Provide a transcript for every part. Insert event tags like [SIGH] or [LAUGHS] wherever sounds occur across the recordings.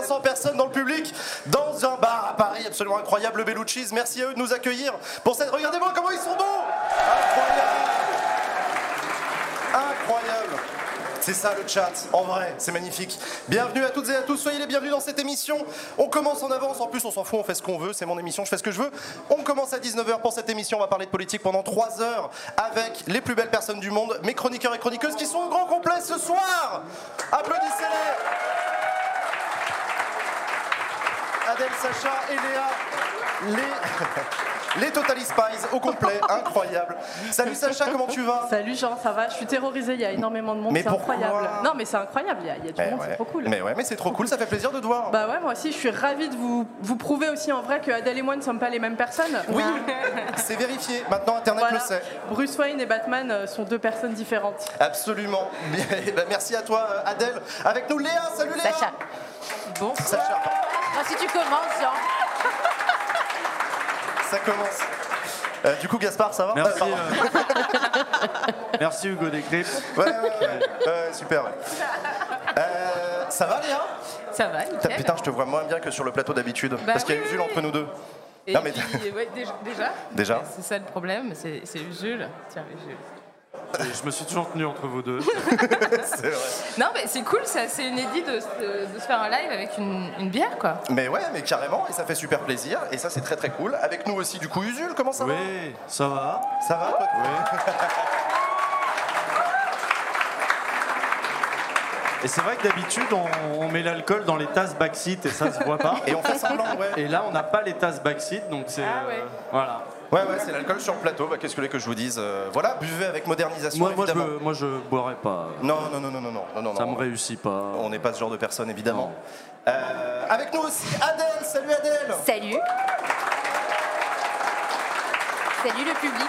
500 personnes dans le public, dans un bar à Paris absolument incroyable, le Bellucci's. Merci à eux de nous accueillir pour cette. Regardez-moi comment ils sont beaux Incroyable Incroyable c'est ça le chat, en vrai, c'est magnifique. Bienvenue à toutes et à tous, soyez les bienvenus dans cette émission. On commence en avance, en plus on s'en fout, on fait ce qu'on veut, c'est mon émission, je fais ce que je veux. On commence à 19h pour cette émission, on va parler de politique pendant 3 heures avec les plus belles personnes du monde, mes chroniqueurs et chroniqueuses qui sont au grand complet ce soir. Applaudissez-les Adèle, Sacha et Léa, les, [LAUGHS] les Totally Spies au complet, [LAUGHS] incroyable. Salut Sacha, comment tu vas? Salut Jean, ça va? Je suis terrorisée, il y a énormément de monde, c'est incroyable? Non mais c'est incroyable, il y a, il y a du Mais monde, ouais. c'est trop cool. Mais ouais, mais c'est trop cool, ça fait plaisir de te voir. Bah ouais, moi aussi je suis ravie de vous, vous prouver aussi en vrai que Adèle et moi ne sommes pas les mêmes personnes. Oui, c'est vérifié. Maintenant, Internet Voilà. le sait. Bruce Wayne et Batman euh, sont deux personnes différentes. Absolument. [LAUGHS] Bien, eh ben, merci à toi, euh, Adèle. Avec nous, Léa. Salut Léa. Sacha. Bon. Sacha, Ah, si tu commences, Jean. [LAUGHS] ça commence. Euh, du coup, Gaspard, ça va? Merci, Euh, euh, [LAUGHS] Merci Hugo Décrypte. Ouais, ouais, ouais. Ouais, super. ouais. Euh, ça va, Léa? Ça va, Putain, nickel. Putain, je te vois moins bien que sur le plateau d'habitude. Bah parce qu'il y a oui, Usul oui, entre nous deux. Et Non, mais- puis, ouais, déjà, déjà, Déjà c'est ça le problème, c'est Jules. Tiens, Jules. Je me suis toujours tenu entre vous deux. [LAUGHS] C'est vrai. Non, mais c'est cool, c'est assez inédit de, de- de se faire un live avec une, une bière, quoi. Mais ouais, mais carrément, et ça fait super plaisir. Et ça, c'est très très cool. Avec nous aussi, du coup, Usul, comment ça va Oui, ça va. Ça va toi Et c'est vrai que d'habitude, on, on met l'alcool dans les tasses backseat et ça se voit pas. Et on fait semblant, ouais. Et là, on n'a pas les tasses backseat, donc c'est. Ah ouais. euh, voilà. Ouais, ouais, c'est l'alcool sur le plateau. Bah, Qu'est-ce que vous voulez que je vous dise Euh, Voilà, buvez avec modernisation, Moi, moi, je, évidemment. moi, je boirais pas. Non, non, non, non, non, non, non, non. Ça me réussit pas. On n'est pas ce genre de personne, évidemment. Euh, avec nous aussi, Adèle. Salut Adèle. Salut. Salut le public.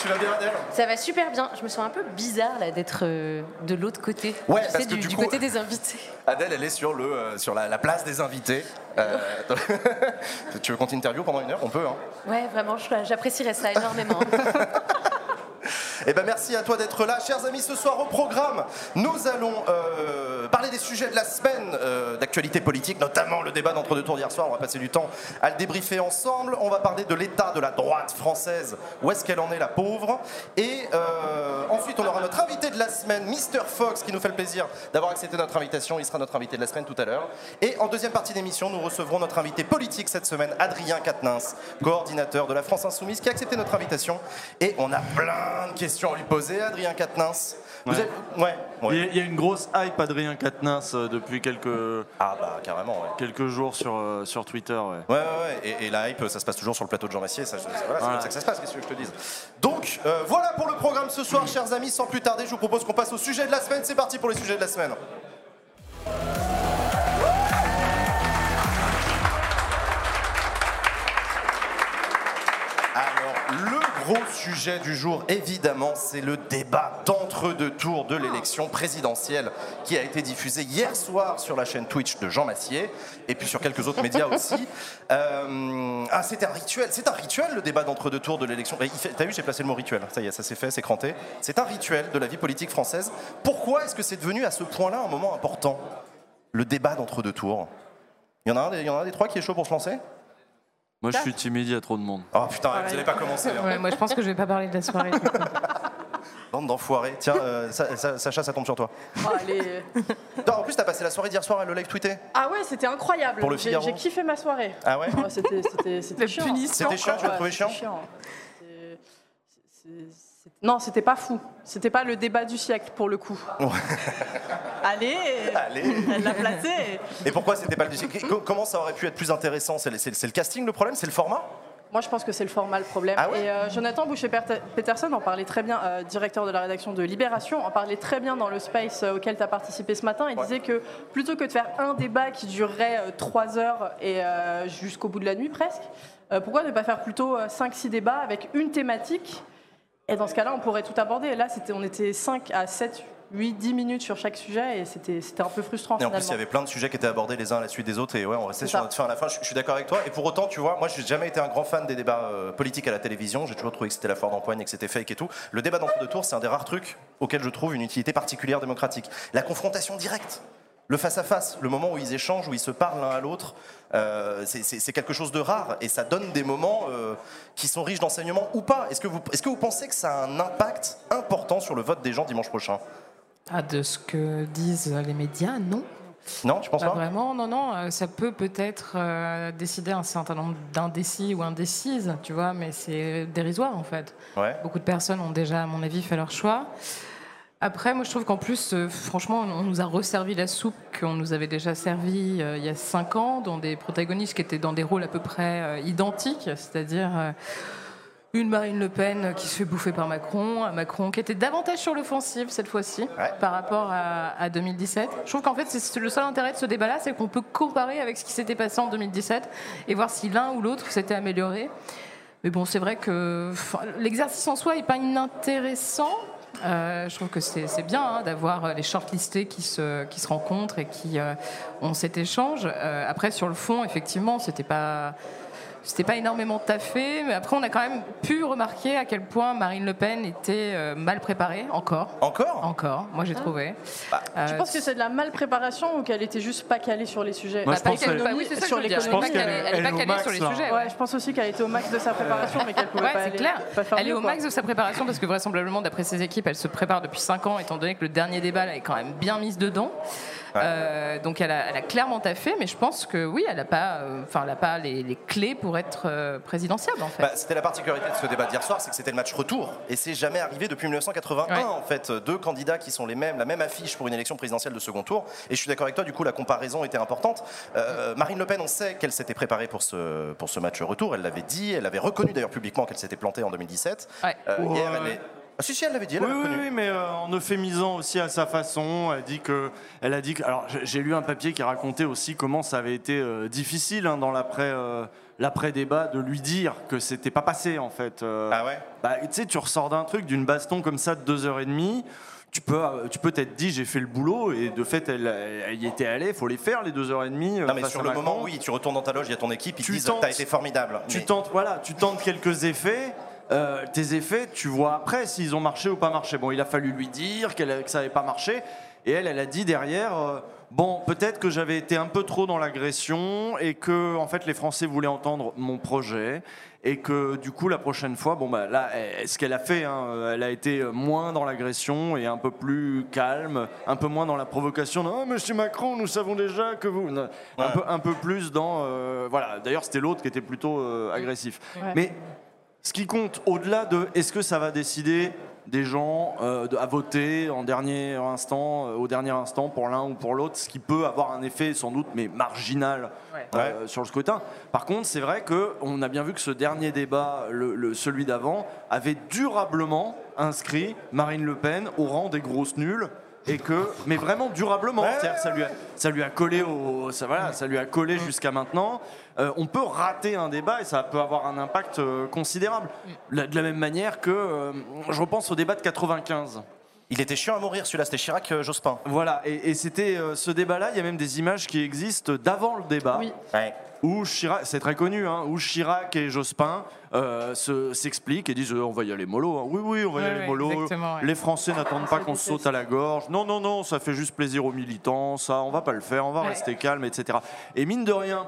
Tu vas bien, Adèle Ça va super bien. Je me sens un peu bizarre là d'être euh, de l'autre côté. Ouais, Tu parce sais, que du, du du coup- côté des invités. Adèle, elle est sur, le, euh, sur la, la place des invités. Euh, [LAUGHS] tu veux qu'on t'interviewe pendant une heure? On peut, hein Ouais, vraiment, j'apprécierais ça énormément. [LAUGHS] Eh ben merci à toi d'être là. Chers amis, ce soir au programme, nous allons euh, parler des sujets de la semaine euh, d'actualité politique, notamment le débat d'entre deux tours d'hier soir. On va passer du temps à le débriefer ensemble. On va parler de l'état de la droite française. Où est-ce qu'elle en est, la pauvre? Et euh, ensuite, on aura notre invité de la semaine, Mr. Fox, qui nous fait le plaisir d'avoir accepté notre invitation. Il sera notre invité de la semaine tout à l'heure. Et en deuxième partie d'émission, nous recevrons notre invité politique cette semaine, Adrien Quatennens, coordinateur de la France Insoumise, qui a accepté notre invitation. Et on a plein de questions à lui poser, Adrien Quatennens. Ouais. êtes- ouais, ouais. Il y, a- une grosse hype Adrien Quatennens euh, depuis quelques, Ah bah carrément, quelques jours sur, euh, sur Twitter. Ouais. Ouais, ouais, ouais. Et, et la hype, ça se passe toujours sur le plateau de Jean Massier. Ça, voilà, c'est comme ça que ça se passe, qu'est-ce que je te dise? Donc, euh, voilà pour le programme ce soir, chers amis. Sans plus tarder, je vous propose qu'on passe au sujet de la semaine. C'est parti pour les sujets de la semaine. Gros sujet du jour, évidemment, c'est le débat d'entre-deux tours de l'élection présidentielle qui a été diffusé hier soir sur la chaîne Twitch de Jean Massier et puis sur quelques autres médias aussi. [LAUGHS] Euh, ah, c'est un rituel, c'est un rituel le débat d'entre-deux tours de l'élection. T'as vu, j'ai placé le mot rituel. Ça y est, ça s'est fait, c'est cranté. C'est un rituel de la vie politique française. Pourquoi est-ce que c'est devenu à ce point-là un moment important Le débat d'entre-deux tours. Il y en a un il y en a un des trois qui est chaud pour se lancer? Moi, je suis timide, il y a trop de monde. Oh putain, vous n'allez pas commencer. hein. Ouais, moi, je pense que je vais pas parler de la soirée. [LAUGHS] Bande d'enfoirés. Tiens, euh, Sa- Sa- Sacha, ça tombe sur toi. Oh, allez. [LAUGHS] Non, en plus, t'as passé la soirée d'hier soir à le live tweeter. Ah ouais, c'était incroyable. Pour le J'ai- Figaro J'ai kiffé ma soirée. Ah ouais Oh, C'était c'était- c'était [LAUGHS] La chiant. punition. C'était chiant, tu l'as Ouais, trouvé c'était chiant C'est- c'est- c'est- Non, c'était pas fou. C'était pas le débat du siècle pour le coup. Allez, [LAUGHS] Allez. elle l'a placé. Et pourquoi c'était pas le Co- Comment ça aurait pu être plus intéressant C'est le, casting le problème C'est le format Moi, je pense que c'est le format le problème. Ah ouais et euh, Jonathan Boucher-Peterson en parlait très bien, euh, directeur de la rédaction de Libération, en parlait très bien dans le space euh, auquel tu as participé ce matin. Il Ouais. disait que plutôt que de faire un débat qui durerait trois heures et jusqu'au bout de la nuit presque, pourquoi ne pas faire plutôt 5-6 débats avec une thématique Et dans ce cas-là, on pourrait tout aborder. Là, c'était, on était 5 à 7 8-10 minutes sur chaque sujet et c'était c'était un peu frustrant Et en plus, il y avait plein de sujets qui étaient abordés les uns à la suite des autres, et ouais, on restait sur notre fin à la fin. Je, je suis d'accord avec toi. Et pour autant, tu vois, moi, j'ai jamais été un grand fan des débats euh, politiques à la télévision. J'ai toujours trouvé que c'était la foire d'empoigne et que c'était fake et tout. Le débat d'entre deux tours, c'est un des rares trucs auxquels je trouve une utilité particulière démocratique. La confrontation directe. Le face-à-face, le moment où ils échangent, où ils se parlent l'un à l'autre, euh, c'est- quelque chose de rare et ça donne des moments euh, qui sont riches d'enseignements ou pas. Est-ce que, vous, est que vous pensez que ça a un impact important sur le vote des gens dimanche prochain? Ah, de ce que disent les médias, non. Non, tu penses Pas pas? vraiment, non, non. euh, Ça peut peut-être euh, décider un certain nombre d'indécis ou indécises, tu vois, mais c'est dérisoire en fait. Ouais. Beaucoup de personnes ont déjà, à mon avis, fait leur choix. Après, moi, je trouve qu'en plus, euh, franchement, on nous a resservi la soupe qu'on nous avait déjà servie euh, il y a cinq ans, dans des protagonistes qui étaient dans des rôles à peu près euh, identiques, c'est-à-dire une Marine Le Pen qui se fait bouffer par Macron, un Macron qui était davantage sur l'offensive cette fois-ci Ouais. par rapport à, à 2017. Je trouve qu'en fait, c'est le seul intérêt de ce débat-là, c'est qu'on peut comparer avec ce qui s'était passé en 2017 et voir si l'un ou l'autre s'était amélioré. Mais bon, c'est vrai que l'exercice en soi n'est pas inintéressant. Euh, je trouve que c'est bien hein, d'avoir euh, les shortlistés qui se, rencontrent et qui euh, ont cet échange. Après, sur le fond, effectivement, c'était pas. C'était pas énormément taffé, mais après on a quand même pu remarquer à quel point Marine Le Pen était euh, mal préparée, encore. Encore? Encore, moi j'ai trouvé. Je pense que c'est de la mal préparation ou qu'elle était juste pas calée sur les sujets? Moi, Bah, je pas pense oui, ça que sur je veux dire. l'économie. Je pense qu'elle est- Elle est pas calée max, sur les là. sujets. Ouais, je pense aussi qu'elle était au max de sa préparation, mais qu'elle pouvait Ouais, pas c'est aller- clair. pas faire Elle est au quoi. max de sa préparation parce que vraisemblablement, d'après ses équipes, elle se prépare depuis 5 ans, étant donné que le dernier débat, elle est quand même bien mise dedans. Euh, donc elle a, elle a clairement taffé, mais je pense que oui, elle n'a pas, euh, enfin, elle a pas les, les clés pour être euh, présidentiable en fait. Bah, c'était la particularité de ce débat d'hier soir, c'est que c'était le match retour. Et c'est jamais arrivé depuis 1981, Ouais. en fait. Deux candidats qui sont les mêmes, la même affiche pour une élection présidentielle de second tour. Et je suis d'accord avec toi, du coup, la comparaison était importante. Euh, Marine Le Pen, on sait qu'elle s'était préparée pour ce, pour ce match retour. Elle l'avait dit, elle avait reconnu d'ailleurs publiquement qu'elle s'était plantée en 2017. Ouais. Euh, Ouais. Hier, elle est. Ah, si, si, elle l'avait dit, elle Oui, oui, mais euh, en euphémisant aussi à sa façon, elle dit que, elle a dit que, alors j'ai- lu un papier qui racontait aussi comment ça avait été euh, difficile hein, dans l'après, euh, l'après-débat de lui dire que c'était pas passé en fait. Euh, Ah ouais? Bah, tu sais, tu ressors d'un truc, d'une baston comme ça de deux heures et demie. Tu peux, tu peux t'être dit j'ai fait le boulot et de fait elle, elle y était allée. Il faut les faire les deux heures et demie. Non, mais sur le Macron. moment, oui, tu retournes dans ta loge, il y a ton équipe, ils te Tu disent tentes- T'as été formidable. Tu Mais- tentes, voilà, tu tentes quelques effets. Euh, tes effets, tu vois après s'ils ont marché ou pas marché. Bon, il a fallu lui dire qu'elle- que ça n'avait pas marché. Et elle, elle a dit derrière, euh, bon, peut-être que j'avais été un peu trop dans l'agression et que, en fait, les Français voulaient entendre mon projet. Et que, du coup, la prochaine fois, bon, bah là, elle- ce qu'elle a fait, hein, elle a été moins dans l'agression et un peu plus calme, un peu moins dans la provocation. Non, monsieur Macron, nous savons déjà que vous. Un, peu, un peu plus dans. euh, voilà, d'ailleurs, c'était l'autre qui était plutôt euh, agressif. Ouais. Mais ce qui compte, au-delà de est-ce que ça va décider des gens euh, de- à voter en dernier instant, euh, au dernier instant pour l'un ou pour l'autre, ce qui peut avoir un effet sans doute mais marginal Ouais. euh, sur le scrutin. Par contre, c'est vrai que on a bien vu que ce dernier débat, le, le- celui d'avant, avait durablement inscrit Marine Le Pen au rang des grosses nulles. Et que, mais vraiment durablement, Ouais. Ça lui a, ça lui a collé au, ça, voilà, ça lui a collé jusqu'à maintenant. Euh, on peut rater un débat et ça peut avoir un impact euh, considérable. La- de la même manière que, euh, je repense au débat de 95. Il était chiant à mourir, celui-là, c'était Chirac-Jospin. Voilà, et, et c'était euh, ce débat-là. Il y a même des images qui existent d'avant le débat Oui. Ouais. Où Chirac, c'est très connu, hein, où Chirac et Jospin euh, se- s'expliquent et disent euh, on va y aller mollo. hein. Oui, oui, on va y aller mollo. ouais. Les Français n'attendent pas qu'on se saute à la gorge. Non, non, non, ça fait juste plaisir aux militants. Ça, on va pas le faire. On va Ouais. rester calme, etc. Et mine de rien.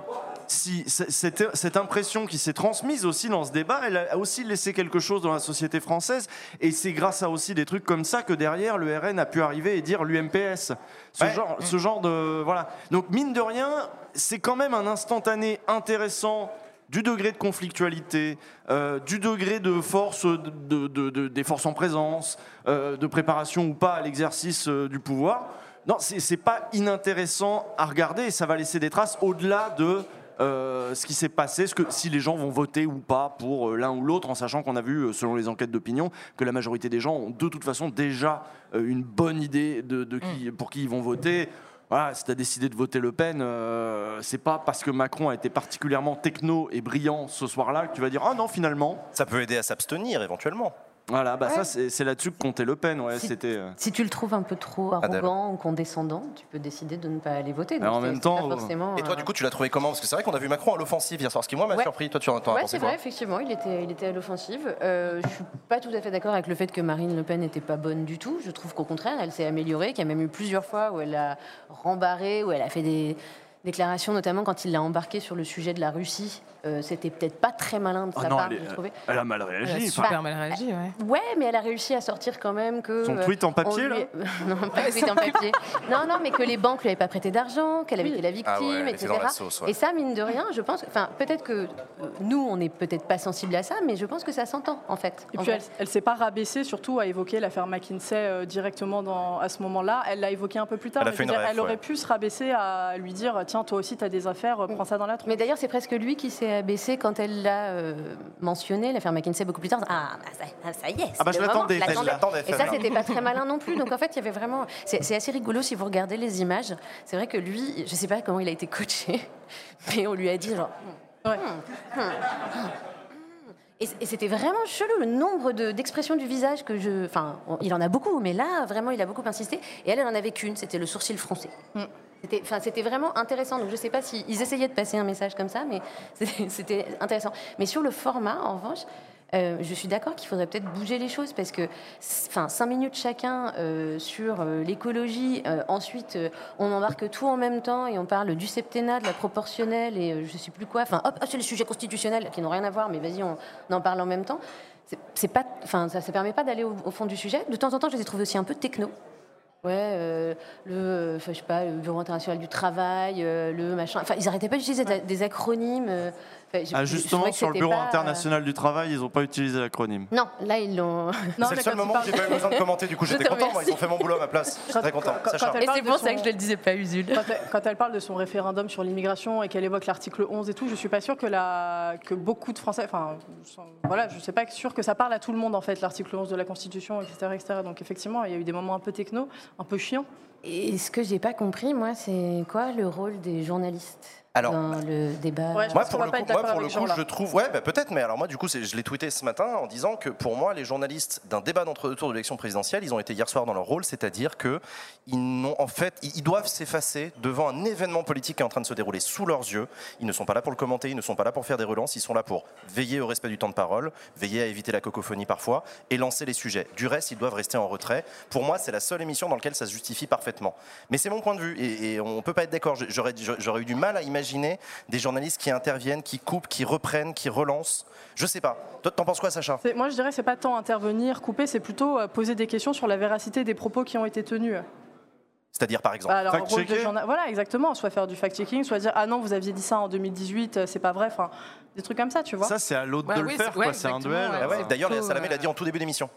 Si cette, cette impression qui s'est transmise aussi dans ce débat, elle a aussi laissé quelque chose dans la société française, et c'est grâce à aussi des trucs comme ça que derrière le RN a pu arriver et dire l'UMPS. Ce, Ouais. genre, ce genre de voilà. Donc mine de rien, c'est quand même un instantané intéressant du degré de conflictualité, euh, du degré de force de, de- de- de- des forces en présence, euh, de préparation ou pas à l'exercice euh, du pouvoir. Non, c'est pas inintéressant à regarder et ça va laisser des traces au-delà de euh, ce qui s'est passé, ce que, si les gens vont voter ou pas pour euh, l'un ou l'autre, en sachant qu'on a vu, euh, selon les enquêtes d'opinion, que la majorité des gens ont de toute façon déjà euh, une bonne idée de, de qui, pour qui ils vont voter. Voilà, si tu as décidé de voter Le Pen, euh, c'est pas parce que Macron a été particulièrement techno et brillant ce soir-là que tu vas dire Ah non, finalement. Ça peut aider à s'abstenir éventuellement. Voilà, bah ça Ouais. c'est c'est là-dessus que comptait Le Pen. Ouais, Si- c'était. euh, Si tu le trouves un peu trop Adèle. arrogant ou condescendant, tu peux décider de ne pas aller voter. Mais en même temps, euh, forcément, Et toi, euh, du coup, tu l'as trouvé comment? Parce que c'est vrai qu'on a vu Macron à l'offensive hier soir, ce qui moi m'a Ouais. surpris. Toi, tu en as Ouais, c'est quoi? vrai, effectivement, il était, il était à l'offensive. Euh, je suis pas tout à fait d'accord avec le fait que Marine Le Pen n'était pas bonne du tout. Je trouve qu'au contraire, elle s'est améliorée, qu'il y a même eu plusieurs fois où elle a rembarré, où elle a fait des déclarations, notamment quand il l'a embarqué sur le sujet de la Russie. Euh, C'était peut-être pas très malin de Ah sa non, part, elle, j'ai trouvé. elle a mal réagi. Euh, enfin, Super mal réagi, ouais. Ouais, mais elle a réussi à sortir quand même que. Son euh, tweet en papier, lui- là [LAUGHS] Non, pas tweet en papier. Non, non, mais que les banques lui avaient pas prêté d'argent, qu'elle avait été la victime, Ah ouais, elle etc. dans la sauce, ouais. Et ça, mine de rien, je pense. Enfin, peut-être que euh, nous, on n'est peut-être pas sensible à ça, mais je pense que ça s'entend, en fait. Et En puis elle, elle s'est pas rabaissée, surtout à évoquer l'affaire McKinsey euh, directement dans, à ce moment-là. Elle l'a évoqué un peu plus tard. Elle a mais fait je veux une dire, ref, elle aurait pu se rabaisser à lui dire tiens toi aussi tu as des affaires, euh, prends ça dans la tronche. Mais d'ailleurs, c'est presque lui qui s'est abaissé quand elle l'a euh, mentionné, l'affaire McKinsey, beaucoup plus tard. Ah, bah, ça, ah, ça y est. Ah bah, je l'attendais, je celle-là. l'attendais, Et ça, c'était pas très malin non plus. Donc en fait, il y avait vraiment. C'est assez rigolo si vous regardez les images. C'est vrai que lui, je sais pas comment il a été coaché, [LAUGHS] mais on lui a dit genre. Ouais. Et, et c'était vraiment chelou le nombre de- d'expressions du visage que je. Enfin, on- il en a beaucoup, mais là, vraiment, il a beaucoup insisté. Et elle, elle en avait qu'une, c'était le sourcil froncé. C'était, enfin, c'était vraiment intéressant. Donc, je sais pas s'ils essayaient de passer un message comme ça, mais [LAUGHS] c'était intéressant. Mais sur le format, en revanche, euh, je suis d'accord qu'il faudrait peut-être bouger les choses parce que, enfin, cinq minutes chacun euh, sur euh, l'écologie. ensuite, on embarque tout en même temps et on parle du septennat, de la proportionnelle et je sais plus quoi. Enfin, hop, c'est les sujets constitutionnels qui n'ont rien à voir, mais vas-y, on, en parle en même temps. C'est, pas, enfin, ça ne permet pas d'aller au, fond du sujet. De temps en temps, je les ai trouvés aussi un peu techno. Ouais, le, euh, je sais pas, le Bureau international du travail, le machin. Enfin, ils arrêtaient pas d'utiliser des acronymes. Ah, justement, sur le Bureau pas, euh, international du travail, ils n'ont pas utilisé l'acronyme. Non, là ils l'ont. Non, [LAUGHS] C'est le seul quand moment où j'ai pas eu besoin de commenter, du coup Je j'étais te content, moi, ils ont fait mon boulot à ma place. Je suis très content. quand- quand Et parle c'est de pour son- ça que je ne le disais pas, Usul. Quand elle, quand elle parle de son référendum sur l'immigration et qu'elle évoque l'article 11 et tout, je suis pas sûre que, la, que beaucoup de Français, enfin, je- voilà, je sais pas sûr que ça parle à tout le monde en fait, l'article 11 de la Constitution, etc., etc. Donc effectivement, il y a eu des moments un peu techno, un peu chiants. Et ce que j'ai pas compris, moi, c'est quoi le rôle des journalistes? Alors, dans le débat Ouais, je Moi pour le coup, moi, pour le coup je trouve, ouais, bah, peut-être, mais alors moi, du coup, c'est- je l'ai tweeté ce matin en disant que pour moi, les journalistes d'un débat d'entre-deux tours de l'élection présidentielle, ils ont été hier soir dans leur rôle, c'est-à-dire que ils n'ont, en fait, ils doivent s'effacer devant un événement politique qui est en train de se dérouler sous leurs yeux. Ils ne sont pas là pour le commenter, ils ne sont pas là pour faire des relances, ils sont là pour veiller au respect du temps de parole, veiller à éviter la cacophonie parfois et lancer les sujets. Du reste, ils doivent rester en retrait. Pour moi, c'est la seule émission dans laquelle ça se justifie parfaitement. Mais c'est mon point de vue et, et on peut pas être d'accord. J'aurais, j'aurais eu du mal à imaginer des journalistes qui interviennent, qui coupent, qui reprennent, qui relancent. Je sais pas. Toi, t'en penses quoi, Sacha? Moi, je dirais c'est pas tant intervenir, couper, c'est plutôt euh, poser des questions sur la véracité des propos qui ont été tenus. C'est-à-dire, par exemple. Bah, alors, rôle de Voilà, exactement. Soit faire du fact-checking, soit dire ah non, vous aviez dit ça en 2018, euh, c'est pas vrai. Enfin, des trucs comme ça, tu vois. Ça, c'est à l'autre Ouais, de le faire, ouais, c'est un duel. ouais. Ah. D'ailleurs, Salamé l'a euh, dit en tout début d'émission.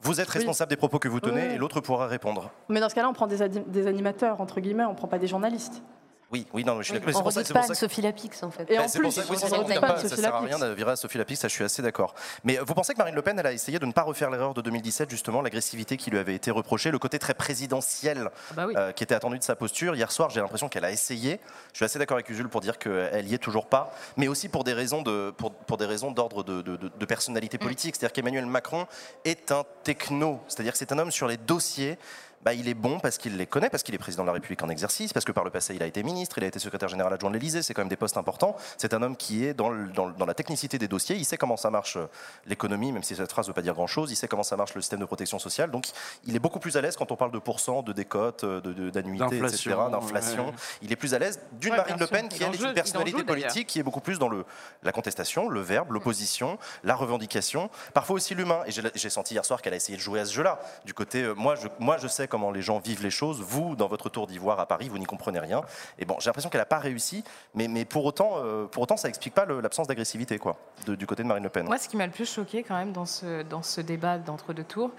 Vous êtes responsable des propos que vous tenez Oui. et l'autre pourra répondre. Mais dans ce cas-là, on prend des, des animateurs entre guillemets, on prend pas des journalistes. Oui, oui, non, mais je suis d'accord. mais On c'est pour ça- redoute pas que- Sophie Lapix, en fait. Et Ben, en c'est plus, ça que oui, on ne pas ça Sophie sert à Lapix. rien de virer à Sophie Lapix, ça je suis assez d'accord. Mais euh, vous pensez que Marine Le Pen, elle a essayé de ne pas refaire l'erreur de 2017, justement, l'agressivité qui lui avait été reprochée, le côté très présidentiel bah oui. euh, qui était attendu de sa posture. Hier soir, j'ai l'impression qu'elle a essayé. Je suis assez d'accord avec Usul pour dire qu'elle y est toujours pas, mais aussi pour des raisons de, pour, pour des raisons d'ordre de, de- de- de personnalité politique. C'est-à-dire qu'Emmanuel Macron est un techno, c'est-à-dire que c'est un homme sur les dossiers. Bah, il est bon parce qu'il les connaît, parce qu'il est président de la République en exercice, parce que par le passé il a été ministre, il a été secrétaire général adjoint de l'Élysée, c'est quand même des postes importants. C'est un homme qui est dans, le- dans le- dans la technicité des dossiers, il sait comment ça marche euh, l'économie, même si cette phrase ne veut pas dire grand-chose, il sait comment ça marche le système de protection sociale, donc il est beaucoup plus à l'aise quand on parle de pourcents, de décotes, euh, de- de- d'annuités, etc., D'inflation, ouais. Il est plus à l'aise d'une Ouais, Marine Le Pen qui elle est une personnalité politique qui est beaucoup plus dans le, la contestation, le verbe, l'opposition, la revendication, parfois aussi l'humain. Et j'ai j'ai senti hier soir qu'elle a essayé de jouer à ce jeu-là. Du côté, euh, moi je, moi je sais comment les gens vivent les choses, vous, dans votre tour d'ivoire à Paris, vous n'y comprenez rien. Et bon, j'ai l'impression qu'elle n'a pas réussi, mais, mais pour, autant, euh, pour autant, ça explique pas l'absence d'agressivité quoi, du côté de Marine Le Pen. Moi, ce qui m'a le plus choqué quand même dans ce, dans ce débat d'entre-deux tours,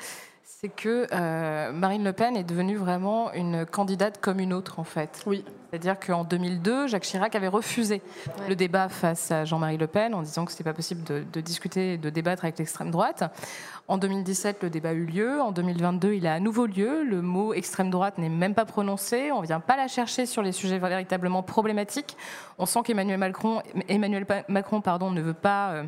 c'est que euh, Marine Le Pen est devenue vraiment une candidate comme une autre, en fait. Oui. C'est-à-dire qu'en 2002, Jacques Chirac avait refusé le débat face à Jean-Marie Le Pen en disant que ce n'était pas possible de, de discuter, de débattre avec l'extrême droite. En 2017, le débat a eu lieu. En 2022, il a à nouveau lieu. Le mot extrême droite n'est même pas prononcé. On ne vient pas la chercher sur les sujets véritablement problématiques. On sent qu'Emmanuel Macron, Emmanuel Macron pardon, ne veut pas, euh,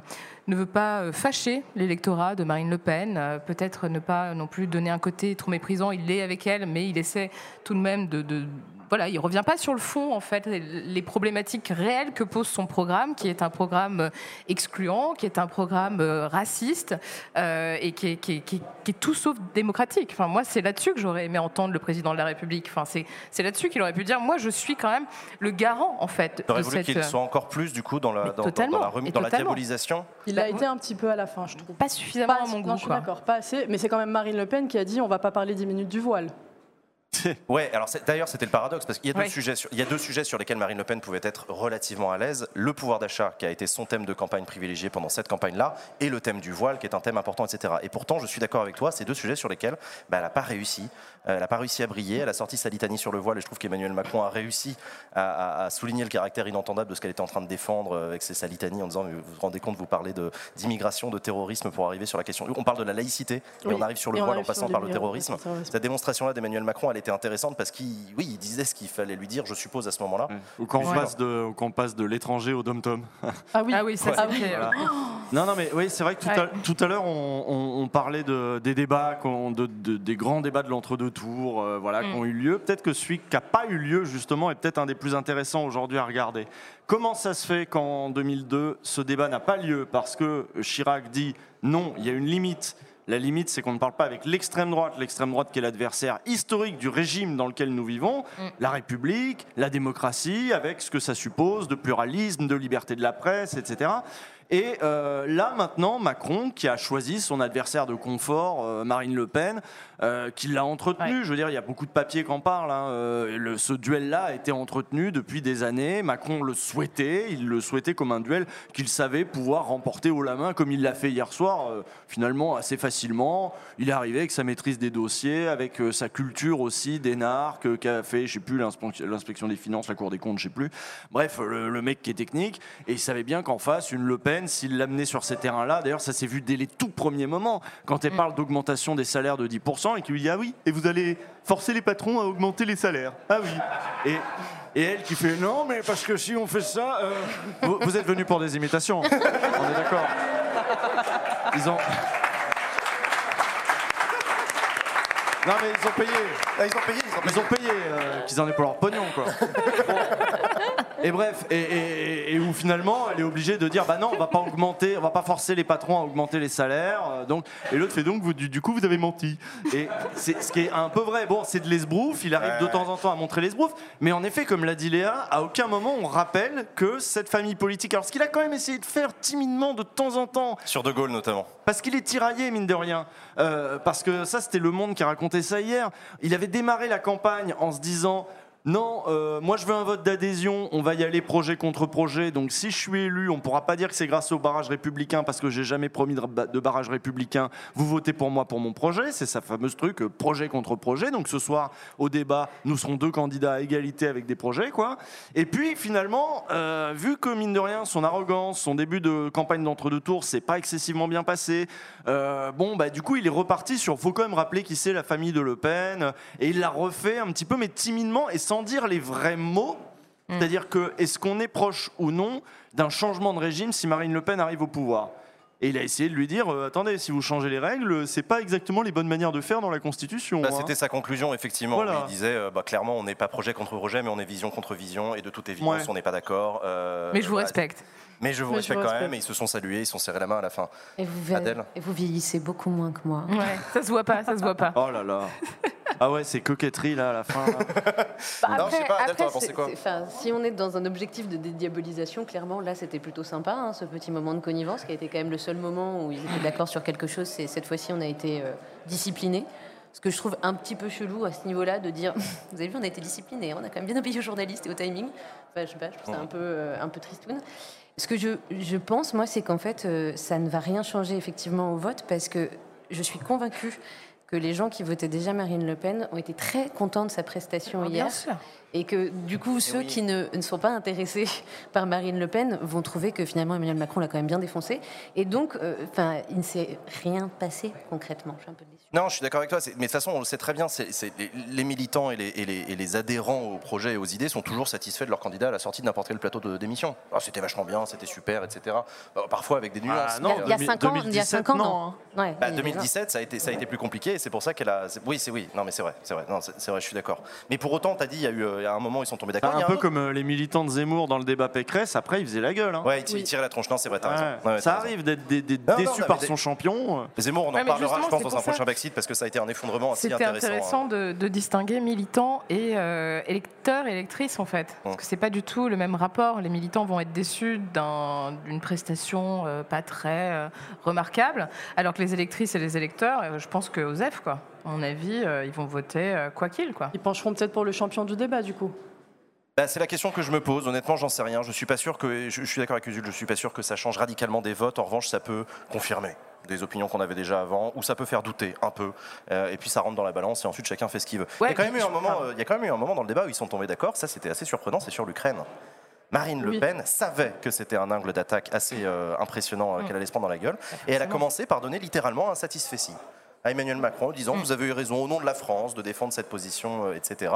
ne veut pas euh, fâcher l'électorat de Marine Le Pen. Euh, peut-être ne pas non plus donner un côté trop méprisant. Il l'est avec elle, mais il essaie tout de même de, de voilà, il revient pas sur le fond en fait, les problématiques réelles que pose son programme, qui est un programme excluant, qui est un programme raciste euh, et qui est, qui, est, qui, est, tout sauf démocratique. Enfin, moi, c'est là-dessus que j'aurais aimé entendre le président de la République. Enfin, c'est là-dessus qu'il aurait pu dire, moi, je suis quand même le garant en fait. J'aurais voulu qu'il soit encore plus du coup dans la, dans, dans, la, remise, dans la diabolisation? Il a été un petit peu à la fin, je trouve. Pas suffisamment à mon goût. Non, je suis d'accord, pas assez. Mais c'est quand même Marine Le Pen qui a dit, on va pas parler 10 minutes du voile. [LAUGHS] ouais, alors d'ailleurs c'était le paradoxe parce qu'il y, a deux sujets sur, il y a deux sujets sur lesquels Marine Le Pen pouvait être relativement à l'aise le pouvoir d'achat qui a été son thème de campagne privilégié pendant cette campagne-là et le thème du voile qui est un thème important, etc. Et pourtant, je suis d'accord avec toi, c'est deux sujets sur lesquels bah, elle n'a pas réussi. Euh, elle n'a pas réussi à briller. Elle a sorti sa litanie sur le voile et je trouve qu'Emmanuel Macron a réussi à, souligner le caractère inentendable de ce qu'elle était en train de défendre euh, avec ses salitanies en disant vous vous rendez compte, vous parlez d'immigration, de, terrorisme pour arriver sur la question. On parle de la laïcité et on arrive sur le voile en passant par le terrorisme. Cette démonstration-là d'Emmanuel Macron, elle était intéressante parce qu'il oui, il disait ce qu'il fallait lui dire, je suppose, à ce moment-là. Ou quand on, passe de, quand passe de l'étranger au dom-tom. Ah oui, ah oui ça Non, non, mais oui, c'est vrai que tout, à, l'heure, on, parlait de, des débats, de, des grands débats de l'entre-deux tours euh, voilà, qui mm. ont eu lieu. Peut-être que celui qui n'a pas eu lieu, justement, est peut-être un des plus intéressants aujourd'hui à regarder. Comment ça se fait qu'en 2002, ce débat n'a pas lieu? Parce que Chirac dit non, il y a une limite la limite, c'est qu'on ne parle pas avec l'extrême droite, l'extrême droite qui est l'adversaire historique du régime dans lequel nous vivons, mm. la République, la démocratie, avec ce que ça suppose de pluralisme, de liberté de la presse, etc. Et euh, là, maintenant, Macron, qui a choisi son adversaire de confort, euh, Marine Le Pen, euh, qui l'a entretenu. Je veux dire, il y a beaucoup de papiers qui en parlent. Hein. ce duel-là a été entretenu depuis des années. Macron le souhaitait. Il le souhaitait comme un duel qu'il savait pouvoir remporter haut la main, comme il l'a fait hier soir, finalement assez facilement. Il est arrivé avec sa maîtrise des dossiers, avec sa culture aussi, narcs, qu'a fait, je sais plus, l'inspection des finances, la Cour des comptes, je sais plus. Bref, le, le mec qui est technique. Et il savait bien qu'en face, une Le Pen, s'il l'amenait sur ces terrains-là. D'ailleurs, ça s'est vu dès les tout premiers moments, quand elle mm. parle d'augmentation des salaires de 10%, et qu'il lui dit Ah oui, et vous allez forcer les patrons à augmenter les salaires. Ah oui. Et, et elle qui fait Non, mais parce que si on fait ça. Euh, vous, vous, êtes venu pour des imitations, on est d'accord. Ils ont. Non mais ils ont payé. Ah, ils ont payé. Ils ont payé. Euh, qu'ils en aient pour leur pognon quoi. [LAUGHS] Et bref, et, où finalement elle est obligée de dire bah non, on va pas augmenter, on va pas forcer les patrons à augmenter les salaires. Euh, donc, et l'autre fait donc vous, du, coup vous avez menti. Et c'est ce qui est un peu vrai. Bon, c'est de l'esbrouf, il arrive de temps en temps à montrer l'esbrouf, mais en effet, comme l'a dit Léa, à aucun moment on rappelle que cette famille politique, alors ce qu'il a quand même essayé de faire timidement de temps en temps, sur De Gaulle notamment, parce qu'il est tiraillé mine de rien, euh, parce que ça c'était Le Monde qui a raconté ça hier. Il avait démarré la campagne en se disant non, euh, moi je veux un vote d'adhésion, on va y aller projet contre projet. Donc si je suis élu, on ne pourra pas dire que c'est grâce au barrage républicain parce que j'ai jamais promis de, barrage républicain. Vous votez pour moi pour mon projet, c'est sa fameuse truc euh, projet contre projet. Donc ce soir au débat, nous serons deux candidats à égalité avec des projets, quoi. Et puis finalement, euh, vu que mine de rien, son arrogance, son début de campagne d'entre-deux tours, c'est pas excessivement bien passé. bon, bah du coup, il est reparti sur. Faut quand même rappeler qui c'est la famille de Le Pen, et il l'a refait un petit peu, mais timidement et sans dire les vrais mots. Mm. C'est-à-dire que est-ce qu'on est proche ou non d'un changement de régime si Marine Le Pen arrive au pouvoir? Et il a essayé de lui dire euh, attendez, si vous changez les règles, c'est pas exactement les bonnes manières de faire dans la Constitution. Bah, hein. C'était sa conclusion, effectivement. Il disait euh, bah, clairement, on n'est pas projet contre projet, mais on est vision contre vision, et de toute évidence, on n'est pas d'accord. Euh, mais je vous bah, respecte. Mais je vous respecte quand même, et ils se sont salués, ils se sont serrés la main à la fin. Et vous, et vous vieillissez beaucoup moins que moi. Ouais, ça se voit pas, ça se voit pas. Oh là là. Ah ouais, c'est coquetterie là à la fin. Bah, non, je sais pas, Adèle, pensé quoi Si on est dans un objectif de dédiabolisation, clairement, là c'était plutôt sympa, hein, ce petit moment de connivence qui a été quand même le seul moment où ils étaient d'accord sur quelque chose. C'est cette fois-ci, on a été euh, disciplinés. Ce que je trouve un petit peu chelou à ce niveau-là de dire, vous avez vu, on a été disciplinés, on a quand même bien obéi aux journalistes et au timing. Enfin, je sais pas, je trouve ça un peu, euh, un peu tristoun. Ce que je, je pense, moi, c'est qu'en fait, euh, ça ne va rien changer effectivement au vote parce que je suis convaincue que les gens qui votaient déjà Marine Le Pen ont été très contents de sa prestation Ah, bien hier. sûr. Et que du coup, ceux oui. qui ne, ne sont pas intéressés [LAUGHS] par Marine Le Pen vont trouver que finalement Emmanuel Macron l'a quand même bien défoncé. Et donc, euh, enfin, il ne s'est rien passé concrètement. Je suis un peu déçue. Non, je suis d'accord avec toi. Mais de toute façon, on le sait très bien, c'est- les- les militants et les, et les- et les adhérents au projet et aux idées sont toujours satisfaits de leur candidat à la sortie de n'importe quel plateau de d'émission. Ah, c'était vachement bien, c'était super, etc. Bah, parfois avec des nuances. Ah, Il y a- mais, il y a, euh, 5 ans, il y a cinq ans, non. non, Ouais, bah, il- 2017, ça a été, ça a été plus compliqué et c'est pour ça qu'elle a. Oui, c'est oui. Non, mais c'est vrai, c'est vrai. Non, c'est, vrai, je suis d'accord. Mais pour autant, t'as dit, il y a eu, euh, il y a un moment, ils sont tombés d'accord. Un peu autre- comme euh, les militants de Zemmour dans le débat Pécresse, après ils faisaient la gueule. hein. Ouais, ils Oui. ils tiraient la tronche. Non, c'est vrai, t'as raison. Ouais. Ouais, ouais, ça arrive d'être non, déçu par son champion. Zemmour, on en parlera, je pense, dans un prochain parce que ça a été un effondrement assez C'était intéressant. intéressant hein. de, de distinguer militants et euh, électeurs et électrices en fait. Parce que c'est pas du tout le même rapport. Les militants vont être déçus d'un- d'une prestation euh, pas très euh, remarquable, alors que les électrices et les électeurs, euh, je pense que Osef, quoi. À mon avis, euh, ils vont voter euh, quoi qu'il, quoi. Ils pencheront peut-être pour le champion du débat, du coup. Bah, c'est la question que je me pose. Honnêtement, j'en sais rien. Je suis pas sûr que. Je, je suis d'accord avec Usul. Je suis pas sûr que ça change radicalement des votes. En revanche, ça peut confirmer des opinions qu'on avait déjà avant, ou ça peut faire douter un peu. Euh, et puis ça rentre dans la balance et ensuite chacun fait ce qu'il veut. il, y a quand même eu un moment, pardon. il y a quand même eu un moment dans le débat où ils sont tombés d'accord. Ça, c'était assez surprenant. C'est sur l'Ukraine. Marine Le. Pen savait que c'était un angle d'attaque assez euh, impressionnant euh, Mm. qu'elle allait se prendre dans la gueule. Et elle a commencé par donner littéralement un satisfait à Emmanuel Macron en disant Mm. vous avez eu raison au nom de la France de défendre cette position, euh, etc.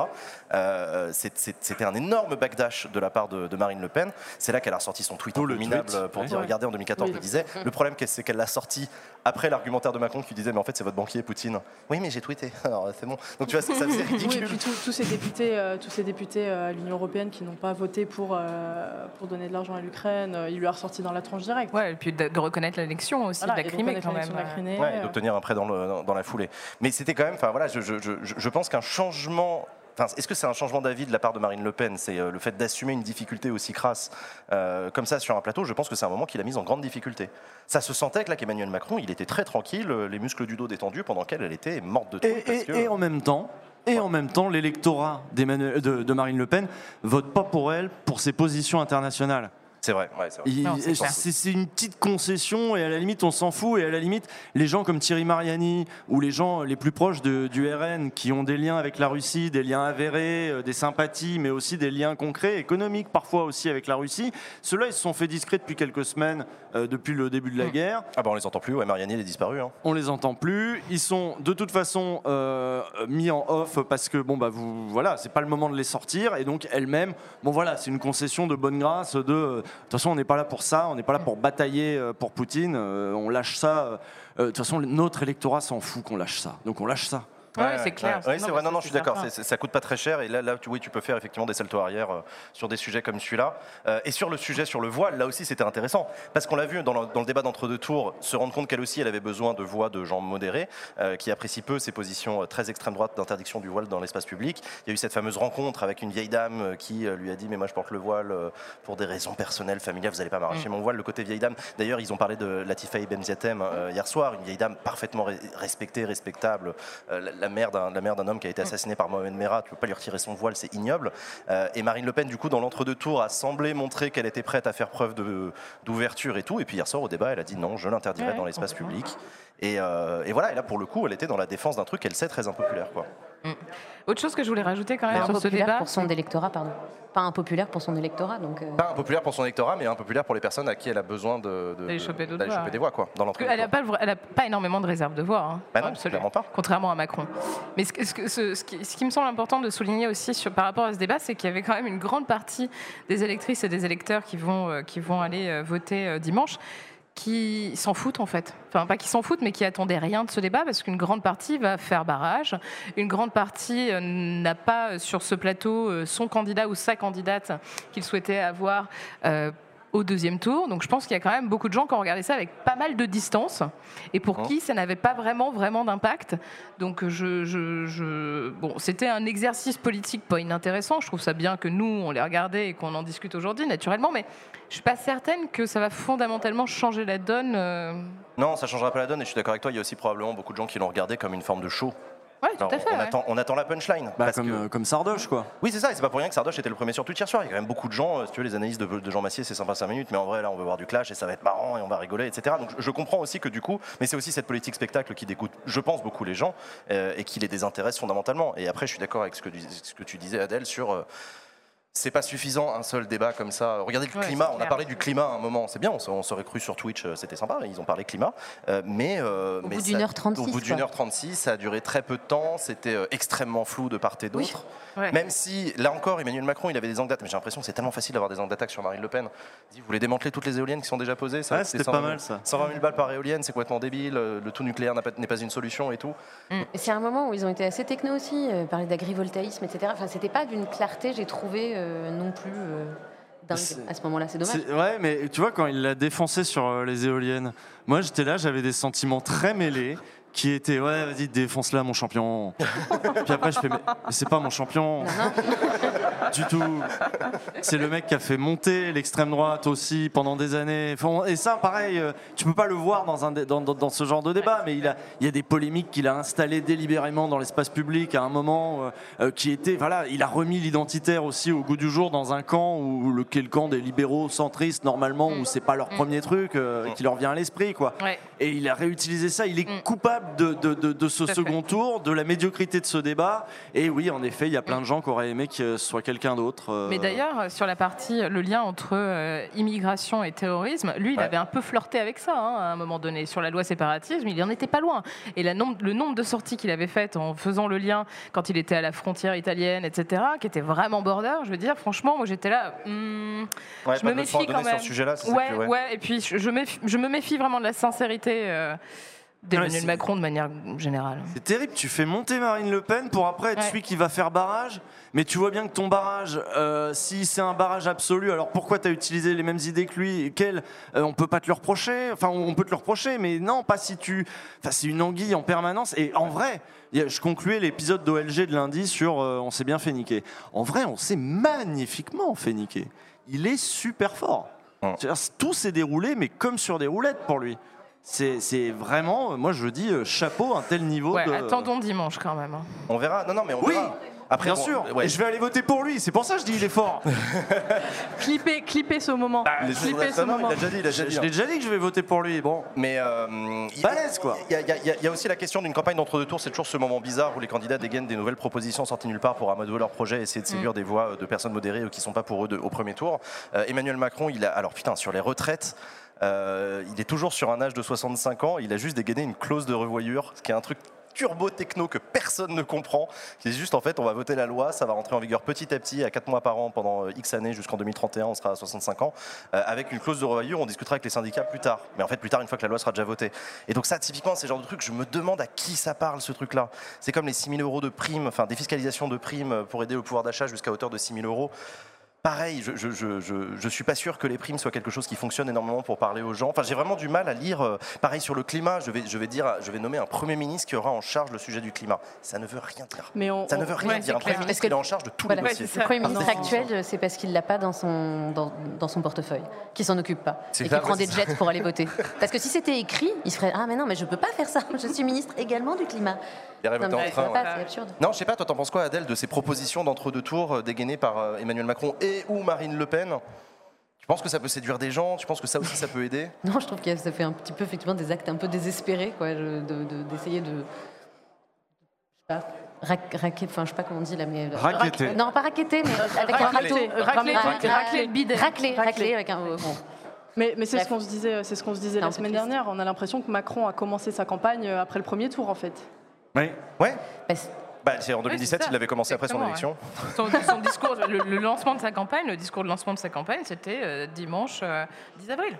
Euh, c'est- c'est- C'était un énorme backdash de la part de, de Marine Le Pen. C'est là qu'elle a ressorti son tweet D'où le minable tweet, pour ouais. dire Ouais. regardez en 2014 Oui. je le disais. Le problème c'est qu'elle l'a sorti après l'argumentaire de Macron qui disait mais en fait c'est votre banquier Poutine. Oui mais j'ai tweeté. [LAUGHS] Alors c'est bon. Donc tu vois ça faisait Oui, et ridicule. puis tous- ces députés, euh, tous ces députés euh, à l'Union européenne qui n'ont pas voté pour, euh, pour donner de l'argent à l'Ukraine, euh, il lui a ressorti dans la tranche directe. Ouais, et puis de, de reconnaître l'élection aussi Voilà, de la Crimée quand même. l'élection de la Crimée, Ouais, et euh, d'obtenir un prêt dans, le- dans la foulée. Mais c'était quand même, enfin voilà, je, je- je- je pense qu'un changement. Enfin, est-ce que c'est un changement d'avis de la part de Marine Le Pen C'est euh, le fait d'assumer une difficulté aussi crasse euh, comme ça sur un plateau. Je pense que c'est un moment qu'il a mis en grande difficulté. Ça se sentait que là, qu'Emmanuel Macron, il était très tranquille, euh, les muscles du dos détendus, pendant qu'elle, elle était morte de tout. Et, parce et- que- et en même temps, et en même temps, l'électorat de, de Marine Le Pen vote pas pour elle pour ses positions internationales. C'est vrai, ouais, c'est vrai. Il- Non, c'est clair. C'est c'est une petite concession et à la limite on s'en fout et à la limite les gens comme Thierry Mariani ou les gens les plus proches de- du RN qui ont des liens avec la Russie, des liens avérés, euh, des sympathies mais aussi des liens concrets, économiques parfois aussi avec la Russie, ceux-là ils se sont fait discrets depuis quelques semaines, euh, depuis le début de la Mm. guerre. Ah bah on les entend plus, ouais, Mariani, elle est disparue. hein. On les entend plus. Ils sont de toute façon euh, mis en off parce que bon bah vous voilà, c'est pas le moment de les sortir et donc elle-même, bon voilà, c'est une concession de bonne grâce. De euh, de toute façon, on n'est pas là pour ça, on n'est pas là pour batailler euh, pour Poutine. euh, on lâche ça. euh, De toute façon, notre électorat s'en fout qu'on lâche ça. Donc on lâche ça. Ouais, c'est clair. Ouais, c'est vrai, non, non, je suis d'accord, ça coûte pas très cher et là, là tu, oui, tu peux faire effectivement des saltos arrière euh, sur des sujets comme celui-là. Euh, et sur le sujet sur le voile, là aussi c'était intéressant parce qu'on l'a vu dans le, dans le débat d'entre-deux tours, se rendre compte qu'elle aussi elle avait besoin de voix de gens modérés euh, qui apprécient peu ses positions très extrême droite d'interdiction du voile dans l'espace public. Il y a eu cette fameuse rencontre avec une vieille dame qui lui a dit Mais moi je porte le voile pour des raisons personnelles, familiales, vous n'allez pas m'arracher mon voile. Le côté vieille dame, d'ailleurs, ils ont parlé de Latifa Ibn Ziatem hier soir, une vieille dame parfaitement respectée, respectable, la, la mère d'un la mère d'un homme qui a été assassiné par Mohamed Merah, tu peux pas lui retirer son voile, c'est ignoble. Euh, et Marine Le Pen, du coup, dans l'entre-deux tours, a semblé montrer qu'elle était prête à faire preuve d'ouverture et tout. Et puis hier soir, au débat, elle a dit non, je l'interdirai Ouais, dans l'espace public. Et, euh, et voilà, et là, pour le coup, elle était dans la défense d'un truc qu'elle sait très impopulaire. Quoi. Autre chose que je voulais rajouter quand Pas même sur ce impopulaire débat. pour son électorat, pardon. Pas impopulaire pour son électorat, donc. euh, Pas impopulaire pour son électorat, mais impopulaire pour les personnes à qui elle a besoin de, de- D'aller de- choper d'aller des voix quoi, dans l'entre-deux qu'elle n'a pas, elle pas énormément de réserve de voix. Hein, Bah non, Absolument. clairement pas. Contrairement à Macron. Mais ce, que- ce que- ce- ce qui, ce qui me semble important de souligner aussi sur- par rapport à ce débat, c'est qu'il y avait quand même une grande partie des électrices et des électeurs qui vont, euh, qui vont aller euh, voter euh, dimanche qui s'en foutent en fait. Enfin, pas qui s'en foutent, mais qui attendaient rien de ce débat parce qu'une grande partie va faire barrage. Une grande partie euh, n'a pas euh, sur ce plateau euh, son candidat ou sa candidate qu'il souhaitait avoir euh, au deuxième tour. Donc je pense qu'il y a quand même beaucoup de gens qui ont regardé ça avec pas mal de distance et pour qui ça n'avait pas vraiment, vraiment d'impact. Donc je, je- je- bon, c'était un exercice politique pas inintéressant. Je trouve ça bien que nous, on les regardait et qu'on en discute aujourd'hui, naturellement, mais je suis pas certaine que ça va fondamentalement changer la donne. euh. Non, ça changera pas la donne et je suis d'accord avec toi, il y a aussi probablement beaucoup de gens qui l'ont regardé comme une forme de show. Ouais, tout Alors, à fait. on, ouais. attend, on attend la punchline. Bah, parce comme, que- euh, comme Sardoche, quoi. Oui, c'est ça, et c'est pas pour rien que Sardoche était le premier sur Twitch hier soir. Il y a quand même beaucoup de gens, euh, si tu veux, les analyses de, de Jean Massier, c'est sympa 5 minutes, mais en vrai, là, on veut voir du clash et ça va être marrant et on va rigoler, etc. Donc je, je comprends aussi que du coup, mais c'est aussi cette politique spectacle qui dégoûte, je pense, beaucoup les gens euh, et qui les désintéresse fondamentalement. Et après, je suis d'accord avec ce que, tu- ce que tu disais, Adèle, sur. euh, c'est pas suffisant un seul débat comme ça. Regardez le Ouais, climat, on a parlé du climat à un moment, c'est bien, on, se- on serait cru sur Twitch, euh, c'était sympa, ils ont parlé climat. Euh, mais, euh, Au mais bout ça- d'une heure 36, Au bout d'une heure 36, ça a duré très peu de temps, c'était euh, extrêmement flou de part et d'autre. Ouais. Même si, là encore, Emmanuel Macron, il avait des angles d'attaque, mais j'ai l'impression que c'est tellement facile d'avoir des angles d'attaque sur Marine Le Pen. Il dit, vous voulez démanteler toutes les éoliennes qui sont déjà posées ça Ouais, c'était 120 pas 000 mal, ça. 120 000 balles par éolienne, c'est complètement débile, le tout nucléaire n'est pas une solution et tout. Et C'est un moment où ils ont été assez techno aussi, euh, parler d'agrivoltaïsme, etc. Enfin, c'était pas d'une clarté, j'ai trouvé euh, non plus euh, dingue à ce moment-là. C'est dommage. Ouais, mais tu vois, quand il l'a défoncé sur euh, les éoliennes, moi j'étais là, j'avais des sentiments très mêlés qui étaient ouais, vas-y, défonce-la, mon champion. Puis après, je fais, mais, mais c'est pas mon champion. du tout. C'est le mec qui a fait monter l'extrême droite aussi pendant des années. Enfin, et ça, pareil, euh, tu peux pas le voir dans, un, dans, dans- dans ce genre de débat, mais il, a, il y a des polémiques qu'il a installées délibérément dans l'espace public à un moment euh, euh, qui était, voilà, il a remis l'identitaire aussi au goût du jour dans un camp où le, qui est le camp des libéraux centristes normalement, où c'est pas leur premier truc euh, qui leur vient à l'esprit, quoi. Ouais. Et il a réutilisé ça. Il est Mm. De, de- de- de ce second tour, de la médiocrité de ce débat. Et oui, en effet, il y a plein de gens qui auraient aimé que ce soit quelqu'un d'autre. euh, Mais d'ailleurs, sur la partie, le lien entre euh, immigration et terrorisme, lui, il Ouais. avait un peu flirté avec ça hein, à un moment donné. Sur la loi séparatisme, il en était pas loin. Et la nombre- le nombre de sorties qu'il avait faites en faisant le lien quand il était à la frontière italienne, etc., qui était vraiment border, je veux dire, franchement, moi j'étais là. hmm, Ouais, je me méfie quand même. sur ce sujet-là, ouais, que- ouais, ouais. et puis je, je méfie- je me méfie vraiment de la sincérité euh, d'Emmanuel Macron de manière générale. C'est terrible, tu fais monter Marine Le Pen pour après être Ouais. celui qui va faire barrage, mais tu vois bien que ton barrage, euh, si c'est un barrage absolu, alors pourquoi tu as utilisé les mêmes idées que lui Quel euh, On peut pas te le reprocher, enfin on peut te le reprocher, mais non, pas si tu... Enfin c'est une anguille en permanence, et en vrai, je concluais l'épisode d'OLG de lundi sur euh, On s'est bien fait niquer. En vrai, on s'est magnifiquement fait niquer. Il est super fort. Tout s'est déroulé, mais comme sur des roulettes pour lui. C'est vraiment, moi je dis euh, chapeau, un tel niveau Ouais, de... attendons dimanche quand même. hein. On verra. Non, non, mais on Oui, verra. Après, Bien bon, sûr, ouais. et je vais aller voter pour lui, c'est pour ça que je dis il est fort. [LAUGHS] Clipper, clipper ce moment. Les- clipper ce Non, non, moment. il a déjà dit, il a déjà je dit. je hein. l'ai déjà dit que je vais voter pour lui, bon. Mais euh, il Balèze, quoi. Il y, a- il y a- il y a- il y a aussi la question d'une campagne d'entre-deux tours. C'est toujours ce moment bizarre où les candidats dégainent des nouvelles propositions sorties nulle part pour amadouer leur projet et essayer de séduire des voix euh, de personnes modérées ou qui ne sont pas pour eux de- au premier tour. Euh, Emmanuel Macron, il a alors putain sur les retraites. Euh, il est toujours sur un âge de 65 ans. Il a juste dégainé une clause de revoyure, ce qui est un truc turbo techno que personne ne comprend. C'est juste en fait, on va voter la loi, ça va rentrer en vigueur petit à petit, à 4 mois par an pendant euh, X années jusqu'en 2031, on sera à 65 ans, euh, avec une clause de revoyure, on discutera avec les syndicats plus tard. Mais en fait, plus tard, une fois que la loi sera déjà votée. Et donc ça, typiquement, c'est le genre de truc, je me demande à qui ça parle ce truc-là. C'est comme les 6 000 euros de primes, enfin défiscalisation de primes pour aider au pouvoir d'achat jusqu'à hauteur de 6 000 euros. Pareil, je, je, je, je, je suis pas sûr que les primes soient quelque chose qui fonctionne énormément pour parler aux gens. Enfin, j'ai vraiment du mal à lire. euh, pareil sur le climat, je vais, je vais dire, je vais nommer un premier ministre qui aura en charge le sujet du climat. Ça ne veut rien dire. Mais on, Ça ne veut rien Ouais, dire. Un premier ministre, il est en charge de tous Voilà. les Ouais, dossiers. c'est Le ça. Premier ministre actuel, c'est parce qu'il l'a pas dans son, dans, dans son portefeuille, qu'il s'en occupe pas. Et ça, qu'il prend ouais, des jets pour aller [LAUGHS] voter. Parce que si c'était écrit, il se ferait Ah, mais non, mais je peux pas faire ça. Je suis ministre également du climat. Il arrive Non, en mais ça train, ouais. pas, c'est absurde. Non, je sais pas, toi t'en penses quoi Adèle de ces propositions d'entre-deux tours euh, dégainées par euh, Emmanuel Macron et ou Marine Le Pen Tu penses que ça peut séduire des gens? Tu penses que ça aussi ça peut aider? [LAUGHS] Non, je trouve que ça fait un petit peu effectivement des actes un peu désespérés, quoi, je- de- de- d'essayer de, je sais pas, rac- raquer- enfin je sais pas comment on dit là, mais Raqueter. non pas raqueter, mais avec un Racler. râteau, Racler, Ra- racler, racler le bidet. racler, avec un. euh, bon. Mais, mais c'est ce qu'on se disait, c'est ce qu'on se disait la semaine dernière. On a l'impression que Macron a commencé sa campagne euh, après le premier tour, en fait. Oui. Ouais Bah, Bah, c'est en 2017, ça. il avait commencé après son élection. Son, son discours, le, le lancement de sa campagne, le discours de lancement de sa campagne, c'était euh, dimanche euh, 10 avril.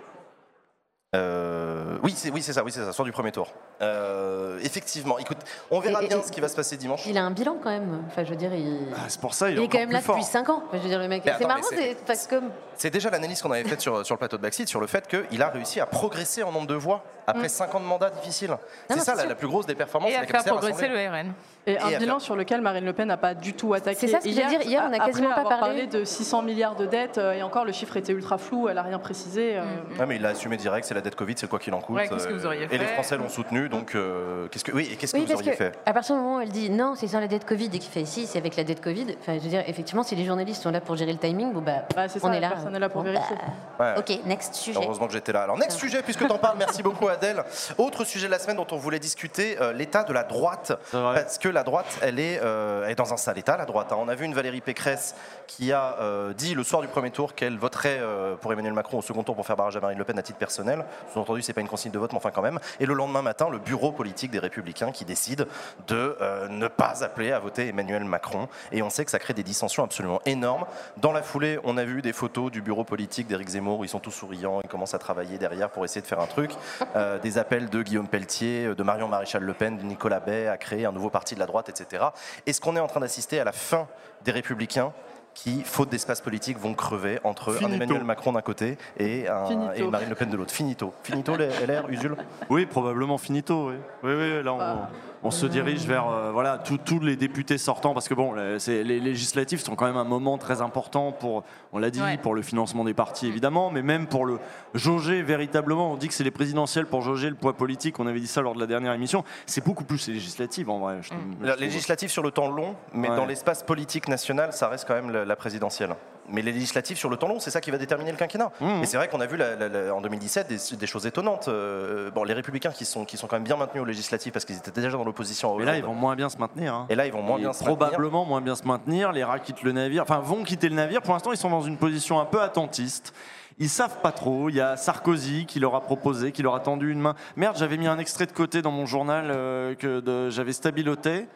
Euh, oui, c'est oui, c'est ça, oui, c'est ça, soir du premier tour. Euh, effectivement, écoute, on verra Et- et- bien ce qui va se passer dimanche. il a un bilan quand même. Enfin, je veux dire, il, Ah, c'est pour ça, il, il est quand même là fort. depuis 5 ans. Enfin, je veux dire, le mec. Mais C'est marrant, parce que C'est déjà l'analyse qu'on avait faite sur, sur le plateau de Backseat sur le fait qu'il a réussi à progresser en nombre de voix après 5 ans de mandat difficile. C'est ça la, la plus grosse des performances. Et à la faire progresser le RN. Et un bilan faire- sur lequel Marine Le Pen n'a pas du tout attaqué. C'est ça ce que j'allais dire. Hier, on a après quasiment pas parlé. parlé de 600 milliards de dettes, euh, et encore le chiffre était ultra flou, elle a rien précisé. euh, Ouais, mais il a assumé direct, c'est la dette Covid, c'est quoi qu'il en coûte. Ouais, qu'est-ce que vous auriez euh, Et les Français l'ont soutenu, donc euh, qu'est-ce que oui, et qu'est-ce que Oui, vous auriez que fait à partir du moment où elle dit non, c'est sans la dette Covid et qu'il fait si, c'est avec la dette Covid. Enfin, je veux dire, effectivement, si les journalistes sont là pour gérer le timing, bon bah, bah, on ça, est là. Personne n'est là pour vérifier. bah, Ouais. Ok, next sujet. Heureusement que j'étais là. Alors, next sujet, puisque t'en parles, merci beaucoup Adèle. Autre sujet de la semaine dont on voulait discuter, euh, l'état de la droite. Parce que la droite, elle est, euh, elle est dans un sale état, la droite. hein. On a vu une Valérie Pécresse qui a euh, dit le soir du premier tour qu'elle voterait euh, pour Emmanuel Macron au second tour pour faire barrage à Marine Le Pen à titre personnel. Sous-entendu, c'est pas une consigne de vote, mais enfin quand même. Et le lendemain matin, le bureau politique des Républicains qui décide de euh, ne pas appeler à voter Emmanuel Macron. Et on sait que ça crée des dissensions absolument énormes. Dans la foulée, on a vu des photos du bureau politique d'Éric Zemmour où ils sont tous souriants, ils commencent à travailler derrière pour essayer de faire un truc. Euh, des appels de Guillaume Pelletier, de Marion Maréchal Le Pen, de Nicolas Bay à créer un nouveau parti de la droite, etc. Est-ce qu'on est en train d'assister à la fin des Républicains qui, faute d'espace politique, vont crever entre un. Emmanuel Macron d'un côté et, un- Marine Le Pen de l'autre? Finito. Finito, LR, Usul? Oui, probablement finito. Oui, oui, oui là on, Bah. On se dirige vers euh, voilà tous les députés sortants parce que bon, les, c'est- les législatives sont quand même un moment très important pour, on l'a dit, Ouais. pour le financement des partis évidemment, mais même pour le jauger véritablement. On dit que c'est les présidentielles pour jauger le poids politique. On avait dit ça lors de la dernière émission. C'est beaucoup plus les législatives en vrai. je. Je La trouve. législative sur le temps long, mais Ouais. dans l'espace politique national, ça reste quand même la, la présidentielle. Mais les législatives sur le temps long, c'est ça qui va déterminer le quinquennat. Mmh. Et c'est vrai qu'on a vu la- la- la- en 2017 des, des choses étonnantes. Euh, bon, les républicains qui sont, qui sont quand même bien maintenus aux législatives parce qu'ils étaient déjà dans l'opposition. Mais là, ils vont moins bien se maintenir. hein. Et là, ils vont moins Et bien se maintenir. probablement moins bien se maintenir. Les rats quittent le navire, enfin vont quitter le navire. Pour l'instant, ils sont dans une position un peu attentiste. Ils savent pas trop. Il y a Sarkozy qui leur a proposé, qui leur a tendu une main. Merde, j'avais mis un extrait de côté dans mon journal euh, que j'avais stabiloté.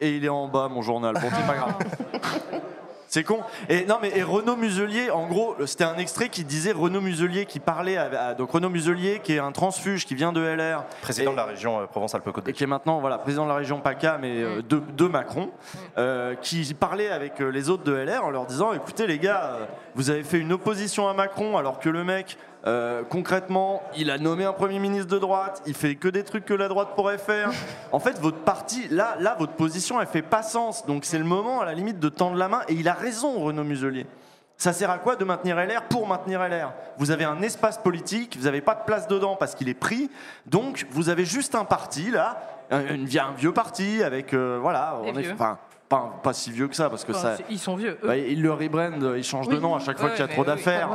Et il est en bas, mon journal. Bon, c'est pas grave. [LAUGHS] C'est con. Et non, mais et Renaud Muselier, en gros, c'était un extrait qui disait Renaud Muselier qui parlait à, à- donc Renaud Muselier qui est un transfuge qui vient de LR Président Et- de la région euh, Provence-Alpes-Côte et qui est maintenant voilà, président de la région PACA, mais euh, de, de Macron, euh, qui parlait avec euh, les autres de LR en leur disant écoutez les gars, euh, vous avez fait une opposition à Macron alors que le mec, euh, concrètement, il a nommé un Premier ministre de droite, il fait que des trucs que la droite pourrait faire. [LAUGHS] En fait, votre parti, là, là votre position, elle fait pas sens. Donc c'est le moment, à la limite, de tendre la main. Et il a raison, Renaud Muselier. Ça sert à quoi de maintenir LR pour maintenir LR Vous avez un espace politique, vous n'avez pas de place dedans parce qu'il est pris, donc vous avez juste un parti là, un, une- un vieux parti avec euh, voilà, on est enfin pas, pas si vieux que ça parce que Enfin, ça. Ils sont vieux. eux. bah, ils le rebrand, ils changent de nom à chaque fois Ouais, qu'il y a trop oui. d'affaires.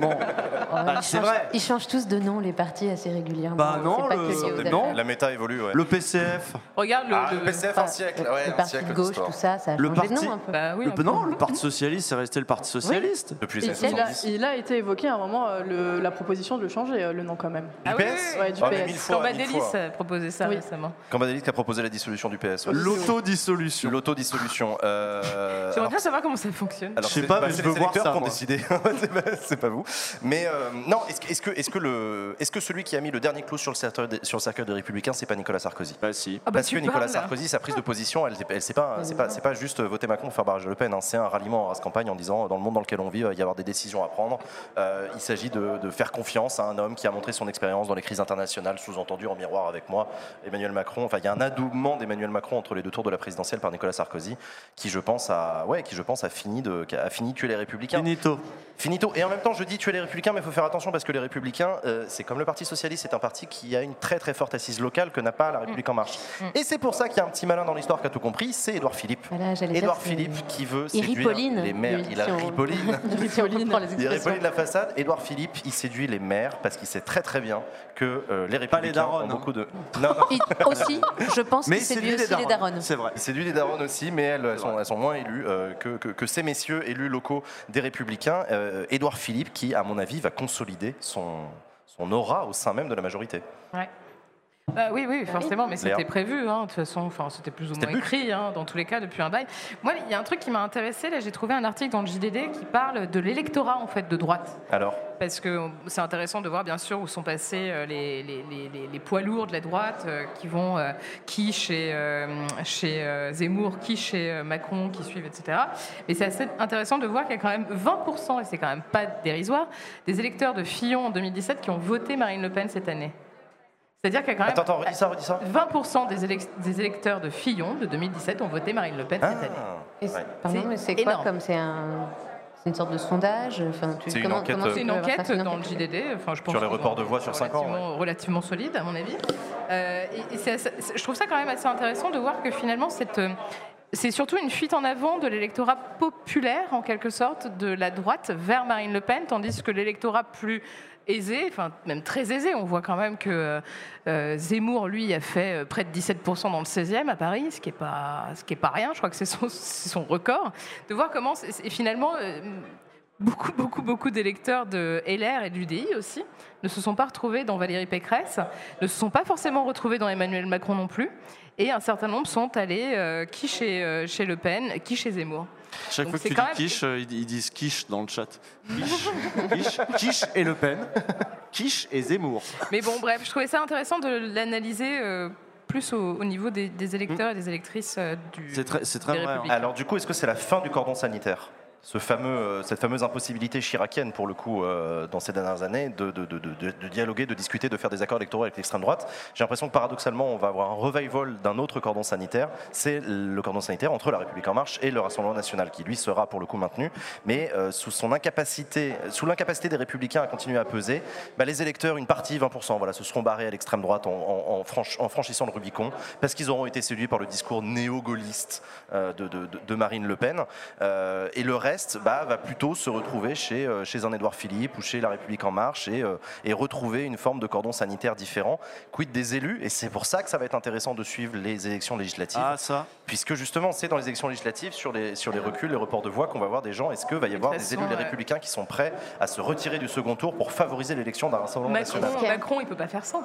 Bon, [LAUGHS] Bah, ils c'est changent- vrai. Ils changent tous de nom, les partis, assez régulièrement. Bah non, le- non. La méta évolue, ouais. le PCF, Regarde le. Ah, le- le PCF, un siècle. Ouais, le un parti siècle de gauche, tout ça, ça a Le changé de parti- nom un peu. Bah oui, le, un peu. non, le Parti socialiste, c'est resté le Parti socialiste. Depuis les années Il a, 70. il a été évoqué à un moment euh, la proposition de le changer, euh, le nom quand même. Ah oui. Ouais, du Ah, PS. mille fois, Quand mille Badélis fois. a proposé ça récemment. Cambadélis qui a proposé la dissolution du PS. ouais. L'autodissolution. L'autodissolution. Euh, J'aimerais bien savoir comment ça fonctionne. Alors, Je sais c'est- pas, bah, mais c'est je veux les voir ça, qui ont moi. décidé. [LAUGHS] c'est pas, c'est pas vous. Mais euh, non, est-ce que, est-ce que, est-ce que le, est-ce que celui qui a mis le dernier clou sur le cercueil des, sur le cercueil des Républicains, c'est pas Nicolas Sarkozy? Bah si. Ah bah, Parce tu que Nicolas parles. Sarkozy, sa prise de position, elle, elle c'est pas, c'est pas, c'est pas juste voter Macron pour faire barrage de Le Pen. hein. C'est un ralliement en race campagne en disant, dans le monde dans lequel on vit, il va y avoir des décisions à prendre. Euh, il s'agit de, de faire confiance à un homme qui a montré son expérience dans les crises internationales, sous-entendu en miroir avec moi, Emmanuel Macron. Enfin, il y a un adoubement d'Emmanuel Macron entre les deux tours de la présidentielle par Nicolas Sarkozy, qui je pense a, ouais, qui je pense a fini de, a fini de tuer les Républicains. Finito. Finito. Et en même temps, je dis tuer les Républicains, mais il faut faire attention parce que les Républicains, euh, c'est comme le Parti Socialiste, c'est un parti qui a une très très forte assise locale que n'a pas la République en marche. Et c'est pour ça qu'il y a un petit malin dans l'histoire qui a tout compris, c'est Édouard Philippe. Voilà, Édouard Philippe qui veut Il séduire les maires. Il a ripolline. Les [LAUGHS] Il ripolline la façade. Édouard Philippe, il séduit les maires parce qu'il sait très très bien que euh, les Pas les Républicains darons, ont beaucoup de. Non, [LAUGHS] non. Aussi, je pense c'est c'est lui lui aussi les darons. C'est vrai. Il séduit les darons aussi, mais elles, elles sont, elles sont moins élues euh, que, que- que ces messieurs élus locaux des Républicains. Euh, Édouard Philippe, qui, à mon avis, va consolider son, son aura au sein même de la majorité. Ouais. Bah oui, oui, forcément, mais c'était prévu, hein, de toute façon, enfin, c'était plus ou moins écrit, hein, dans tous les cas, depuis un bail. Moi, il y a un truc qui m'a intéressé, là, j'ai trouvé un article dans le JDD qui parle de l'électorat, en fait, de droite. Alors, Parce que c'est intéressant de voir, bien sûr, où sont passés euh, les, les- les- les- les poids lourds de la droite, euh, qui vont, euh, qui chez, euh, chez euh, Zemmour, qui chez euh, Macron, qui suivent, etc. Mais c'est assez intéressant de voir qu'il y a quand même 20%, et c'est quand même pas dérisoire, des électeurs de Fillon en 2017 qui ont voté Marine Le Pen cette année. C'est-à-dire qu'il y a quand même Attends, attends, redis ça, redis ça. 20% des, élec- des électeurs de Fillon de 2017 ont voté Marine Le Pen cette année. Et c'est- ouais. Pardon, C'est mais c'est quoi énorme. comme c'est un c'est une sorte de sondage enfin, tu- C'est une enquête, comment euh, une enquête dans le. JDD. Enfin, je pense Sur les reports de voix sur cinq ans, relativement- Relativement solide, à mon avis. Euh, et et c'est assez- c'est- je trouve ça quand même assez intéressant de voir que finalement, cette, euh, c'est surtout une fuite en avant de l'électorat populaire, en quelque sorte, de la droite vers Marine Le Pen, tandis que l'électorat plus aisé, enfin même très aisé, on voit quand même que euh, euh, Zemmour, lui, a fait euh, près de 17% dans le 16e à Paris, ce qui n'est pas, pas rien, je crois que c'est son, record, de voir comment, et finalement, beaucoup, beaucoup, beaucoup d'électeurs de LR et du DI aussi ne se sont pas retrouvés dans Valérie Pécresse, ne se sont pas forcément retrouvés dans Emmanuel Macron non plus, et un certain nombre sont allés qui chez, chez Le Pen, qui chez Zemmour. Chaque Donc fois que tu dis même- quiche, euh, ils disent quiche dans le chat. Quiche, quiche, [LAUGHS] quiche et Le Pen. Quiche et Zemmour. Mais bon, bref, je trouvais ça intéressant de l'analyser euh, plus au, au niveau des, des électeurs et des électrices euh, du. C'est très, c'est très vrai. hein. Alors du coup, est-ce que c'est la fin du cordon sanitaire? Euh, cette fameuse impossibilité chiracienne, pour le coup, euh, dans ces dernières années, de, dialoguer, de discuter, de faire des accords électoraux avec l'extrême droite. J'ai l'impression que paradoxalement, on va avoir un revival d'un autre cordon sanitaire. C'est le cordon sanitaire entre la République en marche et le Rassemblement national, qui lui sera pour le coup maintenu, mais euh, sous l'incapacité des Républicains à continuer à peser, bah, les électeurs, une partie, 20%, voilà, se seront barrés à l'extrême droite en, en- en franch- en franchissant le Rubicon, parce qu'ils auront été séduits par le discours néo-gaulliste de, Marine Le Pen. Et le reste bah, va plutôt se retrouver chez, euh, chez un Édouard Philippe ou chez La République En Marche et, euh, et retrouver une forme de cordon sanitaire différent. Quid des élus? Et c'est pour ça que ça va être intéressant de suivre les élections législatives, Ah, ça. puisque justement, c'est dans les élections législatives, sur les, sur les reculs, les reports de voix, qu'on va voir des gens. Est-ce qu'il va y avoir des façon, élus les républicains qui sont prêts à se retirer du second tour pour favoriser l'élection d'un Rassemblement Macron, national? Macron, il peut pas faire ça.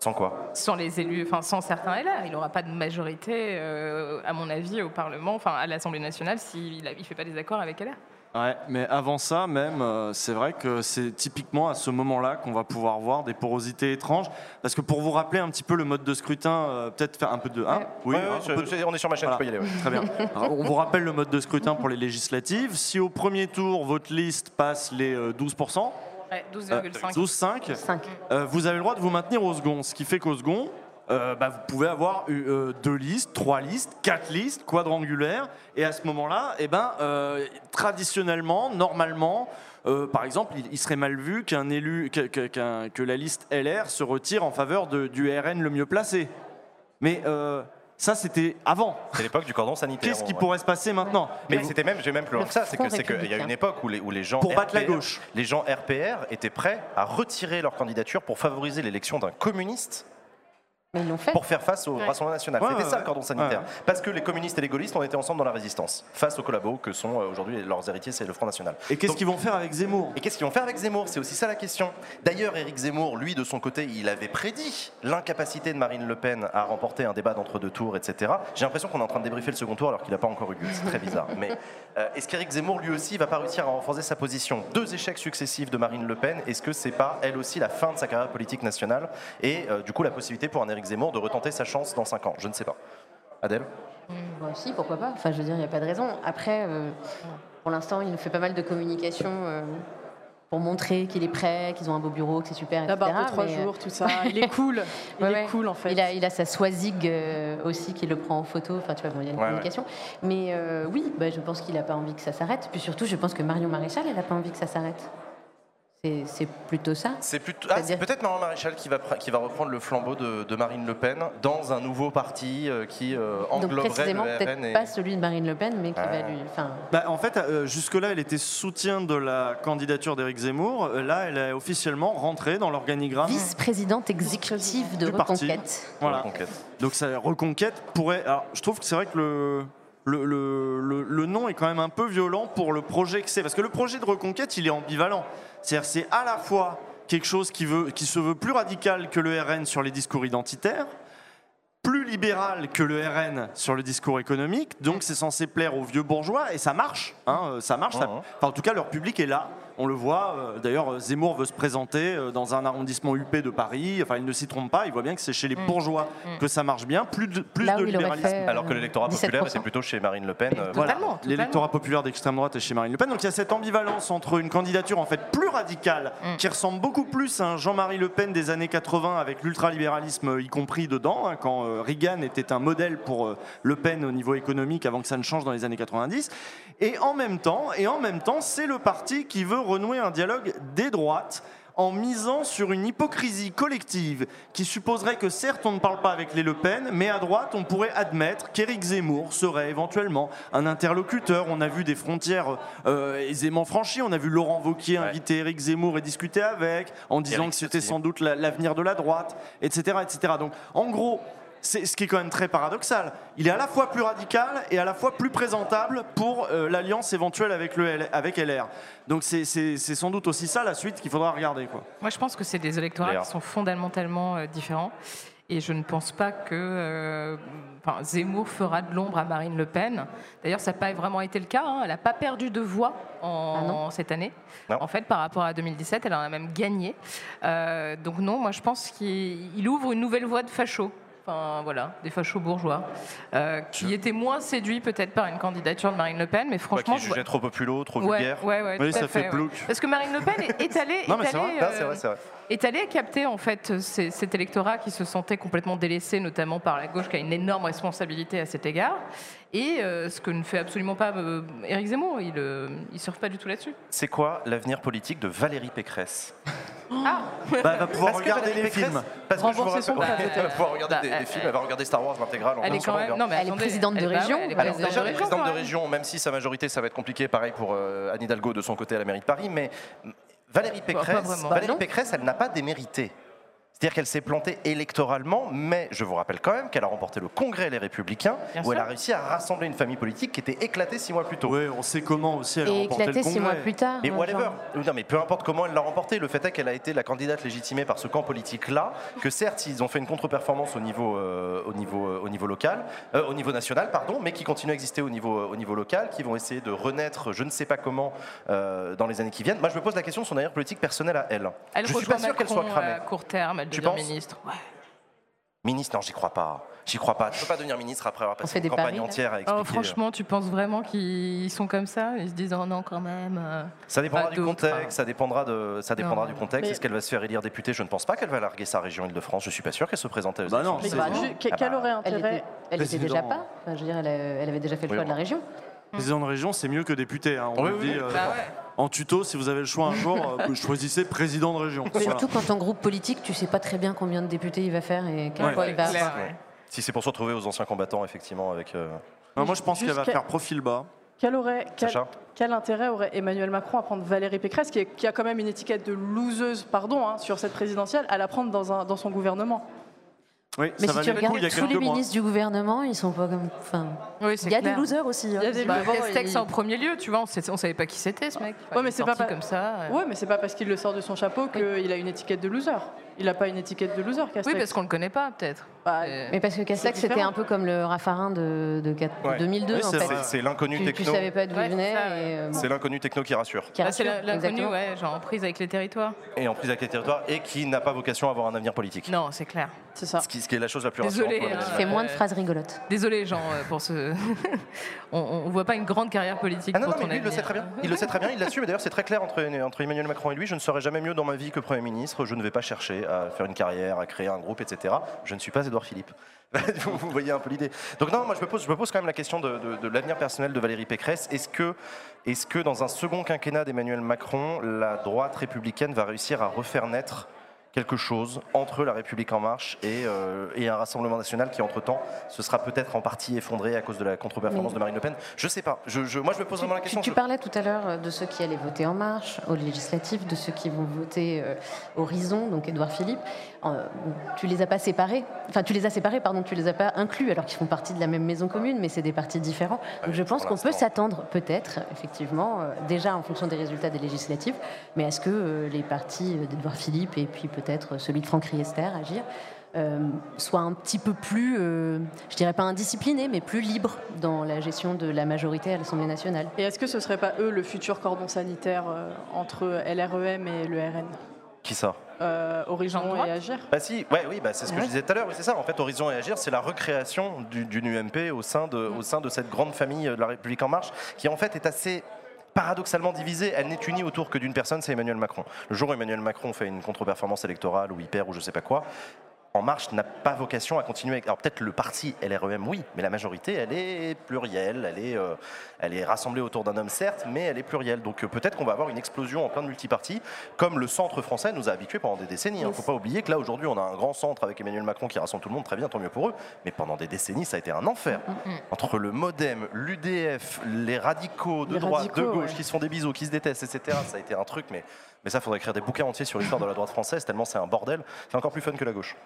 Sans quoi Sans les élus, enfin sans certains LR, il n'aura pas de majorité, euh, à mon avis, au Parlement, enfin à l'Assemblée nationale, s'il ne fait pas des accords avec LR. Ouais, mais avant ça, même, euh, c'est vrai que c'est typiquement à ce moment-là qu'on va pouvoir voir des porosités étranges. Parce que pour vous rappeler un petit peu le mode de scrutin, euh, peut-être faire un peu de. hein Oui, peu de- on est sur ma chaîne, Voilà. je peux y aller. ouais. Très bien. [LAUGHS] Alors, on vous rappelle le mode de scrutin pour les législatives. Si au premier tour, votre liste passe les euh, 12%, Ouais, euh, 12,5. 12,5, 5. euh, vous avez le droit de vous maintenir au second. Ce qui fait qu'au second, euh, bah, vous pouvez avoir euh, deux listes, trois listes, quatre listes quadrangulaires. Et à ce moment-là, eh ben, euh, traditionnellement, normalement, euh, par exemple, il, il serait mal vu qu'un élu, que, que- qu'un- que la liste LR se retire en faveur de- du RN le mieux placé. Mais euh, ça, c'était avant. C'est l'époque du cordon sanitaire. Qu'est-ce qui ouais. pourrait se passer maintenant Mais c'était même, j'ai même plus loin que ça, c'est qu'il y a une époque où les, où les gens Pour battre la RPR gauche. les gens RPR étaient prêts à retirer leur candidature pour favoriser l'élection d'un communiste Mais ils l'ont fait. pour faire face au Ouais. Rassemblement national. Ouais, C'était ouais, ça le cordon sanitaire. Ouais. Parce que les communistes et les gaullistes ont été ensemble dans la résistance face aux collabos que sont euh, aujourd'hui leurs héritiers, c'est le Front national. Et qu'est-ce qu'ils vont faire avec Zemmour? Et qu'est-ce qu'ils vont faire avec Zemmour? C'est aussi ça la question. D'ailleurs, Éric Zemmour, lui, de son côté, il avait prédit l'incapacité de Marine Le Pen à remporter un débat d'entre deux tours, etc. J'ai l'impression qu'on est en train de débriefer le second tour alors qu'il n'a pas encore eu lieu. C'est très bizarre. Mais euh, est-ce qu'Éric Zemmour, lui aussi, va pas réussir à renforcer sa position? Deux échecs successifs de Marine Le Pen, est-ce que c'est pas, elle aussi, la fin de sa carrière politique nationale? Et euh, du coup, la possibilité pour un Éric Zemmour de retenter sa chance dans cinq ans Je ne sais pas. Adèle? Bah, si, pourquoi pas. Enfin, je veux dire, il n'y a pas de raison. Après, euh, pour l'instant, il nous fait pas mal de communication euh, pour montrer qu'il est prêt, qu'ils ont un beau bureau, que c'est super, La etc. barre de trois mais, euh, jours, tout ça. [LAUGHS] Il est cool. Il Ouais, est ouais. cool en fait. Il a, il a sa Swazig euh, aussi qui le prend en photo. Enfin, tu vois, bon, il y a une Ouais, communication. Mais euh, oui, bah, je pense qu'il n'a pas envie que ça s'arrête. Puis surtout, je pense que Marion Maréchal, elle n'a pas envie que ça s'arrête. C'est- plutôt ça. C'est plutôt ah, peut-être Marion Maréchal qui va, qui va reprendre le flambeau de, de Marine Le Pen dans un nouveau parti euh, qui euh, Donc engloberait précisément, le peut-être RN et... pas celui de Marine Le Pen, mais qui Ah. va lui. Enfin, Bah, en fait, euh, jusque-là, elle était soutien de la candidature d'Éric Zemmour. Euh, Là, elle est officiellement rentrée dans l'organigramme. vice-présidente exécutive de Du parti. Reconquête. Voilà. Reconquête. Donc, ça, Reconquête pourrait. Alors, je trouve que c'est vrai que le, le, le- le- le nom est quand même un peu violent pour le projet que c'est. Parce que le projet de Reconquête, il est ambivalent. C'est-à-dire, c'est à la fois quelque chose qui, veut, qui se veut plus radical que le RN sur les discours identitaires, plus libéral que le RN sur le discours économique. Donc, c'est censé plaire aux vieux bourgeois et ça marche. hein, euh, ça marche. ça- enfin, en tout cas, leur public est là. On le voit. euh, D'ailleurs, Zemmour veut se présenter euh, dans un arrondissement UP de Paris. Enfin, il ne s'y trompe pas. Il voit bien que c'est chez les bourgeois que ça marche bien. Plus de, plus Là libéralisme. fait, euh, Alors que l'électorat populaire 17%. était plutôt chez Marine Le Pen. euh, Voilà, l'électorat populaire d'extrême droite est chez Marine Le Pen. Donc il y a cette ambivalence entre une candidature en fait plus radicale, Mm. qui ressemble beaucoup plus à un Jean-Marie Le Pen des années 80 avec l'ultralibéralisme y compris dedans, hein, quand euh, Reagan était un modèle pour euh, Le Pen au niveau économique avant que ça ne change dans les années 90. Et en même temps, et en même temps, c'est le parti qui veut renouer un dialogue des droites en misant sur une hypocrisie collective qui supposerait que certes on ne parle pas avec les Le Pen, mais à droite on pourrait admettre qu'Éric Zemmour serait éventuellement un interlocuteur. On a vu des frontières euh, aisément franchies, on a vu Laurent Ouais. inviter Éric Zemmour et discuter avec, en disant que c'était sans doute la- l'avenir de la droite, etc. etc. Donc en gros, c'est ce qui est quand même très paradoxal. Il est à la fois plus radical et à la fois plus présentable pour euh, l'alliance éventuelle avec, le L- avec LR. Donc c'est- c'est c'est sans doute aussi ça la suite qu'il faudra regarder. Quoi. Moi, je pense que c'est des électorats qui sont fondamentalement euh, différents. Et je ne pense pas que euh, enfin, Zemmour fera de l'ombre à Marine Le Pen. D'ailleurs, ça n'a pas vraiment été le cas. hein. Elle n'a pas perdu de voix en, Ah cette année. Non. En fait, par rapport à 2017, elle en a même gagné. Euh, donc non, moi je pense qu'il il ouvre une nouvelle voie de fachos. Enfin, voilà, des fachos bourgeois, euh, qui étaient moins séduits peut-être par une candidature de Marine Le Pen, mais franchement, qui jugeait trop populo, trop Ouais, vulgaire. ouais, ouais, Oui, ça fait ouais. plouc. Parce que Marine Le Pen est, allée, [LAUGHS] Non, mais est c'est allée, vrai. C'est euh, vrai, c'est vrai. Est allé capter en fait ces- cet électorat qui se sentait complètement délaissé, notamment par la gauche, qui a une énorme responsabilité à cet égard. Et euh, ce que ne fait absolument pas euh, Éric Zemmour, il ne surfe pas du tout là-dessus. C'est quoi l'avenir politique de Valérie Pécresse? Ah Bah, elle va pouvoir Parce regarder les Pécresse- films. Parce que je vous Rembourser son rappelle- prêt, Ouais, elle va pouvoir regarder Bah, des, films, elle va regarder Star Wars, l'intégrale. Elle est quand même. Non, mais Elle est présidente de elle région. elle est Alors présidente déjà, de elle est région, présidente de région, même si sa majorité, ça va être compliqué, pareil pour euh, Anne Hidalgo de son côté à la mairie de Paris, mais Valérie Pécresse, Bah. Pécresse, elle n'a pas démérité. C'est-à-dire qu'elle s'est plantée électoralement, mais je vous rappelle quand même qu'elle a remporté le congrès Les Républicains, Bien où sûr. elle a réussi à rassembler une famille politique qui était éclaté six mois plus tôt. Oui, on sait comment aussi elle a Et remporté le éclaté six mois congrès. plus tard. Euh, whatever. genre. Non, mais peu importe comment elle l'a remporté, le fait est qu'elle a été la candidate légitimée par ce camp politique-là, que certes, ils ont fait une contre-performance au niveau, euh, au, niveau, euh, au niveau local, euh, au niveau national, pardon, mais qui continuent à exister au niveau, au niveau local, qui vont essayer de renaître, je ne sais pas comment, euh, dans les années qui viennent. Moi, je me pose la question de son avenir politique personnel à elle. Elle je suis pas sûr qu'elle soit cramée. à court terme, Tu penses ministre. Ouais. Ministre, non, j'y crois pas. J'y crois pas. Tu peux pas devenir ministre après avoir passé fait une des campagne paris, entière à expliquer. Oh, franchement, tu penses vraiment qu'ils sont comme ça? Ils se disent oh non quand même. euh. Ça dépendra du contexte, ça dépendra, de, ça dépendra Non. du contexte. Mais- Est-ce qu'elle va se faire élire députée? Je ne pense pas qu'elle va larguer sa région Île-de-France. Je suis pas sûr qu'elle se présente à Bah non, Mais bah, Ah quel bah, aurait Elle intérêt? était, elle était Président. déjà pas. Enfin, je veux dire, elle, avait déjà fait le Oui, choix de la région. Président de région, c'est mieux que député. hein. On Oui, le oui, dit oui. euh, Bah ouais. En tuto, si vous avez le choix un jour, euh, choisissez président de région. Voilà. Surtout quand en groupe politique, tu sais pas très bien combien de députés il va faire et quel Ouais. poids il va avoir. ouais. Si c'est pour se retrouver aux anciens combattants, effectivement, avec. euh, Non, moi, je pense qu'elle va faire profil bas. Quel, aurait, quel, Sacha quel intérêt aurait Emmanuel Macron à prendre Valérie Pécresse, qui, est- qui a quand même une étiquette de loseuse, pardon, hein, sur cette présidentielle, à la prendre dans, un, dans son gouvernement? Oui, Mais ça si tu coup regardes il y a tous les mois. ministres du gouvernement, ils sont pas comme. Enfin, Oui, c'est il y a clair. des losers aussi. hein, Il y a des Bah, Castex ils- en premier lieu, tu vois, on, sait- on savait pas qui c'était ce mec. Ouais, mais Il est c'est pas pas- comme ça. euh. Ouais, mais c'est pas parce qu'il le sort de son chapeau qu'il a une étiquette de loser. Il n'a pas une étiquette de loser, Castex. Oui, parce qu'on le connaît pas, peut-être. Euh, Mais parce que Castex, C'est c'était un peu comme le Raffarin de, de, quatre- de Ouais. 2002, Oui, en c'est fait. C'est c'est l'inconnu Tu, tu techno. savais pas d'où Ouais, il venait. c'est euh, C'est l'inconnu techno qui rassure. qui c'est rassure, la- l'inconnu, ouais, genre en prise avec les territoires. Et en prise avec les territoires, et qui n'a pas vocation à avoir un avenir politique. Non, c'est clair. c'est ça. Ce qui, ce qui est la chose la plus Désolé, rassurante. hein. Valérie. Fais moins de Euh, phrases rigolotes. Désolé, Jean, euh, pour ce. [LAUGHS] on, on voit pas une grande carrière politique Ah non, pour non, mais ton lui, il le sait très bien. Il le sait très bien, il l'assume. D'ailleurs, c'est très clair entre, entre Emmanuel Macron et lui. Je ne serai jamais mieux dans ma vie que Premier ministre. Je ne vais pas chercher à faire une carrière, à créer un groupe, etc. Je ne suis pas Philippe. [LAUGHS] vous, voyez un peu l'idée. Donc non, moi je me pose, je me pose quand même la question de l'avenir personnel de Valérie Pécresse. Est-ce que, est que dans un second quinquennat d'Emmanuel Macron, la droite républicaine va réussir à refaire naître quelque chose entre la République en marche et, euh, et un Rassemblement national qui, entre-temps, se sera peut-être en partie effondré à cause de la contre-performance de Marine Le Pen Je sais pas. Je, je- moi, je me pose vraiment la Tu, question. tu Je- parlais tout à l'heure euh, de ceux qui allaient voter En Marche, aux législatives, de ceux qui vont voter euh, Horizon, donc Édouard Philippe. Euh, tu les as pas séparés, enfin tu les as séparés, pardon, tu les as pas inclus alors qu'ils font partie de la même maison commune, mais c'est des partis différents. Donc je pense qu'on peut s'attendre, peut-être, effectivement, euh, déjà en fonction des résultats des législatives, mais est-ce que euh, les partis d'Édouard Philippe et puis peut-être celui de Franck Riester, Agir, euh, soit un petit peu plus, euh, je dirais pas indiscipliné, mais plus libre dans la gestion de la majorité à l'Assemblée nationale. Et est-ce que ce serait pas eux le futur cordon sanitaire euh, entre LREM et le RN Qui ça? Euh, Horizon et Agir Bah si, ouais, oui, bah c'est ce que Ouais. je disais tout à l'heure, oui, c'est ça. En fait, Horizon et Agir, c'est la recréation du- d'une UMP au sein, de, au sein de cette grande famille de la République En Marche, qui en fait est assez paradoxalement divisée. Elle n'est unie autour que d'une personne, c'est Emmanuel Macron. Le jour où Emmanuel Macron fait une contre-performance électorale ou il perd ou je sais pas quoi, En Marche n'a pas vocation à continuer. avec- Alors peut-être le parti LREM, oui, mais la majorité, elle est plurielle, elle est, euh, elle est rassemblée autour d'un homme, certes, mais elle est plurielle. Donc euh, peut-être qu'on va avoir une explosion en plein de multipartis, comme le centre français nous a habitués pendant des décennies. Il ne faut pas oublier que là, aujourd'hui, on a un grand centre avec Emmanuel Macron qui rassemble tout le monde, très bien, tant mieux pour eux. Mais pendant des décennies, ça a été un enfer. Entre le Modem, l'UDF, les radicaux de Les droite, radicaux, de gauche, ouais. qui se font des bisous, qui se détestent, etc. Ça a été un truc, mais, mais ça, faudrait écrire des bouquins entiers sur l'histoire de la droite française, tellement c'est un bordel. C'est encore plus fun que la gauche.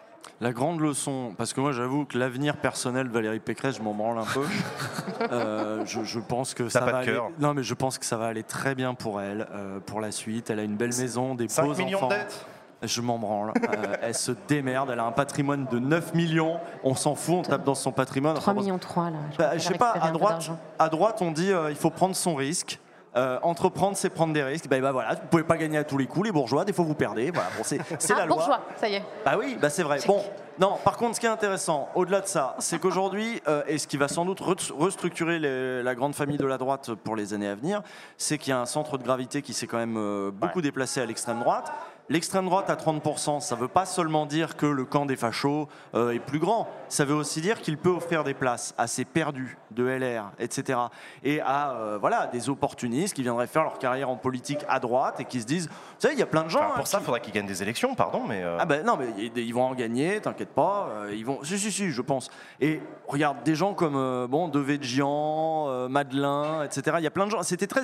La grande leçon, parce que moi j'avoue que l'avenir personnel de Valérie Pécresse, je m'en branle un peu. [LAUGHS] Euh, je, je pense que ça pas va de aller. Non, mais je pense que ça va aller très bien pour elle, euh, pour la suite. Elle a une belle maison, des 5 beaux millions enfants. de dettes Je m'en branle. Euh, elle se démerde. Elle a un patrimoine de 9 millions. On s'en fout, on tape dans son patrimoine. 3 Enfin, millions 3 là. bah, je qu'elle sais pas, à droite, à droite, on dit euh, il faut prendre son risque. Euh, entreprendre, c'est prendre des risques. Bah, bah, voilà, vous pouvez pas gagner à tous les coups, les bourgeois. Des fois, vous perdez. Voilà, bon, c'est c'est Ah, la loi. bourgeois, ça y est. Bah oui, bah c'est vrai. Bon, non, par contre, ce qui est intéressant, au-delà de ça, c'est qu'aujourd'hui, euh, et ce qui va sans doute re- restructurer les- la grande famille de la droite pour les années à venir, c'est qu'il y a un centre de gravité qui s'est quand même euh, beaucoup déplacé à l'extrême droite. L'extrême droite à 30%, ça ne veut pas seulement dire que le camp des fachos euh, est plus grand, ça veut aussi dire qu'il peut offrir des places à ces perdus de LR, etc. Et à euh, voilà, des opportunistes qui viendraient faire leur carrière en politique à droite et qui se disent, vous savez, il y a plein de gens... Enfin, hein, Pour ça, qui- il faudrait qu'ils gagnent des élections, pardon, mais. euh, ah ben non, mais ils vont en gagner, t'inquiète pas. euh, Ils vont, si si si, je pense. Et regarde, des gens comme euh, bon Devedjian, Madelin, etc. Il y a plein de gens. C'était très,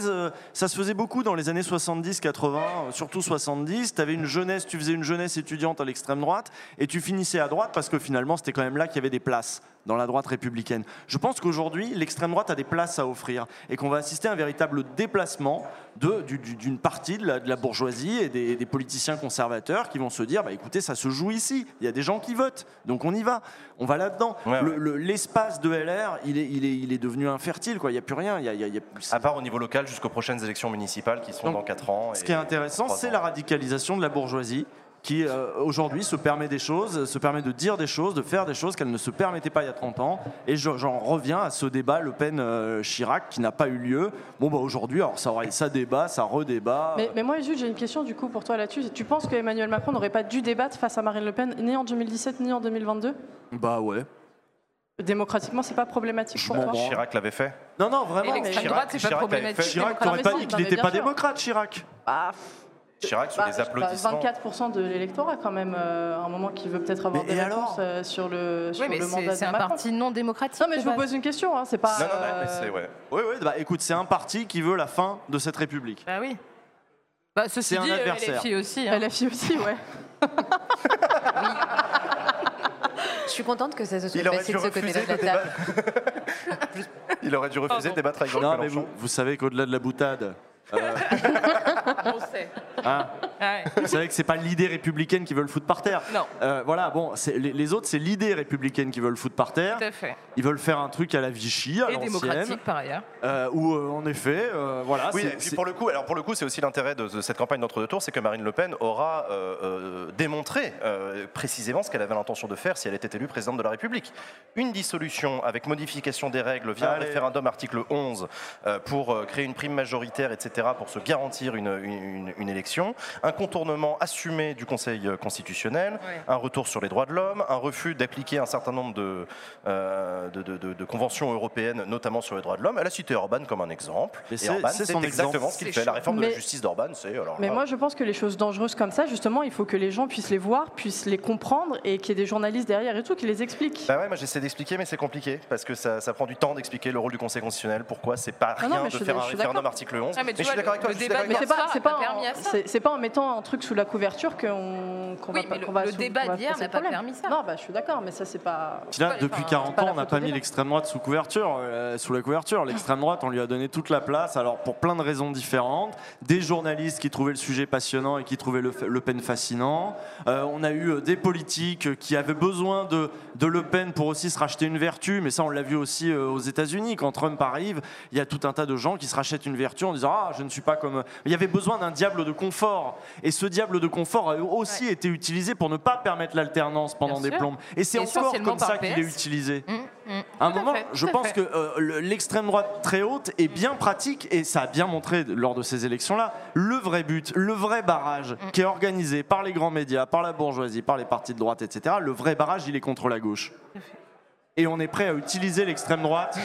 ça se faisait beaucoup dans les années 70, 80, euh, surtout 70. T'avais une jeunesse, tu faisais une jeunesse étudiante à l'extrême droite et tu finissais à droite parce que finalement c'était quand même là qu'il y avait des places dans la droite républicaine. Je pense qu'aujourd'hui, l'extrême droite a des places à offrir et qu'on va assister à un véritable déplacement de- du- du- d'une partie de la, de la bourgeoisie et des, des politiciens conservateurs qui vont se dire bah, écoutez, ça se joue ici, il y a des gens qui votent, donc on y va, on va là-dedans. Ouais, le- L'espace de LR, il est, il, est, il est devenu infertile, quoi. il n'y a plus rien. Il y a, il y a- il y a plus- À part au niveau local jusqu'aux prochaines élections municipales qui sont Donc, dans 4 ans. Ce qui est intéressant, c'est la radicalisation de la bourgeoisie qui euh, aujourd'hui se permet des choses, se permet de dire des choses, de faire des choses qu'elle ne se permettait pas il y a 30 ans. Et je- j'en reviens à ce débat Le Pen-Chirac qui n'a pas eu lieu. Bon, bah aujourd'hui, alors ça, débat, ça redébat. Mais, mais moi, Jules, j'ai une question du coup pour toi là-dessus. Tu penses que Emmanuel Macron n'aurait pas dû débattre face à Marine Le Pen ni en 2017 ni en 2022 Bah ouais. Démocratiquement, c'est pas problématique pour toi. Chirac l'avait fait. Non, non, Et vraiment. l'extrême Chirac- droite, c'est pas problématique. Chirac, Ah, mais pas dit qu'il n'était pas démocrate, Chirac. Bah, Chirac sur bah, sais pas, applaudissements. 24% de l'électorat quand même, euh, à un moment qui veut peut-être avoir Mais des et réponses alors euh, sur le, sur Oui, mais le mandat c'est de un Macron. parti non démocratique. Non, mais je vous pose une question, hein, c'est pas. Non, non, non, mais euh, c'est ouais. Oui, oui, bah écoute, c'est un parti qui veut la fin de cette République. Bah oui. Bah, C'est un euh, adversaire. LFI aussi. hein. LFI aussi, ouais. [LAUGHS] Je suis contente que ça se soit Il aurait passé dû de ce côté-là refuser de la de table. Il aurait dû refuser de débattre avec Jean Non, mais Mélenchon. vous, vous savez qu'au-delà de la boutade, euh, [LAUGHS] On sait. hein, Ouais. vous savez que c'est pas l'idée républicaine qui veut le foutre par terre. Non. Euh, voilà, bon, c'est- les, les autres, c'est l'idée républicaine qui veut le foutre par terre. Tout à fait. Ils veulent faire un truc à la Vichy, à Et démocratique par ailleurs. euh, où euh, en effet, euh, voilà. Oui, c'est- et puis c'est- pour le coup, alors pour le coup, c'est aussi l'intérêt de, de cette campagne d'entre-deux tours, c'est que Marine Le Pen aura euh, euh, démontré euh, précisément ce qu'elle avait l'intention de faire si elle était élue présidente de la République. Une dissolution avec modification des règles via un référendum article 11 euh, pour euh, créer une prime majoritaire, etc., pour se garantir une, une- une- une élection, un contournement assumé du Conseil constitutionnel, Ouais. un retour sur les droits de l'homme, un refus d'appliquer un certain nombre de, euh, de, de- de- de conventions européennes, notamment sur les droits de l'homme. Elle a cité Orban comme un exemple. Et c'est- Orban, c'est exactement exemple. ce qu'il fait. La réforme de la justice d'Orban, c'est alors. Mais là, moi, je pense que les choses dangereuses comme ça, justement, il faut que les gens puissent les voir, puissent les comprendre et qu'il y ait des journalistes derrière et tout qui les expliquent. Bah ouais, moi j'essaie d'expliquer, mais c'est compliqué parce que ça, ça prend du temps d'expliquer le rôle du Conseil constitutionnel. Pourquoi c'est pas Ah rien non, de faire un référendum article 11 Ah, mais je suis d'accord avec toi. le débat Mais c'est pas, c'est pas, pas en- permis à ça. c'est- c'est pas en mettant un truc sous la couverture qu'on qu'on Oui, va, mais le- va le débat d'hier n'a pas permis ça. Non, bah, je suis d'accord, mais ça c'est pas. Puis là, depuis enfin, 40 pas la ans, on n'a pas mis l'extrême droite sous couverture, euh, sous la couverture. L'extrême droite, on lui a donné toute la place. Alors pour plein de raisons différentes, des journalistes qui trouvaient le sujet passionnant et qui trouvaient le, Le Pen fascinant. Euh, on a eu euh, des politiques qui avaient besoin de, de Le Pen pour aussi se racheter une vertu. Mais ça, on l'a vu aussi aux États-Unis. Quand Trump arrive, il y a tout un tas de gens qui se rachètent une vertu en disant ah je ne suis pas comme. Il y avait besoin d'un diable de confort. Et ce diable de confort a aussi été utilisé pour ne pas permettre l'alternance pendant Bien des sûr. plombes. Et c'est encore comme ça qu'il est utilisé. Hum, hum. À un Tout moment, fait, je pense fait. que euh, le- l'extrême droite très haute est bien pratique et ça a bien montré lors de ces élections-là le vrai but, le vrai barrage Mm. qui est organisé par les grands médias, par la bourgeoisie, par les partis de droite, etc. Le vrai barrage, il est contre la gauche. Et on est prêt à utiliser l'extrême droite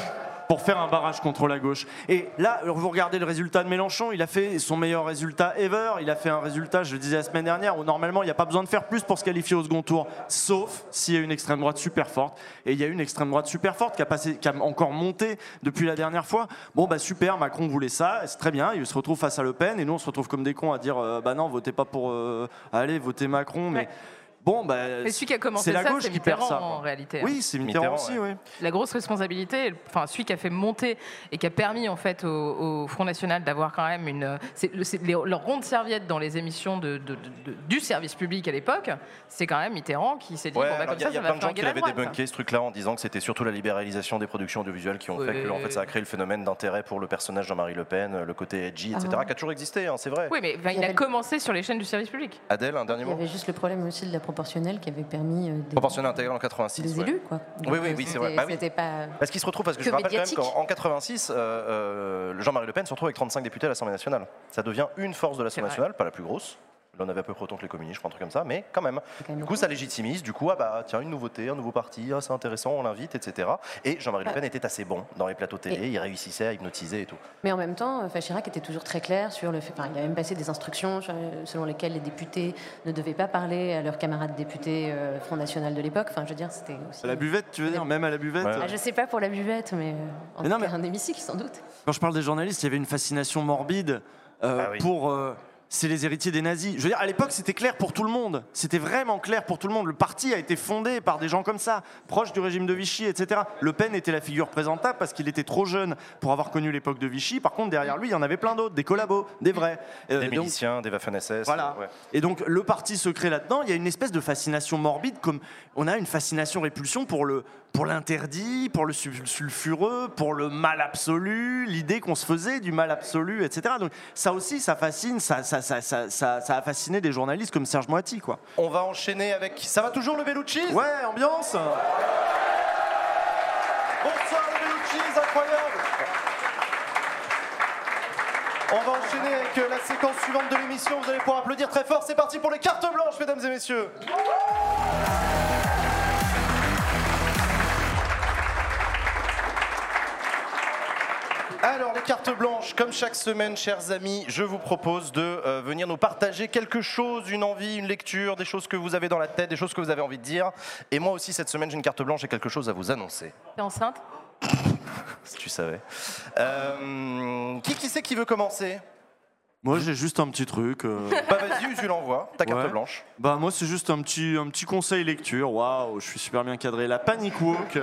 pour faire un barrage contre la gauche. Et là, vous regardez le résultat de Mélenchon, il a fait son meilleur résultat ever. Il a fait un résultat, je le disais la semaine dernière, où normalement il n'y a pas besoin de faire plus pour se qualifier au second tour, sauf s'il y a une extrême droite super forte. Et il y a une extrême droite super forte qui a, passé, qui a encore monté depuis la dernière fois. Bon, bah super, Macron voulait ça, c'est très bien. Il se retrouve face à Le Pen, et nous on se retrouve comme des cons à dire euh, bah non, votez pas pour. euh, allez, votez Macron, mais. Bon, bah, Mais celui qui a commencé c'est la ça, gauche c'est qui perd Mitterrand ça. en quoi. réalité. hein. Oui, c'est Mitterrand, Mitterrand, aussi, ouais. oui. la grosse responsabilité, enfin celui qui a fait monter et qui a permis en fait au, au Front National d'avoir quand même une, c'est le- c'est les- leur ronde serviette dans les émissions de, de- de- de- du service public à l'époque, c'est quand même Mitterrand qui s'est dit Ouais, bon bah alors comme il y a, ça il y a ça plein va de gens qui la avaient droite. débunké ce truc-là en disant que c'était surtout la libéralisation des productions audiovisuelles qui ont fait que en fait, ça a créé le phénomène d'intérêt pour le personnage Jean-Marie Le Pen, le côté edgy, etc., Ah. qui a toujours existé, hein, c'est vrai. Oui mais enfin, Il y a avait- commencé sur les chaînes du service public. Adèle, un dernier Il y mot? avait juste le problème aussi de la proportionnelle qui avait permis euh, des, Proportionnel intégral en 86. des ouais. élus, quoi. Oui, oui, euh, oui, c'est vrai. Bah oui. Pas. Parce qu'il se retrouve, parce que, Que je rappelle médiatique. quand même qu'en en 86, euh, euh, Jean-Marie Le Pen se retrouve avec 35 députés à l'Assemblée nationale. Ça devient une force de l'Assemblée nationale, pas la plus grosse. Là, on avait à peu près autant que les communistes, je crois, un truc comme ça, mais quand même. C'est quand même Du coup, ça légitimise, du coup, ah bah tiens, une nouveauté, un nouveau parti, ah, c'est intéressant, on l'invite, etc. Et Jean-Marie Le Pen était assez bon dans les plateaux télé, Et- il réussissait à hypnotiser et tout. Mais en même temps, enfin, Chirac était toujours très clair sur le fait. Enfin, il a même passé des instructions sur- selon lesquelles les députés ne devaient pas parler à leurs camarades députés euh, Front National de l'époque. Enfin, je veux dire, c'était aussi. À la buvette, tu veux dire Même à la buvette Ouais. euh, Ah, je sais pas pour la buvette, mais euh, en Mais tout non, cas, mais- un hémicycle sans doute. Quand je parle des journalistes, il y avait une fascination morbide euh, Ah oui. pour. Euh, c'est les héritiers des nazis. Je veux dire, à l'époque, c'était clair pour tout le monde. C'était vraiment clair pour tout le monde. Le parti a été fondé par des gens comme ça, proches du régime de Vichy, etc. Le Pen était la figure présentable parce qu'il était trop jeune pour avoir connu l'époque de Vichy. Par contre, derrière lui, il y en avait plein d'autres, des collabos, des vrais. Euh, Des donc- miliciens, des Waffen-SS. voilà. ouais. Et donc le parti secret là-dedans, il y a une espèce de fascination morbide, comme on a une fascination répulsion pour le pour l'interdit, pour le sul- sulfureux, pour le mal absolu, l'idée qu'on se faisait du mal absolu, etc. Donc ça aussi, ça fascine, ça, ça, ça, ça, ça- ça a fasciné des journalistes comme Serge Moiti, quoi. On va enchaîner avec. Ça va toujours le Bellucci? Ouais, ambiance. Bonsoir le Bellucci, incroyable On va enchaîner avec euh, la séquence suivante de l'émission. Vous allez pouvoir applaudir très fort. C'est parti pour les cartes blanches, mesdames et messieurs. Alors, les cartes blanches, comme chaque semaine, chers amis, je vous propose de euh, venir nous partager quelque chose, une envie, une lecture, des choses que vous avez dans la tête, des choses que vous avez envie de dire. Et moi aussi, cette semaine, j'ai une carte blanche et quelque chose à vous annoncer, T'es enceinte? [LAUGHS] Si tu savais. Euh, qui qui c'est qui veut commencer? Moi, j'ai juste un petit truc. euh, [LAUGHS] Bah vas-y, Usul envoie ta carte Ouais. blanche. Bah moi c'est juste un petit, un petit conseil lecture, waouh, je suis super bien cadré. La Panic Walk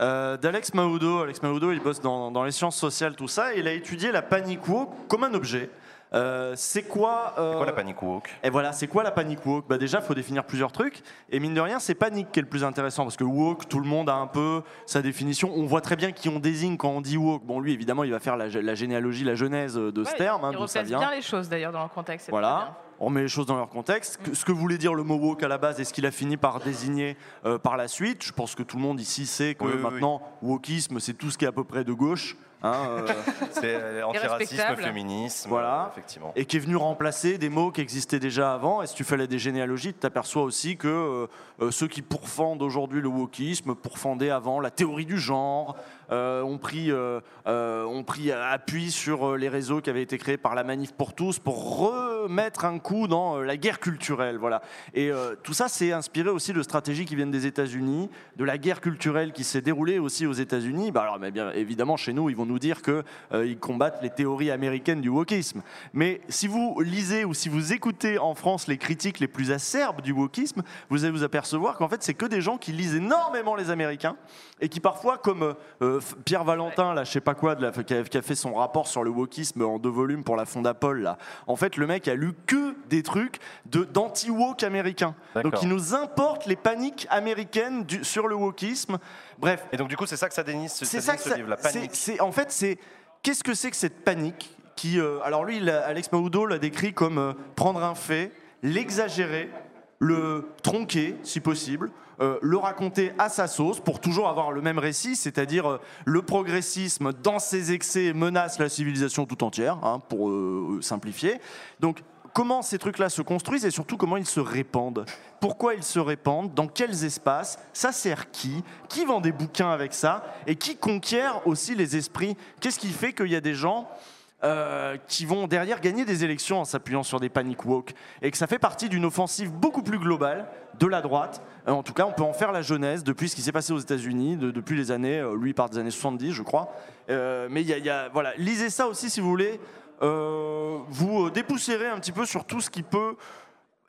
euh, d'Alex Mahoudo. Alex Mahoudo il bosse dans, dans les sciences sociales, tout ça, et il a étudié la Panic Walk comme un objet. Euh, c'est quoi, euh, C'est quoi la panic walk? Et voilà, c'est quoi la Panic Walk? Bah déjà, il faut définir plusieurs trucs, et mine de rien, c'est panique qui est le plus intéressant, parce que walk, tout le monde a un peu sa définition. On voit très bien qui on désigne quand on dit walk. Bon, lui, évidemment, il va faire la, la généalogie, la genèse de ce Ouais, terme, hein, Il d'où ça replace vient. bien les choses d'ailleurs dans leur contexte. Voilà, on met les choses dans leur contexte. Que- Ce que voulait dire le mot woke à la base et ce qu'il a fini par désigner euh, par la suite, je pense que tout le monde ici sait que Oui, oui, maintenant, wokisme, c'est tout ce qui est à peu près de gauche. Hein, euh, C'est euh, [LAUGHS] antiracisme, féminisme, Voilà. euh, effectivement. et qui est venu remplacer des mots qui existaient déjà avant. Et si tu fais la des généalogies, tu t'aperçois aussi que ceux qui pourfendent aujourd'hui le wokisme pourfendaient avant la théorie du genre, ont, pris, euh, euh, ont pris appui sur euh, les réseaux qui avaient été créés par la Manif pour tous pour remettre un coup dans euh, la guerre culturelle. Voilà. Et euh, tout ça, c'est inspiré aussi de stratégies qui viennent des États-Unis, de la guerre culturelle qui s'est déroulée aussi aux États-Unis. Bah alors, mais bien évidemment, chez nous, ils vont nous dire qu'ils combattent les théories américaines du wokisme. Mais si vous lisez ou si vous écoutez en France les critiques les plus acerbes du wokisme, vous allez vous apercevoir qu'en fait, c'est que des gens qui lisent énormément les Américains et qui parfois, comme euh, Pierre Valentin, là, je sais pas quoi, de la, qui, a, qui, a, fait son rapport sur le wokisme en deux volumes pour la Fondapol, là, en fait, le mec a lu que des trucs d'anti-woke américains. Donc il nous importe les paniques américaines du, sur le wokisme. Bref. Et donc du coup, c'est ça que ça dénise, ça, que ça, la panique. En fait, c'est qu'est-ce que c'est que cette panique qui, euh, alors lui, Alex Maudo l'a décrit comme euh, prendre un fait, l'exagérer, le tronquer si possible, euh, le raconter à sa sauce pour toujours avoir le même récit, c'est-à-dire euh, le progressisme dans ses excès menace la civilisation tout entière, hein, pour euh, simplifier. Donc comment ces trucs-là se construisent et surtout comment ils se répandent? Pourquoi ils se répandent? Dans quels espaces? Ça sert qui? Qui vend des bouquins avec ça? Et qui conquiert aussi les esprits? Qu'est-ce qui fait qu'il y a des gens euh, qui vont derrière gagner des élections en s'appuyant sur des panic walk et que ça fait partie d'une offensive beaucoup plus globale de la droite. Euh, en tout cas, on peut en faire la jeunesse depuis ce qui s'est passé aux États-Unis, depuis les années, euh, lui part des années 70, je crois. mais il y, y, a, voilà, lisez ça aussi si vous voulez. vous dépoussiérez un petit peu sur tout ce qui peut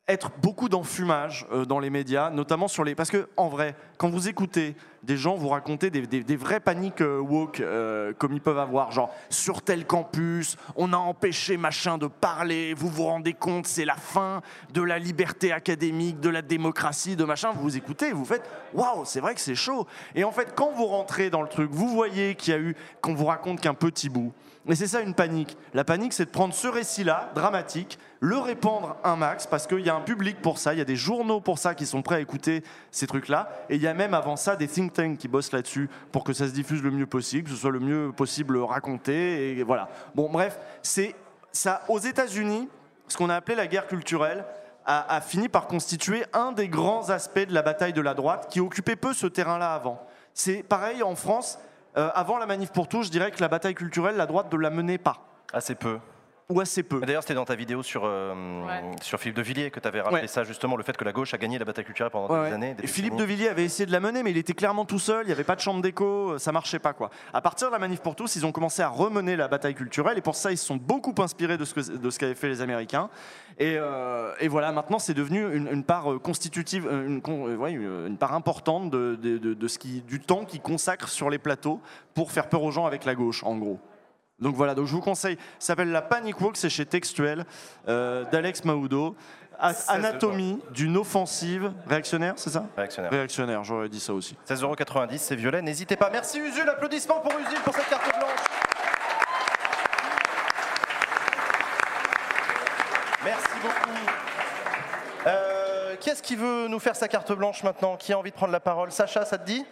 être beaucoup d'enfumage euh, dans les médias, notamment sur les... Parce que, en vrai, quand vous écoutez des gens vous raconter des, vraies paniques euh, woke euh, comme ils peuvent avoir, genre sur tel campus, on a empêché machin de parler, vous vous rendez compte, c'est la fin de la liberté académique, de la démocratie, de machin, vous écoutez, vous faites waouh, c'est vrai que c'est chaud. Et en fait, quand vous rentrez dans le truc, vous voyez qu'il y a eu, qu'on vous raconte qu'un petit bout. Et c'est ça une panique. La panique, c'est de prendre ce récit-là, dramatique, le répandre un max, parce qu'il y a un public pour ça, il y a des journaux pour ça qui sont prêts à écouter ces trucs-là, et il y a même avant ça des think tanks qui bossent là-dessus pour que ça se diffuse le mieux possible, que ce soit le mieux possible raconté, voilà. Bon, bref, c'est ça. Aux États-Unis, ce qu'on a appelé la guerre culturelle, a, fini par constituer un des grands aspects de la bataille de la droite qui occupait peu ce terrain-là avant. C'est pareil en France. Euh, avant la manif pour tous, je dirais que la bataille culturelle, la droite ne la menait pas. Assez peu ou assez peu. D'ailleurs, c'était dans ta vidéo sur, euh, sur Philippe de Villiers que tu avais rappelé ça, justement, le fait que la gauche a gagné la bataille culturelle pendant des années. Philippe de Villiers avait essayé de la mener, mais il était clairement tout seul, il n'y avait pas de chambre d'écho, euh, ça marchait pas. quoi. À partir de la manif pour tous, ils ont commencé à remener la bataille culturelle, et pour ça, ils se sont beaucoup inspirés de ce, que, de ce qu'avaient fait les Américains. Et, euh, et voilà, maintenant, c'est devenu une, part constitutive, une, une, part importante de, de, de, ce qui, du temps qu'ils consacrent sur les plateaux pour faire peur aux gens avec la gauche, en gros. Donc voilà, donc je vous conseille, ça s'appelle La Panic Walk, c'est chez Textuel, euh, d'Alex Maudo. Anatomie d'une offensive réactionnaire, c'est ça? Réactionnaire. Réactionnaire, j'aurais dit ça aussi. 16,90€, c'est violet, n'hésitez pas. Merci Usul, applaudissements pour Usul pour cette carte blanche. Merci beaucoup. Euh, qui est-ce qui veut nous faire sa carte blanche maintenant? Qui a envie de prendre la parole? Sacha, ça te dit?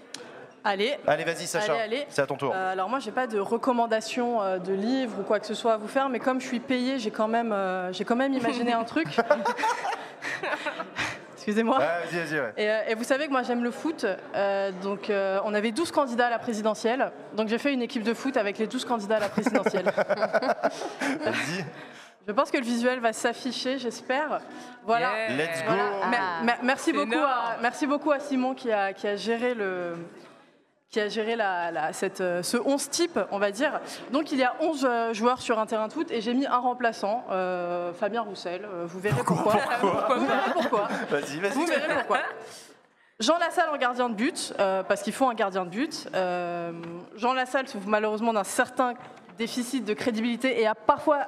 Allez. Allez, vas-y, Sacha. C'est à ton tour. Euh, alors moi, j'ai pas de recommandation euh, de livre ou quoi que ce soit à vous faire, mais comme je suis payée, j'ai quand même, euh, j'ai quand même imaginé un truc. [LAUGHS] Excusez-moi. vas-y, vas-y, ouais. et, vous savez que moi j'aime le foot, donc on avait 12 candidats à la présidentielle, donc j'ai fait une équipe de foot avec les 12 candidats à la présidentielle. [LAUGHS] vas-y. Je pense que le visuel va s'afficher, j'espère. Voilà. Let's go. merci, beaucoup à, merci beaucoup à Simon qui a, qui a géré le, qui a géré la, cette, euh, ce 11 type, on va dire. Donc il y a 11 euh, joueurs sur un terrain de foot et j'ai mis un remplaçant, euh, Fabien Roussel. Vous verrez pourquoi. Vous verrez pourquoi. Vas-y, vas-y. Vous verrez pourquoi. Jean Lassalle en gardien de but, parce qu'il faut un gardien de but. Jean Lassalle souffre malheureusement d'un certain déficit de crédibilité et a parfois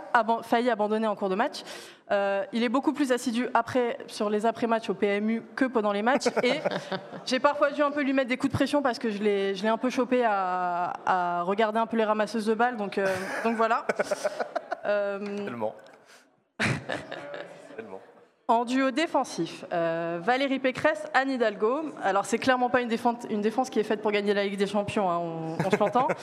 failli abandonner en cours de match. Euh, il est beaucoup plus assidu après, sur les après-matchs au PMU que pendant les matchs. Et [LAUGHS] j'ai parfois dû un peu lui mettre des coups de pression parce que je l'ai un peu chopé à, regarder un peu les ramasseuses de balles. Donc, euh, donc voilà. Euh, Tellement. [LAUGHS] En duo défensif, euh, Valérie Pécresse, Anne Hidalgo. Alors, c'est clairement pas une défense, une défense qui est faite pour gagner la Ligue des Champions, hein, on, se l'entend. [LAUGHS]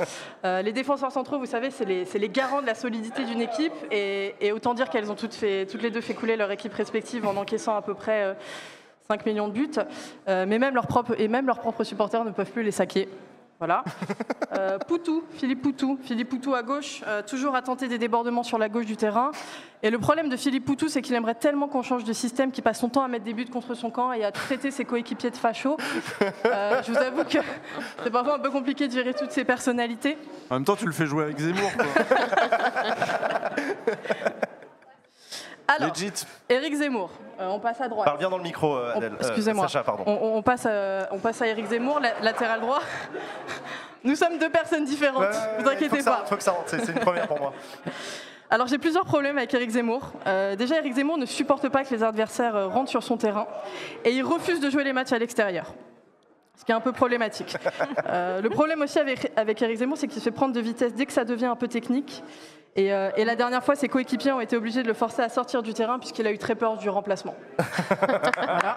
Euh, les défenseurs centraux, vous savez, c'est les, les, garants de la solidité d'une équipe. Et, autant dire qu'elles ont toutes, fait, toutes les deux fait couler leur équipe respective en encaissant à peu près 5 euh, millions de buts. mais même leurs propres, et même leurs propres supporters ne peuvent plus les saquer. Voilà. Euh, Poutou, Philippe Poutou. Philippe Poutou à gauche, euh, toujours à tenter des débordements sur la gauche du terrain. Et le problème de Philippe Poutou, c'est qu'il aimerait tellement qu'on change de système qu'il passe son temps à mettre des buts contre son camp et à traiter ses coéquipiers de fachos. Euh, je vous avoue que c'est parfois un peu compliqué de gérer toutes ces personnalités. En même temps, tu le fais jouer avec Zemmour. Quoi. [LAUGHS] Alors, Legit. Éric Zemmour, on passe à droite. Parle bien dans le micro, euh, On- Adèle. Euh, Excusez-moi. Sacha, pardon. On, passe à, on passe à Éric Zemmour, la- latéral droit. [LAUGHS] Nous sommes deux personnes différentes, ouais, vous inquiétez pas. rentre, faut que ça rentre, c'est une première pour moi. [LAUGHS] Alors j'ai plusieurs problèmes avec Éric Zemmour. Euh, déjà, Éric Zemmour ne supporte pas que les adversaires euh, rentrent sur son terrain et il refuse de jouer les matchs à l'extérieur. Ce qui est un peu problématique. [LAUGHS] Euh, le problème aussi avec, avec Éric Zemmour, c'est qu'il se fait prendre de vitesse dès que ça devient un peu technique. Et, euh, et la dernière fois, ses coéquipiers ont été obligés de le forcer à sortir du terrain puisqu'il a eu très peur du remplacement. [LAUGHS] Voilà.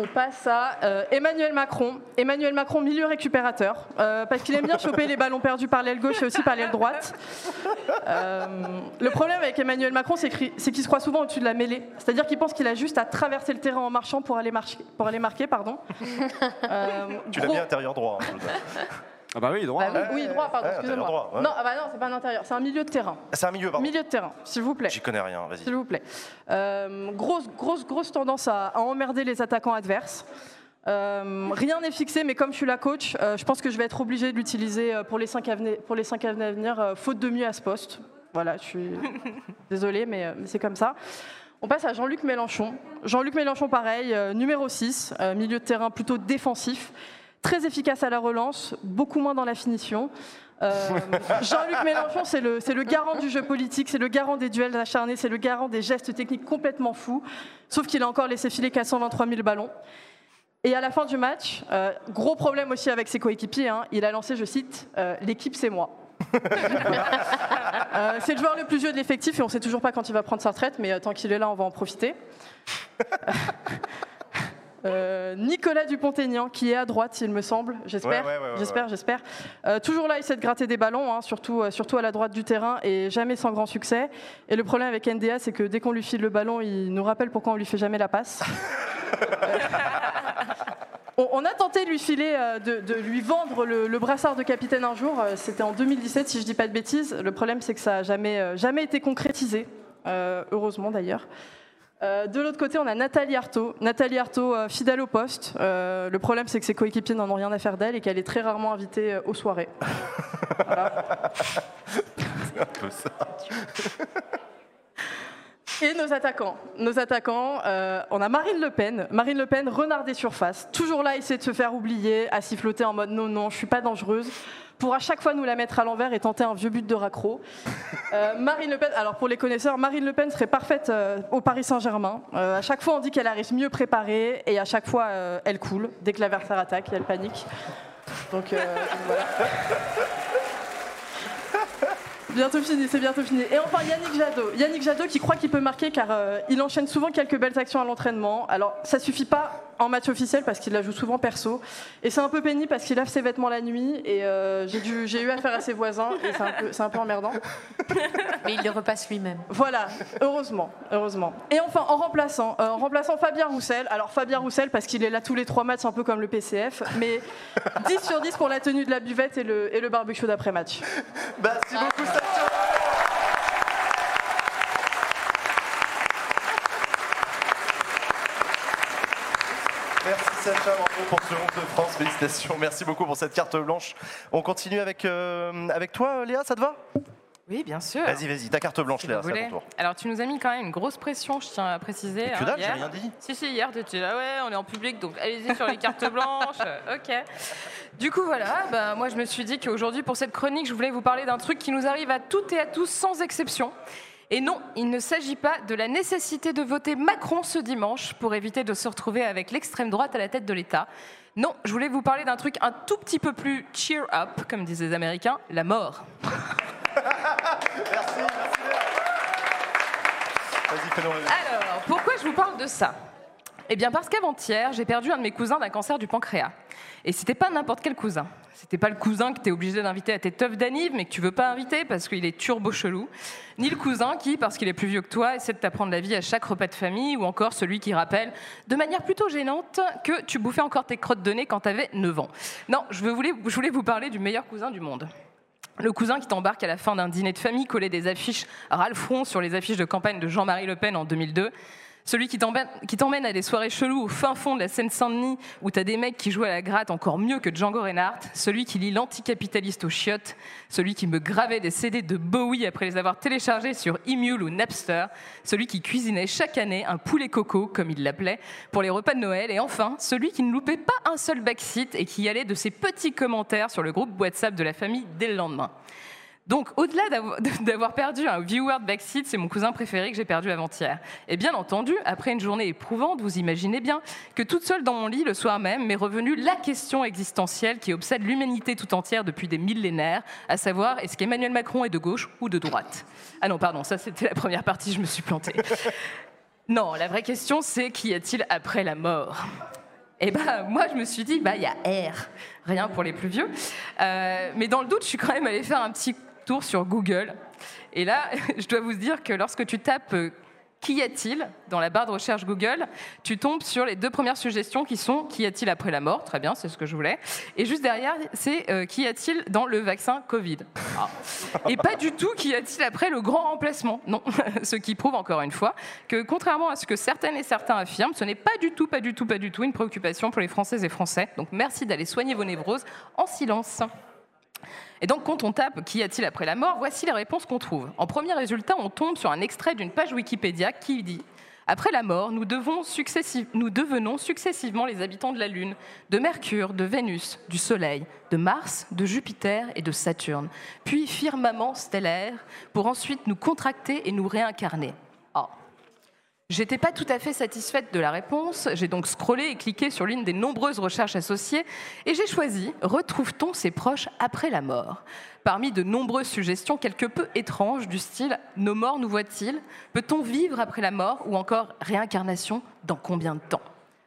On passe à euh, Emmanuel Macron. Emmanuel Macron, milieu récupérateur, euh, parce qu'il aime bien choper les ballons perdus par l'aile gauche et aussi par l'aile droite. Euh, le problème avec Emmanuel Macron, c'est qu'il se croit souvent au-dessus de la mêlée. C'est-à-dire qu'il pense qu'il a juste à traverser le terrain en marchant pour aller, marcher, pour aller marquer. Pardon. Tu l'as mis intérieur droit. hein. Ah bah oui, droit. Bah oui, oui, droit, pardon, Ouais, excusez-moi. intérieur droit, ouais. Non, ah bah non, c'est pas un intérieur, c'est un milieu de terrain. C'est un milieu, pardon. Milieu de terrain, s'il vous plaît. J'y connais rien, vas-y. S'il vous plaît. Euh, grosse, grosse, grosse tendance à, à emmerder les attaquants adverses. Euh, rien n'est fixé, mais comme je suis la coach, euh, je pense que je vais être obligée de l'utiliser pour les cinq années, pour les cinq années à venir, euh, faute de mieux à ce poste. Voilà, je suis [LAUGHS] désolée, mais, euh, mais c'est comme ça. On passe à Jean-Luc Mélenchon. Jean-Luc Mélenchon, pareil, euh, numéro 6, euh, milieu de terrain plutôt défensif, très efficace à la relance, beaucoup moins dans la finition. Euh, [LAUGHS] Jean-Luc Mélenchon, c'est le, garant du jeu politique, c'est le garant des duels acharnés, c'est le garant des gestes techniques complètement fous, sauf qu'il a encore laissé filer 423 000 ballons. Et à la fin du match, euh, gros problème aussi avec ses coéquipiers, hein, il a lancé, je cite, euh, l'équipe c'est moi. [LAUGHS] Euh, c'est le joueur le plus vieux de l'effectif et on ne sait toujours pas quand il va prendre sa retraite, mais tant qu'il est là, on va en profiter. [LAUGHS] Euh, Nicolas Dupont-Aignan, qui est à droite, il me semble, j'espère, Ouais, ouais, ouais, ouais, j'espère, j'espère. Euh, toujours là, il essaie de gratter des ballons, hein, surtout, euh, surtout à la droite du terrain, et jamais sans grand succès. Et le problème avec NDA, c'est que dès qu'on lui file le ballon, il nous rappelle pourquoi on lui fait jamais la passe. [LAUGHS] On, on a tenté de lui filer, de, de lui vendre le, le brassard de capitaine un jour. C'était en 2017, si je dis pas de bêtises. Le problème, c'est que ça a jamais, jamais été concrétisé. heureusement d'ailleurs. Euh, de l'autre côté, on a Nathalie Arthaud. Nathalie Arthaud, euh, fidèle au poste. Euh, le problème, c'est que ses coéquipiers n'en ont rien à faire d'elle et qu'elle est très rarement invitée aux soirées. [LAUGHS] Voilà. Un peu ça. Et nos attaquants. Nos attaquants, on a Marine Le Pen. Marine Le Pen, renard des surfaces. Toujours là, essayer de se faire oublier, à siffloter en mode non, non, je suis pas dangereuse. Pour à chaque fois nous la mettre à l'envers et tenter un vieux but de raccro. Euh, [LAUGHS] Marine Le Pen, alors pour les connaisseurs, Marine Le Pen serait parfaite euh, au Paris Saint-Germain. Euh, à chaque fois, on dit qu'elle arrive mieux préparée et à chaque fois, elle coule. Dès que l'adversaire attaque, elle panique. Donc, voilà. [LAUGHS] Bientôt fini, c'est bientôt fini. Et enfin Yannick Jadot. Yannick Jadot qui croit qu'il peut marquer car il enchaîne souvent quelques belles actions à l'entraînement. Alors ça suffit pas en match officiel parce qu'il la joue souvent perso. Et c'est un peu pénible parce qu'il lave ses vêtements la nuit et euh, j'ai dû- j'ai eu affaire à ses voisins et c'est un, peu- c'est un peu emmerdant. [LAUGHS] Mais il le repasse lui-même. Voilà, heureusement, heureusement. Et enfin, en remplaçant, euh, en remplaçant Fabien Roussel. Alors Fabien Roussel parce qu'il est là tous les trois matchs, un peu comme le PCF, mais 10 sur 10 pour la tenue de la buvette et le, et le barbecue d'après-match. Merci beaucoup, Sacha. Merci Sacha, bravo pour ce 11 de France, félicitations, merci beaucoup pour cette carte blanche. On continue avec, euh, avec toi Léa, ça te va? Oui, bien sûr. Vas-y, vas-y, ta carte blanche Si Léa, c'est à ton tour. Alors, tu nous as mis quand même une grosse pression, je tiens à préciser. Mais que hein, dalle, j'ai rien dit. Si, si, hier, tu étais là, ouais, on est en public, donc allez-y sur les cartes blanches. [LAUGHS] Ok. Du coup, voilà, bah, moi, je me suis dit qu'aujourd'hui, pour cette chronique, je voulais vous parler d'un truc qui nous arrive à toutes et à tous, sans exception. Et non, il ne s'agit pas de la nécessité de voter Macron ce dimanche pour éviter de se retrouver avec l'extrême droite à la tête de l'État. Non, je voulais vous parler d'un truc un tout petit peu plus cheer up, comme disent les Américains, la mort. [LAUGHS] Merci, merci. Alors, pourquoi je vous parle de ça? Eh bien parce qu'avant-hier, j'ai perdu un de mes cousins d'un cancer du pancréas. Et c'était pas n'importe quel cousin. C'était pas le cousin que tu es obligé d'inviter à tes teufs d'anniv, mais que tu veux pas inviter parce qu'il est turbo chelou. Ni le cousin qui, parce qu'il est plus vieux que toi, essaie de t'apprendre la vie à chaque repas de famille, ou encore celui qui rappelle, de manière plutôt gênante, que tu bouffais encore tes crottes de nez quand t'avais 9 ans. Non, je voulais, je voulais vous parler du meilleur cousin du monde. Le cousin qui t'embarque à la fin d'un dîner de famille coller des affiches Ralph sur les affiches de campagne de Jean-Marie Le Pen en 2002 celui qui t'emmène à des soirées cheloues au fin fond de la Seine-Saint-Denis où t'as des mecs qui jouent à la gratte encore mieux que Django Reinhardt, celui qui lit l'anticapitaliste aux chiottes, celui qui me gravait des CD de Bowie après les avoir téléchargés sur Emule ou Napster, celui qui cuisinait chaque année un poulet coco, comme il l'appelait, pour les repas de Noël, et enfin, celui qui ne loupait pas un seul backseat et qui allait de ses petits commentaires sur le groupe WhatsApp de la famille dès le lendemain. Donc, au-delà d'avoir perdu un viewer de Backseat, c'est mon cousin préféré que j'ai perdu avant-hier. Et bien entendu, après une journée éprouvante, vous imaginez bien que toute seule dans mon lit, le soir même, m'est revenue la question existentielle qui obsède l'humanité tout entière depuis des millénaires, à savoir est-ce qu'Emmanuel Macron est de gauche ou de droite? Ah non, pardon, ça c'était la première partie, je me suis plantée. [LAUGHS] Non, la vraie question c'est qu'y a-t-il après la mort? Et ben moi je me suis dit bah il y a R, rien pour les plus vieux. Euh, mais dans le doute, je suis quand même allée faire un petit sur Google. Et là, [LAUGHS] je dois vous dire que lorsque tu tapes euh, Qu'y a-t-il dans la barre de recherche Google, tu tombes sur les deux premières suggestions qui sont Qu'y a-t-il après la mort? Très bien, c'est ce que je voulais. Et juste derrière, c'est euh, Qu'y a-t-il dans le vaccin Covid? Ah. Et pas du tout Qu'y a-t-il après le grand remplacement Non, [LAUGHS] ce qui prouve encore une fois que contrairement à ce que certaines et certains affirment, ce n'est pas du tout, pas du tout, pas du tout une préoccupation pour les Françaises et Français. Donc merci d'aller soigner vos névroses en silence. Et donc, quand on tape Qu'y a-t-il après la mort Voici les réponses qu'on trouve. En premier résultat, on tombe sur un extrait d'une page Wikipédia qui dit Après la mort, nous, nous devenons successivement les habitants de la Lune, de Mercure, de Vénus, du Soleil, de Mars, de Jupiter et de Saturne, puis firmament stellaire, pour ensuite nous contracter et nous réincarner. J'étais pas tout à fait satisfaite de la réponse. J'ai donc scrollé et cliqué sur l'une des nombreuses recherches associées et j'ai choisi Retrouve-t-on ses proches après la mort? Parmi de nombreuses suggestions quelque peu étranges du style Nos morts nous voient-ils? Peut-on vivre après la mort Ou encore Réincarnation dans combien de temps?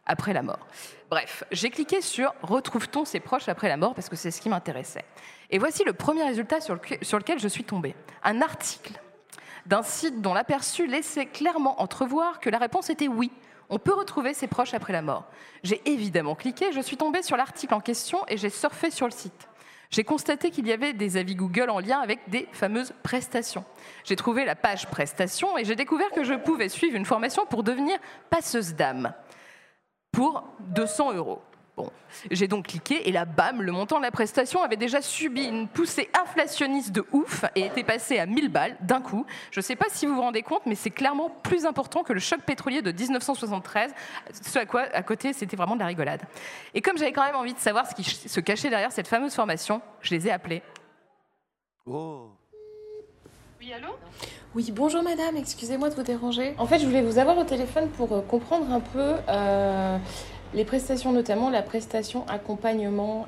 Après la mort Bref, j'ai cliqué sur Retrouve-t-on ses proches après la mort parce que c'est ce qui m'intéressait. Et voici le premier résultat sur, lequel je suis tombée. Un article d'un site dont l'aperçu laissait clairement entrevoir que la réponse était oui. On peut retrouver ses proches après la mort. J'ai évidemment cliqué, je suis tombée sur l'article en question et j'ai surfé sur le site. J'ai constaté qu'il y avait des avis Google en lien avec des fameuses prestations. J'ai trouvé la page prestations et j'ai découvert que je pouvais suivre une formation pour devenir passeuse d'âme pour 200 euros. Bon, j'ai donc cliqué et là, bam, le montant de la prestation avait déjà subi une poussée inflationniste de ouf et était passé à 1000 balles d'un coup. Je ne sais pas si vous vous rendez compte, mais c'est clairement plus important que le choc pétrolier de 1973. Ce à quoi, à côté, c'était vraiment de la rigolade. Et comme j'avais quand même envie de savoir ce qui se cachait derrière cette fameuse formation, je les ai appelés. Oh. Oui, allô? Oui, bonjour madame, excusez-moi de vous déranger. En fait, je voulais vous avoir au téléphone pour euh, comprendre un peu euh, les prestations, notamment la prestation accompagnement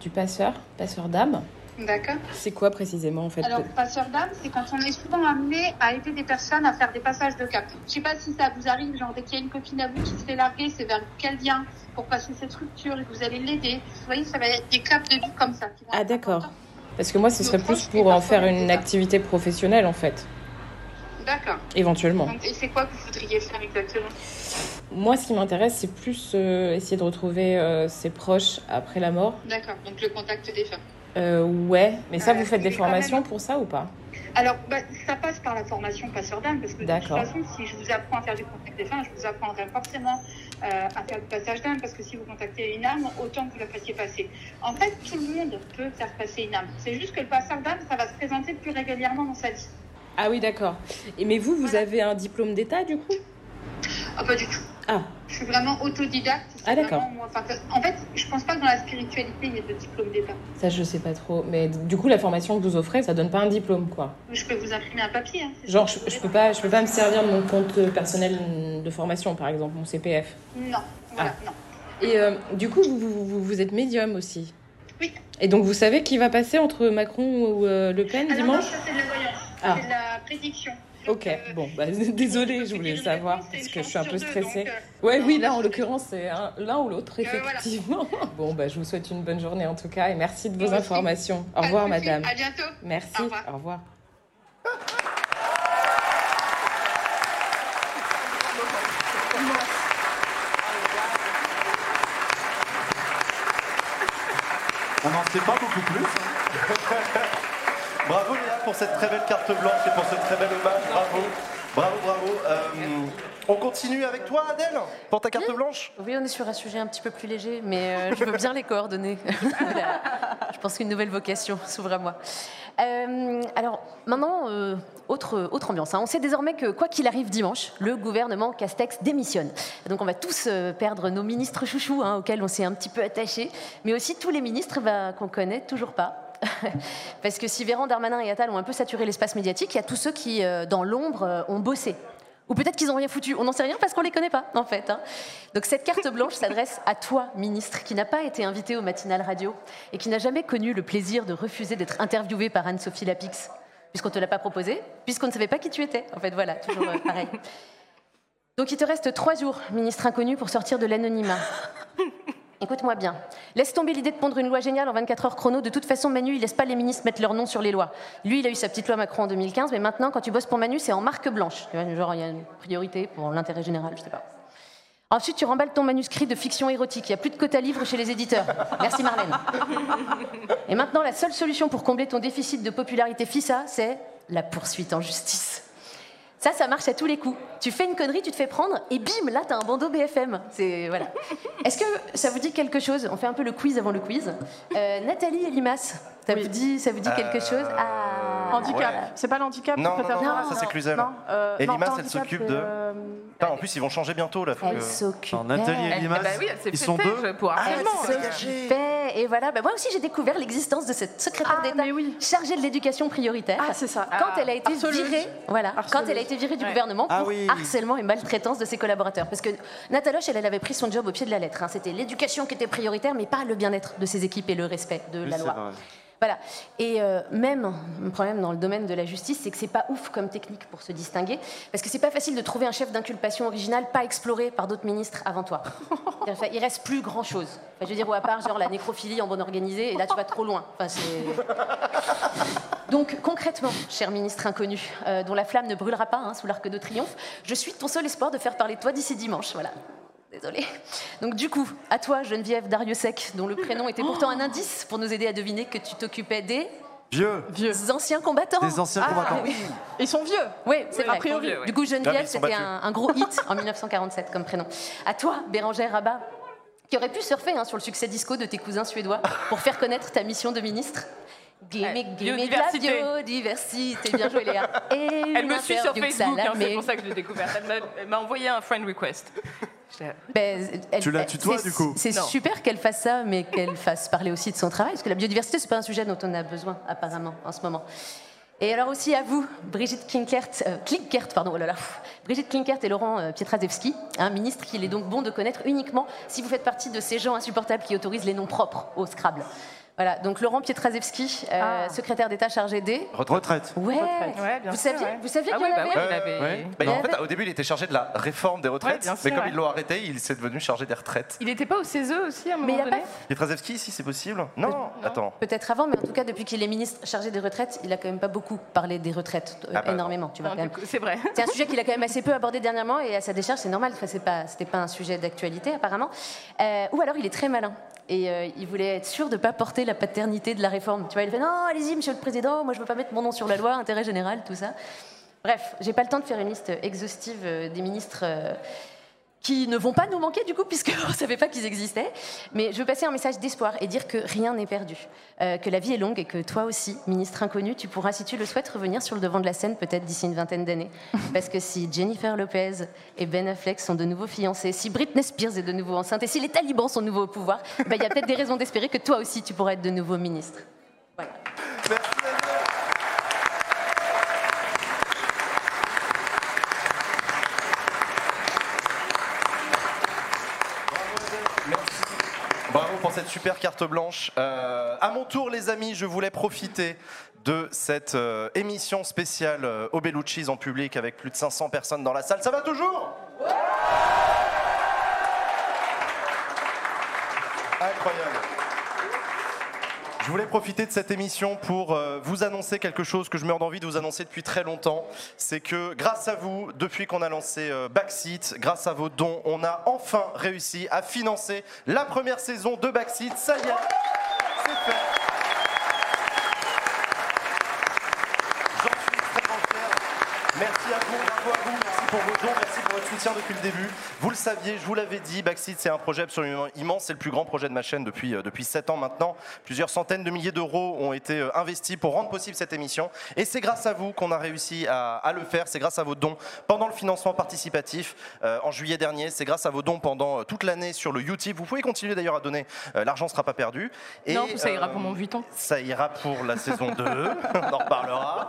du passeur, passeur d'âme. D'accord. C'est quoi précisément en fait? Alors, passeur d'âme, c'est quand on est souvent amené à aider des personnes à faire des passages de cap. Je sais pas si ça vous arrive, genre dès qu'il y a une copine à vous qui se fait larguer, c'est vers qu'elle vient pour passer cette rupture et que vous allez l'aider? Vous voyez, ça va être des caps de vie comme ça. ah d'accord. Parce que moi, ce serait plus pour en faire une activité professionnelle en fait. D'accord. Éventuellement. et c'est quoi que vous voudriez faire exactement? Moi, ce qui m'intéresse, c'est plus euh, essayer de retrouver euh, ses proches après la mort. D'accord, donc le contact des femmes. Euh, ouais, mais ça, vous faites des formations pour ça ou pas? Alors, bah, ça passe par la formation passeur d'âme, parce que de toute façon, si je vous apprends à faire du contact des femmes, je vous apprendrai forcément à faire du passage d'âme, parce que si vous contactez une âme, autant que vous la fassiez passer. En fait, tout le monde peut faire passer une âme. C'est juste que le passeur d'âme, ça va se présenter plus régulièrement dans sa vie. Ah oui, d'accord. Et mais vous, vous avez un diplôme d'État du coup? Ah, pas du tout. Ah. Je suis vraiment autodidacte. Ah d'accord. en fait, je pense pas que dans la spiritualité, il y ait de diplôme d'État. Ça, je sais pas trop. Mais du coup, la formation que vous offrez, ça donne pas un diplôme, quoi. Je peux vous imprimer un papier. Hein, Genre, je, peux pas, je peux pas me servir de mon compte personnel de formation, par exemple, mon CPF. Non, voilà, ah. non. Et euh, du coup, vous, vous, vous, êtes médium aussi. Oui. Et donc, vous savez qui va passer entre Macron ou euh, Le Pen ah dimanche non, ça c'est de la voyance. Ah. C'est de la prédiction. Ok, bon, bah, [LAUGHS] désolée, je voulais savoir, parce que je suis un peu stressée. ouais, oui, là, en l'occurrence, c'est l'un ou l'autre, effectivement. [LAUGHS] Bon, bah, je vous souhaite une bonne journée, en tout cas, et merci de vos informations. Au revoir, madame. À bientôt. Merci, Au revoir. Sait pas beaucoup plus. [LAUGHS] bravo Léa pour cette très belle carte blanche et pour ce très bel hommage. Bravo. Bravo, bravo. Euh, on continue avec toi, Adèle, pour ta carte blanche Oui, on est sur un sujet un petit peu plus léger, mais euh, je veux bien les coordonner. [LAUGHS] je pense qu'une nouvelle vocation s'ouvre à moi. Euh, alors, maintenant, autre, autre ambiance. Hein. On sait désormais que, quoi qu'il arrive dimanche, le gouvernement Castex démissionne. Donc, on va tous perdre nos ministres chouchous, hein, auxquels on s'est un petit peu attaché, mais aussi tous les ministres bah, qu'on connaît toujours pas. [LAUGHS] Parce que si Véran, Darmanin et Attal ont un peu saturé l'espace médiatique, il y a tous ceux qui, euh, dans l'ombre, euh, ont bossé. Ou peut-être qu'ils n'ont rien foutu. On n'en sait rien parce qu'on ne les connaît pas, en fait. Hein. Donc cette carte blanche [LAUGHS] s'adresse à toi, ministre, qui n'a pas été invité au matinal radio et qui n'a jamais connu le plaisir de refuser d'être interviewé par Anne-Sophie Lapix, puisqu'on ne te l'a pas proposé, puisqu'on ne savait pas qui tu étais. En fait, voilà, toujours euh, pareil. [LAUGHS] Donc il te reste trois jours, ministre inconnu, pour sortir de l'anonymat. [LAUGHS] Écoute-moi bien. Laisse tomber l'idée de pondre une loi géniale en 24 heures chrono. De toute façon, Manu, il laisse pas les ministres mettre leur nom sur les lois. Lui, il a eu sa petite loi Macron en 2015, mais maintenant, quand tu bosses pour Manu, c'est en marque blanche. Genre, il y a une priorité pour l'intérêt général, je sais pas. Ensuite, tu remballes ton manuscrit de fiction érotique. Il n'y a plus de quota livre chez les éditeurs. Merci Marlène. Et maintenant, la seule solution pour combler ton déficit de popularité FISA, c'est la poursuite en justice. Ça, ça marche à tous les coups. Tu fais une connerie, tu te fais prendre, et bim, là, t'as un bandeau BFM. C'est voilà. Est-ce que ça vous dit quelque chose? On fait un peu le quiz avant le quiz. Euh, Nathalie et Ça vous dit, ça vous dit quelque chose euh, ah, Handicap. C'est pas l'handicap Non, non, non, non, ça c'est Cluzel. Euh, et Limas, elle s'occupe de. Euh, en plus, ils vont changer bientôt là. Elle s'occupe. Nathalie et Limas, bah oui, ils sont deux. Pour ah, et voilà, bah, moi aussi j'ai découvert l'existence de cette secrétaire ah, d'État chargée de l'éducation prioritaire. Ah, c'est ça. Quand elle a été virée, voilà, quand elle a été virée du gouvernement pour harcèlement et maltraitance de ses collaborateurs. Parce que Nataloche, elle, elle avait pris son job au pied de la lettre. Hein. C'était l'éducation qui était prioritaire, mais pas le bien-être de ses équipes et le respect de la loi. Voilà. Et euh, même, le problème dans le domaine de la justice, c'est que c'est pas ouf comme technique pour se distinguer, parce que c'est pas facile de trouver un chef d'inculpation original pas exploré par d'autres ministres avant toi. Il reste plus grand chose. je veux dire, ou à part genre la nécrophilie en bonne organisée, et là tu vas trop loin. Donc concrètement, cher ministre inconnu, euh, dont la flamme ne brûlera pas hein, sous l'arc de triomphe, je suis ton seul espoir de faire parler de toi d'ici dimanche. Voilà. Désolée. Donc du coup, à toi, Geneviève Dariussec, dont le prénom était pourtant un indice pour nous aider à deviner que tu t'occupais des... Vieux. Vieux. anciens combattants. Des anciens ah, combattants. Oui. Ils sont vieux. Oui, c'est vrai. A priori. Du coup, Geneviève, c'était un, gros hit en 1947 comme prénom. À toi, Bérangère Rabat, qui aurait pu surfer hein, sur le succès disco de tes cousins suédois pour faire connaître ta mission de ministre. Gimmick, gimmick, la biodiversité. Bien joué, Léa. [LAUGHS] Et Elle me suit sur Facebook, hein, c'est pour ça que je l'ai découverte. Elle m'a envoyé un friend request. Ben, tu la tutoies du coup C'est super qu'elle fasse ça, mais qu'elle fasse parler aussi de son travail, parce que la biodiversité, c'est pas un sujet dont on a besoin apparemment en ce moment. Et alors aussi à vous, Brigitte Klinkert, euh, Klinkert pardon, oh là là, Brigitte Klinkert et Laurent euh, Pietraszewski, un ministre qu'il est donc bon de connaître uniquement si vous faites partie de ces gens insupportables qui autorisent les noms propres au Scrabble. Voilà, donc Laurent Pietraszewski, euh, ah. secrétaire d'État chargé des retraites. Ouais. vous saviez, vous saviez qu'il y en avait. Bah, en fait, au début, il était chargé de la réforme des retraites, mais comme ils l'ont arrêté, il s'est devenu chargé des retraites. Il n'était pas au CESE aussi à un moment mais donné. Pietraszewski, si c'est possible. Non, attends. Peut-être avant, mais en tout cas, depuis qu'il est ministre chargé des retraites, il a quand même pas beaucoup parlé des retraites, euh, ah bah énormément. Tu vois. C'est vrai. [LAUGHS] C'est un sujet qu'il a quand même assez peu abordé dernièrement, et à sa décharge, c'est normal. c'est pas, c'était pas un sujet d'actualité apparemment. Euh, ou alors, il est très malin et il voulait être sûr de ne pas porter la paternité de la réforme. Tu vois, il fait non, allez-y, monsieur le président, moi je veux pas mettre mon nom sur la loi, intérêt général, tout ça. Bref, j'ai pas le temps de faire une liste exhaustive euh, des ministres euh, qui ne vont pas nous manquer du coup, puisqu'on [LAUGHS] ne savait pas qu'ils existaient. Mais je veux passer un message d'espoir et dire que rien n'est perdu, euh, que la vie est longue et que toi aussi, ministre inconnu, tu pourras, si tu le souhaites, revenir sur le devant de la scène peut-être d'ici une vingtaine d'années. [LAUGHS] Parce que si Jennifer Lopez et Ben Affleck sont de nouveau fiancés, si Britney Spears est de nouveau enceinte et si les talibans sont de nouveau au pouvoir, [LAUGHS] bah, il y a peut-être des raisons d'espérer que toi aussi, tu pourras être de nouveau ministre. Voilà. Pour cette super carte blanche. Euh, à mon tour, les amis, je voulais profiter de cette euh, émission spéciale euh, au en public avec plus de 500 personnes dans la salle. Ça va toujours? Incroyable. Je voulais profiter de cette émission pour euh, vous annoncer quelque chose que je meurs d'envie de vous annoncer depuis très longtemps. C'est que grâce à vous, depuis qu'on a lancé euh, Backseat, grâce à vos dons, on a enfin réussi à financer la première saison de Backseat. Ça y est, c'est fait. J'en suis extrêmement fier. Merci à vous, bravo à vous, merci pour vos dons, merci pour votre soutien depuis le début. Vous le saviez, je vous l'avais dit, Backseat c'est un projet absolument immense, c'est le plus grand projet de ma chaîne depuis, euh, depuis 7 ans maintenant. Plusieurs centaines de milliers d'euros ont été euh, investis pour rendre possible cette émission. Et c'est grâce à vous qu'on a réussi à, à le faire, c'est grâce à vos dons pendant le financement participatif euh, en juillet dernier, c'est grâce à vos dons pendant euh, toute l'année sur le Utip. Vous pouvez continuer d'ailleurs à donner, l'argent ne sera pas perdu. Et, non, ça ira pour mon Vuitton. ça ira pour la saison 2, [LAUGHS] on en reparlera.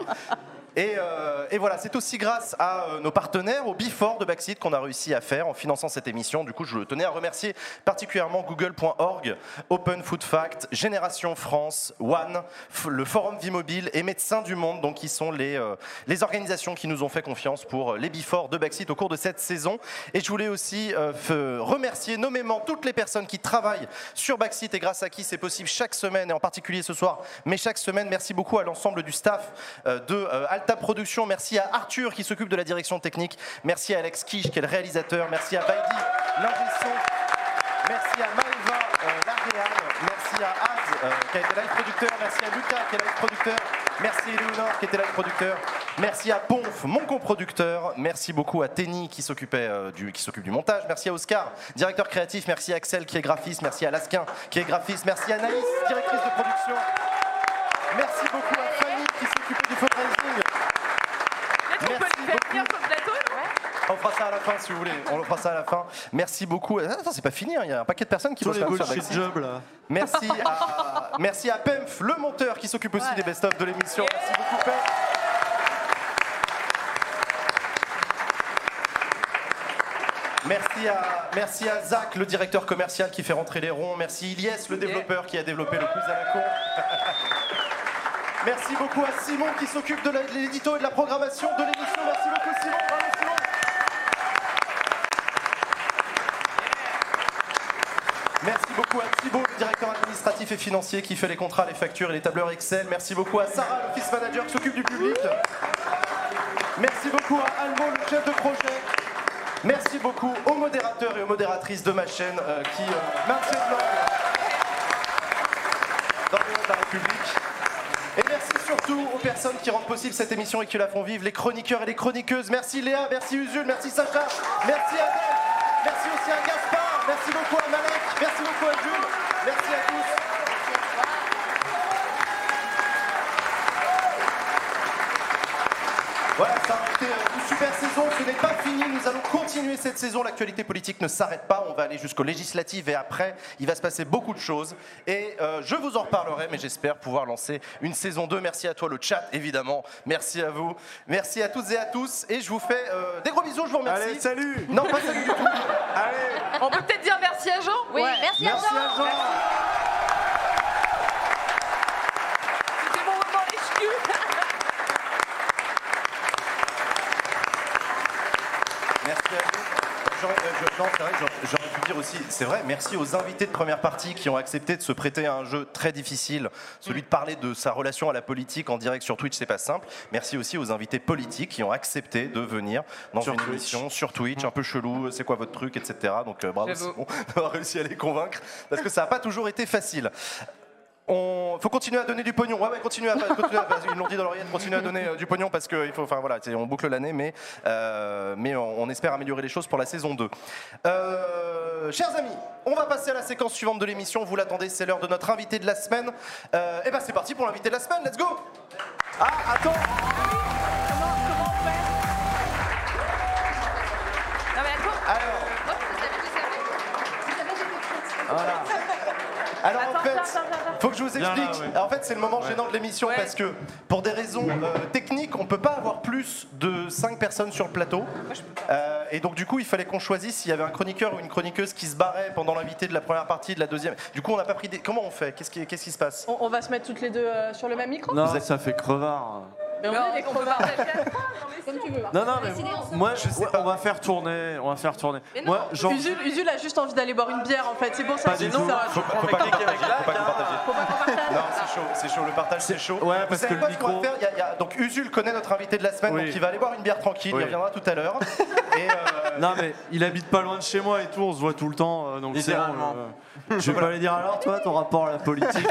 Et, euh, et voilà, c'est aussi grâce à euh, nos partenaires, au Before de Backseat, qu'on a réussi à faire en finançant cette émission. Du coup, je tenais à remercier particulièrement Google.org, Open Food Fact, Génération France, One, le Forum Vie Mobile et Médecins du Monde, donc qui sont les, euh, les organisations qui nous ont fait confiance pour les Before de Backseat au cours de cette saison. Et je voulais aussi remercier nommément toutes les personnes qui travaillent sur Backseat et grâce à qui c'est possible chaque semaine, et en particulier ce soir, mais chaque semaine. Merci beaucoup à l'ensemble du staff de Alta Productions. Merci à Arthur qui s'occupe de la direction technique. Merci à Alex Kish qui est le réalisateur. Merci à Baidi, l'ingé son. Merci à Maëva, euh. Merci à Az, euh, qui a été live producteur. Merci à Lucas, qui est live producteur. Merci à Eleonore, qui était live producteur. Merci à Ponf, mon coproducteur. Merci beaucoup à Tenny, qui s'occupait euh, du, s'occupe du montage. Merci à Oscar, directeur créatif. Merci à Axel, qui est graphiste. Merci à Lasquin, qui est graphiste. Merci à Naïs, directrice de production. Merci beaucoup à Fanny, qui s'occupait du fundraising. On peut le faire venir sur le plateau On fera ça à la fin si vous voulez. On le fera ça à la fin. Merci beaucoup. Ah, Attends, c'est pas fini. hein. Il y a un paquet de personnes qui Tous bossent bullshit Backseat. jobs là. Merci [LAUGHS] à, merci à Pemf, le monteur qui s'occupe aussi des best-of de l'émission. Merci beaucoup, Pemf. Merci à, merci à Zach, le directeur commercial qui fait rentrer les ronds. Merci Ilyes, le développeur qui a développé le quiz à la con. [LAUGHS] Merci beaucoup à Simon qui s'occupe de l'édito et de la programmation de l'émission. Merci beaucoup Simon. Merci beaucoup à Thibaut, le directeur administratif et financier qui fait les contrats, les factures et les tableurs Excel. Merci beaucoup à Sarah, l'office manager qui s'occupe du public. Merci beaucoup à Almo, le chef de projet. Merci beaucoup aux modérateurs et aux modératrices de ma chaîne euh, qui euh, maintiennent l'ordre dans les noms de la République. Et merci surtout aux personnes qui rendent possible cette émission et qui la font vivre, les chroniqueurs et les chroniqueuses. Merci Léa, merci Usul, merci Sacha, merci Adèle, merci aussi à Gaspard, merci beaucoup à Malek, merci beaucoup à Jules, merci à tous. Voilà, ça a été une super saison. Ce n'est pas fini. Nous allons continuer cette saison. L'actualité politique ne s'arrête pas. Va aller jusqu'aux législatives et après, il va se passer beaucoup de choses. Et euh, je vous en reparlerai, mais j'espère pouvoir lancer une saison 2. Merci à toi, le chat, évidemment. Merci à vous. Merci à toutes et à tous. Et je vous fais euh, des gros bisous. Je vous remercie. Allez, salut Non, pas salut du tout. [LAUGHS] Allez On peut peut-être dire merci à Jean? Oui, merci, à Merci Jean. à Jean mon moment exclu. Merci à vous. J'aurais- euh, je- non, c'est vrai que j'aurais- j'aurais pu dire aussi, c'est vrai, merci aux invités de première partie qui ont accepté de se prêter à un jeu très difficile, celui de parler de sa relation à la politique en direct sur Twitch, c'est pas simple. Merci aussi aux invités politiques qui ont accepté de venir dans Sur une Twitch. émission sur Twitch, un peu chelou, c'est quoi votre truc, etc. Donc euh, bravo J'avoue. Simon d'avoir [LAUGHS] réussi à les convaincre, parce que ça n'a pas toujours été facile. On faut continuer à donner du pognon. Ouais, ouais, continuez à, continuez à- ils l'ont dit dans l'oreillette, continuez à donner euh, du pognon parce que il faut, enfin voilà, on boucle l'année, mais euh, mais on, on espère améliorer les choses pour la saison 2. Euh, chers amis, on va passer à la séquence suivante de l'émission. Vous l'attendez, c'est l'heure de notre invité de la semaine. Euh, et ben c'est parti pour l'invité de la semaine. Let's go. Ah, attends. Alors. Voilà. Fait, faut que je vous là, explique. ouais. En fait, c'est le moment gênant de l'émission Ouais. parce que pour des raisons euh, techniques, on peut pas avoir plus de 5 personnes sur le plateau. Euh, et donc du coup, il fallait qu'on choisisse s'il y avait un chroniqueur ou une chroniqueuse qui se barrait pendant l'invité de la première partie, de la deuxième. Du coup, on n'a pas pris des... Comment on fait? Qu'est-ce qui, qu'est-ce qui se passe? On, on va se mettre toutes les deux euh, sur le même micro? Non, ça fait crevard. Mais on est des crevards. Comme tu veux. Non, non, mais moi, je sais pas. On va faire tourner. On va faire tourner. Moi, genre. Usul, Usul a juste envie d'aller boire une bière en fait, c'est pour ça Pas que du tout. ça. Faut, faut pas faut partagiez. Non, c'est chaud, c'est chaud, le partage c'est chaud. Ouais, Vous parce savez que quoi le ce qu'on va micro- faire Il y a- il y a- Donc Usul connaît notre invité de la semaine, Oui. donc il va aller boire une bière tranquille, Oui. il reviendra tout à l'heure. [LAUGHS] Et euh, Non, mais il habite pas loin de chez moi et tout, on se voit tout le temps. euh, Donc c'est bon, Littéralement. euh, je vais pas aller dire alors, toi, ton rapport à la politique.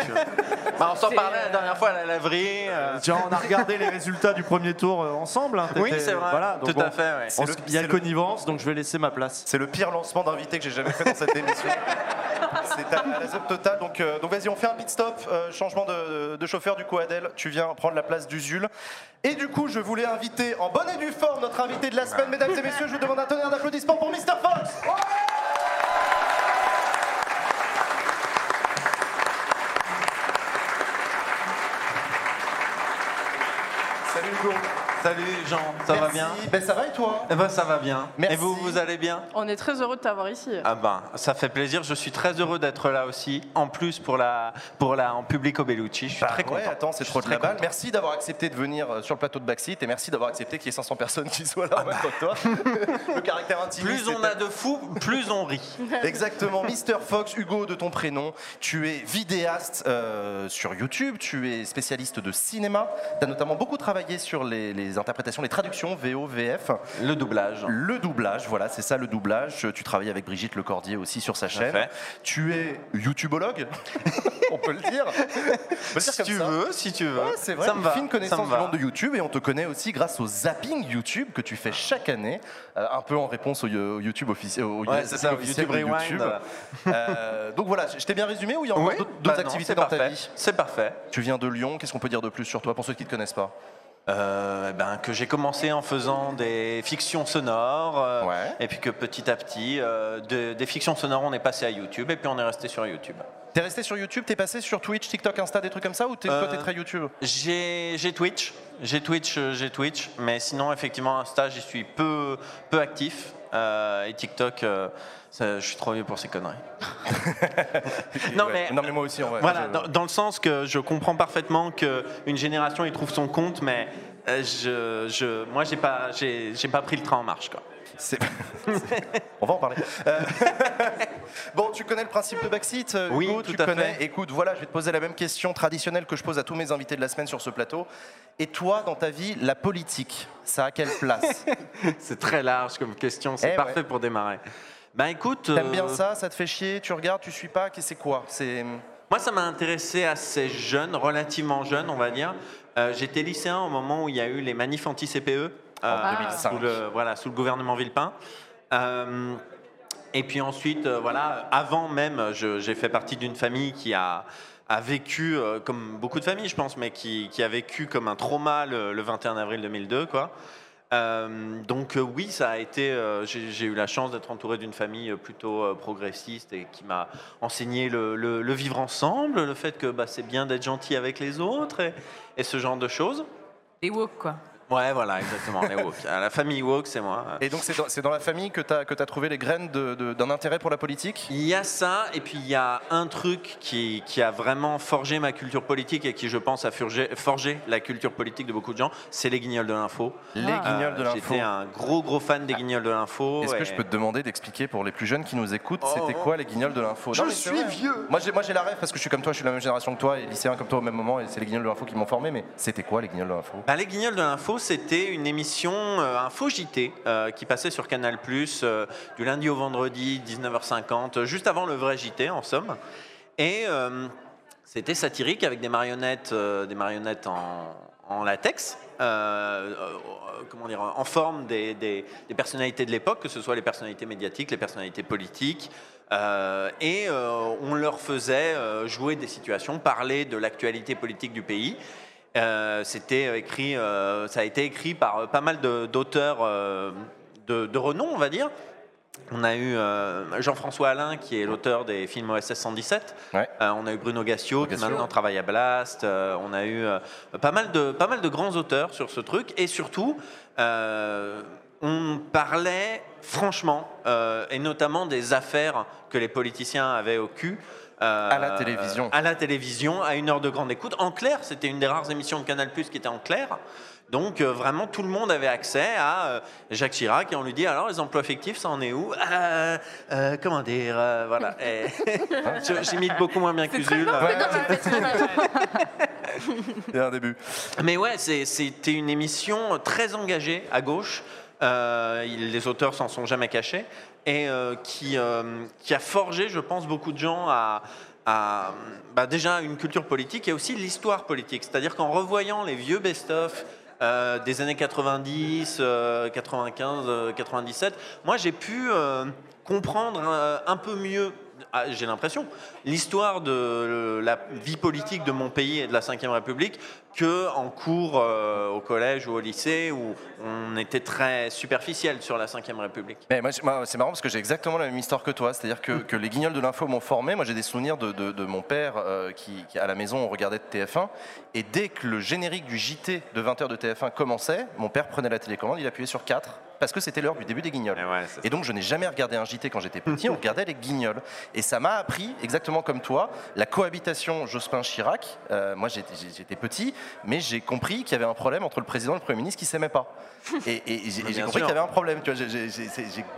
Bah, on s'en parlait la dernière fois à la laverie. euh, Tiens, on a regardé les résultats du premier tour euh, ensemble. hein, Oui, t'étais- c'est vrai. Voilà, donc Tout à bon, fait, ouais. on s- Il y a le- connivence, donc je vais laisser ma place. c'est le pire lancement d'invité que j'ai jamais fait dans cette émission. C'est à à la zone totale. Donc, euh, donc vas-y, on fait un pit stop. euh, changement de, de chauffeur. Du coup, Adèle, tu viens prendre la place d'Usul. Et du coup, je voulais inviter en bonne et due forme notre invité de la semaine, mesdames et messieurs. Je vous demande un tonnerre d'applaudissements pour Mr. Fox. Salut Hugo. Salut Jean, ça va bien Ben, ça va et toi Eh ben ça va bien. Merci. Et vous, vous allez bien? On est très heureux de t'avoir ici. Ah ben, ça fait plaisir. Je suis très heureux d'être là aussi. En plus pour la, pour la en public au Bellucci. Je suis Bah très ouais, content. attends, c'est trop la très balle. Merci d'avoir accepté de venir euh, sur le plateau de Backseat et merci d'avoir accepté qu'il y ait 500 personnes qui soient là temps que toi. [LAUGHS] le caractère intimiste. Plus on a de fous, plus on rit. [LAUGHS] Exactement, Mister Fox, Hugo de ton prénom. Tu es vidéaste euh, sur YouTube, tu es spécialiste de cinéma. Tu as notamment beaucoup travaillé sur les, les interprétations, les traductions VO, VF. Le doublage. Le doublage, voilà, c'est ça le doublage. Tu travailles avec Brigitte Lecordier aussi sur sa chaîne. Tu es YouTubologue, [LAUGHS] on peut le dire. Le Si tu veux, si tu veux. Ouais, c'est vrai, Ça me une va. fine connaissance du monde de YouTube et on te connaît aussi grâce au zapping YouTube que tu fais chaque année, euh, un peu en réponse au, au YouTube officiel. Au Ouais, c'est ça, officiel YouTube. Euh, donc voilà, je t'ai bien résumé ou il y a encore Oui, d'autres bah non, activités dans ta vie? C'est parfait. Tu viens de Lyon, qu'est-ce qu'on peut dire de plus sur toi pour ceux qui ne te connaissent pas? Euh, ben, que j'ai commencé en faisant des fictions sonores, euh, Ouais. et puis que petit à petit, euh, de- des fictions sonores, on est passé à YouTube, et puis on est resté sur YouTube. T'es resté sur YouTube, t'es passé sur Twitch, TikTok, Insta, des trucs comme ça ou t'es, toi t'es très YouTube J'ai Twitch, j'ai Twitch, j'ai Twitch, mais sinon effectivement Insta, j'y suis peu, peu actif, euh, et TikTok, euh, ça- je suis trop vieux pour ces conneries. [LAUGHS] non, Ouais. mais- non mais moi aussi en vrai. Voilà, Je- dans, dans le sens que je comprends parfaitement qu'une génération y trouve son compte, mais euh, je, je, moi j'ai pas, j'ai j'ai pas pris le train en marche. Quoi. [LAUGHS] On va en parler. Euh, [LAUGHS] bon, tu connais le principe de Backseat euh, Oui, Hugo, tout tu à connais. fait. Écoute, voilà, je vais te poser la même question traditionnelle que je pose à tous mes invités de la semaine sur ce plateau. Et toi, dans ta vie, la politique, ça a quelle place [LAUGHS] C'est très large comme question, c'est Eh parfait ouais. pour démarrer. Ben écoute, T'aimes euh, bien ça Ça te fait chier Tu regardes Tu suis pas c'est quoi C'est Moi, ça m'a intéressé assez jeune, relativement jeune, on va dire. Euh, J'étais lycéen au moment où il y a eu les manifs anti-CPE euh, En 2005. sous, le, voilà, sous le gouvernement Villepin. Euh, et puis ensuite, euh, voilà, avant même, j'ai fait partie d'une famille qui a, a vécu, euh, comme beaucoup de familles, je pense, mais qui, qui a vécu comme un trauma le, le 21 avril 2002, quoi. Euh, donc euh, oui, ça a été. euh, J'ai eu la chance d'être entouré d'une famille plutôt euh, progressiste et qui m'a enseigné le, le- le vivre ensemble, le fait que bah, c'est bien d'être gentil avec les autres et, et ce genre de choses. Des woke, quoi. Ouais, voilà, exactement. les woke. Euh, La famille woke, c'est moi. Et donc, c'est dans, la famille que tu as, que as trouvé les graines d'un intérêt pour la politique? Il y a ça, et puis il y a un truc qui, qui a vraiment forgé ma culture politique et qui, je pense, a forgé, forgé la culture politique de beaucoup de gens, c'est les guignols de l'info. Les Euh, guignols de l'info. J'étais un gros, gros fan des guignols de l'info. Est-ce que je peux te demander d'expliquer pour les plus jeunes qui nous écoutent, Oh, c'était quoi les guignols de l'info? Je Non, suis vrai. vieux. Moi j'ai, moi j'ai la rêve parce que je suis comme toi, je suis de la même génération que toi et lycéen comme toi au même moment et c'est les guignols de l'info qui m'ont formé. Mais c'était quoi les guignols de l'info? Bah, les Guignols de l'info, c'était une émission, euh, un faux JT, euh, qui passait sur Canal+, euh, du lundi au vendredi, 19h50, euh, juste avant le vrai JT, en somme. Et euh, c'était satirique avec des marionnettes, euh, des marionnettes en, latex, euh, euh, comment dire, en forme des, personnalités de l'époque, que ce soit les personnalités médiatiques, les personnalités politiques. euh, et euh, on leur faisait euh, jouer des situations, parler de l'actualité politique du pays. Euh, c'était écrit, euh, ça a été écrit par euh, pas mal d'auteurs euh, de, de renom, on va dire. On a eu euh, Jean-François Alain, qui est l'auteur des films OSS 117. Ouais. Euh, on a eu Bruno Gassio, qui Gassio. maintenant travaille à Blast. Euh, on a eu euh, pas, mal de, pas mal de grands auteurs sur ce truc. Et surtout, euh, on parlait franchement, et notamment des affaires que les politiciens avaient au cul. À la télévision. À la télévision, à une heure de grande écoute. En clair, c'était une des rares émissions de Canal Plus qui était en clair. Donc euh, vraiment tout le monde avait accès à euh, Jacques Chirac et on lui dit alors les emplois fictifs ça en est où? Euh, Comment dire Voilà. [LAUGHS] [LAUGHS] J'imite beaucoup moins bien que Usul. C'est un début. Mais ouais, c'était une émission très engagée à gauche. les auteurs s'en sont jamais cachés et qui, qui a forgé, je pense, beaucoup de gens à, bah, déjà une culture politique et aussi l'histoire politique. C'est-à-dire qu'en revoyant les vieux best-of euh, des années 90, 95, 97, moi j'ai pu euh, comprendre un peu mieux ah, j'ai l'impression, l'histoire de la vie politique de mon pays et de la Ve République que en cours euh, au collège ou au lycée où on était très superficiel sur la Ve République. C'est marrant parce que j'ai exactement la même histoire que toi, c'est-à-dire que, que, les guignols de l'info m'ont formé. Moi, j'ai des souvenirs de, de, mon père euh, qui, à la maison, on regardait de TF1 et dès que le générique du JT de 20h de TF1 commençait, mon père prenait la télécommande, il appuyait sur 4 parce que c'était l'heure du début des guignols. Et, et, donc je n'ai jamais regardé un JT quand j'étais petit, on regardait les guignols. Et ça m'a appris, exactement comme toi, la cohabitation Jospin-Chirac. Euh, moi j'étais petit, mais j'ai compris qu'il y avait un problème entre le président et le Premier ministre qui ne s'aimaient pas. Et, j'ai compris qu'il y avait un problème. Tu vois,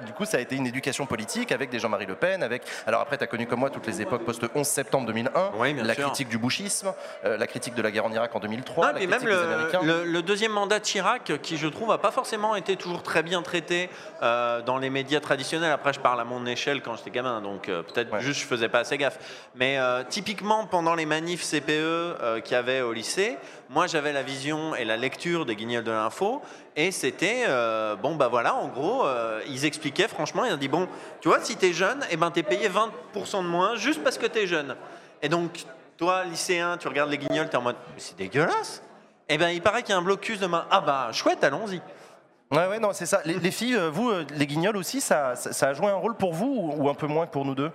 du coup, ça a été une éducation politique avec des Jean-Marie Le Pen, avec. Alors après, tu as connu comme moi toutes les époques post-11 septembre 2001, la critique du bouchisme, euh, la critique de la guerre en Irak en 2003, ah, la même le, le, deuxième mandat de Chirac, qui je trouve n'a pas forcément été toujours très bien traité euh, dans les médias traditionnels. Après, je parle à mon échelle quand j'étais gamin, donc euh, peut-être juste je faisais pas assez gaffe. Mais typiquement, pendant les manifs CPE qu'il y avait au lycée, moi j'avais la vision et la lecture des guignols de l'info et c'était, euh, bon, bah voilà, en gros, euh, ils expliquaient franchement, ils ont dit, bon, tu vois, si t'es jeune, et eh ben t'es payé 20% de moins juste parce que t'es jeune. Et donc, toi, lycéen, tu regardes les guignols, t'es en mode, c'est dégueulasse. Et eh ben il paraît qu'il y a un blocus demain. Ah bah, chouette, allons-y. Ouais, ouais, non, c'est ça. Les, filles, euh, vous, les guignols aussi, ça, ça, a joué un rôle pour vous ou un peu moins que pour nous deux?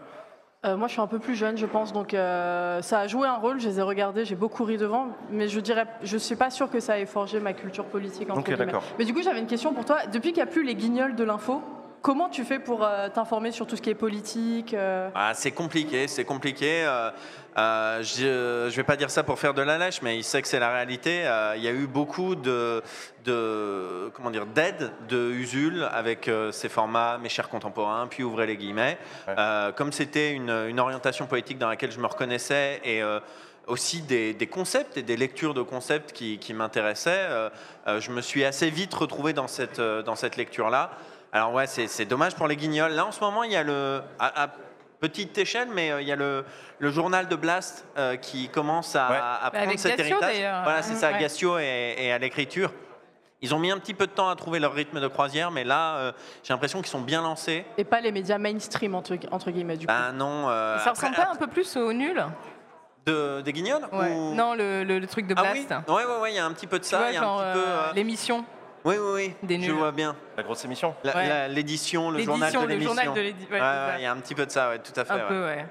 Euh, moi, je suis un peu plus jeune, je pense, donc euh, ça a joué un rôle. Je les ai regardés, j'ai beaucoup ri devant, mais je dirais, je suis pas sûre que ça ait forgé ma culture politique. Entre okay, mais du coup, j'avais une question pour toi. Depuis qu'il n'y a plus les guignols de l'info, Comment tu fais pour euh, t'informer sur tout ce qui est politique ah, C'est compliqué, c'est compliqué. Je ne vais pas dire ça pour faire de la lèche, mais il sait que c'est la réalité. il y a eu beaucoup de, de comment dire d'aide de Usul avec euh, ses formats Mes chers contemporains, puis ouvrez les guillemets. Euh, comme c'était une, orientation politique dans laquelle je me reconnaissais et euh, aussi des, concepts et des lectures de concepts qui, m'intéressaient, je me suis assez vite retrouvé dans cette, dans cette lecture-là. Alors ouais, c'est dommage pour les guignols. Là, en ce moment, il y a le... À, petite échelle, mais il y a le, le journal de Blast qui commence à, prendre cet héritage. Voilà, c'est ça, Gassio et à l'écriture. Ils ont mis un petit peu de temps à trouver leur rythme de croisière, mais là, euh, j'ai l'impression qu'ils sont bien lancés. Et pas les médias mainstream, entre, guillemets, du coup. Ben non. Euh, ça ressemble pas un peu plus au nul de, des guignols Non, le, truc de Blast. Ah oui, ouais, ouais, il y a un petit peu de ça. Euh, l'émission. Oui, oui, oui. Des Je vois bien. La grosse émission. L'édition, le journal de l'émission. Il y a un petit peu de ça, ouais, tout à fait. Un peu, ouais.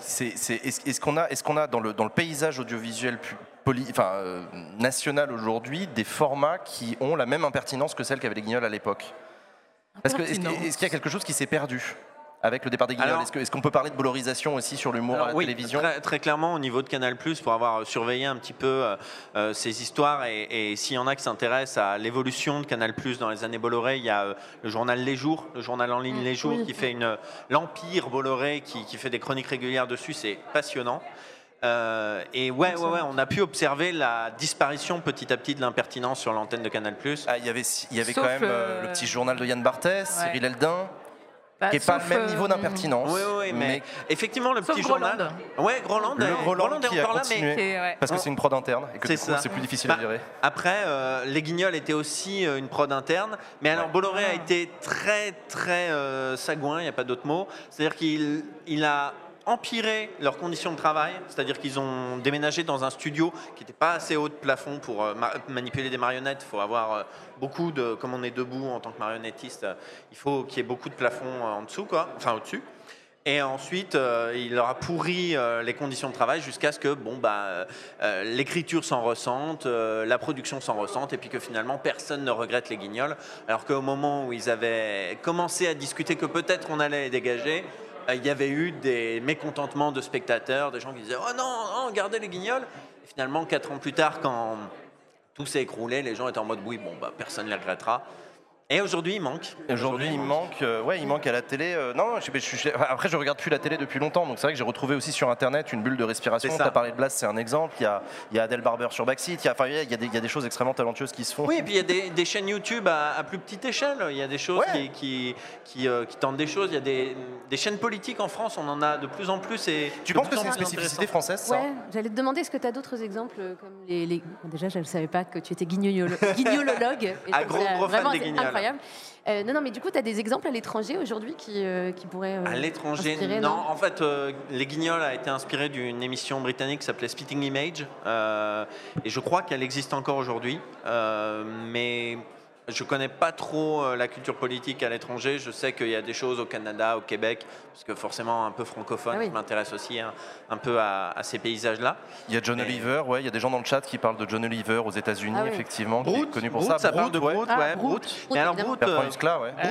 est-ce qu'on a, est qu'on a dans, le, dans le paysage audiovisuel enfin, euh, national aujourd'hui des formats qui ont la même impertinence que celle qu'avaient les guignols à l'époque? Est-ce qu'il y a quelque chose qui s'est perdu? Avec le départ des guignols Est-ce qu'on peut parler de valorisation aussi sur l'humour à la télévision très, clairement, au niveau de Canal+, pour avoir surveillé un petit peu euh, euh, ces histoires, et, s'il y en a qui s'intéressent à l'évolution de Canal+, dans les années Bolloré, il y a le journal Les Jours, le journal en ligne mm, Les Jours, qui fait une l'Empire Bolloré, qui, qui fait des chroniques régulières dessus, c'est passionnant. Euh, et ouais, ouais, ouais, on a pu observer la disparition petit à petit de l'impertinence sur l'antenne de Canal+. Ah, il y avait, il y avait quand même euh, le petit journal de Yann Barthès, Cyril Eldin. Bah, qui n'est pas le même niveau euh, d'impertinence. Oui, oui, mais, effectivement, le petit journal. Ouais, Groland, le Groland, est encore là, mais. Parce que c'est une prod interne et que c'est plus difficile à gérer. Bah, après, les Guignols étaient aussi une prod interne, mais alors Bolloré a été très, très sagouin, il n'y a pas d'autre mot. C'est-à-dire qu'il il a empirer leurs conditions de travail, c'est-à-dire qu'ils ont déménagé dans un studio qui n'était pas assez haut de plafond pour euh, manipuler des marionnettes. Il faut avoir euh, beaucoup de, comme on est debout en tant que marionnettiste, euh, il faut qu'il y ait beaucoup de plafond en dessous, quoi, enfin au-dessus. Et ensuite, il leur a pourri les conditions de travail jusqu'à ce que bon, bah, l'écriture s'en ressente, la production s'en ressente, et puis que finalement personne ne regrette les guignols. Alors qu'au moment où ils avaient commencé à discuter que peut-être on allait les dégager, il y avait eu des mécontentements de spectateurs, des gens qui disaient Oh non, non gardez les guignols. Finalement, quatre ans plus tard, quand tout s'est écroulé, les gens étaient en mode Oui, bon, bah, personne ne les regrettera. Et aujourd'hui, il manque. Aujourd'hui, il manque. Euh, ouais, il manque à la télé. Euh, non, je, je, après, je regarde plus la télé depuis longtemps, donc c'est vrai que j'ai retrouvé aussi sur Internet une bulle de respiration. Tu as parlé de Blast, c'est un exemple. Il y a, il y a Adèle Barber sur Backseat. Il y a, enfin, il y a, des, il y a des choses extrêmement talentueuses qui se font. Oui, et puis il y a des, des chaînes YouTube à, plus petite échelle. Il y a des choses qui, qui, qui, euh, qui, tentent des choses. Il y a des, des, chaînes politiques en France. On en a de plus en plus. Et tu penses que c'est une spécificité française ça? Ouais. J'allais te demander, est-ce que tu as d'autres exemples comme les, Déjà, je ne savais pas que tu étais [LAUGHS] guignolologue. Un gros, gros fan des guignols. Incroyable. Euh, non, non, mais du coup, tu as des exemples à l'étranger aujourd'hui qui, euh, qui, pourraient. Euh, à l'étranger, non. En fait, Les Guignols a été inspiré d'une émission britannique qui s'appelait Spitting Image. et je crois qu'elle existe encore aujourd'hui. mais je ne connais pas trop euh, la culture politique à l'étranger. Je sais qu'il y a des choses au Canada, au Québec, parce que forcément un peu francophone, ah m'intéresse aussi un, peu à, ces paysages-là. Il y a John Oliver, ouais, il y a des gens dans le chat qui parlent de John Oliver aux États-unis, ah effectivement, qui est connu pour ça. ça parle de Brut, ouais. Ah, Mais alors Brut, euh,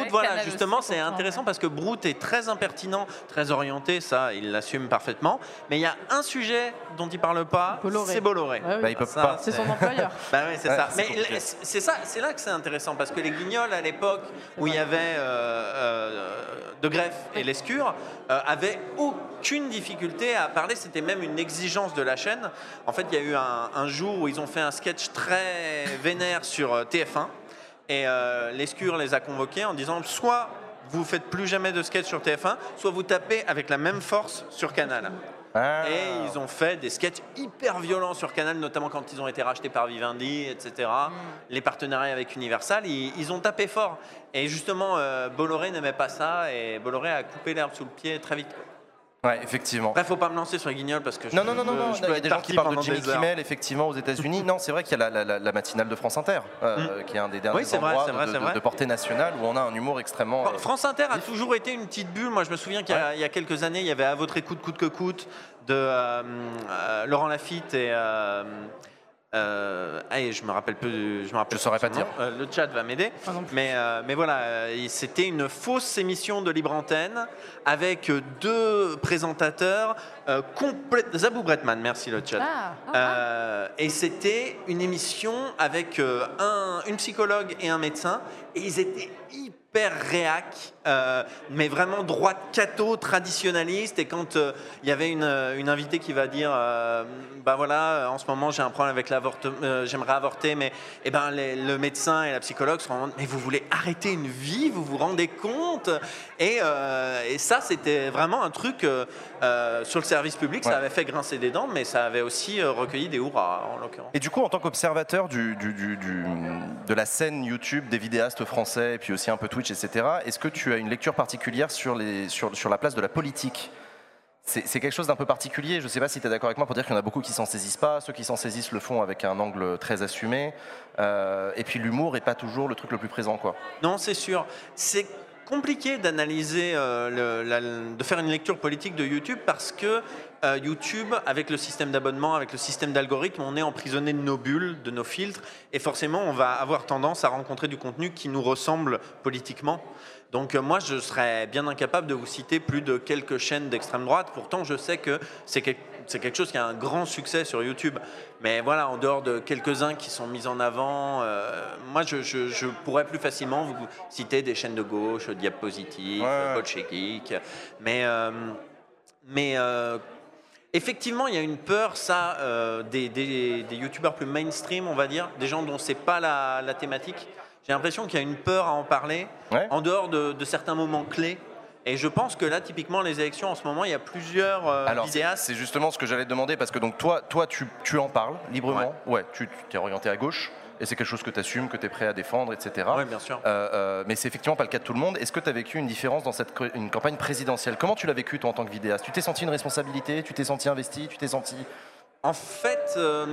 voilà, justement, c'est intéressant parce que Brut est très impertinent, très orienté, ça, il l'assume parfaitement. Mais il y a un sujet dont il parle pas, c'est Bolloré. Bah, il peut pas. C'est son employeur. bah oui, c'est ça. Mais c'est ça, c'est là que c'est intéressant parce que les guignols, à l'époque où il y avait euh, euh, De Greff et Lescure, euh, avaient aucune difficulté à parler. C'était même une exigence de la chaîne. En fait, il y a eu un, jour où ils ont fait un sketch très vénère sur TF1 et Lescure les a convoqués en disant soit vous faites plus jamais de sketch sur TF1, soit vous tapez avec la même force sur Canal. Ah. Et ils ont fait des sketchs hyper violents sur Canal, notamment quand ils ont été rachetés par Vivendi, etc. Mm. Les partenariats avec Universal, ils, ont tapé fort. Et justement, euh, Bolloré n'aimait pas ça, et Bolloré a coupé l'herbe sous le pied très vite. Ouais, effectivement. Bref, faut pas me lancer sur les guignols parce que non, non, non, non, non. Il y a des gens qui parlent de Jimmy Kimmel, effectivement, aux États-Unis. non, c'est vrai qu'il y a la, matinale de France Inter, euh, mm. qui est un des derniers oui, endroits vrai, de, de, portée nationale où on a un humour extrêmement. Euh, France Inter a toujours été une petite bulle. Moi, je me souviens qu'il y, a quelques années, il y avait à votre écoute, coûte que coûte, de euh, Laurent Lafitte et. Euh, je me rappelle peu. Je me rappelle. Je saurais pas dire. Euh, le chat va m'aider. mais, euh, mais voilà, euh, c'était une fausse émission de libre antenne avec deux présentateurs complètement. Zabou Bretman, merci le chat. Ah, ah. et c'était une émission avec un, une psychologue et un médecin, et ils étaient hyper réac, euh, mais vraiment droite catho, traditionnaliste. Et quand euh, il y avait une, une, invitée qui va dire, ben voilà, en ce moment j'ai un problème avec l'avortement, j'aimerais avorter, mais eh ben le médecin et la psychologue se rendent, mais vous voulez arrêter une vie, vous vous rendez compte? Et, et, ça, c'était vraiment un truc sur le service public, ça avait fait grincer des dents, mais ça avait aussi recueilli des hurrahs en l'occurrence. Et du coup, en tant qu'observateur du, du, du, de la scène YouTube des vidéastes français, et puis aussi un peu Twitch, etc. Est-ce que tu as une lecture particulière sur, la place de la politique c'est quelque chose d'un peu particulier. Je ne sais pas si tu es d'accord avec moi pour dire qu'il y en a beaucoup qui s'en saisissent pas. Ceux qui s'en saisissent le font avec un angle très assumé. Euh, et puis l'humour n'est pas toujours le truc le plus présent. quoi. Non, c'est sûr. C'est compliqué d'analyser, euh, de faire une lecture politique de YouTube parce que euh, YouTube, avec le système d'abonnement, avec le système d'algorithme, on est emprisonné de nos bulles, de nos filtres, et forcément, on va avoir tendance à rencontrer du contenu qui nous ressemble politiquement. Donc euh, moi, je serais bien incapable de vous citer plus de quelques chaînes d'extrême droite. Pourtant, je sais que c'est quelque chose qui a un grand succès sur YouTube. Mais voilà, en dehors de quelques-uns qui sont mis en avant, euh, moi, je, pourrais plus facilement vous citer des chaînes de gauche, Diapositive, ouais. Mais, mais Effectivement, il y a une peur, ça, euh, des, des, youtubeurs plus mainstream, on va dire, des gens dont c'est pas la, thématique. J'ai l'impression qu'il y a une peur à en parler, en dehors de, certains moments clés. Et je pense que là, typiquement, les élections en ce moment, il y a plusieurs euh, Alors, C'est justement ce que j'allais te demander, parce que donc toi, toi tu, tu en parles librement. Ouais, tu, tu es orienté à gauche et c'est quelque chose que tu assumes, que tu es prêt à défendre, etc. Oui, bien sûr. Euh, euh, mais c'est effectivement pas le cas de tout le monde. Est-ce que tu as vécu une différence dans cette une campagne présidentielle? Comment tu l'as vécu, toi, en tant que vidéaste? Tu t'es senti une responsabilité? Tu t'es senti investi? Tu t'es senti. En fait. Euh,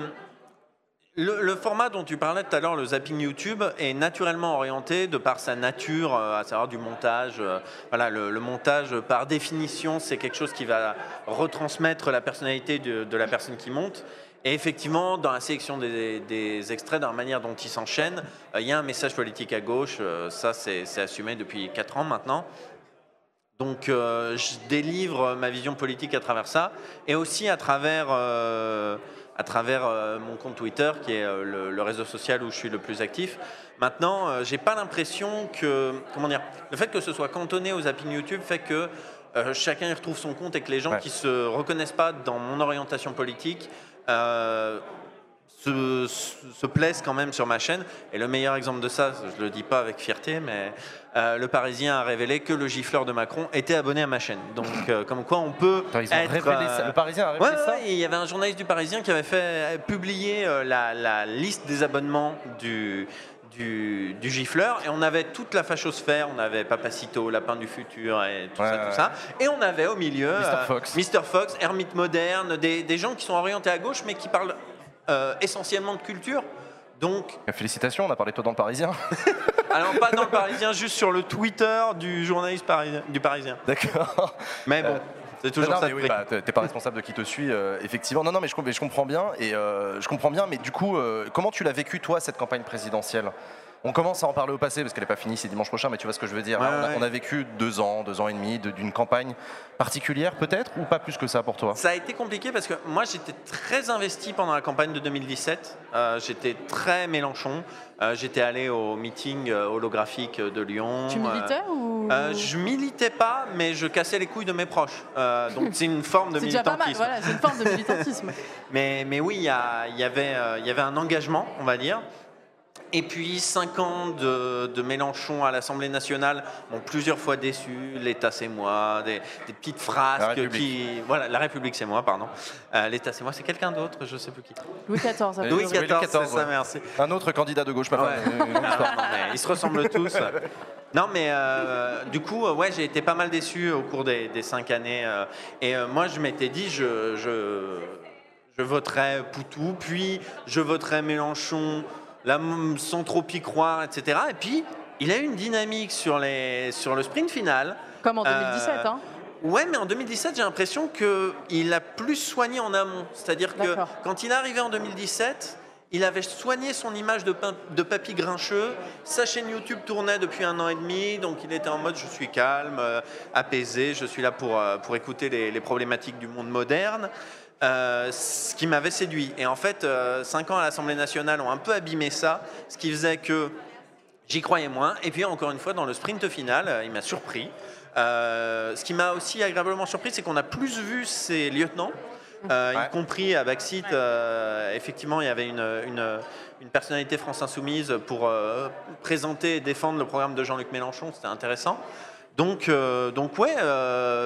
Le, format dont tu parlais tout à l'heure, le zapping YouTube, est naturellement orienté de par sa nature, à savoir du montage. Voilà, le, montage, par définition, c'est quelque chose qui va retransmettre la personnalité de, la personne qui monte. Et effectivement, dans la sélection des, extraits, dans la manière dont ils s'enchaînent, euh, il y a un message politique à gauche. ça, c'est assumé depuis 4 ans maintenant. Donc, je délivre ma vision politique à travers ça, et aussi à travers à travers euh, mon compte Twitter, qui est euh, le, réseau social où je suis le plus actif. Maintenant, euh, j'ai pas l'impression que, comment dire, le fait que ce soit cantonné aux zappings YouTube fait que chacun y retrouve son compte et que les gens qui se reconnaissent pas dans mon orientation politique se, se, plaisent quand même sur ma chaîne. Et le meilleur exemple de ça, je le dis pas avec fierté, mais euh, le Parisien a révélé que le gifleur de Macron était abonné à ma chaîne. Donc, euh, comme quoi on peut être. Euh, le Parisien a révélé ça. il y avait un journaliste du Parisien qui avait fait publier la, liste des abonnements du, du, gifleur et on avait toute la fachosphère, on avait Papacito, Lapin du futur et tout ça, tout ça. Et on avait au milieu Mr. Fox, Mr. Fox Hermite Moderne, des, des, gens qui sont orientés à gauche mais qui parlent euh, essentiellement de culture. Donc, Félicitations, on a parlé de toi dans le Parisien. [LAUGHS] Alors pas dans le Parisien, juste sur le Twitter du journaliste parisien, du Parisien. D'accord. Mais bon. Euh, c'est toujours ça. Oui, bah, t'es pas responsable de qui te suit, euh, effectivement. Non, non, mais je, je comprends bien. Et je comprends bien. Mais du coup, comment tu l'as vécu toi cette campagne présidentielle? On commence à en parler au passé parce qu'elle n'est pas finie, c'est dimanche prochain, mais tu vois ce que je veux dire. on, a, vécu deux ans, deux ans et demi d'une campagne particulière peut-être ou pas plus que ça pour toi? Ça a été compliqué parce que moi j'étais très investi pendant la campagne de 2017. Euh, j'étais très Mélenchon. Euh, j'étais allé au meeting euh, holographique de Lyon. Tu militais ou Je militais pas, mais je cassais les couilles de mes proches. donc c'est une forme de [LAUGHS] militantisme. Voilà, c'est une forme de militantisme. [LAUGHS] mais, mais oui, il y, y, avait, il y avait un engagement, on va dire. Et puis cinq ans de, Mélenchon à l'Assemblée nationale m'ont plusieurs fois déçu. L'État c'est moi, des, petites phrases qui, voilà, la République c'est moi, pardon. Euh, L'État c'est moi, c'est quelqu'un d'autre, je sais plus qui. Louis XIV. Louis XIV, ça, merci. Un autre candidat de gauche, pas ils se ressemblent tous. Non, mais euh, du coup, ouais, j'ai été pas mal déçu au cours des, cinq années. Euh, et moi, je m'étais dit, je, je, je voterai Poutou, puis je voterai Mélenchon là, sans trop y croire, etc. Et puis, il a eu une dynamique sur, les, sur le sprint final. Comme en 2017, euh, hein Ouais, mais en 2017, j'ai l'impression qu'il a plus soigné en amont. C'est-à-dire que quand il est arrivé en 2017, il avait soigné son image de, de papy grincheux. Sa chaîne YouTube tournait depuis un an et demi, donc il était en mode je suis calme, euh, apaisé, je suis là pour, euh, pour écouter les, les problématiques du monde moderne. Euh, ce qui m'avait séduit. Et en fait, euh, cinq ans à l'Assemblée nationale ont un peu abîmé ça, ce qui faisait que j'y croyais moins. Et puis, encore une fois, dans le sprint final, euh, il m'a surpris. ce qui m'a aussi agréablement surpris, c'est qu'on a plus vu ses lieutenants. y compris à Baxit, effectivement, il y avait une, une, personnalité France Insoumise pour présenter et défendre le programme de Jean-Luc Mélenchon, c'était intéressant. Donc, donc ouais,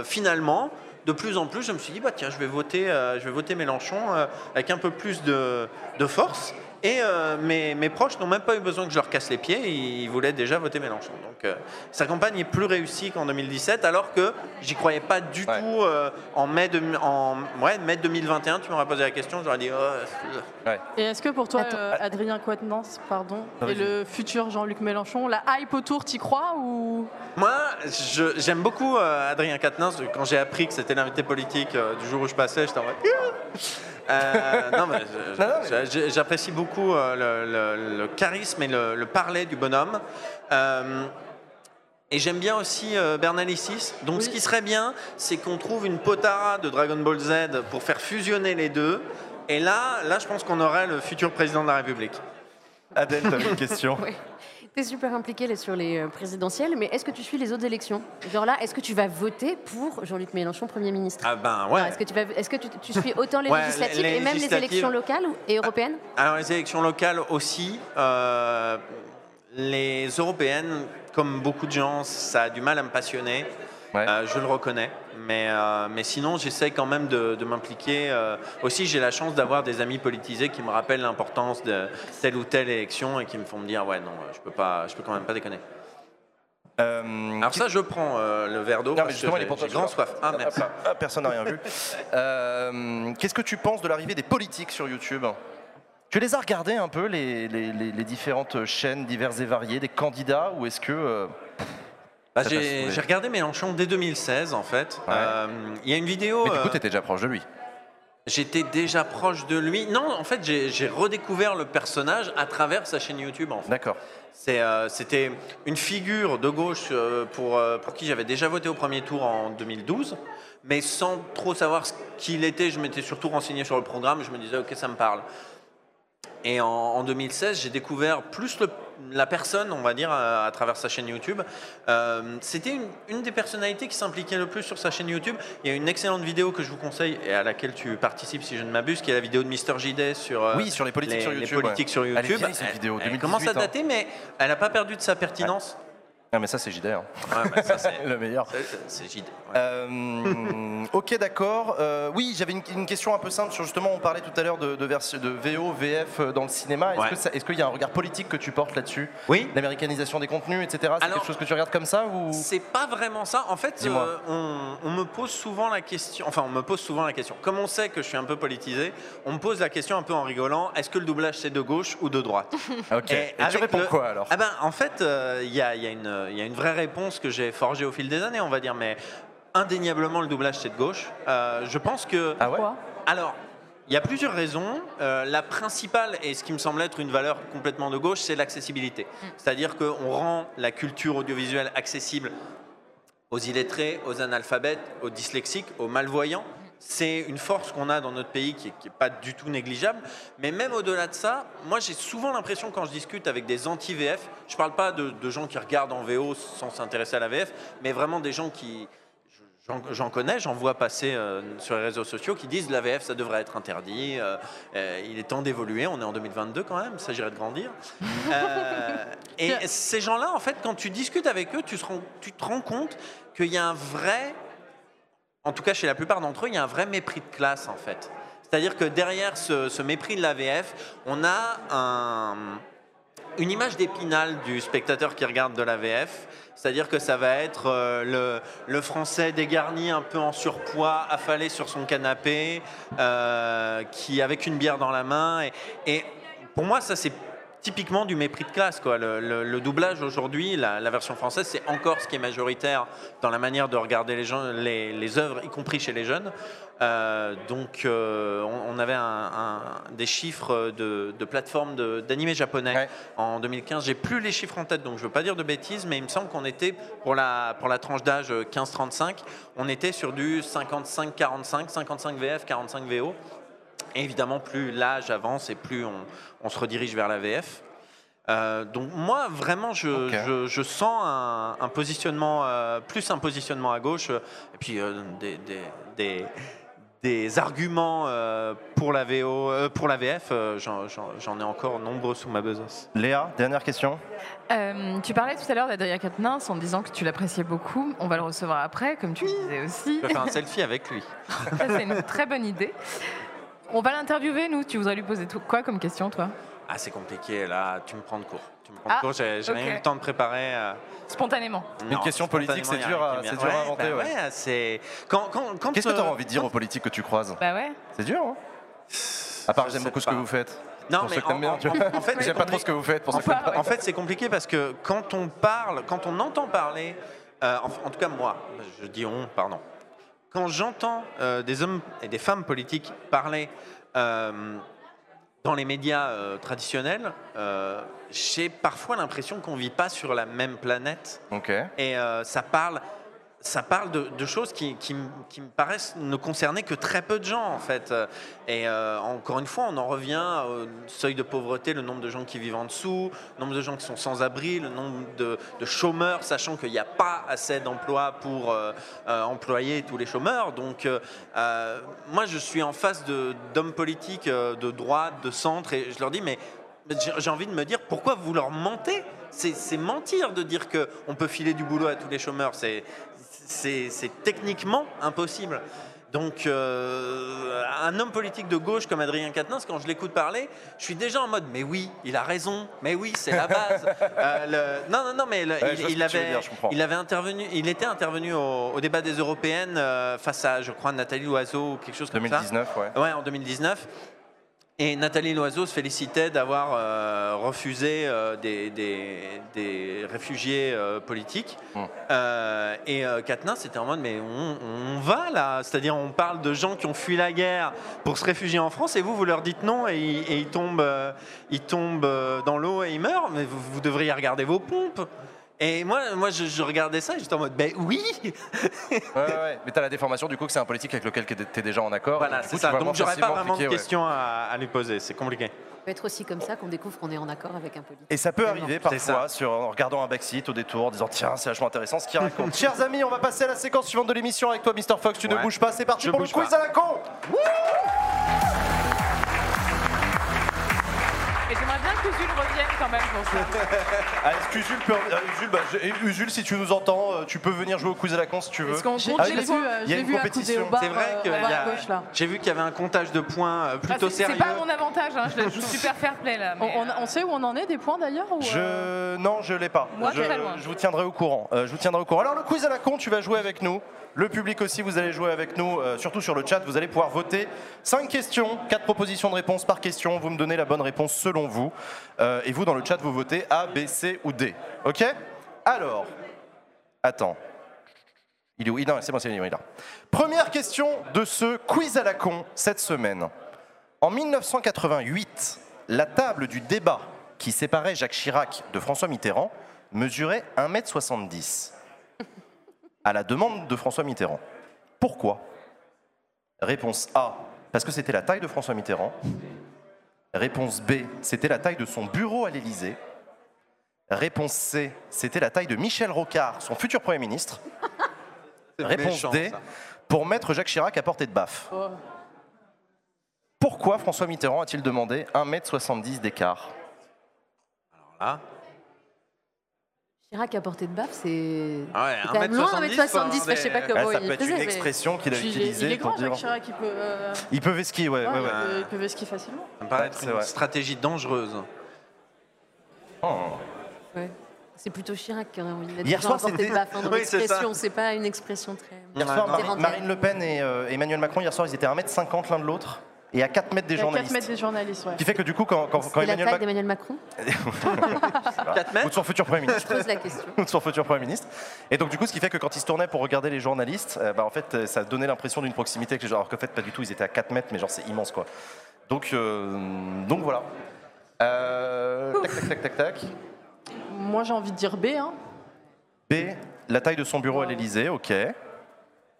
finalement, de plus en plus, je me suis dit, bah, je vais voter, euh, je vais voter Mélenchon euh, avec un peu plus de, force. Et euh, mes, mes, proches n'ont même pas eu besoin que je leur casse les pieds, ils voulaient déjà voter Mélenchon. Donc sa campagne est plus réussie qu'en 2017, alors que j'y croyais pas du tout en, mai de, en ouais, mai 2021. Tu m'aurais posé la question, j'aurais dit. Oh, Et est-ce que pour toi, Adrien Quatennens, pardon, et le futur Jean-Luc Mélenchon, la hype autour, t'y crois ou? Moi, j'aime beaucoup euh, Adrien Quatennens. Quand j'ai appris que c'était l'invité politique euh, du jour où je passais, j'étais en mode. Euh, non, mais [LAUGHS] j'apprécie beaucoup le, charisme et le, parler du bonhomme. et j'aime bien aussi Bernalicis. Donc, ce qui serait bien, c'est qu'on trouve une potara de Dragon Ball Z pour faire fusionner les deux. Et là, là, je pense qu'on aurait le futur président de la République. Adèle, tu une question [LAUGHS] tu es super impliqué sur les euh, présidentielles, mais est-ce que tu suis les autres élections? Genre là, est-ce que tu vas voter pour Jean-Luc Mélenchon, Premier ministre? Ah ben ouais. Est-ce que, tu, vas, est-ce que tu, suis autant les législatives et même les élections locales et européennes? Alors les élections locales aussi. Euh, les européennes, comme beaucoup de gens, ça a du mal à me passionner. Euh, je le reconnais. Mais, euh, mais sinon, j'essaie quand même de, m'impliquer. Euh, aussi, j'ai la chance d'avoir des amis politisés qui me rappellent l'importance de telle ou telle élection et qui me font me dire Ouais, non, je peux, pas, je peux quand même pas déconner. Alors, ça, je prends le verre d'eau. parce que j'ai grand soif. Ah, merci. Ah, personne n'a rien vu. [LAUGHS] Qu'est-ce que tu penses de l'arrivée des politiques sur YouTube? Tu les as regardés un peu, les, les- les- les différentes chaînes diverses et variées des candidats, ou est-ce que... Bah, j'ai regardé Mélenchon dès 2016 en fait. Ouais. Euh, Il y a une vidéo. Mais du coup, euh, t'étais déjà proche de lui. J'étais déjà proche de lui. Non, en fait, j'ai j'ai redécouvert le personnage à travers sa chaîne YouTube. En fait. D'accord. C'est, euh, C'était une figure de gauche euh, pour, euh, pour qui j'avais déjà voté au premier tour en 2012, mais sans trop savoir ce qu'il était. Je m'étais surtout renseigné sur le programme. Je me disais, ok, ça me parle. Et en, en 2016, j'ai découvert plus le- la personne, on va dire, à, à travers sa chaîne YouTube. Euh, C'était une, une des personnalités qui s'impliquait le plus sur sa chaîne YouTube. Il y a une excellente vidéo que je vous conseille et à laquelle tu participes, si je ne m'abuse, qui est la vidéo de Mister JD sur, euh, Oui, sur les politiques sur les YouTube, politiques ouais. sur Elle est vieille, cette vidéo, elle 2018, commence à hein. dater, mais elle n'a pas perdu de sa pertinence. Ah, mais ça, c'est JD. hein. Ouais, ça, c'est [LAUGHS] Le meilleur. c'est- JD. ouais. Euh, ok, d'accord. Euh, oui, j'avais une, une question un peu simple sur justement, on parlait tout à l'heure de, de, version- de VO, VF euh, dans le cinéma. Est-ce Ouais. qu'il y a un regard politique que tu portes là-dessus? Oui. L'américanisation des contenus, etc. C'est quelque chose que tu regardes comme ça ou? C'est pas vraiment ça. En fait, euh, on, on me pose souvent la question. Enfin, on me pose souvent la question. Comme on sait que je suis un peu politisé, on me pose la question un peu en rigolant. Est-ce que le doublage c'est de gauche ou de droite? [LAUGHS] Ok. Et, tu réponds le- quoi alors? Ah ben, en fait, il y, a, il y a une- il y a une vraie réponse que j'ai forgée au fil des années, on va dire. Mais indéniablement, le doublage c'est de gauche. Euh, je pense que. Ah ouais? Alors, il y a plusieurs raisons. Euh, la principale, et ce qui me semble être une valeur complètement de gauche, c'est l'accessibilité. C'est-à-dire qu'on rend la culture audiovisuelle accessible aux illettrés, aux analphabètes, aux dyslexiques, aux malvoyants. C'est une force qu'on a dans notre pays qui n'est pas du tout négligeable. Mais même au-delà de ça, moi j'ai souvent l'impression quand je discute avec des anti-VF, je ne parle pas de, de gens qui regardent en VO sans s'intéresser à la VF, mais vraiment des gens qui, J'en- connais, j'en vois passer euh, sur les réseaux sociaux qui disent la VF ça devrait être interdit, euh, euh, il est temps d'évoluer, on est en 2022 quand même, il s'agirait de grandir. [LAUGHS] Et ces gens-là, en fait, quand tu discutes avec eux, tu, se rends- tu te rends compte qu'il y a un vrai, en tout cas chez la plupart d'entre eux, il y a un vrai mépris de classe en fait. C'est-à-dire que derrière ce, mépris de la VF, on a un, une image d'épinal du spectateur qui regarde de la VF. C'est-à-dire que ça va être euh, le, français dégarni, un peu en surpoids, affalé sur son canapé, euh, qui avec une bière dans la main. Et pour moi, ça c'est typiquement du mépris de classe. Quoi. Le, le- le doublage aujourd'hui, la, la version française, c'est encore ce qui est majoritaire dans la manière de regarder les, gens, les, les œuvres, y compris chez les jeunes. Euh, donc, euh, on, on avait un- un- des chiffres de, de plateformes d'animés japonais Ouais. en 2015. J'ai plus les chiffres en tête, donc je veux pas dire de bêtises, mais il me semble qu'on était pour la, pour la tranche d'âge 15-35, on était sur du 55-45, 55 VF, 45 VO. Évidemment, plus l'âge avance et plus on, on se redirige vers la VF. Euh, donc moi, vraiment, je, Ok. je- je sens un, un positionnement, euh, plus un positionnement à gauche, euh, et puis euh, des, des- des- des arguments euh, pour, la VO, euh, pour la VF, euh, j'en- ai encore nombreux sous ma besace. Léa, dernière question. Euh, tu parlais tout à l'heure d'Adrien Quatennens en disant que tu l'appréciais beaucoup. On va le recevoir après, comme tu le disais aussi. Je vais faire un selfie avec lui. Ça, c'est une très bonne idée. On va l'interviewer, nous. Tu voudrais lui poser tout- quoi comme question, toi? Ah, c'est compliqué, là, tu me prends de court. Tu me prends Ah, de court, j'ai j'ai rien ok. eu le temps de préparer. euh, Spontanément. non, question politique, c'est dur à- dur à inventer, bah ouais. c'est... Quand, quand, quand, Qu'est-ce que tu as euh, envie de dire aux politiques que tu croises? Bah ouais. C'est dur, hein À part j'aime beaucoup ce que vous faites. Non, pour mais en- bien, en- tu vois. en fait, [LAUGHS] c'est J'aime pas trop ce que vous faites pour Enfin. En fait, c'est compliqué parce que quand on parle, quand on entend parler, euh, en, en tout cas moi, je dis on, pardon, quand j'entends euh, des hommes et des femmes politiques parler euh, dans les médias euh, traditionnels, j'ai parfois l'impression qu'on vit pas sur la même planète et ça parle. Ça parle de, choses qui, me- paraissent ne concerner que très peu de gens en fait. Et euh, encore une fois, on en revient au seuil de pauvreté, le nombre de gens qui vivent en dessous, le nombre de gens qui sont sans abri, le nombre de, chômeurs, sachant qu'il n'y a pas assez d'emplois pour euh, euh, employer tous les chômeurs. Donc moi, je suis en face d'hommes politiques de droite, de centre, et je leur dis, mais j'ai envie de me dire, pourquoi vous leur mentez? C'est mentir de dire qu'on peut filer du boulot à tous les chômeurs. C'est- techniquement impossible. Donc, euh, un homme politique de gauche comme Adrien Quatennens, quand je l'écoute parler, je suis déjà en mode, mais oui, il a raison, mais oui, c'est la base. [LAUGHS] Euh, le- non, non, non, mais le- Ouais, il, avait, dire, je comprends. il avait intervenu, il était intervenu au, au débat des européennes euh, face à, je crois, Nathalie Loiseau ou quelque chose comme ça. 2019, ouais. Ouais, en 2019. Et Nathalie Loiseau se félicitait d'avoir euh, refusé euh, des, des- des réfugiés euh, politiques. Mm. Euh, et euh, Katniss était en mode mais on, on va là, c'est-à-dire on parle de gens qui ont fui la guerre pour se réfugier en France et vous vous leur dites non et, ils- et ils tombent, ils tombent dans l'eau et ils meurent. Mais vous, vous devriez regarder vos pompes. Et moi, moi je, je regardais ça et j'étais en mode ben oui. Ouais, ouais, ouais. Mais t'as la déformation du coup que c'est un politique avec lequel t'es déjà en accord. Voilà, c'est tu ça. Donc j'aurais pas vraiment de ouais. questions à, à lui poser. C'est compliqué. Ça peut être aussi comme ça qu'on découvre qu'on est en accord avec un politique. Et ça peut arriver parfois sur, en regardant un backseat au détour, en disant tiens, c'est vachement intéressant ce qu'il raconte. [LAUGHS] Chers amis, on va passer à la séquence suivante de l'émission avec toi, Mr. Fox. Tu ne bouges pas, c'est parti Je pour le bouge quiz pas. à la con Et j'aimerais bien que Jules revienne quand même pour ça. [LAUGHS] Ah, Est-ce que Usul peut. euh, Usul, bah, je- et Usul, si tu nous entends, euh, tu peux venir jouer au quiz à la con si tu veux. Est-ce qu'on J'ai compte les points euh, Il y a une compétition. C'est vrai euh, que au bar il y a- à gauche là. j'ai vu qu'il y avait un comptage de points euh, Ah, plutôt c'est- C'est sérieux. pas mon avantage, hein, je joue super fair play là. On, mais, on- on sait où on en est des points d'ailleurs ou, euh, Je. Non, je l'ai pas. Moi, je, très loin. je vous tiendrai au courant. Euh, je vous tiendrai au courant. Alors, le quiz à la con, tu vas jouer avec nous. Le public aussi, vous allez jouer avec nous, euh, surtout sur le chat. Vous allez pouvoir voter. 5 questions, 4 propositions de réponse par question. Vous me donnez la bonne réponse selon vous. Euh, et vous, dans le chat, vous votez A, B, C ou D. Ok? Alors. Attends. Il est où? Non, c'est bon, c'est il est là. Première question de ce quiz à la con cette semaine. En 1988, la table du débat qui séparait Jacques Chirac de François Mitterrand mesurait 1m70. À la demande de François Mitterrand. Pourquoi? Réponse A, parce que c'était la taille de François Mitterrand. Réponse B, c'était la taille de son bureau à l'Élysée. Réponse C, c'était la taille de Michel Rocard, son futur Premier ministre. Réponse méchant, D, ça. pour mettre Jacques Chirac à portée de baffe. Oh. Pourquoi François Mitterrand a-t-il demandé 1m70 d'écart? Là. Chirac à portée de baffe, c'est. Ah ouais, c'est quand même loin, 1m70, 1m70, faut avoir enfin, je sais pas des- comment Ah, Ça il peut être faisait. une expression qu'il a Puis il est- utilisée il est pour grand, dire. Jacques Chirac, il peut, euh, Il peut skier, ouais. ouais, ouais, ouais. il peut- il peut vesquer facilement. Ça me paraît être une vrai. stratégie dangereuse. Oh. Ouais. C'est plutôt Chirac qui aurait envie de mettre Hier soir, c'était- hein, [LAUGHS] Oui, c'est l'expression. ça. C'est pas une expression très. Hier soir. Marine. Marine Le Pen et euh, Emmanuel Macron, hier soir, ils étaient à 1m50 l'un de l'autre et à 4 mètres des Il y a 4 journalistes. mètres des journalistes, ouais. Ce qui fait que du coup, quand, quand, quand la Emmanuel taille Macron. d'Emmanuel Macron [LAUGHS] 4 Ou mètres de son futur Premier ministre. Je pose la question. ou [LAUGHS] de son futur Premier ministre. Et donc, du coup, ce qui fait que quand ils se tournaient pour regarder les journalistes, euh, bah, en fait, euh, ça donnait l'impression d'une proximité avec les gens. Alors qu'en fait, pas du tout, ils étaient à 4 mètres, mais genre, c'est immense, quoi. Donc, euh, donc voilà. Euh, tac, tac, tac, tac, tac. Moi j'ai envie de dire B. Hein. B, la taille de son bureau à l'Elysée, ok.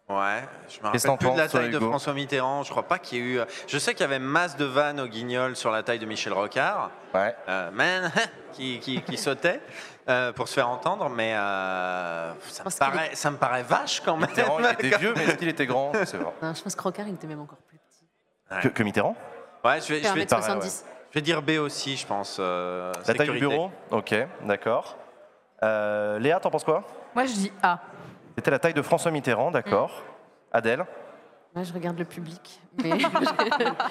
Ouais, je me rappelle t'en plus de la taille de Hugo François Mitterrand. Je crois pas qu'il y ait eu. Je sais qu'il y avait masse de vannes au guignol sur la taille de Michel Rocard, Ouais. euh, man, [LAUGHS] qui, qui, qui sautait euh, pour se faire entendre, mais euh, ça, me paraît, ça me paraît vache quand même. Mitterrand, il était [LAUGHS] vieux, mais est-ce qu'il était grand? C'est vrai. Non, je pense que Rocard, il était même encore plus petit. Que, que Mitterrand? Ouais, je vais, je, vais, Fait 1m70. je vais dire B aussi, je pense. euh, La taille du bureau? Ok, d'accord. Euh, Léa, t'en penses quoi? Moi je dis A. C'était la taille de François Mitterrand, d'accord. Adèle Moi, je regarde le public. [LAUGHS] Mais, Non,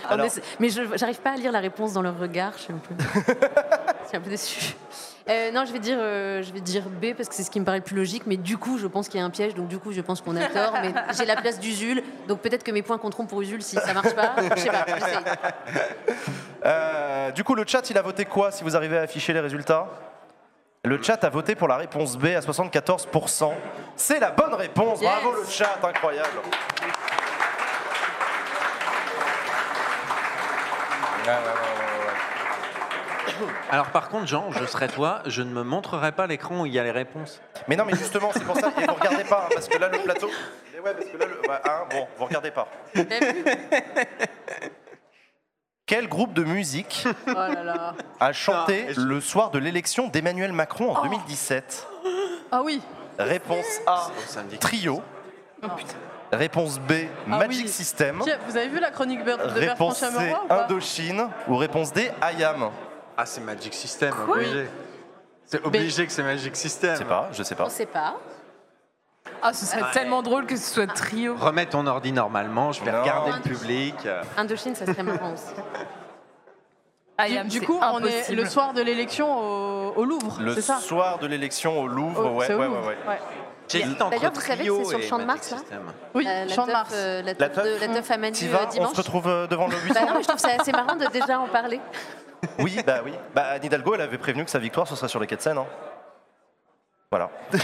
Alors- mais je j'arrive pas à lire la réponse dans leur regard. Je suis un peu, [LAUGHS] je suis un peu déçue. Euh, non, je vais, dire, euh, je vais dire B parce que c'est ce qui me paraît le plus logique. Mais du coup, je pense qu'il y a un piège. Donc, du coup, je pense qu'on a tort. Mais j'ai la place d'Usul. Donc, peut-être que mes points compteront pour Usul si ça marche pas. Je sais pas. Euh, Du coup, le chat, il a voté quoi si vous arrivez à afficher les résultats? Le chat a voté pour la réponse B à 74%. C'est la bonne réponse. Yes. Bravo le chat, incroyable. Alors par contre, Jean, je serais toi, je ne me montrerai pas l'écran où il y a les réponses. Mais non, mais justement, c'est pour ça que vous regardez pas, hein, parce que là, le plateau. Mais [LAUGHS] ouais, parce que là, le... hein, bon, vous regardez pas. Quel groupe de musique [LAUGHS] Oh là là. a chanté Non, je- le soir de l'élection d'Emmanuel Macron en 2017 Ah oui. Réponse A, Trio. Réponse B, Ah Magic oui. System. Tiens, vous avez vu la chronique de Bertrand Réponse C, Chameroy ou pas Indochine. Ou réponse D, IAM. Ah, c'est Magic System, obligé. C'est obligé que c'est Magic System. Je sais pas, je sais pas. On sait pas. Ah, ce serait tellement drôle que ce soit trio. Remets ton ordi normalement, je vais Non. regarder le public. Indochine, ça serait marrant aussi. Ah, Du, Yam, du c'est coup, on est impossible. le soir de l'élection au, au Louvre, Le c'est ça soir de l'élection au Louvre, Oh, ouais, c'est au ouais, ouais, Louvre, ouais. ouais. J'hésite entre D'ailleurs, vous savez que Trio c'est sur le et champ de Magic Mars, là System. Oui, La, la Champ de teuf, Mars. euh, la La teuf de, teuf, la teuf à Manu T'y euh, vas On dimanche. se retrouve euh, devant le [LAUGHS] 800 Bah non, mais je trouve ça assez marrant de déjà en parler. Oui, bah oui. Bah, Anne Hidalgo, elle avait prévenu que sa victoire, ce serait sur les quais de Seine. hein. Voilà. [LAUGHS]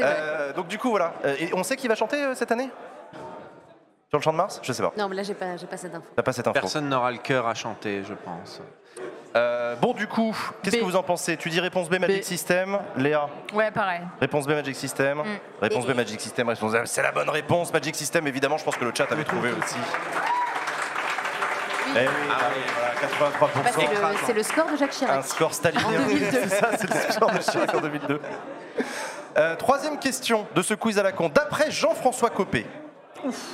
Euh, donc du coup, voilà. Euh, Et on sait qui va chanter euh, cette année? Sur le Champ de Mars? Je sais pas. Non, mais là, j'ai pas, j'ai pas cette info. T'as pas cette info. Personne n'aura le cœur à chanter, je pense. Euh, bon, du coup, qu'est-ce B. que vous en pensez? Tu dis réponse B, Magic B. System. Léa? Ouais, pareil. Réponse B, Magic System. Réponse B, Magic System. Réponse A, C'est la bonne réponse, Magic System. Évidemment, je pense que le chat avait [LAUGHS] trouvé aussi. Eh oui, voilà, Bah, 83%. c'est, le, c'est le score de Jacques Un Chirac. score stalinien. En 2002. C'est ça, c'est le score de Chirac en 2002. Euh, troisième question de ce quiz à la con. D'après Jean-François Copé,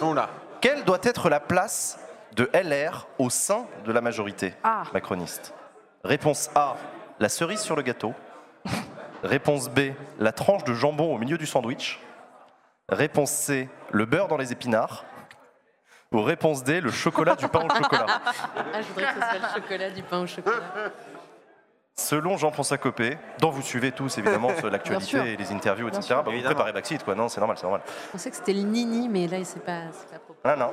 Oula. quelle doit être la place de LR au sein de la majorité Ah. macroniste? Réponse A, la cerise sur le gâteau. Réponse B, la tranche de jambon au milieu du sandwich. Réponse C, le beurre dans les épinards. Ou réponse D, le chocolat du pain au chocolat. [LAUGHS] Ah, je voudrais que ce soit le chocolat, du pain au chocolat. Selon Jean-François Copé, dont vous suivez tous évidemment l'actualité et les interviews, etc., sûr. bah, vous Évidemment. préparez Backseat, quoi. Non, c'est normal, c'est normal. Je pensais que c'était le nini, mais là, c'est pas, c'est pas propre. Non, non.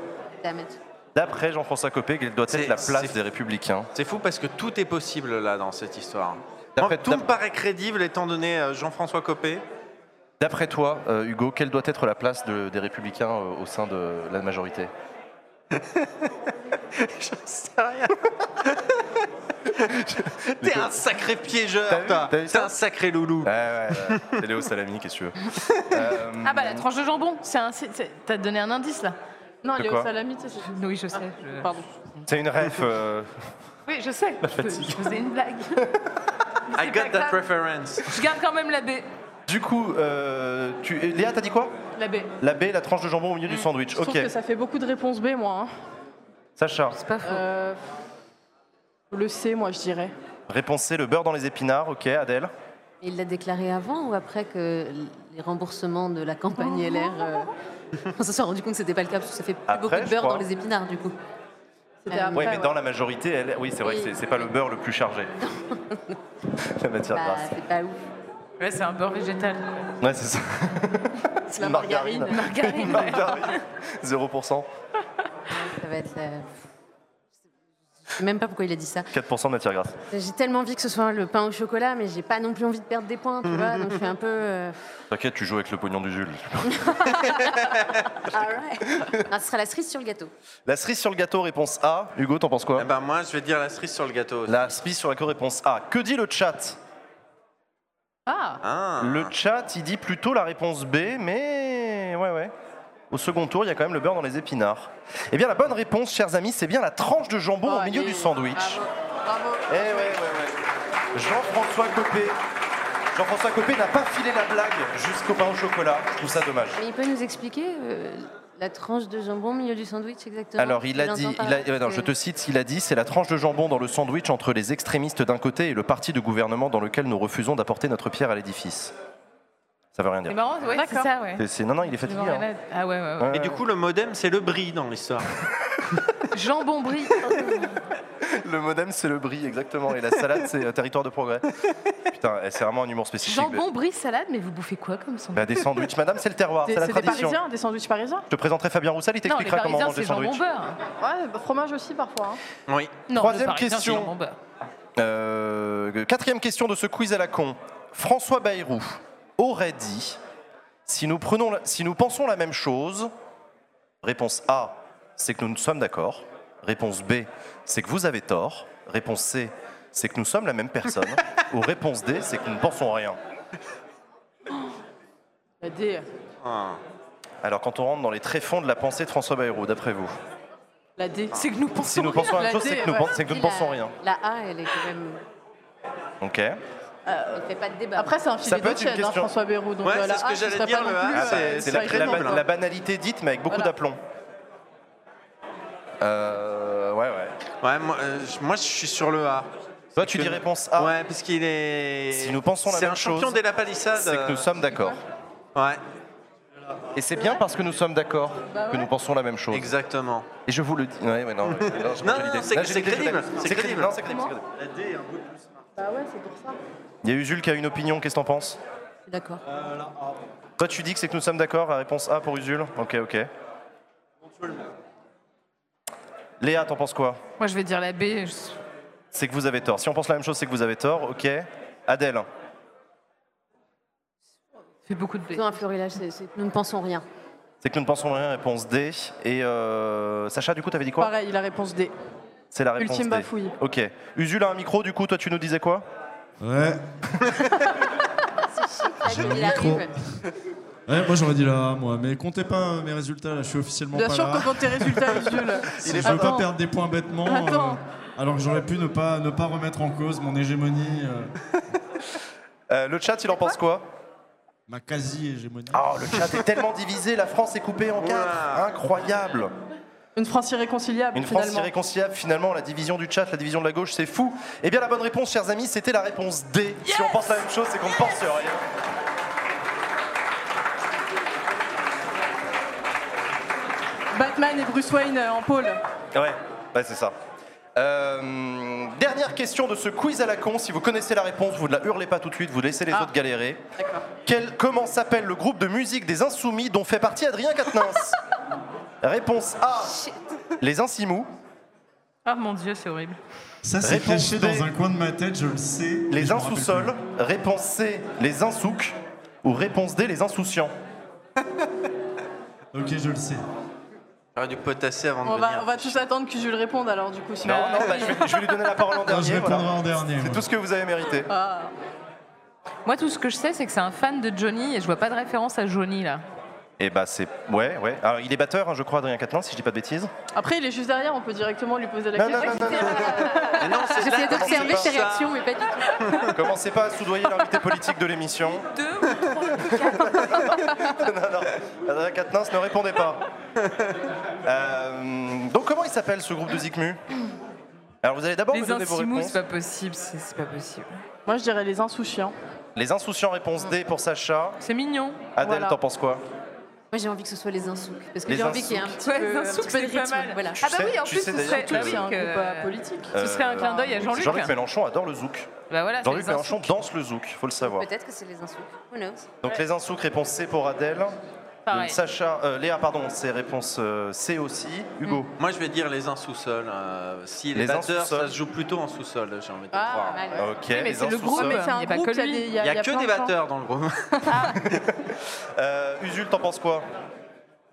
D'après Jean-François Copé, quelle doit être la place c'est- des Républicains? C'est fou parce que tout est possible là dans cette histoire. D'après- Moi, tout me paraît crédible étant donné euh, Jean-François Copé. D'après toi, euh, Hugo, quelle doit être la place de- des Républicains euh, au sein de la majorité? [LAUGHS] [LAUGHS] T'es un sacré piégeur, toi. T'es un sacré loulou. Ouais, ouais, ouais. C'est Léo Salami, qu'est-ce que tu veux Euh, [LAUGHS] Ah bah la tranche de jambon, c'est un, c'est- c'est- t'as donné un indice là. Non, De Léo quoi Salami, tu sais, Oui, je sais. je- Pardon. C'est une ref. euh, Oui, je sais. Je, je faisais une blague. I got that reference. Je garde quand même la B. Du coup, euh, tu... Léa, t'as dit quoi? La B. La baie, la tranche de jambon au milieu du sandwich. Je trouve Ok. que ça fait beaucoup de réponses B, moi. hein. Sacha, C'est pas faux. Euh, le C, moi, je dirais. réponse C, le beurre dans les épinards. Ok, Adèle. Il l'a déclaré avant ou après que les remboursements de la campagne [LAUGHS] LR. euh, On se soit rendu compte que c'était pas le cas parce que ça fait plus Après, beaucoup de beurre dans les épinards du coup. Euh, après, Oui, mais ouais. dans la majorité, elle... oui, c'est vrai que c'est pas le beurre le plus chargé. [LAUGHS] la matière Bah, grasse. c'est pas ouf. Ouais, c'est un beurre végétal. Ouais, c'est ça. c'est La une margarine. Margarine. Margarine. 0%. Ça va être. Je sais même pas pourquoi il a dit ça. 4% de matière grasse. J'ai tellement envie que ce soit le pain au chocolat, mais j'ai pas non plus envie de perdre des points, tu vois. Donc je suis un peu. euh, T'inquiète, tu joues avec le pognon du Jules. [LAUGHS] alright. Ah, ce sera la cerise sur le gâteau. La cerise sur le gâteau, réponse A. Hugo, t'en penses quoi? Eh ben, moi, je vais dire la cerise sur le gâteau. La cerise sur le gâteau, réponse A. Que dit le chat? Ah, Ah. Le chat, il dit plutôt la réponse B, mais ouais, ouais. Au second tour, il y a quand même le beurre dans les épinards. Eh bien, la bonne réponse, chers amis, c'est bien la tranche de jambon Oh, au milieu allez. du sandwich. Bravo. Bravo. Eh ouais, ouais, ouais. Jean-François Copé. Jean-François Copé n'a pas filé la blague jusqu'au pain au chocolat. Je trouve ça dommage. Mais il peut nous expliquer euh, la tranche de jambon au milieu du sandwich exactement Alors, il a dit, il a- non, je te cite ce qu'il a dit, c'est la tranche de jambon dans le sandwich entre les extrémistes d'un côté et le parti de gouvernement dans lequel nous refusons d'apporter notre pierre à l'édifice. Ça veut rien c'est dire. marrant, ouais, c'est ça, ouais. C'est- c'est- non, non, il est fatigué. hein. Ah ouais, ouais, ouais. Ouais, Et du coup, le modem, c'est le brie dans l'histoire. [LAUGHS] Jambon brie. Le modem, c'est le brie, exactement. Et la salade, c'est euh, territoire de progrès. Putain, eh, c'est vraiment un humour spécifique. Jambon brie salade, mais vous bouffez quoi comme ça Bah, des sandwichs, madame, c'est le terroir, C'est c'est la c'est des tradition. parisiens, des sandwichs parisiens Je te présenterai Fabien Roussel, il t'expliquera comment parisiens, manger c'est jambon sandwich. beurre. Ouais, bah, fromage aussi parfois. hein. Oui. Non, Troisième question. c'est jambon beurre. Euh, quatrième question de ce quiz à la con. François Bayrou aurait dit si nous, prenons la- si nous pensons la même chose, réponse A, c'est que nous sommes d'accord. Réponse B, c'est que vous avez tort. Réponse C, c'est que nous sommes la même personne. [LAUGHS] Ou réponse D, c'est que nous ne pensons rien. La D. Ah. Alors, quand on rentre dans les tréfonds de la pensée de François Bayrou, d'après vous, La D. C'est que nous pensons. si nous pensons la même chose, c'est que nous, pen- c'est que nous ne pensons rien. La A, elle est quand même. Ok. Elle fait pas de débat. Après, c'est un être une tiède, hein. François Bayrou. Donc Ouais, euh, c'est la ce que A, ce j'allais dire, le A, plus. Ah, c'est- euh, c'est la, la- crédible, la banalité dite, mais avec beaucoup Voilà. d'aplomb. Euh, ouais, ouais. Ouais, moi, euh, je- moi, je suis sur le A. Toi, tu que- dis réponse A. Ouais, parce qu'il est. Si nous pensons la C'est même un champion chose, des la palissade. C'est que nous sommes d'accord. Ouais, Et c'est bien parce que nous sommes d'accord que nous pensons la même chose. exactement. Et je vous le dis. Ouais, ouais, non, ouais, [LAUGHS] non, Non, non, c'est- j'ai c'est crédible, c'est C'est crédible. crédible. Non, c'est crédible. c'est crédible. Bah ouais, c'est pour ça. Il y a Usul qui a une opinion, qu'est-ce que t'en penses? D'accord. Toi, tu dis que c'est que nous sommes d'accord, la réponse A pour Usul Ok, ok. Léa, t'en penses quoi? Moi, je vais dire la B. je- C'est que vous avez tort. Si on pense la même chose, c'est que vous avez tort, ok. Adèle fait beaucoup de B. Un florilège, c'est- c'est- nous ne pensons rien. C'est que nous ne pensons rien, réponse D. Et euh, Sacha, du coup, t'avais dit quoi? Pareil, la réponse D. C'est la réponse Ultime D. bafouille. Ok. Usul a un micro, du coup, toi, tu nous disais quoi? Ouais. J'ai un Il micro. arrive. Ouais, moi j'aurais dit là, moi. Mais comptez pas euh, mes résultats, là, je suis officiellement Bien pas sûr là. que quand tes résultats, [LAUGHS] Usul. Je veux pas perdre des points bêtement. euh, Attends. alors que j'aurais pu ne pas, ne pas remettre en cause mon hégémonie, euh, [LAUGHS] Euh, Le chat, il en pense quoi? Ma quasi-hégémonie. Oh, le chat est tellement divisé, la France est coupée en quatre. Incroyable. Une France irréconciliable, Une France finalement. irréconciliable, finalement, la division du chat, la division de la gauche, c'est fou. Eh bien, la bonne réponse, chers amis, c'était la réponse D. si on pense la même chose, c'est qu'on ne pense rien. Batman et Bruce Wayne euh, en pôle. Ouais, ouais c'est ça. Euh, dernière question de ce quiz à la con. Si vous connaissez la réponse, vous ne la hurlez pas tout de suite, vous laissez les Ah. autres galérer. D'accord. Quel- comment s'appelle le groupe de musique des Insoumis dont fait partie Adrien Quatennens? [LAUGHS] Réponse A, les Insimous. Ah mon dieu, c'est horrible. Ça, c'est réponse caché B. dans un coin de ma tête, je le sais. mais Les je me rappelle Insous-Sols. Réponse C, les Insouks. Ou réponse D, les Insouciants. plus. [LAUGHS] Ok, je le sais. J'aurais dû potasser avant de On venir. va, on va tous attendre que Jules réponde alors, du coup. sinon- Non, non, bah, je, vais, je vais lui donner la parole en Non, dernier. je répondrai voilà. en dernier. C'est moi. tout ce que vous avez mérité. Ah. Moi, tout ce que je sais, c'est que c'est un fan de Johnny et je vois pas de référence à Johnny là. Et bah c'est... Ouais, ouais. Alors il est batteur, hein, je crois, Adrien Quatennens, si je dis pas de bêtises. Après, il est juste derrière, on peut directement lui poser la Non, question. non, non, non. Non, c'est là- d'observer ses réactions, mais pas du tout. [LAUGHS] Commencez pas à soudoyer l'invité politique de l'émission. Deux ou trois non, non. Adrien Quatennens ne répondez pas. Euh, donc comment il s'appelle ce groupe de Zikmu? Alors vous allez d'abord me donner vos réponses. c'est pas possible, c'est c'est pas possible. Moi, je dirais les insouciants. Les insouciants, réponse D pour Sacha. C'est mignon. Adèle, Voilà. t'en penses quoi? Moi, j'ai envie que ce soit les insouks. Parce que j'ai envie qu'il y ait un petit Ouais, peu, les un insouks, petit peu de c'est pas rythme. mal. Voilà. Ah bah oui, en plus, sais ce serait. que- un groupe euh, politique. Ce serait un clin d'œil à Jean-Luc. Jean-Luc Mélenchon adore le zouk. Bah voilà, Jean-Luc Mélenchon danse le zouk, faut le savoir. Peut-être que c'est les insouks. Who knows? Donc les insouks, réponse C pour Adèle. Pareil. Sacha, euh, Léa, pardon, c'est réponse euh, C aussi. Hugo. Moi, je vais dire les uns sous-sol. euh, si les, batteurs, ça se joue plutôt en sous-sol, j'ai envie de Ah, croire. mal. Ok, mais les c'est le groupe, seuls. mais c'est un Il a que y a n'y a, il y a que des batteurs dans le groupe. [LAUGHS] Euh, Usul, t'en penses quoi?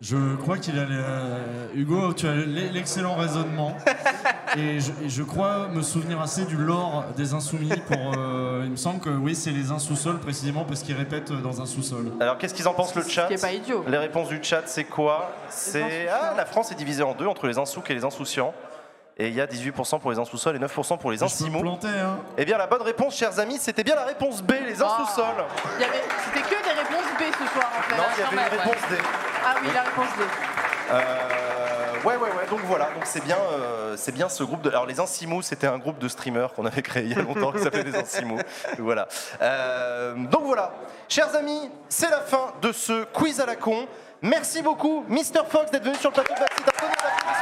Je crois qu'il a. les- Hugo, tu as l'e- l'excellent raisonnement. [LAUGHS] et, je, et je crois me souvenir assez du lore des insoumis pour. euh, il me semble que oui, c'est les uns sous-sol précisément parce qu'ils répètent dans un sous-sol. Alors qu'est-ce qu'ils en pensent le chat Ce qui est pas idiot. Les réponses du chat, c'est quoi? C'est ah, la France est divisée en deux entre les insouks et les insouciants. Et il y a 18% pour les insous-sols et 9% pour les planter, hein. Eh bien, la bonne réponse, chers amis, c'était bien la réponse B, les y avait- C'était que des réponses B ce soir, en fait. Non, il y quand avait une ouais. réponse D. Ah oui, la réponse D. Euh, ouais, ouais, ouais. Donc voilà. Donc c'est bien, euh, c'est bien ce groupe de. Alors les Insimous, c'était un groupe de streamers qu'on avait créé il y a longtemps qui s'appelait les Insimous. Voilà. Euh, donc voilà. Chers amis, c'est la fin de ce quiz à la con. Merci beaucoup, Mr Fox, d'être venu sur le plateau de. Un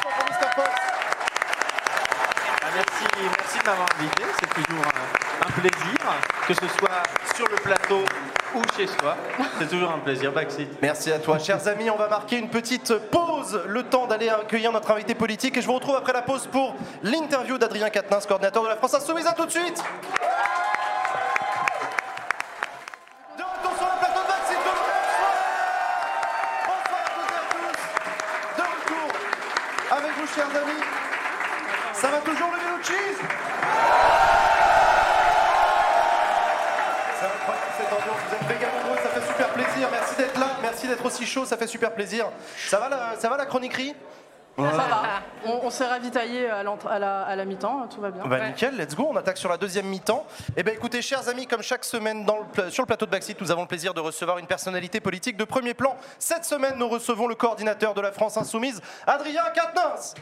pour Mr Fox. Merci, merci de m'avoir invité. C'est toujours un, plaisir, que ce soit sur le plateau ou chez soi. C'est toujours un plaisir. Backseat. Merci à toi. Chers amis, on va marquer une petite pause, le temps d'aller accueillir notre invité politique. Et je vous retrouve après la pause pour l'interview d'Adrien Quatennens, coordinateur de la France Insoumise. À tout de suite chers amis. Ça va toujours le vélo cheese C'est incroyable cette ambiance, vous êtes méga nombreux, ça fait super plaisir. Merci d'être là, merci d'être aussi chaud, ça fait super plaisir. Ça va la, ça va la chroniquerie? Ça va. On, on s'est ravitaillé à, la, à la mi-temps, tout va bien. Bah nickel, let's go, on attaque sur la deuxième mi-temps. Eh bien écoutez, chers amis, comme chaque semaine dans le pla- sur le plateau de Backseat, nous avons le plaisir de recevoir une personnalité politique de premier plan. Cette semaine, nous recevons le coordinateur de la France Insoumise, Adrien Quatennens.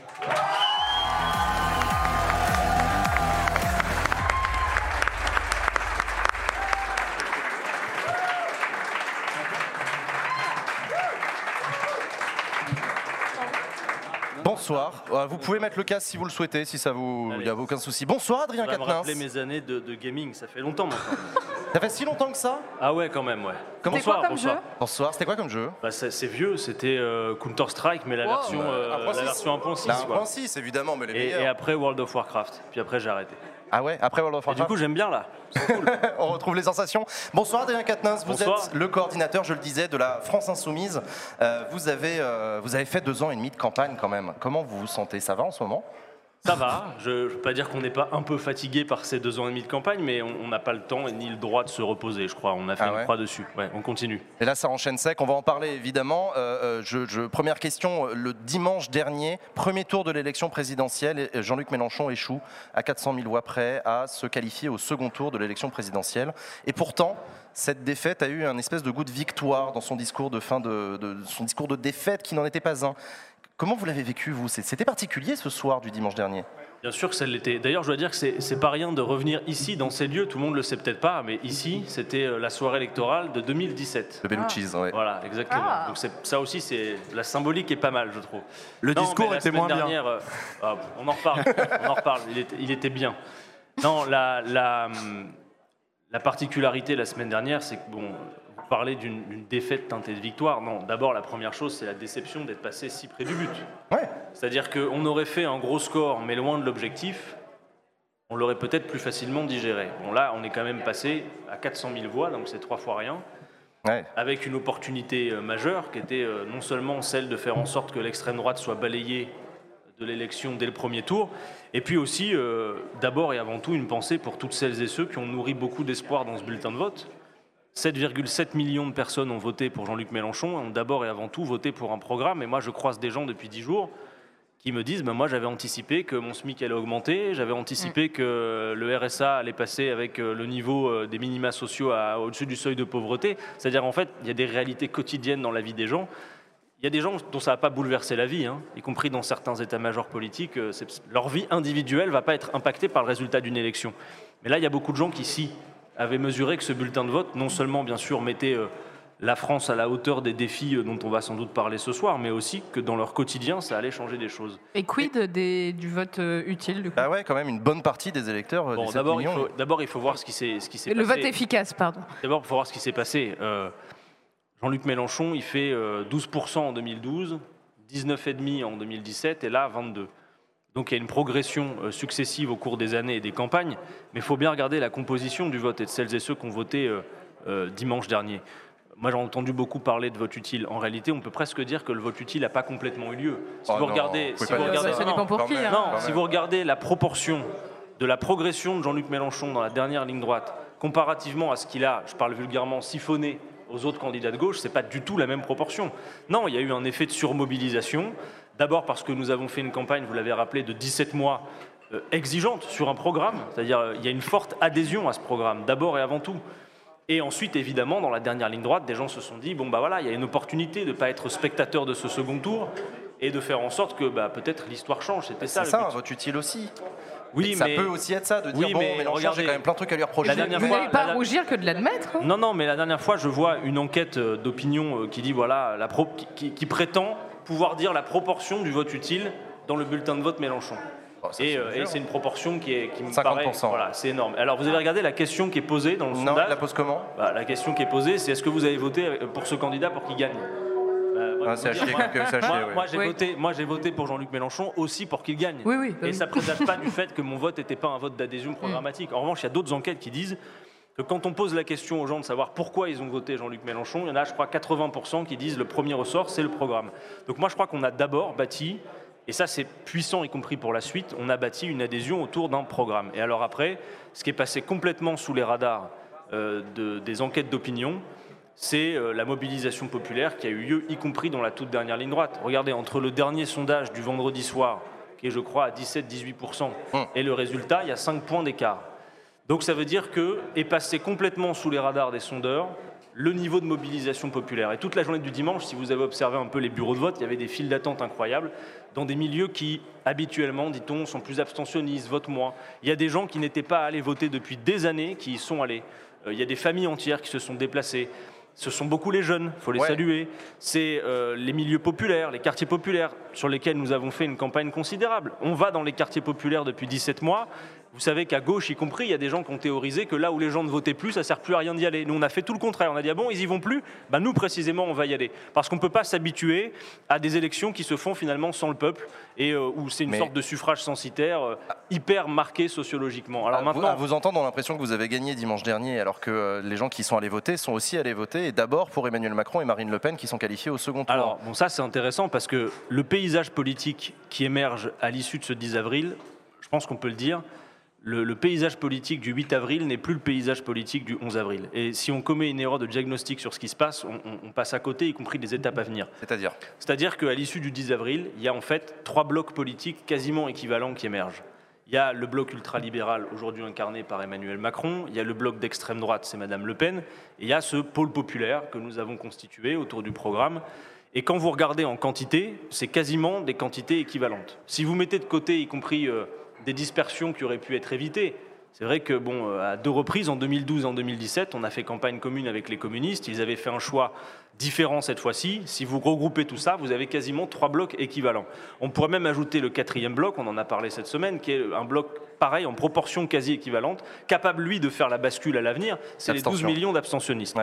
Bonsoir. Euh, Vous pouvez mettre le casque si vous le souhaitez, si ça vous, il n'y a aucun souci. Bonsoir Adrien Ça va me Quatennens. rappeler mes années de, de gaming, ça fait longtemps maintenant. [LAUGHS] Ça fait si longtemps que ça? Ah ouais, quand même, ouais. Comment C'était quoi bonsoir, comme bonsoir. jeu? Bonsoir, c'était quoi comme jeu? Bah, c'est vieux, c'était euh, Counter Strike, mais la Wow. version, euh, 1.6. la version 1.6. Là, quoi. 1.6 évidemment, mais les Et, meilleurs. et après World of Warcraft. Puis après j'ai arrêté. Ah ouais, après World of Et du Warcraft coup j'aime bien là. [LAUGHS] On retrouve les sensations. Bonsoir Adrien Quatennens, vous Bonsoir. êtes le coordinateur, je le disais, de la France Insoumise. Euh, vous, avez, euh, vous avez fait deux ans et demi de campagne quand même. Comment vous vous sentez? Ça va en ce moment? Ça va, je ne veux pas dire qu'on n'est pas un peu fatigué par ces deux ans et demi de campagne, mais on n'a pas le temps et ni le droit de se reposer, je crois. On a fait Ah une croix dessus. Ouais, on continue. Et là, ça enchaîne sec. On va en parler évidemment. Euh, euh, je, je- première question. Le dimanche dernier, premier tour de l'élection présidentielle, Jean-Luc Mélenchon échoue à 400 000 voix près à se qualifier au second tour de l'élection présidentielle. Et pourtant, cette défaite a eu un espèce de goût de victoire dans son discours de fin de, de- son discours de défaite qui n'en était pas un. Comment vous l'avez vécu vous? C'était particulier ce soir du dimanche dernier? Bien sûr que ça l'était. D'ailleurs, je dois dire que c'est pas rien de revenir ici, dans ces lieux. Tout le monde le sait peut-être pas, mais ici, c'était euh, la soirée électorale de 2017. Le Bellucci's, ouais. Voilà, exactement. Ah. Donc ça aussi, c'est la symbolique est pas mal, je trouve. Le Non, discours était semaine moins bien. dernière, euh, ah, on en reparle. on en reparle. Il était, il était bien. Non, la, la, hum, la particularité la semaine dernière, c'est que bon, vous parlez d'une défaite teintée de victoire. Non, d'abord la première chose, c'est la déception d'être passé si près du but. Ouais. C'est-à-dire qu'on aurait fait un gros score, mais loin de l'objectif. On l'aurait peut-être plus facilement digéré. Bon, là, on est quand même passé à 400 000 voix, donc c'est trois fois rien Ouais. avec une opportunité euh, majeure qui était euh, non seulement celle de faire en sorte que l'extrême droite soit balayée de l'élection dès le premier tour, et puis aussi, euh, d'abord et avant tout, une pensée pour toutes celles et ceux qui ont nourri beaucoup d'espoir dans ce bulletin de vote. 7,7 millions de personnes ont voté pour Jean-Luc Mélenchon, ont d'abord et avant tout voté pour un programme, et moi je croise des gens depuis 10 jours qui me disent, ben moi j'avais anticipé que mon SMIC allait augmenter, j'avais anticipé que le RSA allait passer avec euh, le niveau euh, des minima sociaux à- au-dessus du seuil de pauvreté. C'est-à-dire en fait, il y a des réalités quotidiennes dans la vie des gens. Il y a des gens dont ça va pas bouleverser la vie, hein, y compris dans certains états-majors politiques. euh, leur vie individuelle va pas être impactée par le résultat d'une élection. Mais là, il y a beaucoup de gens qui, si, avaient mesuré que ce bulletin de vote, non seulement bien sûr mettait euh, la France à la hauteur des défis euh, dont on va sans doute parler ce soir, mais aussi que dans leur quotidien, ça allait changer des choses. Et quid des, du vote euh, utile du coup? Bah ouais, quand même une bonne partie des électeurs. Bon, des 7 d'abord, il faut, d'abord, il faut voir ce qui s'est, ce qui s'est Le passé. vote efficace, pardon. D'abord, il faut voir ce qui s'est passé. Euh, Jean-Luc Mélenchon, il fait euh, 12% en 2012, 19,5% en 2017 et là 22%. Donc il y a une progression euh, successive au cours des années et des campagnes, mais il faut bien regarder la composition du vote et de celles et ceux qui ont voté euh, euh, dimanche dernier. Moi j'ai entendu beaucoup parler de vote utile. En réalité, on peut presque dire que le vote utile n'a pas complètement eu lieu. Si Oh vous non, regardez, vous pouvez si pas vous dire regardez- ça. Ça dépend pour Quand qui. même. hein. non, quand si même. vous regardez la proportion de la progression de Jean-Luc Mélenchon dans la dernière ligne droite, comparativement à ce qu'il a, je parle vulgairement, siphonné aux autres candidats de gauche, c'est pas du tout la même proportion. Non, il y a eu un effet de surmobilisation. D'abord parce que nous avons fait une campagne, vous l'avez rappelé, de 17 mois euh, exigeante sur un programme, c'est-à-dire euh, il y a une forte adhésion à ce programme, d'abord et avant tout. Et ensuite, évidemment, dans la dernière ligne droite, des gens se sont dit bon, bah voilà, il y a une opportunité de ne pas être spectateur de ce second tour et de faire en sorte que bah, peut-être l'histoire change. C'était ça C'est ça, vote utile aussi. Oui, ça mais peut aussi être ça, de dire Oui, bon, mais Mélenchon, regardez, j'ai quand même plein de trucs à lui reprocher. la dernière Vous fois- n'allez pas la- rougir que de l'admettre. hein? Non, non, mais la dernière fois, je vois une enquête euh, d'opinion qui dit voilà, la pro- qui, qui- qui prétend pouvoir dire la proportion du vote utile dans le bulletin de vote Mélenchon. Oh, ça, Et, c'est euh, c'est une proportion qui, est, qui me 50%. paraît voilà, c'est énorme. Alors vous avez regardé la question qui est posée dans le Non, sondage la pose comment Bah, La question qui est posée, c'est est-ce que vous avez voté euh, pour ce candidat pour qu'il gagne? Moi, Ah, dire, j'ai Oui. voté, moi, j'ai voté pour Jean-Luc Mélenchon aussi pour qu'il gagne. Oui, oui, bah Et oui. ça ne présage pas du [LAUGHS] fait que mon vote n'était pas un vote d'adhésion Mm. programmatique. En revanche, il y a d'autres enquêtes qui disent que quand on pose la question aux gens de savoir pourquoi ils ont voté Jean-Luc Mélenchon, il y en a, je crois, 80% qui disent le premier ressort, c'est le programme. Donc moi, je crois qu'on a d'abord bâti, et ça c'est puissant, y compris pour la suite, on a bâti une adhésion autour d'un programme. Et alors après, ce qui est passé complètement sous les radars euh, de- des enquêtes d'opinion, c'est euh, la mobilisation populaire qui a eu lieu, y compris dans la toute dernière ligne droite. Regardez, entre le dernier sondage du vendredi soir, qui est, je crois, à 17-18%, et le résultat, il y a 5 points d'écart. Donc ça veut dire que est passé complètement sous les radars des sondeurs le niveau de mobilisation populaire. Et toute la journée du dimanche, si vous avez observé un peu les bureaux de vote, il y avait des files d'attente incroyables dans des milieux qui, habituellement, dit-on, sont plus abstentionnistes, votent moins. Il y a des gens qui n'étaient pas allés voter depuis des années qui y sont allés. Euh, Il y a des familles entières qui se sont déplacées. Ce sont beaucoup les jeunes, il faut les Ouais. saluer. C'est euh, les milieux populaires, les quartiers populaires, sur lesquels nous avons fait une campagne considérable. On va dans les quartiers populaires depuis 17 mois. Vous savez qu'à gauche, y compris, il y a des gens qui ont théorisé que là où les gens ne votaient plus, ça sert plus à rien d'y aller. Nous, on a fait tout le contraire. On a dit ah bon, ils y vont plus? Ben, nous, précisément, on va y aller parce qu'on ne peut pas s'habituer à des élections qui se font finalement sans le peuple et euh, où c'est une sorte de suffrage censitaire euh, hyper marqué sociologiquement. Alors maintenant, à vous entendre, on a l'impression que vous avez gagné dimanche dernier, alors que euh, les gens qui sont allés voter sont aussi allés voter, et d'abord pour Emmanuel Macron et Marine Le Pen qui sont qualifiés au second tour. Alors bon, ça c'est intéressant parce que le paysage politique qui émerge à l'issue de ce 10 avril, je pense qu'on peut le dire, le, paysage politique du 8 avril n'est plus le paysage politique du 11 avril. Et si on commet une erreur de diagnostic sur ce qui se passe, on, passe à côté, y compris des étapes à venir. C'est-à-dire? C'est-à-dire qu'à l'issue du 10 avril, il y a en fait trois blocs politiques quasiment équivalents qui émergent. Il y a le bloc ultralibéral, aujourd'hui incarné par Emmanuel Macron, il y a le bloc d'extrême droite, c'est Madame Le Pen, et il y a ce pôle populaire que nous avons constitué autour du programme. Et quand vous regardez en quantité, c'est quasiment des quantités équivalentes. Si vous mettez de côté, y compris... Euh, des dispersions qui auraient pu être évitées. C'est vrai que, bon, euh, à deux reprises, en 2012 et en 2017, on a fait campagne commune avec les communistes. Ils avaient fait un choix différent cette fois-ci. Si vous regroupez tout ça, vous avez quasiment trois blocs équivalents. On pourrait même ajouter le quatrième bloc, on en a parlé cette semaine, qui est un bloc pareil, en proportion quasi équivalente, capable, lui, de faire la bascule à l'avenir. C'est les 12 millions d'abstentionnistes.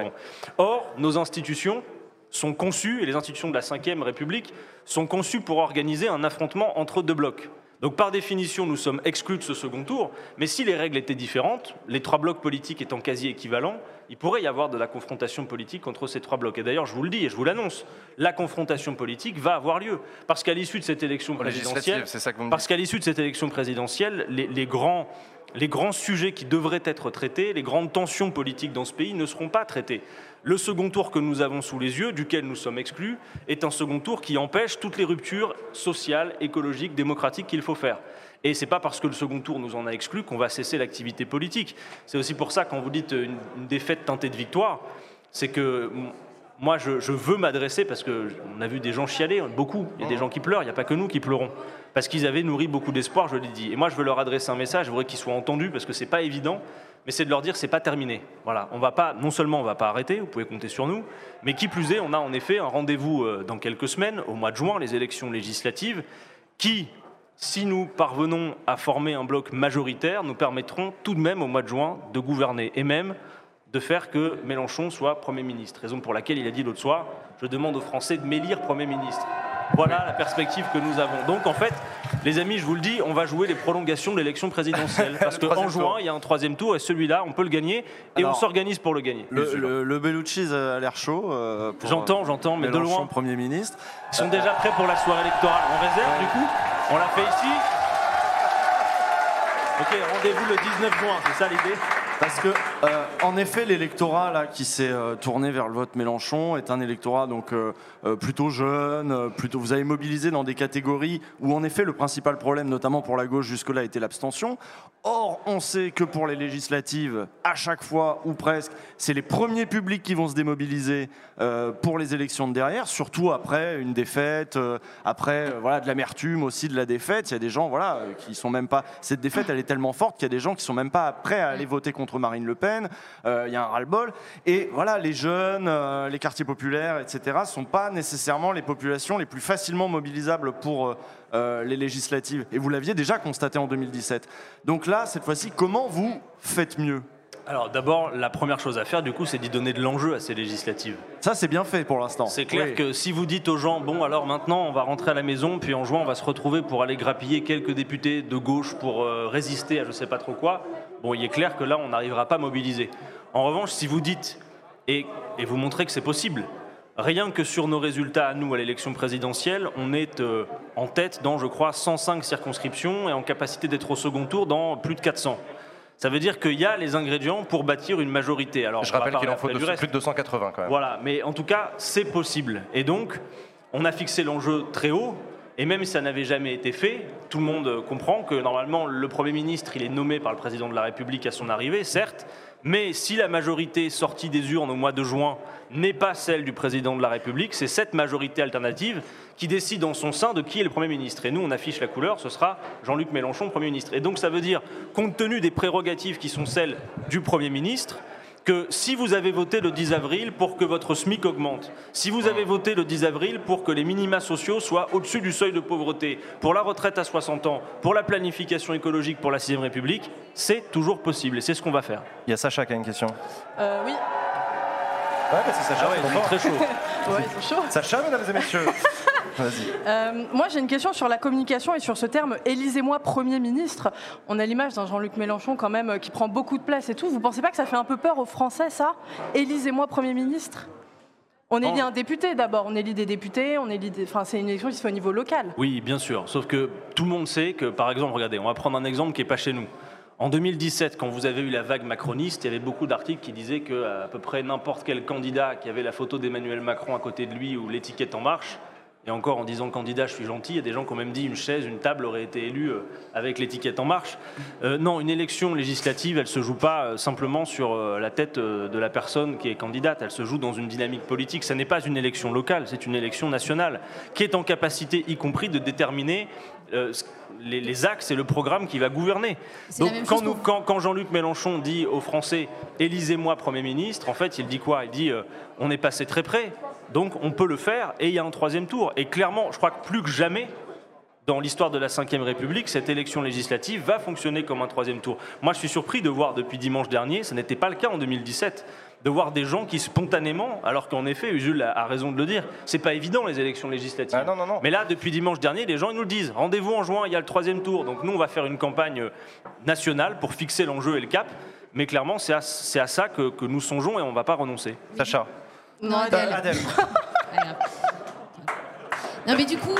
Or, nos institutions sont conçues, et les institutions de la Ve République sont conçues pour organiser un affrontement entre deux blocs. Donc par définition, nous sommes exclus de ce second tour, mais si les règles étaient différentes, les trois blocs politiques étant quasi équivalents, il pourrait y avoir de la confrontation politique entre ces trois blocs. Et d'ailleurs, je vous le dis et je vous l'annonce, la confrontation politique va avoir lieu. Parce qu'à l'issue de cette élection présidentielle, parce qu'à l'issue de cette élection présidentielle, les, grands, les grands sujets qui devraient être traités, les grandes tensions politiques dans ce pays ne seront pas traités. Le second tour que nous avons sous les yeux, duquel nous sommes exclus, est un second tour qui empêche toutes les ruptures sociales, écologiques, démocratiques qu'il faut faire. Et ce n'est pas parce que le second tour nous en a exclus qu'on va cesser l'activité politique. C'est aussi pour ça, quand vous dites une, défaite teintée de victoire, c'est que moi, je, veux m'adresser, parce qu'on a vu des gens chialer, beaucoup, il y a des gens qui pleurent, il n'y a pas que nous qui pleurons, parce qu'ils avaient nourri beaucoup d'espoir, je l'ai dit. Et moi, je veux leur adresser un message, je voudrais qu'ils soient entendus, parce que ce n'est pas évident, mais c'est de leur dire c'est pas terminé. Voilà, on va pas, non seulement on va pas arrêter, vous pouvez compter sur nous, mais qui plus est, on a en effet un rendez-vous euh, dans quelques semaines, au mois de juin, les élections législatives, qui, si nous parvenons à former un bloc majoritaire, nous permettront tout de même au mois de juin de gouverner et même de faire que Mélenchon soit Premier ministre. Raison pour laquelle il a dit l'autre soir, je demande aux Français de m'élire Premier ministre. Voilà la perspective que nous avons. Donc en fait, les amis, je vous le dis, on va jouer les prolongations de l'élection présidentielle. [LAUGHS] Parce qu'en juin, il y a un troisième tour et celui-là, on peut le gagner et on s'organise pour le gagner. Le, le, Bellucci a l'air chaud. Euh, j'entends, j'entends, mais de loin. Premier ministre. Ils sont déjà prêts pour la soirée électorale. On réserve du coup On l'a fait ici Ok, rendez-vous le 19 juin, c'est ça l'idée? Parce que, euh, en effet, l'électorat qui s'est euh, tourné vers le vote Mélenchon est un électorat donc euh, plutôt jeune, plutôt. Vous avez mobilisé dans des catégories où, en effet, le principal problème, notamment pour la gauche jusque-là, était l'abstention. Or, on sait que pour les législatives, à chaque fois ou presque, c'est les premiers publics qui vont se démobiliser pour les élections de derrière, surtout après une défaite, après voilà de l'amertume aussi de la défaite. Il y a des gens voilà qui sont même pas. Cette défaite, elle est tellement forte qu'il y a des gens qui sont même pas prêts à aller voter contre Marine Le Pen, euh, il y a un ras-le-bol. Et voilà, les jeunes, euh, les quartiers populaires, etc., ne sont pas nécessairement les populations les plus facilement mobilisables pour euh, les législatives. Et vous l'aviez déjà constaté en 2017. Donc là, cette fois-ci, comment vous faites mieux? Alors d'abord, la première chose à faire, du coup, c'est d'y donner de l'enjeu à ces législatives. Ça, c'est bien fait pour l'instant. C'est clair que si vous dites aux gens, bon, alors maintenant, on va rentrer à la maison, puis en juin, on va se retrouver pour aller grappiller quelques députés de gauche pour résister à je sais pas trop quoi, bon, il est clair que là, on n'arrivera pas à mobiliser. En revanche, si vous dites, et, vous montrez que c'est possible, rien que sur nos résultats à nous à l'élection présidentielle, on est euh, en tête dans, je crois, 105 circonscriptions et en capacité d'être au second tour dans plus de 400. Ça veut dire qu'il y a les ingrédients pour bâtir une majorité. Alors, je rappelle qu'il en faut plus de 280 quand même. Voilà, mais en tout cas, c'est possible. Et donc, on a fixé l'enjeu très haut. Et même si ça n'avait jamais été fait, tout le monde comprend que normalement le Premier ministre, il est nommé par le Président de la République à son arrivée, certes, mais si la majorité sortie des urnes au mois de juin n'est pas celle du Président de la République, c'est cette majorité alternative qui décide en son sein de qui est le Premier ministre. Et nous, on affiche la couleur, ce sera Jean-Luc Mélenchon, Premier ministre. Et donc ça veut dire, compte tenu des prérogatives qui sont celles du Premier ministre, que si vous avez voté le 10 avril pour que votre SMIC augmente, si vous avez voté le 10 avril pour que les minima sociaux soient au-dessus du seuil de pauvreté, pour la retraite à 60 ans, pour la planification écologique pour la 6ème République, c'est toujours possible et c'est ce qu'on va faire. Il y a Sacha qui a une question. Euh, oui. Ouais, bah, c'est Sacha. Ah ouais, c'est il est longtemps. très chaud. [LAUGHS] Ouais, ils sont chauds. Sacha, mesdames et messieurs. Vas-y. Euh, moi, j'ai une question sur la communication et sur ce terme Élisez-moi Premier ministre. On a l'image d'un Jean-Luc Mélenchon quand même euh, qui prend beaucoup de place et tout. Vous pensez pas que ça fait un peu peur aux Français, ça? Élisez-moi Premier ministre on élit un député d'abord, on élit des députés, on élit des... enfin, c'est une élection qui se fait au niveau local. Oui, bien sûr. Sauf que tout le monde sait que, par exemple, regardez, on va prendre un exemple qui n'est pas chez nous. En 2017, quand vous avez eu la vague macroniste, il y avait beaucoup d'articles qui disaient que à peu près n'importe quel candidat qui avait la photo d'Emmanuel Macron à côté de lui ou l'étiquette En Marche, et encore en disant candidat, je suis gentil, il y a des gens qui ont même dit une chaise, une table aurait été élue euh, avec l'étiquette En Marche. Euh, non, une élection législative, elle se joue pas euh, simplement sur la tête de la personne qui est candidate, elle se joue dans une dynamique politique. Ça n'est pas une élection locale, c'est une élection nationale qui est en capacité, y compris, de déterminer euh, ce- les, les axes et le programme qui va gouverner. Donc quand, chose nous- pour- quand- quand Jean-Luc Mélenchon dit aux Français élisez-moi Premier ministre, en fait il dit quoi? Il dit euh, on est passé très près, donc on peut le faire et il y a un troisième tour. Et clairement, je crois que plus que jamais, dans l'histoire de la Ve République, cette élection législative va fonctionner comme un troisième tour. Moi, je suis surpris de voir depuis dimanche dernier, ce n'était pas le cas en 2017, de voir des gens qui spontanément, alors qu'en effet, Jules a, raison de le dire, c'est pas évident les élections législatives. Ah non, non, non. Mais là, depuis dimanche dernier, les gens ils nous le disent. Rendez-vous en juin, il y a le troisième tour. Donc nous, on va faire une campagne euh, nationale pour fixer l'enjeu et le cap. Mais clairement, c'est à, c'est à ça que, que nous songeons et on ne va pas renoncer. Sacha. Non, Euh, Adèle. [LAUGHS] Non, mais du coup,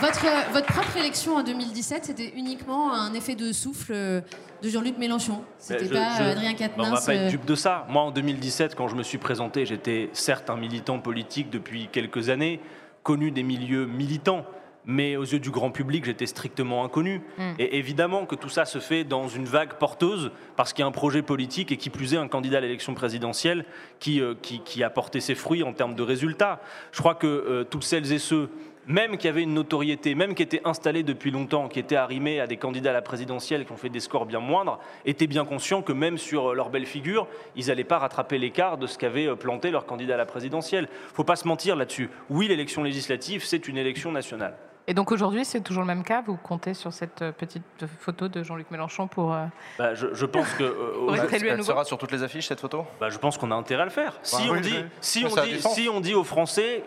votre, votre propre élection en 2017, c'était uniquement un effet de souffle euh, de Jean-Luc Mélenchon. C'était je- pas je- euh, Adrien Quatennens. on va pas euh, être dupe de ça. Moi, en 2017, quand je me suis présenté, j'étais certes un militant politique depuis quelques années, connu des milieux militants, mais aux yeux du grand public, j'étais strictement inconnu. Mm. Et évidemment que tout ça se fait dans une vague porteuse, parce qu'il y a un projet politique et qui plus est un candidat à l'élection présidentielle qui, euh, qui, qui a porté ses fruits en termes de résultats. Je crois que euh, toutes celles et ceux même qui avaient une notoriété, même qui étaient installés depuis longtemps, qui étaient arrimés à des candidats à la présidentielle qui ont fait des scores bien moindres, étaient bien conscients que même sur euh, leur belle figure, ils n'allaient pas rattraper l'écart de ce qu'avait planté leur candidat à la présidentielle. faut pas se mentir là-dessus. Oui, l'élection législative, c'est une élection nationale. Et donc aujourd'hui, c'est toujours le même cas? Vous comptez sur cette euh, petite photo de Jean-Luc Mélenchon pour. euh, Bah, je, je pense que euh, [LAUGHS] à Elle sera sur toutes les affiches, cette photo? Bah, je pense qu'on a intérêt à le faire. Si, Ouais, on, oui, dit, oui. si, Mais on ça a dit, du sens. si on dit aux Français,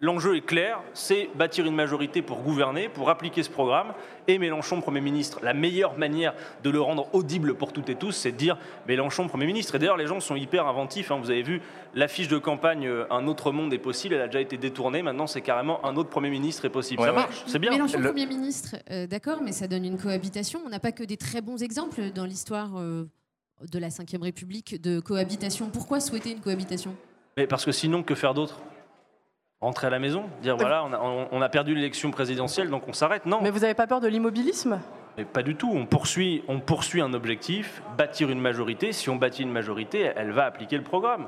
l'enjeu est clair, c'est bâtir une majorité pour gouverner, pour appliquer ce programme, et Mélenchon Premier ministre. La meilleure manière de le rendre audible pour toutes et tous, c'est de dire Mélenchon Premier ministre. Et d'ailleurs, les gens sont hyper inventifs. hein. Vous avez vu, l'affiche de campagne euh, Un autre monde est possible, elle a déjà été détournée. Maintenant, c'est carrément Un autre Premier ministre est possible. Ouais, ça marche, c'est bien. Mélenchon Le- Premier ministre, euh, d'accord, mais ça donne une cohabitation. On n'a pas que des très bons exemples dans l'histoire euh, de la Ve République de cohabitation. Pourquoi souhaiter une cohabitation? Mais parce que sinon, que faire d'autre? Rentrer à la maison Dire voilà, on a, on- on a perdu l'élection présidentielle, donc on s'arrête Non. Mais vous n'avez pas peur de l'immobilisme? Mais pas du tout. On poursuit, on poursuit un objectif, bâtir une majorité. Si on bâtit une majorité, elle va appliquer le programme.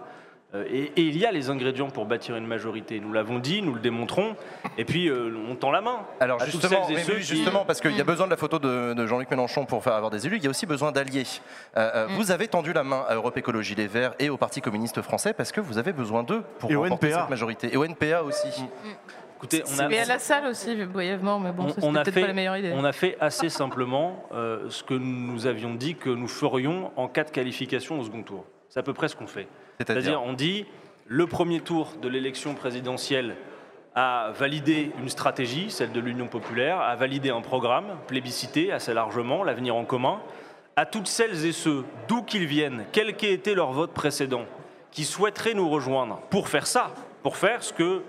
Euh, Et, et il y a les ingrédients pour bâtir une majorité. Nous l'avons dit, nous le démontrons. Et puis, euh, on tend la main. Alors à toutes justement, celles et mais ceux oui, qui- justement parce qu'il y a besoin de la photo de, de Jean-Luc Mélenchon pour faire avoir des élus, il y a aussi besoin d'alliés. Euh, euh, Vous avez tendu la main à Europe Écologie Les Verts et au Parti communiste français parce que vous avez besoin d'eux pour Et au remporter NPA. cette majorité. Et au NPA aussi. Écoutez, on a, Et à la salle aussi, brièvement, mais bon, on- ça, peut-être fait, pas la meilleure idée. on a fait assez simplement euh, ce que nous avions dit que nous ferions en cas de qualification au second tour. C'est à peu près ce qu'on fait. C'est-à-dire on dit le premier tour de l'élection présidentielle a validé une stratégie, celle de l'Union populaire, a validé un programme plébiscité assez largement, l'avenir en commun. À toutes celles et ceux, d'où qu'ils viennent, quel qu'ait été leur vote précédent, qui souhaiteraient nous rejoindre pour faire ça, pour faire ce que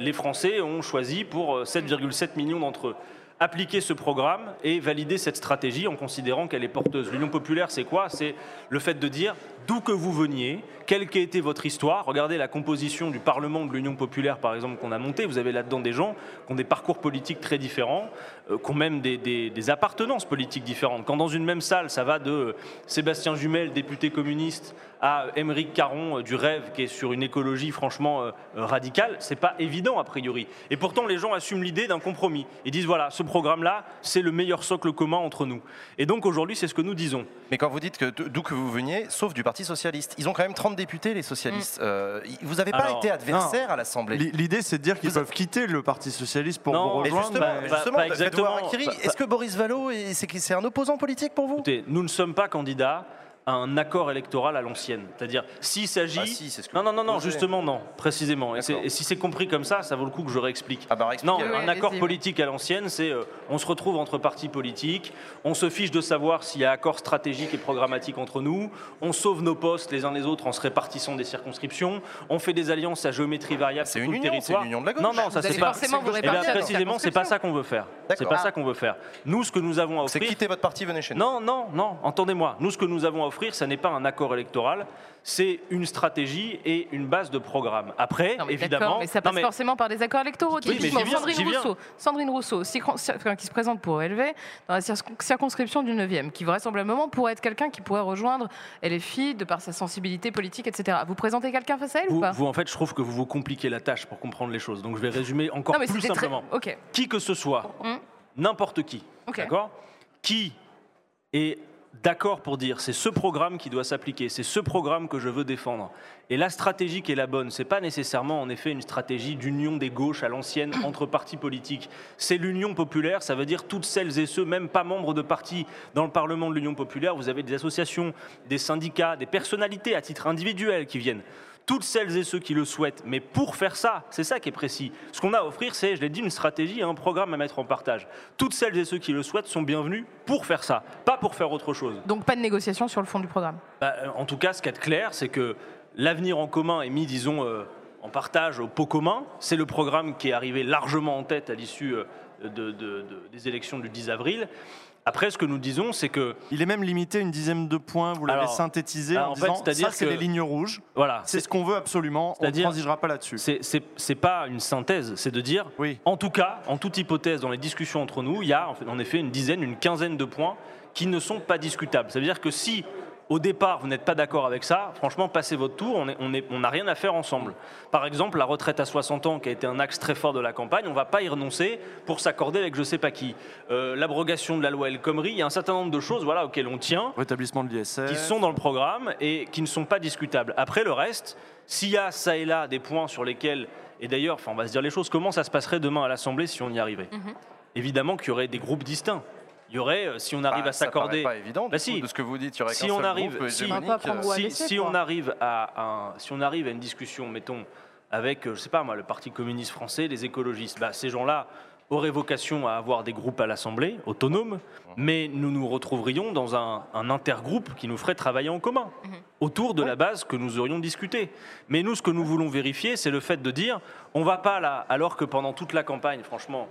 les Français ont choisi pour euh, 7,7 millions d'entre eux. Appliquer ce programme et valider cette stratégie en considérant qu'elle est porteuse. L'Union populaire, c'est quoi? C'est le fait de dire d'où que vous veniez, quelle qu'ait été votre histoire. Regardez la composition du Parlement de l'Union populaire, par exemple, qu'on a monté. Vous avez là-dedans des gens qui ont des parcours politiques très différents, qui ont même des, des- des appartenances politiques différentes. Quand dans une même salle, ça va de euh, Sébastien Jumel, député communiste, à Émeric Caron euh, du Rêve, qui est sur une écologie franchement euh, euh, radicale, c'est pas évident a priori. Et pourtant, les gens assument l'idée d'un compromis. Ils disent voilà, ce programme-là, c'est le meilleur socle commun entre nous. Et donc aujourd'hui, c'est ce que nous disons. Mais quand vous dites que d'où que vous veniez, sauf du Parti socialiste, ils ont quand même 30 députés, les socialistes. Euh, vous n'avez pas Alors, été adversaire non. à l'Assemblée. L'i- L'idée, c'est de dire qu'ils peuvent quitter le Parti socialiste pour Non, vous Mais rejoindre. justement, bah, justement Pas- Est-ce que Boris Vallaud, est- c'est c'est un opposant politique pour vous? Écoutez, nous ne sommes pas candidats à un accord électoral à l'ancienne. C'est-à-dire, s'il s'agit... Ah si, c'est ce que non, non, non, non, justement, non, précisément. Et, c'est- si c'est compris comme ça, ça vaut le coup que je réexplique. Ah bah, non, un accord politique à l'ancienne, c'est euh, on se retrouve entre partis politiques, on se fiche de savoir s'il y a accord stratégique et programmatique entre nous, on sauve nos postes les uns les autres en se répartissant des circonscriptions, on fait des alliances à géométrie variable C'est sur une tout le union, c'est territoire. l'union de la gauche. Non, non, ça c'est pas. Eh bien, précisément, c'est pas ça qu'on veut faire. C'est pas ça qu'on veut faire. Nous, ce que nous avons à C'est offrir. quitter votre parti, venez chez nous. Non, non, non, entendez-moi. Nous, ce que nous avons à offrir, ce n'est pas un accord électoral, c'est une stratégie et une base de programme. Après, Non, mais évidemment. mais ça non, passe mais- forcément par des accords électoraux. Oui, mais Sandrine. Rousseau, Sandrine Rousseau qui se présente pour élever dans la circon- circonscription du 9e, qui vraisemblablement pourrait être quelqu'un qui pourrait rejoindre LFI de par sa sensibilité politique, etc. Vous présentez quelqu'un face à elle ou Vous, pas? vous, en fait, je trouve que vous vous compliquez la tâche pour comprendre les choses. Donc, je vais résumer encore Non, mais plus c'était très- simplement. Ok. Qui que ce soit, Hum. n'importe qui, d'accord? Qui est d'accord pour dire c'est ce programme qui doit s'appliquer, c'est ce programme que je veux défendre. Et la stratégie qui est la bonne, c'est pas nécessairement en effet une stratégie d'union des gauches à l'ancienne [COUGHS] entre partis politiques. C'est l'union populaire, ça veut dire toutes celles et ceux, même pas membres de partis dans le Parlement de l'Union populaire, vous avez des associations, des syndicats, des personnalités à titre individuel qui viennent toutes celles et ceux qui le souhaitent. Mais pour faire ça, c'est ça qui est précis. Ce qu'on a à offrir, c'est, je l'ai dit, une stratégie et un programme à mettre en partage. Toutes celles et ceux qui le souhaitent sont bienvenus pour faire ça, pas pour faire autre chose. Donc pas de négociation sur le fond du programme. Bah, euh, en tout cas, ce qu'il y a de clair, c'est que l'avenir en commun est mis, disons, euh, en partage au pot commun. C'est le programme qui est arrivé largement en tête à l'issue euh, de- de- de- des élections du 10 avril. Après, ce que nous disons, c'est que Il est même limité à une dizaine de points, vous l'avez synthétisé bah, en, en fait, disant c'est-à-dire ça c'est les lignes rouges, voilà, c'est ce qu'on veut absolument, on ne transigera pas là-dessus. C'est- pas une synthèse, c'est de dire, en tout cas, en toute hypothèse, dans les discussions entre nous, il y a en effet une dizaine, une quinzaine de points qui ne sont pas discutables. Ça veut dire que si au départ vous n'êtes pas d'accord avec ça, franchement, passez votre tour, on est- on est- on n'a rien à faire ensemble. Par exemple, la retraite à 60 ans, qui a été un axe très fort de la campagne, on ne va pas y renoncer pour s'accorder avec je sais pas qui. Euh, L'abrogation de la loi El Khomri, il y a un certain nombre de choses voilà, auxquelles on tient Rétablissement de l'ISF. qui sont dans le programme et qui ne sont pas discutables. Après le reste, s'il y a ça et là des points sur lesquels, et d'ailleurs, enfin, on va se dire les choses, comment ça se passerait demain à l'Assemblée si on y arrivait? Évidemment qu'il y aurait des groupes distincts. Il y aurait, euh, si on arrive Bah, à ça s'accorder, pas évident, Bah coup, de ce que vous dites, il y aurait si on seul arrive, groupe si, si- laisser, si on arrive à un- si on arrive à une discussion, mettons, avec, euh, je sais pas moi, le Parti communiste français, les écologistes, bah, ces gens-là auraient vocation à avoir des groupes à l'Assemblée, autonomes, mais nous nous retrouverions dans un, un intergroupe qui nous ferait travailler en commun, autour de la base que nous aurions discuté. Mais nous, ce que nous voulons vérifier, c'est le fait de dire, on va pas là, alors que pendant toute la campagne, franchement,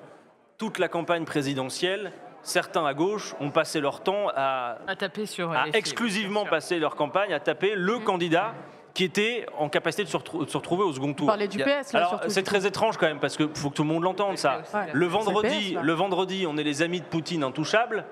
toute la campagne présidentielle, certains à gauche ont passé leur temps à À taper sur. à LFI, exclusivement passer leur campagne à taper le candidat qui était en capacité de se, retrou- de se retrouver au second tour. Vous parlez du PS, là, Alors surtout, c'est très étrange quand même parce que faut que tout le monde l'entende ça. Ouais. Le vendredi, PS, le vendredi, on est les amis de Poutine intouchables.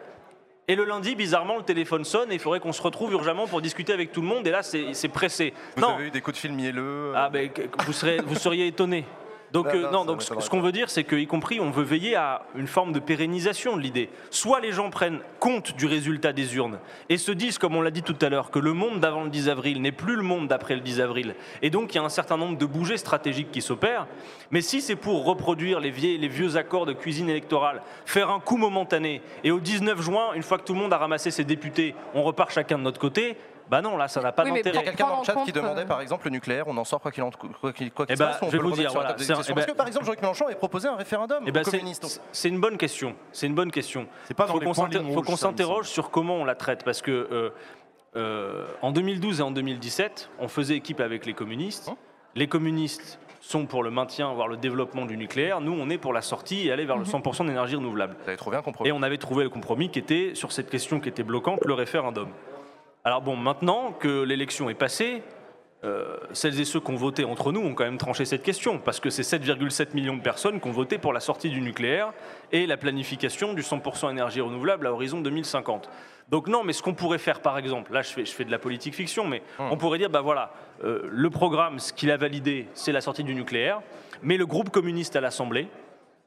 Et le lundi, bizarrement, le téléphone sonne et il faudrait qu'on se retrouve urgemment pour discuter avec tout le monde. Et là, c'est pressé. Vous non, avez eu des coups de fil mielleux. ah, ben, que- que vous, serez, vous seriez étonné. Donc, Non, euh, non, donc ce qu'on veut dire, c'est qu'y compris, on veut veiller à une forme de pérennisation de l'idée. Soit les gens prennent compte du résultat des urnes et se disent, comme on l'a dit tout à l'heure, que le monde d'avant le 10 avril n'est plus le monde d'après le 10 avril. Et donc, il y a un certain nombre de bougées stratégiques qui s'opèrent. Mais si c'est pour reproduire les, vieilles- les vieux accords de cuisine électorale, faire un coup momentané, et au 19 juin, une fois que tout le monde a ramassé ses députés, on repart chacun de notre côté, bah non, là, ça n'a pas Oui, mais Il y a d'intérêt. quelqu'un dans le chat qui demandait euh, par exemple le nucléaire, on en sort quoi qu'il en quoi qu'il quoi qu'il Eh se passe, ou on je vais peut le vous dire, voilà, un- eh Parce ben- que par exemple Jean-Luc Mélenchon avait proposé un référendum Eh ben, aux c'est- communistes. c'est une bonne question. C'est une bonne question. C'est pas dans faut les qu'on s'interroge sur comment on la traite parce que euh, euh, en 2012 et en 2017, on faisait équipe avec les communistes. Les communistes sont pour le maintien, voire le développement du nucléaire. Nous, on est pour la sortie et aller vers le 100% d'énergie renouvelable. Vous avez trouvé un compromis. Et on avait trouvé le compromis qui était sur cette question qui était bloquante, le référendum. Alors bon, maintenant que l'élection est passée, euh, celles et ceux qui ont voté entre nous ont quand même tranché cette question, parce que c'est 7,7 millions de personnes qui ont voté pour la sortie du nucléaire et la planification du 100% énergie renouvelable à horizon 2050. Donc non, mais ce qu'on pourrait faire par exemple, là je fais, je fais de la politique fiction, mais Hum. on pourrait dire, bah voilà, euh, le programme, ce qu'il a validé, c'est la sortie du nucléaire, mais le groupe communiste à l'Assemblée,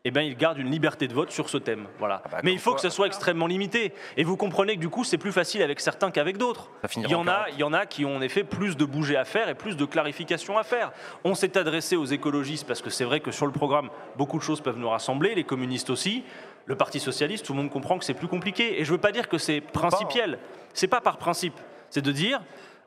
eh ben, il garde une liberté de vote sur ce thème. Voilà. bah, mais il faut quoi- que ça soit extrêmement limité. Et vous comprenez que du coup, c'est plus facile avec certains qu'avec d'autres. Il y, en en a, il y en a qui ont en effet plus de bouger à faire et plus de clarification à faire. On s'est adressé aux écologistes parce que c'est vrai que sur le programme, beaucoup de choses peuvent nous rassembler, les communistes aussi. Le Parti socialiste, tout le monde comprend que c'est plus compliqué. Et je ne veux pas dire que c'est principiel. C'est pas par principe. C'est de dire,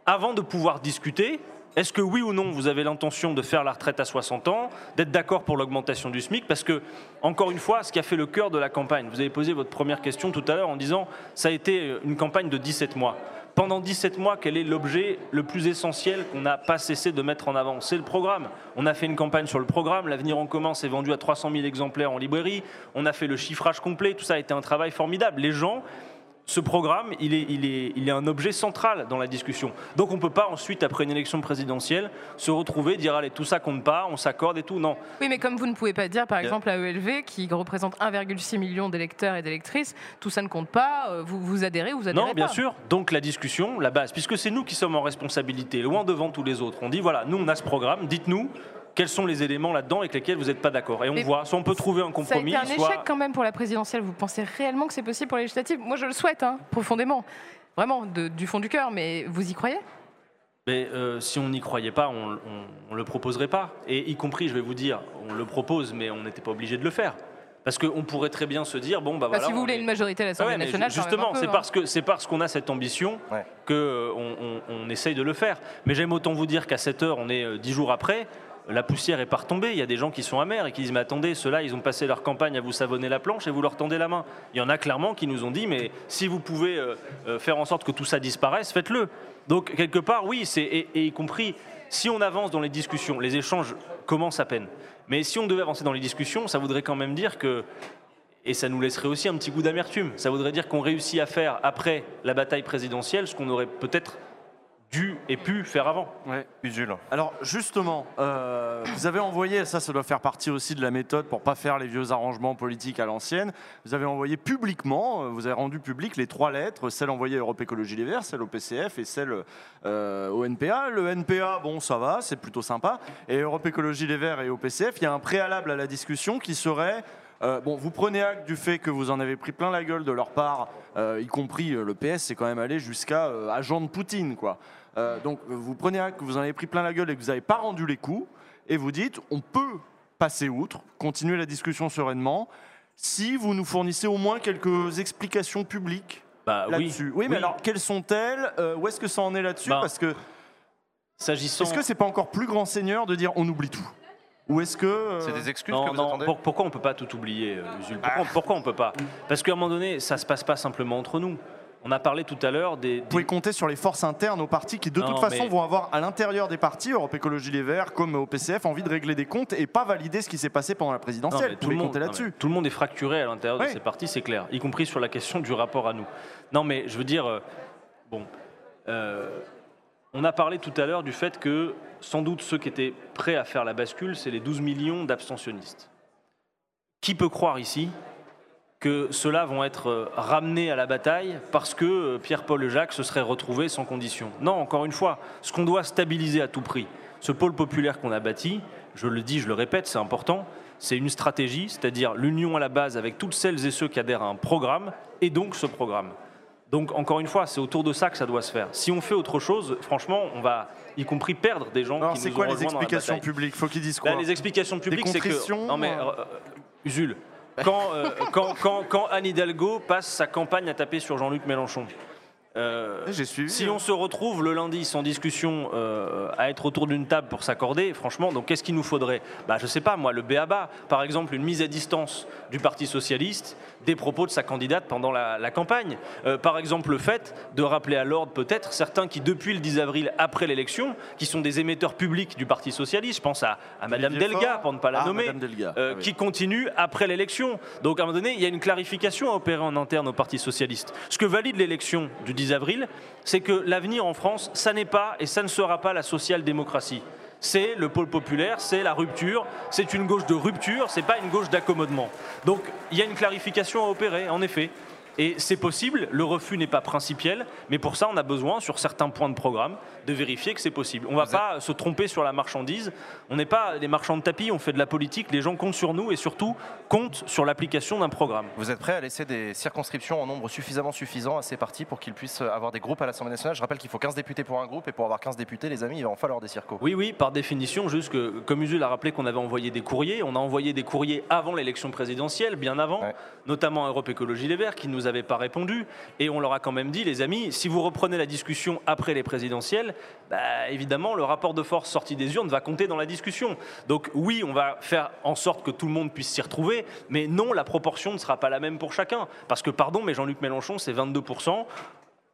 avant de pouvoir discuter, est-ce que oui ou non vous avez l'intention de faire la retraite à 60 ans, d'être d'accord pour l'augmentation du SMIC? Parce que, encore une fois, ce qui a fait le cœur de la campagne, vous avez posé votre première question tout à l'heure en disant ça a été une campagne de 17 mois. Pendant 17 mois, quel est l'objet le plus essentiel qu'on n'a pas cessé de mettre en avant? C'est le programme. On a fait une campagne sur le programme. L'avenir en commun s'est vendu à 300 000 exemplaires en librairie. On a fait le chiffrage complet. Tout ça a été un travail formidable. Les gens ce programme, il est, il, est, il est un objet central dans la discussion. Donc on ne peut pas ensuite, après une élection présidentielle, se retrouver, dire allez, tout ça compte pas, on s'accorde et tout. Non. Oui, mais comme vous ne pouvez pas dire, par exemple, à ELV, qui représente 1,6 million d'électeurs et d'électrices, tout ça ne compte pas, euh, vous, vous adhérez ou vous adhérez Non, bien sûr. Donc la discussion, la base, puisque c'est nous qui sommes en responsabilité, loin devant tous les autres. On dit voilà, nous on a ce programme, dites-nous quels sont les éléments là-dedans avec lesquels vous n'êtes pas d'accord. Et on Mais voit, soit on peut trouver un Ça a compromis, été un soit... échec quand même pour la présidentielle. Vous pensez réellement que c'est possible pour les législatives? Moi, je le souhaite, hein, profondément. Vraiment, de- du fond du cœur. Mais vous y croyez? Mais euh, si on n'y croyait pas, on ne le proposerait pas. Et y compris, je vais vous dire, on le propose, mais on n'était pas obligé de le faire. Parce qu'on pourrait très bien se dire, bon, bah Bah, voilà. Si vous voulez est- une majorité à Ah l'Assemblée ouais, mais nationale, justement, c'est hein. parce que c'est parce qu'on a cette ambition Ouais. que euh, on, on- on essaye de le faire. Mais j'aime autant vous dire qu'à 7 heures, on est euh, 10 jours après. La poussière est pas retombée. Il y a des gens qui sont amers et qui disent Mais attendez, ceux-là, ils ont passé leur campagne à vous savonner la planche et vous leur tendez la main. Il y en a clairement qui nous ont dit Mais si vous pouvez euh, euh, faire en sorte que tout ça disparaisse, faites-le. Donc, quelque part, oui, c'est, et, et y compris, si on avance dans les discussions, les échanges commencent à peine. Mais si on devait avancer dans les discussions, ça voudrait quand même dire que et ça nous laisserait aussi un petit goût d'amertume. Ça voudrait dire qu'on réussit à faire, après la bataille présidentielle, ce qu'on aurait peut-être dû et pu faire avant. Ouais. Usul. Alors justement, euh, vous avez envoyé, ça, ça doit faire partie aussi de la méthode pour pas faire les vieux arrangements politiques à l'ancienne. Vous avez envoyé publiquement, euh, vous avez rendu public les trois lettres, celle envoyée à Europe Écologie Les Verts, celle au PCF et celle euh, au NPA. Le NPA, bon, ça va, c'est plutôt sympa. Et Europe Écologie Les Verts et au PCF, il y a un préalable à la discussion qui serait euh, bon, vous prenez acte du fait que vous en avez pris plein la gueule de leur part, y compris le PS, c'est quand même allé jusqu'à agent de Poutine, quoi. Euh, donc, vous prenez acte que vous en avez pris plein la gueule et que vous n'avez pas rendu les coups, et vous dites, on peut passer outre, continuer la discussion sereinement, si vous nous fournissez au moins quelques explications publiques Bah oui. là-dessus. Oui, mais alors, quelles sont-elles Euh, Où est-ce que ça en est là-dessus Bah, Parce que S'agissant. est-ce que c'est pas encore plus grand seigneur de dire on oublie tout Ou est-ce que euh, C'est des excuses Non, que vous non, attendez pour- pourquoi on peut pas tout oublier, Usul? Pourquoi, pourquoi on peut pas? Parce qu'à un moment donné, ça se passe pas simplement entre nous. On a parlé tout à l'heure des, Vous pouvez compter sur les forces internes aux partis qui, de Non, toute façon, mais- vont avoir à l'intérieur des partis, Europe Écologie Les Verts comme au PCF, envie de régler des comptes et pas valider ce qui s'est passé pendant la présidentielle. Vous pouvez monde, non, tout le monde est fracturé à l'intérieur de ces partis, c'est clair, y compris sur la question du rapport à nous. Non, mais je veux dire, euh, bon, euh, on a parlé tout à l'heure du fait que sans doute ceux qui étaient prêts à faire la bascule, c'est les 12 millions d'abstentionnistes. Qui peut croire ici que ceux-là vont être euh, ramenés à la bataille parce que euh, Pierre-Paul et Jacques se seraient retrouvés sans condition Non, encore une fois, ce qu'on doit stabiliser à tout prix, ce pôle populaire qu'on a bâti, je le dis, je le répète, c'est important, c'est une stratégie, c'est-à-dire l'union à la base avec toutes celles et ceux qui adhèrent à un programme, et donc ce programme. Donc encore une fois, c'est autour de ça que ça doit se faire. Si on fait autre chose, franchement, on va y compris perdre des gens Alors, qui c'est nous quoi ont les dans la explications publiques? Faut qu'ils disent Bah, quoi? les explications publiques, c'est que. Non, mais. euh, Usul, quand, euh, quand, quand, quand Anne Hidalgo passe sa campagne à taper sur Jean-Luc Mélenchon, euh, suivi. si on se retrouve le lundi sans discussion euh, à être autour d'une table pour s'accorder, franchement, donc qu'est-ce qu'il nous faudrait? Bah, Je sais pas, moi, le BABA, par exemple, une mise à distance du Parti Socialiste des propos de sa candidate pendant la, la campagne. Euh, par exemple, le fait de rappeler à l'ordre peut-être certains qui, depuis le 10 avril, après l'élection, qui sont des émetteurs publics du Parti Socialiste, je pense à, à Madame Delga, pour ne pas la Ah, nommer, Delga, euh, ah oui. qui continue après l'élection. Donc à un moment donné, il y a une clarification à opérer en interne au Parti Socialiste. Ce que valide l'élection du 10 avril, c'est que l'avenir en France, ça n'est pas et ça ne sera pas la social-démocratie. C'est le pôle populaire, c'est la rupture, c'est une gauche de rupture, c'est pas une gauche d'accommodement. Donc il y a une clarification à opérer, en effet. Et c'est possible, le refus n'est pas principiel, mais pour ça, on a besoin, sur certains points de programme, de vérifier que c'est possible. On ne va pas se tromper sur la marchandise. On n'est pas des marchands de tapis, on fait de la politique. Les gens comptent sur nous et surtout comptent sur l'application d'un programme. Vous êtes prêt à laisser des circonscriptions en nombre suffisamment suffisant à ces partis pour qu'ils puissent avoir des groupes à l'Assemblée nationale? Je rappelle qu'il faut 15 députés pour un groupe et pour avoir 15 députés, les amis, il va en falloir des circos. Oui, oui, par définition, juste que, comme Usul a rappelé qu'on avait envoyé des courriers, on a envoyé des courriers avant l'élection présidentielle, bien avant, notamment à Europe Écologie Les Verts, qui ne avaient pas répondu. Et on leur a quand même dit, les amis, si vous reprenez la discussion après les présidentielles, bah, évidemment, le rapport de force sorti des urnes va compter dans la discussion. Donc oui, on va faire en sorte que tout le monde puisse s'y retrouver, mais non, la proportion ne sera pas la même pour chacun. Parce que, pardon, mais Jean-Luc Mélenchon, c'est 22%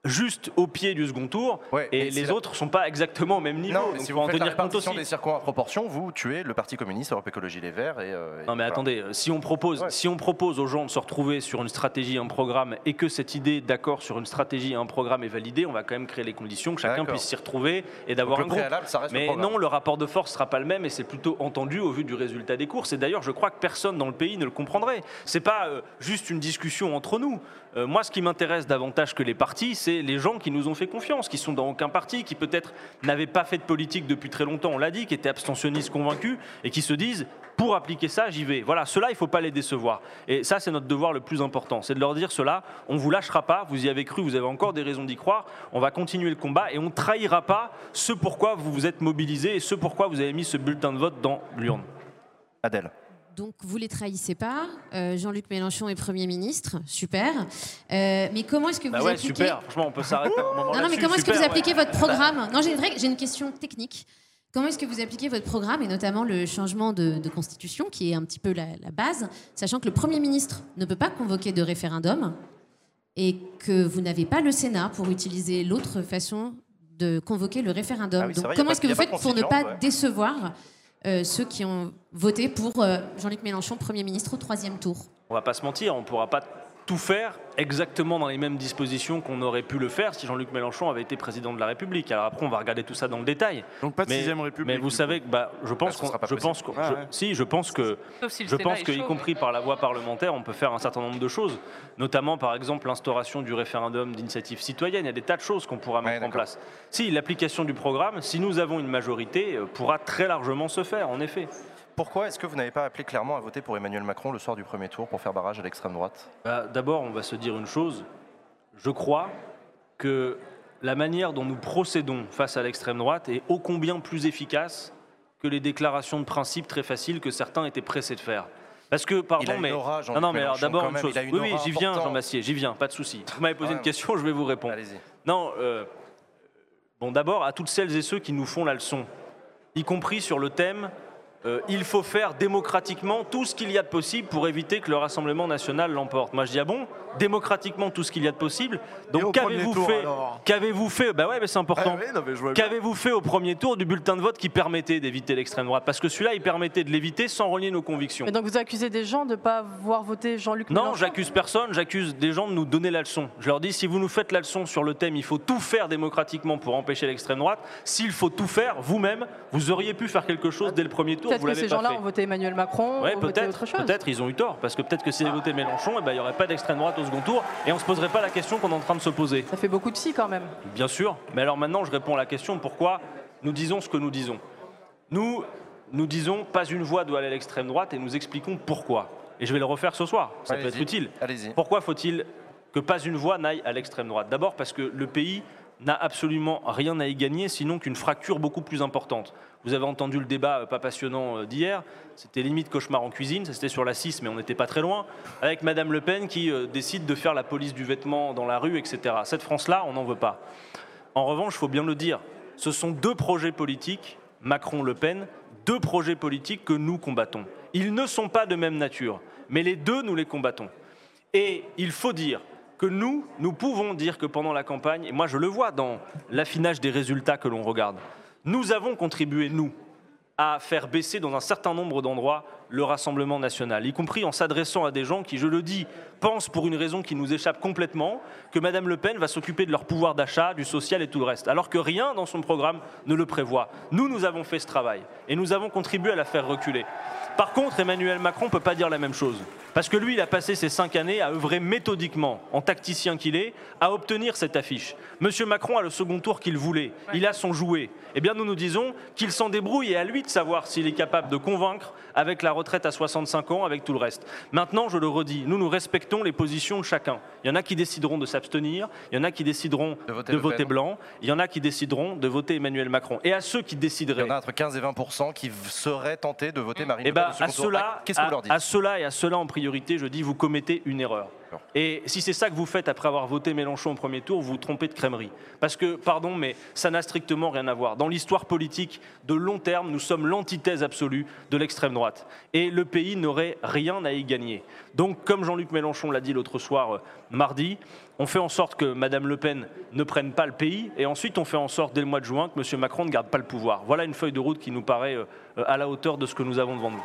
juste au pied du second tour et les autres ne sont pas exactement au même niveau. Non, mais si vous en faites tenir compte aussi. des circuits à proportion, vous tuez le Parti communiste, Europe Écologie Les Verts et. Euh, non mais attendez, si on propose, si on propose aux gens de se retrouver sur une stratégie, un programme et que cette idée d'accord sur une stratégie, un programme est validée, on va quand même créer les conditions que chacun puisse s'y retrouver et d'avoir un groupe. Ça reste mais non, le rapport de force sera pas le même et c'est plutôt entendu au vu du résultat des courses. Et d'ailleurs, je crois que personne dans le pays ne le comprendrait. C'est pas euh, juste une discussion entre nous. Euh, moi, ce qui m'intéresse davantage que les partis, c'est les gens qui nous ont fait confiance, qui sont dans aucun parti, qui peut-être n'avaient pas fait de politique depuis très longtemps, on l'a dit, qui étaient abstentionnistes convaincus et qui se disent pour appliquer ça, j'y vais. Voilà, cela, il ne faut pas les décevoir. Et ça, c'est notre devoir le plus important, c'est de leur dire cela, on ne vous lâchera pas, vous y avez cru, vous avez encore des raisons d'y croire, on va continuer le combat et on ne trahira pas ce pourquoi vous vous êtes mobilisés et ce pourquoi vous avez mis ce bulletin de vote dans l'urne. Adèle donc vous les trahissez pas. Euh, Jean-Luc Mélenchon est Premier ministre, super. Euh, mais comment est-ce que bah vous ouais, appliquez super. Franchement, on peut s'arrêter un moment Non, non, mais comment est-ce que vous appliquez votre programme Non, j'ai une, j'ai une question technique. Comment est-ce que vous appliquez votre programme et notamment le changement de, constitution qui est un petit peu la, base, sachant que le Premier ministre ne peut pas convoquer de référendum et que vous n'avez pas le Sénat pour utiliser l'autre façon de convoquer le référendum. Ah Donc comment est-ce que vous faites pour ne pas décevoir euh, ceux qui ont voté pour euh, Jean-Luc Mélenchon Premier ministre au troisième tour. On va pas se mentir, on ne pourra pas tout faire exactement dans les mêmes dispositions qu'on aurait pu le faire si Jean-Luc Mélenchon avait été président de la République. Alors après, on va regarder tout ça dans le détail. Donc pas de sixième République. Mais vous savez que, bah, je pense qu'on, je pense que, si, je pense que, je pense que, y compris par la voie parlementaire, on peut faire un certain nombre de choses, notamment par exemple l'instauration du référendum d'initiative citoyenne. Il y a des tas de choses qu'on pourra mettre en place. Si l'application du programme, si nous avons une majorité, euh, pourra très largement se faire, en effet. Pourquoi est-ce que vous n'avez pas appelé clairement à voter pour Emmanuel Macron le soir du premier tour pour faire barrage à l'extrême droite? Bah, D'abord, on va se dire une chose. Je crois que la manière dont nous procédons face à l'extrême droite est ô combien plus efficace que les déclarations de principe très faciles que certains étaient pressés de faire. Parce que, pardon, mais. non, non, mais d'abord, une chose. oui, oui, j'y viens, Jean Massier, j'y viens, pas de souci. Vous m'avez posé une question, je vais vous répondre. Non, euh, bon, d'abord, à toutes celles et ceux qui nous font la leçon, y compris sur le thème euh, il faut faire démocratiquement tout ce qu'il y a de possible pour éviter que le Rassemblement national l'emporte. Moi je dis ah bon Démocratiquement tout ce qu'il y a de possible. Donc qu'avez-vous fait Qu'avez-vous fait? Bah ouais, mais c'est important. Ah qu'avez-vous fait au premier tour du bulletin de vote qui permettait d'éviter l'extrême droite? Parce que celui-là, il permettait de l'éviter sans renier nos convictions. Mais donc vous accusez des gens de ne pas voir voter Jean-Luc Non, j'accuse personne. J'accuse des gens de nous donner la leçon. Je leur dis si vous nous faites la leçon sur le thème, il faut tout faire démocratiquement pour empêcher l'extrême droite. S'il faut tout faire, vous-même, vous auriez pu faire quelque chose dès le premier tour. Peut-être que ces gens-là ont voté Emmanuel Macron, ouais, peut-être, peut-être ils ont eu tort, parce que peut-être que s'ils avaient voté Mélenchon, eh ben, il n'y aurait pas d'extrême droite au second tour, et on ne se poserait pas la question qu'on est en train de se poser. Ça fait beaucoup de si quand même. Bien sûr, mais alors maintenant je réponds à la question pourquoi nous disons ce que nous disons. Nous, nous disons pas une voix doit aller à l'extrême droite et nous expliquons pourquoi. Et je vais le refaire ce soir, ça peut être utile. Pourquoi faut-il que pas une voix n'aille à l'extrême droite? D'abord parce que le pays n'a absolument rien à y gagner, sinon qu'une fracture beaucoup plus importante. Vous avez entendu le débat euh, pas passionnant euh, d'hier, c'était limite cauchemar en cuisine, c'était sur la 6, mais on n'était pas très loin, avec Madame Le Pen qui euh, décide de faire la police du vêtement dans la rue, etc. Cette France-là, on n'en veut pas. En revanche, il faut bien le dire, ce sont deux projets politiques, Macron-Le Pen, deux projets politiques que nous combattons. Ils ne sont pas de même nature, mais les deux, nous les combattons. Et il faut dire que nous, nous pouvons dire que pendant la campagne, et moi je le vois dans l'affinage des résultats que l'on regarde, nous avons contribué, nous, à faire baisser dans un certain nombre d'endroits le Rassemblement national, y compris en s'adressant à des gens qui, je le dis, pensent pour une raison qui nous échappe complètement que Mme Le Pen va s'occuper de leur pouvoir d'achat, du social et tout le reste, alors que rien dans son programme ne le prévoit. Nous, nous avons fait ce travail et nous avons contribué à la faire reculer. Par contre, Emmanuel Macron ne peut pas dire la même chose. Parce que lui, il a passé ces cinq années à œuvrer méthodiquement, en tacticien qu'il est, à obtenir cette affiche. Monsieur Macron a le second tour qu'il voulait. Il a son jouet. Eh bien, nous nous disons qu'il s'en débrouille et à lui de savoir s'il est capable de convaincre avec la retraite à 65 ans, avec tout le reste. Maintenant, je le redis, nous, nous respectons les positions de chacun. Il y en a qui décideront de s'abstenir, il y en a qui décideront de voter, de voter blanc, il y en a qui décideront de voter Emmanuel Macron. Et à ceux qui décideraient... Il y en a entre 15 et 20% qui seraient tentés de voter Marine eh Le Pen. Ben, à ceux-là, qu'est-ce que vous leur dites À ceux-là et à ceux-là en priorité, je dis, vous commettez une erreur. Et si c'est ça que vous faites après avoir voté Mélenchon au premier tour, vous vous trompez de crèmerie. Parce que, pardon, mais ça n'a strictement rien à voir. Dans l'histoire politique de long terme, nous sommes l'antithèse absolue de l'extrême droite. Et le pays n'aurait rien à y gagner. Donc, comme Jean-Luc Mélenchon l'a dit l'autre soir, euh, mardi, on fait en sorte que Mme Le Pen ne prenne pas le pays, et ensuite on fait en sorte, dès le mois de juin, que M. Macron ne garde pas le pouvoir. Voilà une feuille de route qui nous paraît euh, à la hauteur de ce que nous avons devant nous.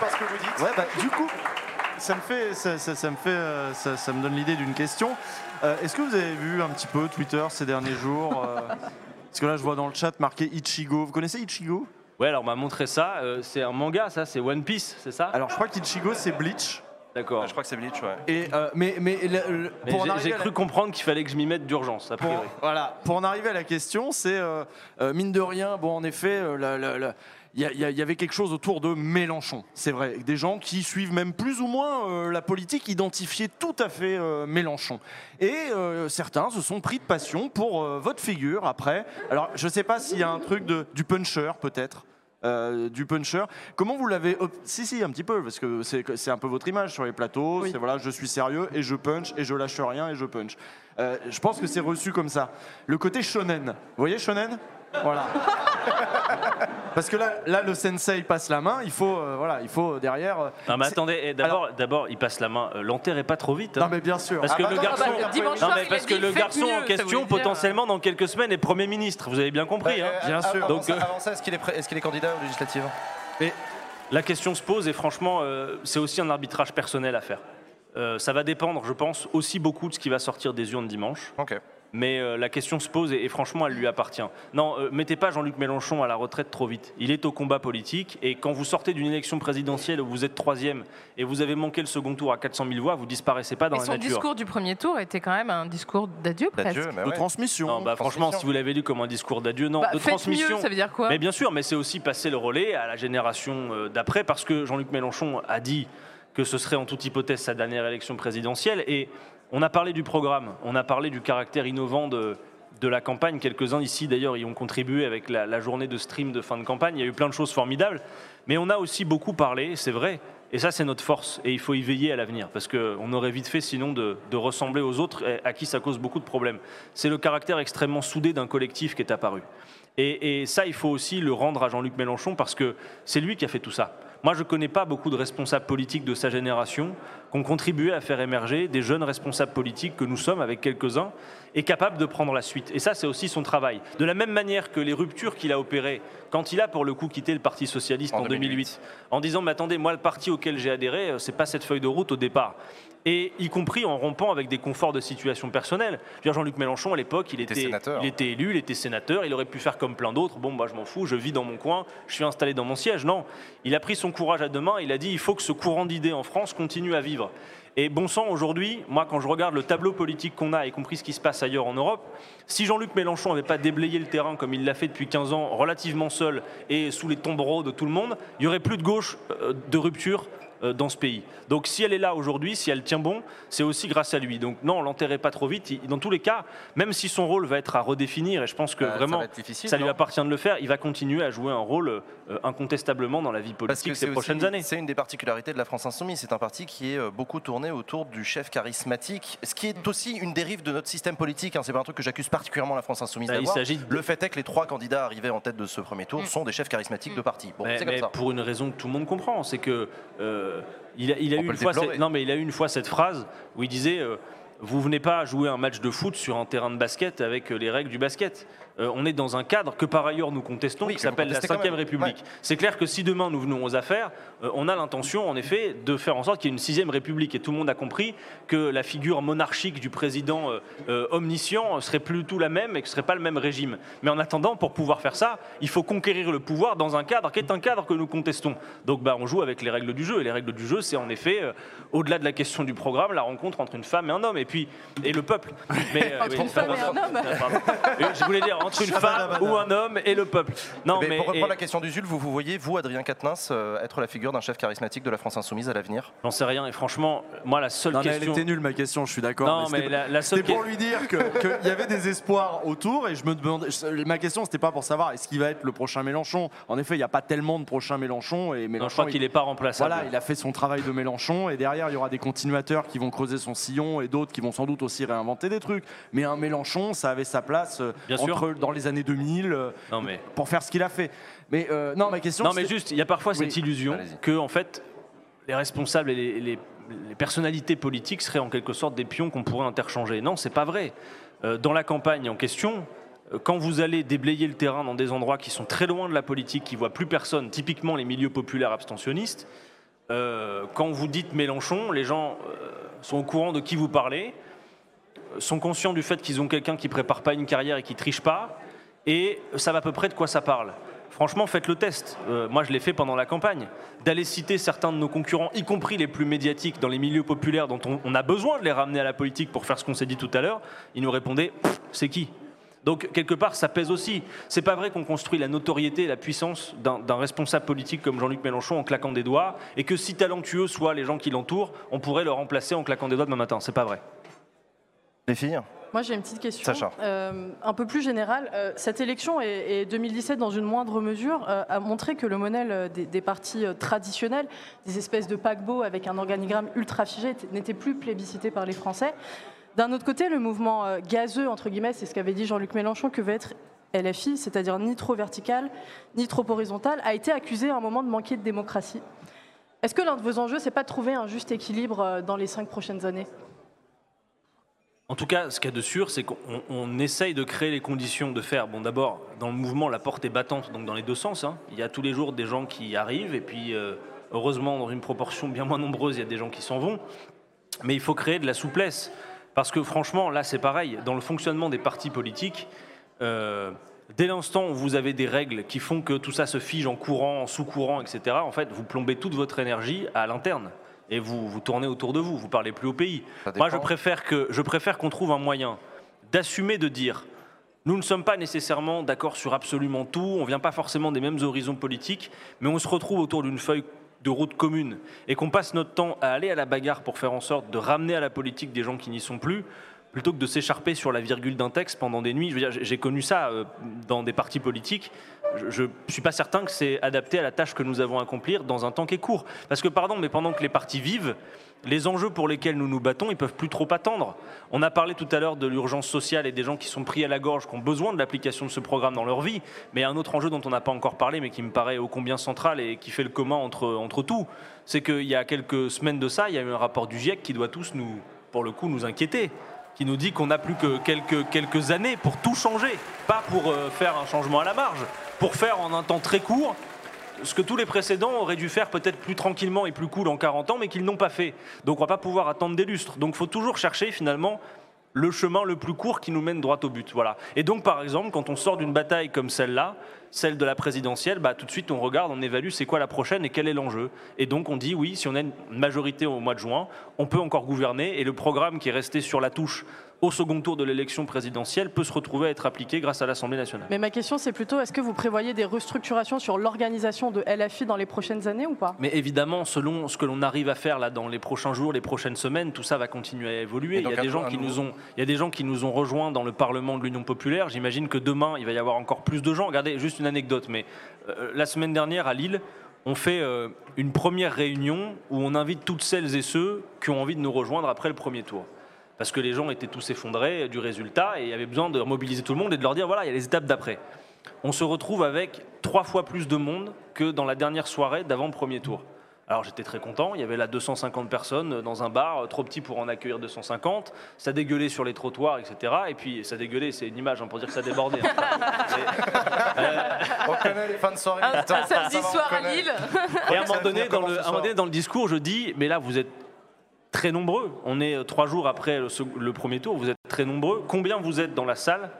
parce que vous dites. Ouais, bah, du coup, ça me fait, ça, ça, me fait, euh, ça, ça, me donne l'idée d'une question. Euh, Est-ce que vous avez vu un petit peu Twitter ces derniers jours euh, [LAUGHS] Parce que là, je vois dans le chat marqué Ichigo. Vous connaissez Ichigo? Ouais, alors on m'a montré ça. Euh, c'est un manga, ça, c'est One Piece, c'est ça? Alors, je crois qu'Ichigo, c'est Bleach. D'accord. Je crois que c'est Bleach, ouais. Et euh, mais mais, le, le, mais j'ai cru la... comprendre qu'il fallait que je m'y mette d'urgence. Pour, voilà. Pour en arriver à la question, c'est euh, mine de rien. Bon, en effet, la, la il y, y, avait quelque chose autour de Mélenchon. C'est vrai, des gens qui suivent même plus ou moins euh, la politique identifiaient tout à fait euh, Mélenchon. Et euh, certains se sont pris de passion pour votre figure après. Alors, je ne sais pas s'il y a un truc de, du puncher peut-être. du puncher. Comment vous l'avez Si, si, un petit peu, parce que c'est un peu votre image sur les plateaux. C'est voilà, je suis sérieux et je punch et je lâche rien et je punch. je pense que c'est reçu comme ça. Le côté shonen. Vous voyez shonen? Voilà. [LAUGHS] Parce que là, là, le sensei passe la main, il faut, euh, voilà, il faut derrière. Euh, non mais attendez, eh, d'abord, d'abord, il passe la main. Euh, L'enterrez pas trop vite. Hein. Non mais bien sûr. Parce que Ah le bah non, garçon, bah, dimanche non, mais il parce que dit, le faites garçon mieux, en ça question, voulait dire. potentiellement dans quelques semaines, est premier ministre. Vous avez bien compris. hein. Bien sûr. Avant, Donc, ça, euh, avant ça, est-ce qu'il est, prêt- est, qu'il est candidat aux législatives? Et la question se pose et franchement, euh, c'est aussi un arbitrage personnel à faire. Euh, ça va dépendre, je pense, aussi beaucoup de ce qui va sortir des urnes dimanche. Ok. Mais euh, la question se pose et, et franchement, elle lui appartient. Non, euh, mettez pas Jean-Luc Mélenchon à la retraite trop vite. Il est au combat politique et quand vous sortez d'une élection présidentielle où vous êtes troisième et vous avez manqué le second tour à 400 000 voix, vous disparaissez pas dans Et la son nature. discours du premier tour était quand même un discours d'adieu presque. D'adieu, mais de transmission. Non, bah, franchement, si vous l'avez lu comme un discours d'adieu, non, Bah, de transmission. mieux, ça veut dire quoi Mais bien sûr, mais c'est aussi passer le relais à la génération euh, d'après, parce que Jean-Luc Mélenchon a dit que ce serait en toute hypothèse sa dernière élection présidentielle. Et on a parlé du programme, on a parlé du caractère innovant de, la campagne. Quelques-uns ici, d'ailleurs, y ont contribué avec la, journée de stream de fin de campagne. Il y a eu plein de choses formidables. Mais on a aussi beaucoup parlé, c'est vrai. Et ça, c'est notre force. Et il faut y veiller à l'avenir. Parce qu'on aurait vite fait, sinon, de, ressembler aux autres, à qui ça cause beaucoup de problèmes. C'est le caractère extrêmement soudé d'un collectif qui est apparu. Et ça, il faut aussi le rendre à Jean-Luc Mélenchon, parce que c'est lui qui a fait tout ça. Moi, je ne connais pas beaucoup de responsables politiques de sa génération qui ont contribué à faire émerger des jeunes responsables politiques que nous sommes, avec quelques-uns, et capables de prendre la suite. Et ça, c'est aussi son travail. De la même manière que les ruptures qu'il a opérées quand il a, pour le coup, quitté le Parti Socialiste en, En 2008, 2008, en disant, mais attendez, moi, le parti auquel j'ai adhéré, euh, c'est pas cette feuille de route au départ. Et y compris en rompant avec des conforts de situation personnelle. Jean-Luc Mélenchon, à l'époque, il était était, sénateur. il était élu, il était sénateur, il aurait pu faire comme plein d'autres. Bon, moi, je m'en fous, je vis dans mon coin, je suis installé dans mon siège. Non, il a pris son courage à deux mains, il a dit, il faut que ce courant d'idées en France continue à vivre. Et bon sang, aujourd'hui, moi, quand je regarde le tableau politique qu'on a, y compris ce qui se passe ailleurs en Europe, si Jean-Luc Mélenchon n'avait pas déblayé le terrain comme il l'a fait depuis 15 ans, relativement seul et sous les tombereaux de tout le monde, il n'y aurait plus de gauche euh, de rupture dans ce pays. Donc si elle est là aujourd'hui, si elle tient bon, c'est aussi grâce à lui. Donc non, l'enterrez pas trop vite. Il- Dans tous les cas, même si son rôle va être à redéfinir, et je pense que Euh, ça vraiment ça lui appartient de le faire, il va continuer à jouer un rôle euh, incontestablement dans la vie Parce que politique ces prochaines aussi- années. C'est une des particularités de la France Insoumise. C'est un parti qui est euh, beaucoup tourné autour du chef charismatique, ce qui est aussi une dérive de notre système politique. Hein. C'est pas un truc que j'accuse particulièrement la France Insoumise Bah, il d'avoir. s'agit de- Le fait est que les trois candidats arrivés en tête de ce premier tour sont des chefs charismatiques de parti. Bon, mais, c'est comme mais ça. pour une raison que tout le monde comprend, c'est que euh, il a, il a eu une fois cette, non mais il a eu une fois cette phrase où il disait euh, vous venez pas jouer un match de foot sur un terrain de basket avec les règles du basket. Euh, on est dans un cadre que par ailleurs nous contestons, qui s'appelle la Ve République. C'est clair que si demain nous venons aux affaires, euh, on a l'intention en effet de faire en sorte qu'il y ait une sixième République. Et tout le monde a compris que la figure monarchique du président euh, omniscient serait plus tout la même et que ce serait pas le même régime. Mais en attendant, pour pouvoir faire ça, il faut conquérir le pouvoir dans un cadre qui est un cadre que nous contestons. Donc bah, on joue avec les règles du jeu. Et les règles du jeu, c'est en effet, au-delà de la question du programme, la rencontre entre une femme et un homme. Et puis, et le peuple. [LAUGHS] Mais, entre une femme et un homme. Je voulais dire, entre une femme ou un homme et le peuple. Non, mais, pour reprendre la question du Zul, vous, vous voyez, vous, Adrien Quatennens, euh, être la figure d'un chef charismatique de la France Insoumise à l'avenir? J'en sais rien, et franchement, moi, la seule non, question. elle était nulle, ma question, je suis d'accord. Non, mais, la, seule C'était pour lui dire qu'il y avait des espoirs autour, et je me demandais. Ma question, c'était pas pour savoir est-ce qu'il va être le prochain Mélenchon? En effet, il n'y a pas tellement de prochains Mélenchon, et Mélenchon. Non, je crois qu'il n'est pas remplaçable. Voilà, il a fait son travail de Mélenchon, et derrière, il y aura des continuateurs qui vont creuser son sillon, et d'autres qui vont sans doute aussi réinventer des trucs. Mais un Mélenchon, ça avait sa place euh, entre, dans les années 2000 euh, non, mais... pour faire ce qu'il a fait. Mais euh, non, ma question. Non, mais juste, il y a parfois cette illusion que, en fait, les responsables et les, personnalités politiques seraient en quelque sorte des pions qu'on pourrait interchanger. Non, c'est pas vrai. dans la campagne en question, quand vous allez déblayer le terrain dans des endroits qui sont très loin de la politique, qui voient plus personne, typiquement les milieux populaires abstentionnistes, quand vous dites Mélenchon, les gens sont au courant de qui vous parlez sont conscients du fait qu'ils ont quelqu'un qui prépare pas une carrière et qui triche pas, et savent à peu près de quoi ça parle. Franchement, faites le test. Euh, moi, je l'ai fait pendant la campagne. D'aller citer certains de nos concurrents, y compris les plus médiatiques dans les milieux populaires dont on, a besoin de les ramener à la politique pour faire ce qu'on s'est dit tout à l'heure, ils nous répondaient c'est qui? Donc quelque part, ça pèse aussi. C'est pas vrai qu'on construit la notoriété et la puissance d'un responsable politique comme Jean-Luc Mélenchon en claquant des doigts, et que si talentueux soient les gens qui l'entourent, on pourrait le remplacer en claquant des doigts demain matin. C'est pas vrai. Les filles moi, j'ai une petite question. Euh, un peu plus générale. Euh, cette élection et, 2017, dans une moindre mesure, euh, a montré que le modèle des, partis traditionnels, des espèces de paquebots avec un organigramme ultra figé, n'était plus plébiscité par les Français. D'un autre côté, le mouvement gazeux, entre guillemets, c'est ce qu'avait dit Jean-Luc Mélenchon, que veut être LFI, c'est-à-dire ni trop vertical, ni trop horizontal, a été accusé à un moment de manquer de démocratie. Est-ce que l'un de vos enjeux, c'est pas de trouver un juste équilibre dans les cinq prochaines années? En tout cas, ce qu'il y a de sûr, c'est qu'on essaye de créer les conditions de faire. Bon, d'abord, dans le mouvement, la porte est battante, donc dans les deux sens. Hein. Il y a tous les jours des gens qui arrivent, et puis, euh, heureusement, dans une proportion bien moins nombreuse, il y a des gens qui s'en vont. Mais il faut créer de la souplesse. Parce que franchement, là, c'est pareil. Dans le fonctionnement des partis politiques, euh, dès l'instant où vous avez des règles qui font que tout ça se fige en courant, en sous-courant, etc., en fait, vous plombez toute votre énergie à l'interne et vous, vous tournez autour de vous, vous parlez plus au pays. Moi, je préfère que je préfère qu'on trouve un moyen d'assumer de dire nous ne sommes pas nécessairement d'accord sur absolument tout, on ne vient pas forcément des mêmes horizons politiques, mais on se retrouve autour d'une feuille de route commune et qu'on passe notre temps à aller à la bagarre pour faire en sorte de ramener à la politique des gens qui n'y sont plus, plutôt que de s'écharper sur la virgule d'un texte pendant des nuits. J'ai connu ça euh, dans des partis politiques. Je ne suis pas certain que c'est adapté à la tâche que nous avons à accomplir dans un temps qui est court. Parce que, pardon, mais pendant que les partis vivent, les enjeux pour lesquels nous nous battons, ils peuvent plus trop attendre. On a parlé tout à l'heure de l'urgence sociale et des gens qui sont pris à la gorge, qui ont besoin de l'application de ce programme dans leur vie. Mais un autre enjeu dont on n'a pas encore parlé, mais qui me paraît ô combien central et qui fait le commun entre, entre tout, c'est qu'il y a quelques semaines de ça, il y a eu un rapport du GIEC qui doit tous nous, pour le coup, nous inquiéter qui nous dit qu'on n'a plus que quelques, années pour tout changer, pas pour euh, faire un changement à la marge, pour faire en un temps très court ce que tous les précédents auraient dû faire peut-être plus tranquillement et plus cool en 40 ans, mais qu'ils n'ont pas fait. Donc on va pas pouvoir attendre des lustres. Donc il faut toujours chercher finalement le chemin le plus court qui nous mène droit au but. Voilà. Et donc, par exemple, quand on sort d'une bataille comme celle-là, celle de la présidentielle, bah, tout de suite on regarde, on évalue c'est quoi la prochaine et quel est l'enjeu. Et donc on dit oui, si on a une majorité au mois de juin, on peut encore gouverner et le programme qui est resté sur la touche au second tour de l'élection présidentielle peut se retrouver à être appliqué grâce à l'Assemblée nationale. Mais ma question, c'est plutôt est-ce que vous prévoyez des restructurations sur l'organisation de LFI dans les prochaines années ou pas? Mais évidemment, selon ce que l'on arrive à faire là dans les prochains jours, les prochaines semaines, tout ça va continuer à évoluer. Il y, a des gens qui nous ont, il y a des gens qui nous ont rejoints dans le Parlement de l'Union populaire. J'imagine que demain, il va y avoir encore plus de gens. Regardez, juste une anecdote, mais euh, la semaine dernière à Lille, on fait euh, une première réunion où on invite toutes celles et ceux qui ont envie de nous rejoindre après le premier tour parce que les gens étaient tous effondrés du résultat et il y avait besoin de mobiliser tout le monde et de leur dire voilà, il y a les étapes d'après. On se retrouve avec trois fois plus de monde que dans la dernière soirée d'avant le premier tour. Alors j'étais très content, il y avait là 250 personnes dans un bar, trop petit pour en accueillir 250, ça dégueulait sur les trottoirs, etc. Et puis ça dégueulait, c'est une image hein, pour dire que ça débordait. [LAUGHS] On connaît les fins de soirée. Un, samedi soir à. Lille. Et à un moment dans le, donné, dans le discours, je dis, mais là, vous êtes très nombreux. On est trois jours après le premier tour, vous êtes très nombreux. Combien vous êtes dans la salle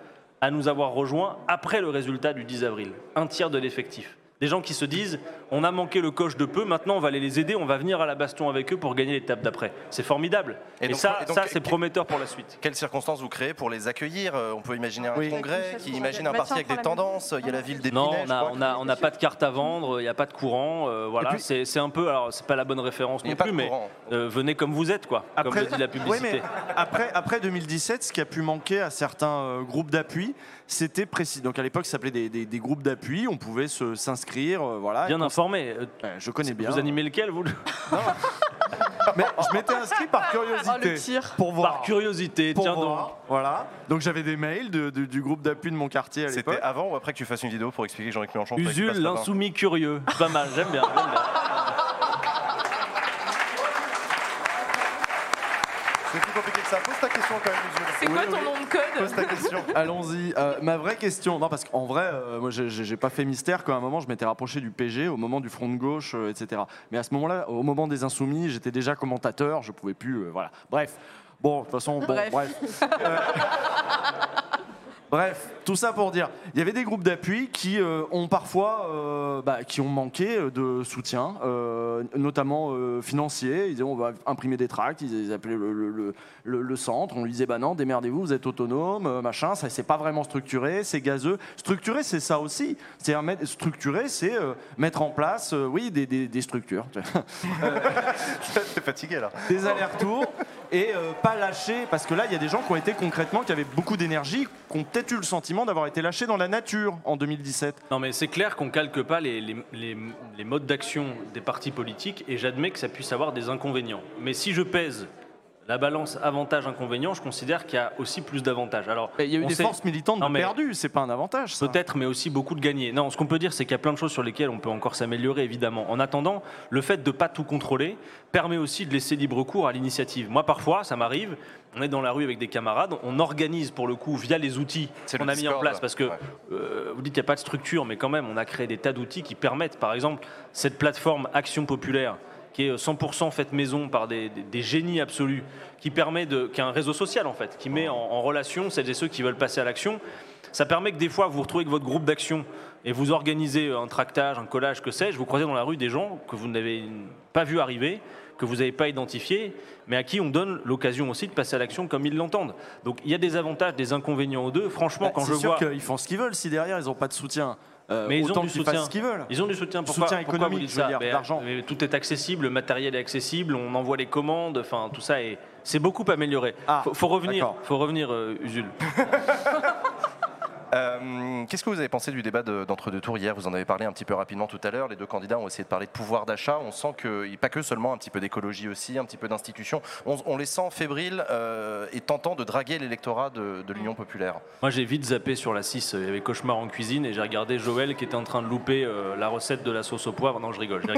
à nous avoir rejoints après le résultat du 10 avril? Un tiers de l'effectif. Des gens qui se disent, on a manqué le coche de peu, maintenant on va aller les aider, on va venir à la baston avec eux pour gagner l'étape d'après. C'est formidable. Et Et, donc- ça, et donc- ça c'est prometteur pour la suite. Quelles circonstances vous créez pour les accueillir? Euh, On peut imaginer un Oui. congrès qui imagine un parti avec des tendances. Il y a la ville Non, d'Épinay. on n'a on a, on pas de carte à vendre, il n'y a pas de courant. euh, voilà, c'est un peu, alors c'est pas la bonne référence non plus, mais euh, venez comme vous êtes, quoi. comme le dit la Oui, publicité. mais après, après 2017, ce qui a pu manquer à certains euh, groupes d'appui, c'était précis. Donc à l'époque, ça s'appelait des, des- des groupes d'appui. On pouvait se- s'inscrire, euh, voilà. Bien informé. Euh, je connais bien. Vous animez lequel, vous [LAUGHS] Mais je m'étais inscrit par curiosité. Oh, le tir. Pour voir. Par curiosité, Pour tiens donc. voir, Voilà. Donc j'avais des mails de- de- du groupe d'appui de mon quartier à l'époque. C'était avant ou après que tu fasses une vidéo pour expliquer que Jean-Luc Mélenchon Usul, l'insoumis curieux. Pas mal, j'aime bien. j'aime bien. C'est plus compliqué ça. Pose ta question quand même. C'est quoi ton nom de code Pose ta question. [LAUGHS] Allons-y. Euh, ma vraie question, non parce qu'en vrai, euh, moi j'ai- pas fait mystère qu'à un moment je m'étais rapproché du PG au moment du front de gauche, euh, etc. Mais à ce moment-là, au moment des Insoumis, j'étais déjà commentateur, je pouvais plus, euh, voilà. Bref, bon, de toute façon, bon, Bref. bref. [LAUGHS] Euh, Bref, tout ça pour dire, il y avait des groupes d'appui qui euh, ont parfois, euh, bah, qui ont manqué de soutien, euh, notamment euh, financier. Ils disaient on va imprimer des tracts, ils, ils appelaient le, le- le- le- le centre, on lui disait bah non, démerdez-vous, vous êtes autonome, euh, machin, ça c'est pas vraiment structuré, c'est gazeux. Structuré, c'est ça aussi. C'est structuré, c'est euh, mettre en place, euh, oui, des, des- des structures, [LAUGHS] [LAUGHS] T'es fatigué là. des allers-retours et euh, pas lâcher, parce que là il y a des gens qui ont été concrètement, qui avaient beaucoup d'énergie, qui ont peut-être eu le sentiment d'avoir été lâchés dans la nature en 2017. Non, mais c'est clair qu'on calque pas les, les- modes d'action des partis politiques et j'admets que ça puisse avoir des inconvénients. Mais si je pèse la balance avantage-inconvénient, je considère qu'il y a aussi plus d'avantages. Alors, Il y a eu des sait- forces militantes Non, mais- perdues, c'est pas un avantage. Peut-être, mais aussi beaucoup de gagnés. Non, ce qu'on peut dire, c'est qu'il y a plein de choses sur lesquelles on peut encore s'améliorer, évidemment. En attendant, le fait de ne pas tout contrôler permet aussi de laisser libre cours à l'initiative. Moi, parfois, ça m'arrive, on est dans la rue avec des camarades, on organise pour le coup, via les outils C'est qu'on le a mis en place, parce que ouais. euh, vous dites qu'il n'y a pas de structure, mais quand même, on a créé des tas d'outils qui permettent, par exemple, cette plateforme Action Populaire, qui est 100% faite maison par des, des- des génies absolus, qui permet de, qui est un réseau social en fait, qui met en, en relation celles et ceux qui veulent passer à l'action. Ça permet que des fois vous vous retrouvez avec votre groupe d'action et vous organisez un tractage, un collage, que sais-je, vous croisez dans la rue des gens que vous n'avez pas vu arriver, que vous n'avez pas identifiés, mais à qui on donne l'occasion aussi de passer à l'action comme ils l'entendent. Donc il y a des avantages, des inconvénients aux deux. Franchement, Bah, quand je sûr vois... qu'ils font ce qu'ils veulent si derrière ils n'ont pas de soutien. Euh, Mais ils ont du soutien. ce qu'ils veulent. Ils ont du soutien. Pourquoi, soutien pourquoi vous économique, je veux dire, d'argent. Tout est accessible, le matériel est accessible, on envoie les commandes, enfin tout ça est. C'est beaucoup amélioré. Ah, faut, faut revenir, d'accord. faut revenir, euh, Usul. [LAUGHS] Euh, Qu'est-ce que vous avez pensé du débat de- d'entre-deux tours hier? Vous en avez parlé un petit peu rapidement tout à l'heure. Les deux candidats ont essayé de parler de pouvoir d'achat. On sent que, pas que seulement un petit peu d'écologie aussi, un petit peu d'institutions. On, on les sent fébriles euh, et tentant de draguer l'électorat de, de l'Union populaire. Moi j'ai vite zappé sur la 6, il y avait Cauchemar en cuisine et j'ai regardé Joël qui était en train de louper euh, la recette de la sauce au poivre. Non, je rigole. J'ai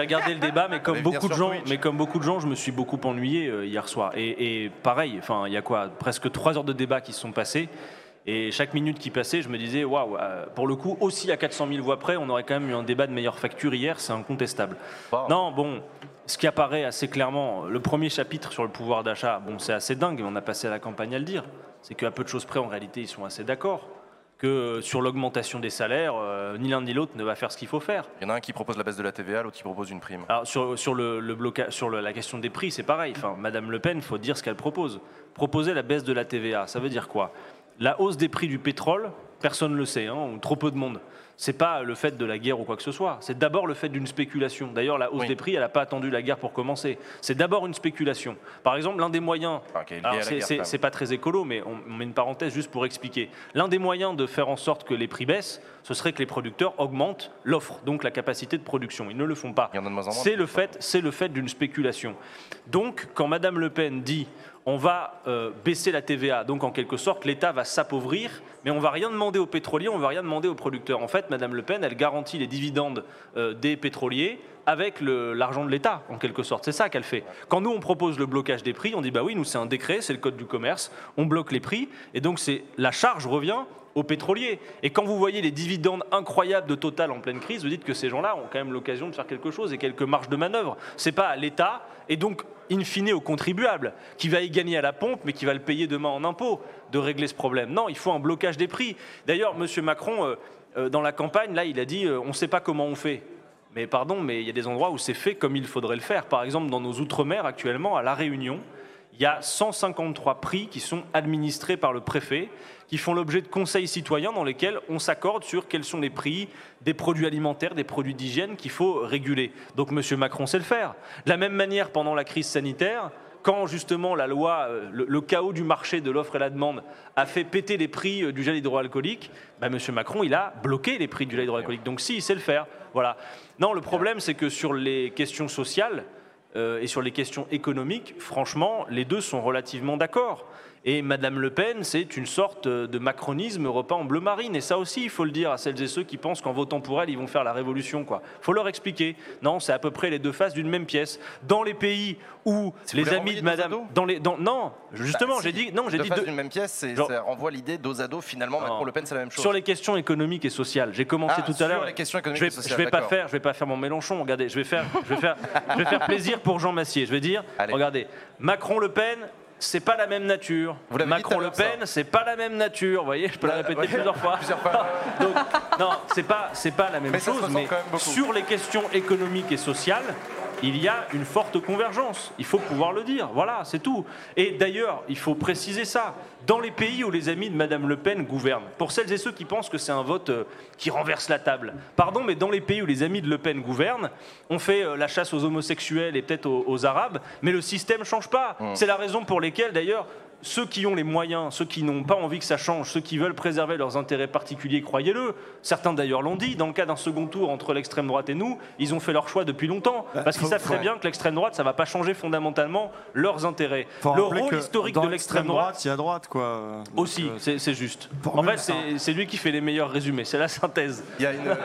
regardé, [LAUGHS] le débat, mais comme beaucoup de gens, Twitch. mais comme beaucoup de gens, je me suis beaucoup ennuyé euh, hier soir. Et, et pareil, il y a quoi, presque trois heures de débat qui se sont passées. Et chaque minute qui passait, je me disais, waouh, euh, pour le coup, aussi à 400 000 voix près, on aurait quand même eu un débat de meilleure facture hier, c'est incontestable. Wow. Non, bon, ce qui apparaît assez clairement, le premier chapitre sur le pouvoir d'achat, bon, c'est assez dingue, on a passé la campagne à le dire. C'est qu'à peu de choses près, en réalité, ils sont assez d'accord. Que sur l'augmentation des salaires, euh, ni l'un ni l'autre ne va faire ce qu'il faut faire. Il y en a un qui propose la baisse de la TVA, l'autre qui propose une prime. Alors sur, sur, le, le bloca- sur le- la question des prix, c'est pareil. Enfin, Madame Le Pen, faut dire ce qu'elle propose. Proposer la baisse de la TVA, ça veut dire quoi? La hausse des prix du pétrole, personne ne le sait, hein, ou trop peu de monde. C'est pas le fait de la guerre ou quoi que ce soit. C'est d'abord le fait d'une spéculation. D'ailleurs, la hausse Oui. des prix, elle n'a pas attendu la guerre pour commencer. C'est d'abord une spéculation. Par exemple, l'un des moyens. C'est- pas très écolo, mais on, on met une parenthèse juste pour expliquer. L'un des moyens de faire en sorte que les prix baissent, ce serait que les producteurs augmentent l'offre, donc la capacité de production. Ils ne le font pas. C'est le fait, c'est le fait d'une spéculation. Donc, quand Madame Le Pen dit on va euh, baisser la TVA. Donc, en quelque sorte, l'État va s'appauvrir, mais on va rien demander aux pétroliers, on va rien demander aux producteurs. En fait, Madame Le Pen, elle garantit les dividendes euh, des pétroliers avec l'argent de l'État, en quelque sorte. C'est ça qu'elle fait. Quand nous, on propose le blocage des prix, on dit, bah oui, nous, c'est un décret, c'est le code du commerce, on bloque les prix, et donc c'est la charge revient aux pétroliers. Et quand vous voyez les dividendes incroyables de Total en pleine crise, vous dites que ces gens-là ont quand même l'occasion de faire quelque chose et quelques marges de manœuvre. C'est pas l'État et donc in fine au contribuable qui va y gagner à la pompe mais qui va le payer demain en impôts de régler ce problème. Non, il faut un blocage des prix. D'ailleurs, M. Macron, euh, euh, dans la campagne, là, il a dit euh, on ne sait pas comment on fait. Mais pardon, mais il y a des endroits où c'est fait comme il faudrait le faire. Par exemple, dans nos outre-mer actuellement, à La Réunion, il y a 153 prix qui sont administrés par le préfet, qui font l'objet de conseils citoyens dans lesquels on s'accorde sur quels sont les prix des produits alimentaires, des produits d'hygiène qu'il faut réguler. Donc M. Macron sait le faire. De la même manière, pendant la crise sanitaire, quand justement la loi, euh, le, chaos du marché de l'offre et la demande a fait péter les prix euh, du gel hydroalcoolique, bah, M. Macron, il a bloqué les prix du gel hydroalcoolique. Donc si, il sait le faire. Voilà. Non, le problème, c'est que sur les questions sociales, euh, et sur les questions économiques, franchement, les deux sont relativement d'accord. Et Madame Le Pen, c'est une sorte de macronisme repas en bleu marine. Et ça aussi, il faut le dire à celles et ceux qui pensent qu'en votant pour elle, ils vont faire la révolution. Il faut leur expliquer. Non, c'est à peu près les deux faces d'une même pièce. Dans les pays où les amis de Madame, dans les, dans, non, justement, bah, j'ai dit, non, j'ai dit deux. d'une même pièce, ça renvoie l'idée dos à dos. Finalement, Macron Le Pen, c'est la même chose. Sur les questions économiques et sociales, j'ai commencé ah, tout à l'heure. les questions économiques je vais, et sociales. Je vais pas faire, je vais pas faire mon Mélenchon. Regardez, je vais faire, je vais faire, je vais faire plaisir pour Jean Massier. Je vais dire, regardez, Macron Le Pen, c'est pas la même nature. Macron Le Pen, c'est pas la même nature. Vous voyez, je peux la répéter plusieurs fois. [LAUGHS] Donc, non, c'est pas, c'est pas la même chose. Mais sur les questions économiques et sociales, il y a une forte convergence. Il faut pouvoir le dire. Voilà, c'est tout. Et d'ailleurs, il faut préciser ça. Dans les pays où les amis de Mme Le Pen gouvernent, pour celles et ceux qui pensent que c'est un vote euh, qui renverse la table, pardon, mais dans les pays où les amis de Le Pen gouvernent, on fait euh, la chasse aux homosexuels et peut-être aux, Arabes, mais le système ne change pas. Mmh. C'est la raison pour laquelle, d'ailleurs, ceux qui ont les moyens, ceux qui n'ont pas envie que ça change, ceux qui veulent préserver leurs intérêts particuliers, croyez-le, certains d'ailleurs l'ont dit, dans le cas d'un second tour entre l'extrême droite et nous, ils ont fait leur choix depuis longtemps, bah, parce qu'ils savent très bien que l'extrême droite, ça ne va pas changer fondamentalement leurs intérêts. le rôle historique de l'extrême droite, il y a droite, quoi. aussi, euh, c'est juste. En fait, c'est lui qui fait les meilleurs résumés, c'est la synthèse. Il y a une... [LAUGHS]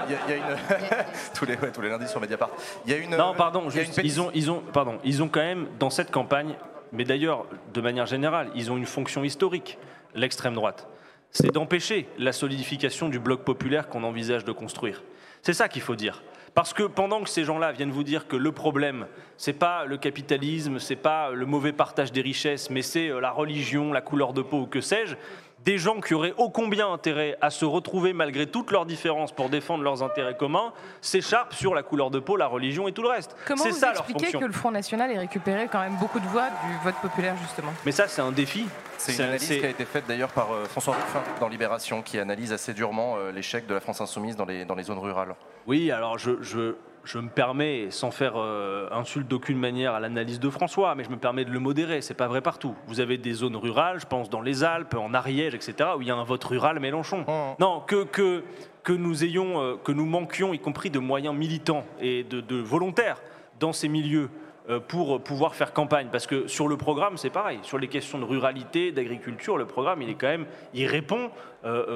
tous, les, tous les lundis sur Mediapart. Il y a une... Non, pardon, ils, ont, ils, ont, pardon, ils ont quand même, dans cette campagne, mais d'ailleurs, de manière générale, ils ont une fonction historique, l'extrême droite. C'est d'empêcher la solidification du bloc populaire qu'on envisage de construire. C'est ça qu'il faut dire. Parce que pendant que ces gens-là viennent vous dire que le problème, c'est pas le capitalisme, c'est pas le mauvais partage des richesses, mais c'est euh, la religion, la couleur de peau que sais-je, des gens qui auraient ô combien intérêt à se retrouver malgré toutes leurs différences pour défendre leurs intérêts communs s'écharpent sur la couleur de peau, la religion et tout le reste. Comment vous ça expliquez que le Front National ait récupéré quand même beaucoup de voix du vote populaire justement? Mais ça c'est un défi. C'est une analyse qui a été faite d'ailleurs par euh, François Ruffin dans Libération, qui analyse assez durement euh, l'échec de la France insoumise dans les, dans les zones rurales. Oui, alors je, je, je me permets, sans faire euh, insulte d'aucune manière à l'analyse de François, mais je me permets de le modérer. C'est pas vrai partout. Vous avez des zones rurales, je pense dans les Alpes, en Ariège, etc., où il y a un vote rural Mélenchon. Oh. Non, que, que, que nous ayons, euh, que nous manquions, y compris de moyens militants et de, de volontaires dans ces milieux euh, pour pouvoir faire campagne. Parce que sur le programme, c'est pareil. Sur les questions de ruralité, d'agriculture, le programme, il est quand même, il répond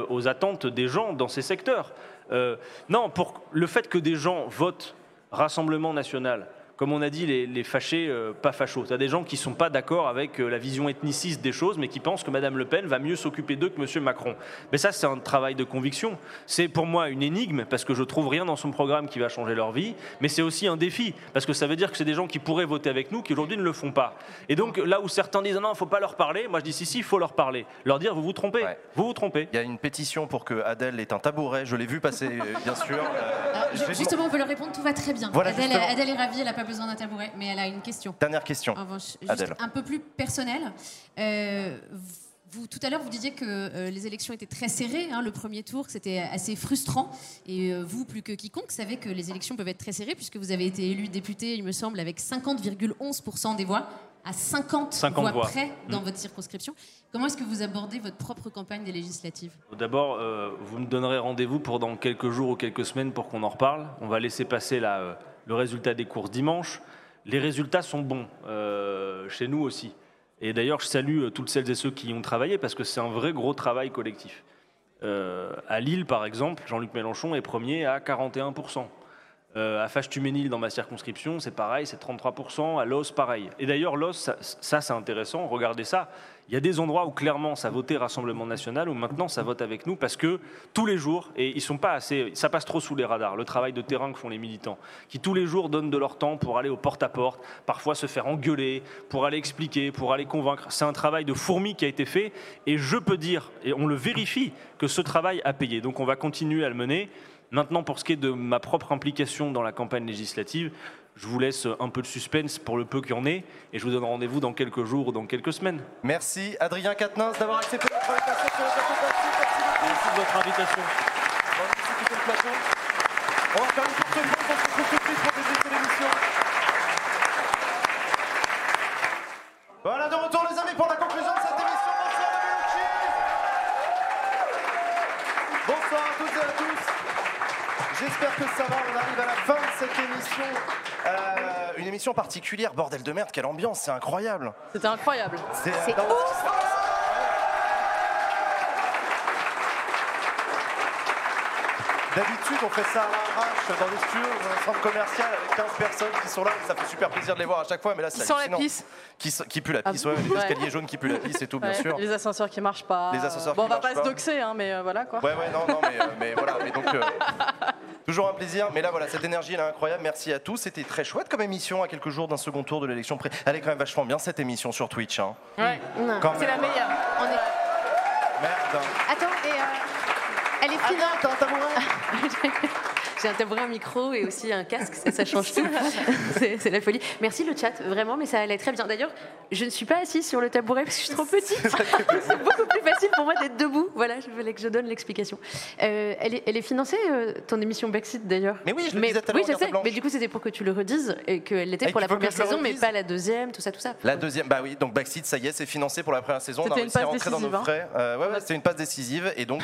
aux attentes des gens dans ces secteurs. Euh, non, pour le fait que des gens votent Rassemblement national comme on a dit, les, fâchés, euh, pas fachos. Il y a des gens qui ne sont pas d'accord avec euh, la vision ethniciste des choses, mais qui pensent que Mme Le Pen va mieux s'occuper d'eux que M. Macron. Mais ça, c'est un travail de conviction. C'est pour moi une énigme, parce que je trouve rien dans son programme qui va changer leur vie, mais c'est aussi un défi, parce que ça veut dire que c'est des gens qui pourraient voter avec nous, qui aujourd'hui ne le font pas. Et donc, là où certains disent non, il ne faut pas leur parler, moi je dis si, si, il faut leur parler. Leur dire, vous vous trompez, vous vous trompez. Il y a une pétition pour que Adèle ait un tabouret, je l'ai vu passer, euh, bien sûr. justement, on peut leur répondre, tout va très bien. Adèle, Adèle, est ravie, elle n'a pas besoin d'un tabouret, mais elle a une question. Dernière question. un peu plus personnelle. Euh, vous, tout à l'heure, vous disiez que euh, les élections étaient très serrées. Hein, le premier tour, c'était assez frustrant. Et euh, vous, plus que quiconque, savez que les élections peuvent être très serrées, puisque vous avez été élu député, il me semble, avec 50,11% des voix, à 50, voix, près dans mm. votre circonscription. Comment est-ce que vous abordez votre propre campagne des législatives? D'abord, vous me donnerez rendez-vous pour dans quelques jours ou quelques semaines pour qu'on en reparle. On va laisser passer le résultat des courses dimanche. Les résultats sont bons, euh, chez nous aussi. Et d'ailleurs, je salue euh, toutes celles et ceux qui y ont travaillé parce que c'est un vrai gros travail collectif. Euh, à Lille, par exemple, Jean-Luc Mélenchon est premier à 41%. Euh, à Fâche-Tuménil, dans ma circonscription, c'est pareil, c'est 33%. À Los, pareil. Et d'ailleurs, Los, ça, c'est intéressant, regardez ça. Il y a des endroits où clairement ça votait Rassemblement National, où maintenant ça vote avec nous, parce que tous les jours, et ils sont pas assez, ça passe trop sous les radars, le travail de terrain que font les militants, qui tous les jours donnent de leur temps pour aller au porte-à-porte, parfois se faire engueuler, pour aller expliquer, pour aller convaincre. C'est un travail de fourmi qui a été fait, et je peux dire, et on le vérifie, que ce travail a payé. Donc on va continuer à le mener. Maintenant, pour ce qui est de ma propre implication dans la campagne législative, je vous laisse un peu de suspense pour le peu qu'il y en ait, et je vous donne rendez-vous dans quelques jours ou dans quelques semaines. Merci Adrien Quatennens d'avoir accepté notre invitation sur le plateau Merci, de votre invitation. On va faire une petite pause, on se de pour l'émission. Voilà, de retour les amis pour la conclusion de cette émission. Bonsoir à Bellucci. Bonsoir à toutes et à tous. J'espère que ça va, on arrive à la fin de cette émission. Émission particulière, bordel de merde, quelle ambiance, c'est incroyable. C'était incroyable. C'est non. D'habitude, on fait ça à l'arrache dans les studios, dans un centre commercial 15 personnes qui sont là. Ça fait super plaisir de les voir à chaque fois, mais là, c'est hallucinant. pisse. Qui, qui pue la Ah, pisse, ouais, les escaliers jaunes qui puent la pisse et tout, bien sûr. Les ascenseurs qui marchent pas. Les ascenseurs bon, qui on va pas pas. se doxer, hein, mais euh, voilà quoi. Ouais, ouais, non, non, mais, euh, mais voilà. Mais donc, euh, toujours un plaisir. Mais là, voilà, cette énergie, elle est incroyable. Merci à tous. C'était très chouette comme émission à quelques jours d'un second tour de l'élection. pré- Elle est quand même vachement bien, cette émission sur Twitch. Hein. Ouais. Quand C'est la meilleure. On est... Merde. Attends, elle est finie. Attends, un tabouret. [LAUGHS] J'ai un tabouret, un micro et aussi un casque, ça, ça change tout. [LAUGHS] C'est la folie. Merci le chat, vraiment, mais ça allait très bien. D'ailleurs, je ne suis pas assise sur le tabouret parce que je suis trop petite. [LAUGHS] C'est beaucoup plus facile pour moi d'être debout. Voilà, je voulais que je donne l'explication. Euh, elle, est, elle est financée, euh, ton émission Backseat d'ailleurs? Mais oui, je le disais à l'heure Oui, je sais, mais du coup, c'était pour que tu le redises et qu'elle l'était pour la première saison, mais pas la deuxième, tout ça, tout ça. La deuxième, bah oui, donc Backseat, ça y est, c'est financé pour la première saison. On a réussi à rentrer dans nos hein. frais. Euh, ouais, ouais, c'était une passe décisive. Et donc,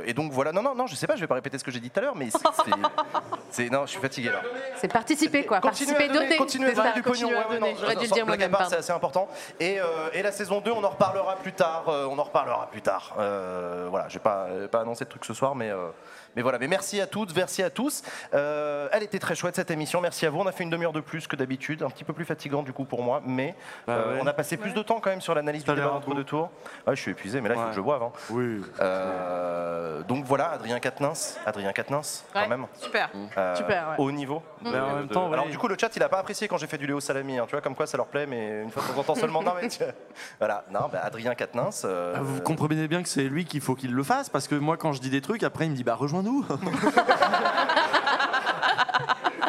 euh, et donc voilà. Non, non, non, je sais pas, je vais pas répéter ce que j'ai dit tout à l'heure, mais c'est- c'est- [LAUGHS] c'est. Non, je suis fatigué là. C'est participer, quoi. Continuez participer, à donner, donner. continuez à c'est donner ça, du pognon. continuer à ouais, ouais, donner. non, J'aurais dû le sans dire blague à moi-même, part, pardon. C'est assez important. Et, euh, et la saison 2, on en reparlera plus tard. euh, on en reparlera plus tard. Euh, voilà, je vais pas, euh, pas annoncer de trucs ce soir, mais, euh, mais voilà. Mais merci à toutes, merci à tous. Euh, elle était très chouette cette émission. Merci à vous. On a fait une demi-heure de plus que d'habitude, un petit peu plus fatigant du coup pour moi, mais Bah euh, ouais. on a passé plus de temps quand même sur l'analyse du débat entre deux tours. Ouais, je suis épuisé, mais là il faut que je boive. hein. Oui. Euh, donc voilà, Adrien Quatennens, Adrien Quatennens, quand même. Super. Euh, Super, ouais. Haut niveau. De- en même de- temps, Alors du coup, le chat, il a pas apprécié quand j'ai fait du Léo Salami. hein, tu vois, comme quoi ça leur plaît, mais une fois de temps en temps seulement. non, mais tu- [LAUGHS] voilà. Non, bah, Adrien Quatennens. euh, Ah, Vous comprenez bien que c'est lui qu'il faut qu'il le fasse parce que moi quand je dis des trucs après il me dit bah rejoins-nous. [LAUGHS]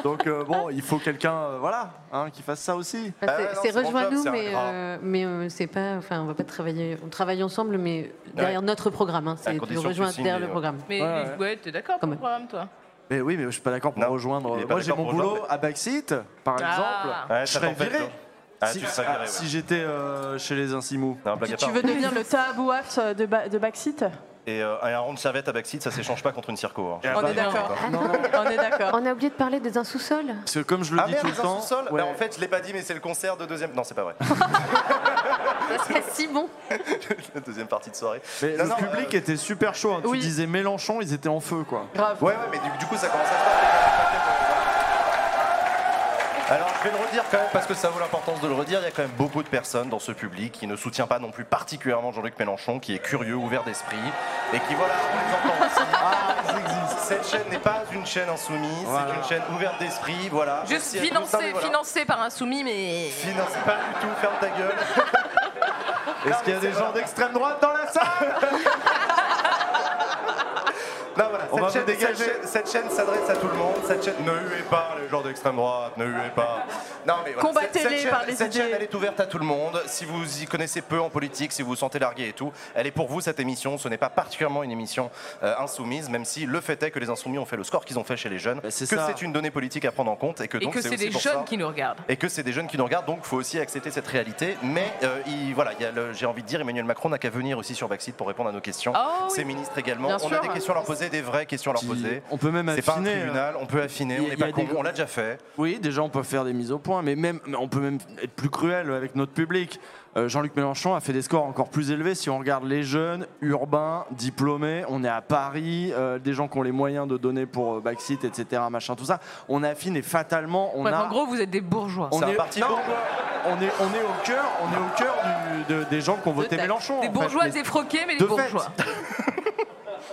Donc euh, bon il faut quelqu'un euh, voilà hein, qui fasse ça aussi. Enfin, Bah c'est- ouais, non, c'est c'est mon job, rejoins-nous, un mais, euh, mais euh, c'est pas. Enfin, on va pas travailler. On travaille ensemble, mais derrière notre programme. hein, c'est rejoins signes derrière le euh, programme. Mais Ouais, ouais, ouais. t'es d'accord pour le programme, toi? Mais oui mais je suis pas d'accord pour Non, rejoindre. Moi j'ai mon boulot rejoindre. à Backseat par Ah. exemple. Ouais, je serais viré. Ah, si ouais. si j'étais euh, chez les Insimous. Tu veux devenir le tabouaf de, ba- de Backseat? Et euh, un rond de serviette à backseat, ça s'échange pas contre une circo. hein. On est d'accord. [LAUGHS] On est d'accord. On a oublié de parler des sous-sol. Parce que comme je le Ah dis merde, tout le temps. sous-sol ouais. bah, En fait, je l'ai pas dit, mais c'est le concert de deuxième. Non, c'est pas vrai. [LAUGHS] [LAUGHS] Ça serait si bon. La deuxième partie de soirée. Mais Non, le non, public euh, était super chaud. hein. oui. Tu disais Mélenchon, ils étaient en feu quoi. Grave. Ouais, ouais, mais du, du coup, ça commence à se faire. Alors, je vais le redire quand même parce que ça vaut l'importance de le redire. Il y a quand même beaucoup de personnes dans ce public qui ne soutient pas non plus particulièrement Jean-Luc Mélenchon, qui est curieux, ouvert d'esprit et qui, voilà, on les entend aussi. Ah, Cette chaîne n'est pas une chaîne insoumise, Voilà. c'est une chaîne ouverte d'esprit. Voilà. Juste Merci à tous. Non, financé, mais voilà. financé par un soumis, mais. Financé pas du tout, ferme ta gueule. [LAUGHS] Est-ce qu'il y a des gens d'extrême droite dans la salle? [LAUGHS] On va cette, chaîne, dégager. cette chaîne- cette chaîne s'adresse à tout le monde. Cette chaîne, ne huez pas les gens d'extrême droite, ne huez pas. Non, mais voilà, Combattez-les cette- cette chaîne- par les Cette idées. chaîne, elle est ouverte à tout le monde. Si vous y connaissez peu en politique, si vous vous sentez largué et tout, elle est pour vous cette émission. Ce n'est pas particulièrement une émission euh, insoumise, même si le fait est que les insoumis ont fait le score qu'ils ont fait chez les jeunes, que Bah, c'est ça. c'est une donnée politique à prendre en compte et que Et donc que c'est des pour jeunes ça- qui nous regardent. et que c'est des jeunes qui nous regardent, donc il faut aussi accepter cette réalité. Mais euh, il- voilà, j'ai envie de dire, Emmanuel Macron n'a qu'à venir aussi sur Backseat pour répondre à nos questions. Oh oui. Ses ministres également. Bien On sûr. a des questions à leur poser, des vraies vraies questions à leur poser. on peut même C'est pas un affiner, tribunal, on peut affiner, on n'est pas con, des- on l'a déjà fait. Oui, déjà on peut faire des mises au point, mais même on peut même être plus cruel avec notre public. Euh, Jean-Luc Mélenchon a fait des scores encore plus élevés. Si on regarde les jeunes, urbains, diplômés, on est à Paris, euh, des gens qui ont les moyens de donner pour euh, Backseat, etc., machin, tout ça. On affine et fatalement, on Ouais, a. En gros, vous êtes des bourgeois. on C'est un est, parti non, on est, on est au cœur, on est au cœur du- de- des gens qui ont voté. Mélenchon. Des fait. bourgeois Mais défroqués, mais de des fait. bourgeois. [LAUGHS]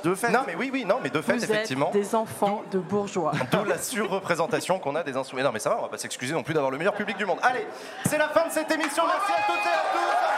De fait. Non, mais oui, oui, non, mais de fait, Vous effectivement. êtes des enfants de bourgeois. [LAUGHS] D'où la surreprésentation qu'on a des insoumis. Non, mais ça va, on va pas s'excuser non plus d'avoir le meilleur public du monde. Allez, c'est la fin de cette émission. Merci à toutes et à tous.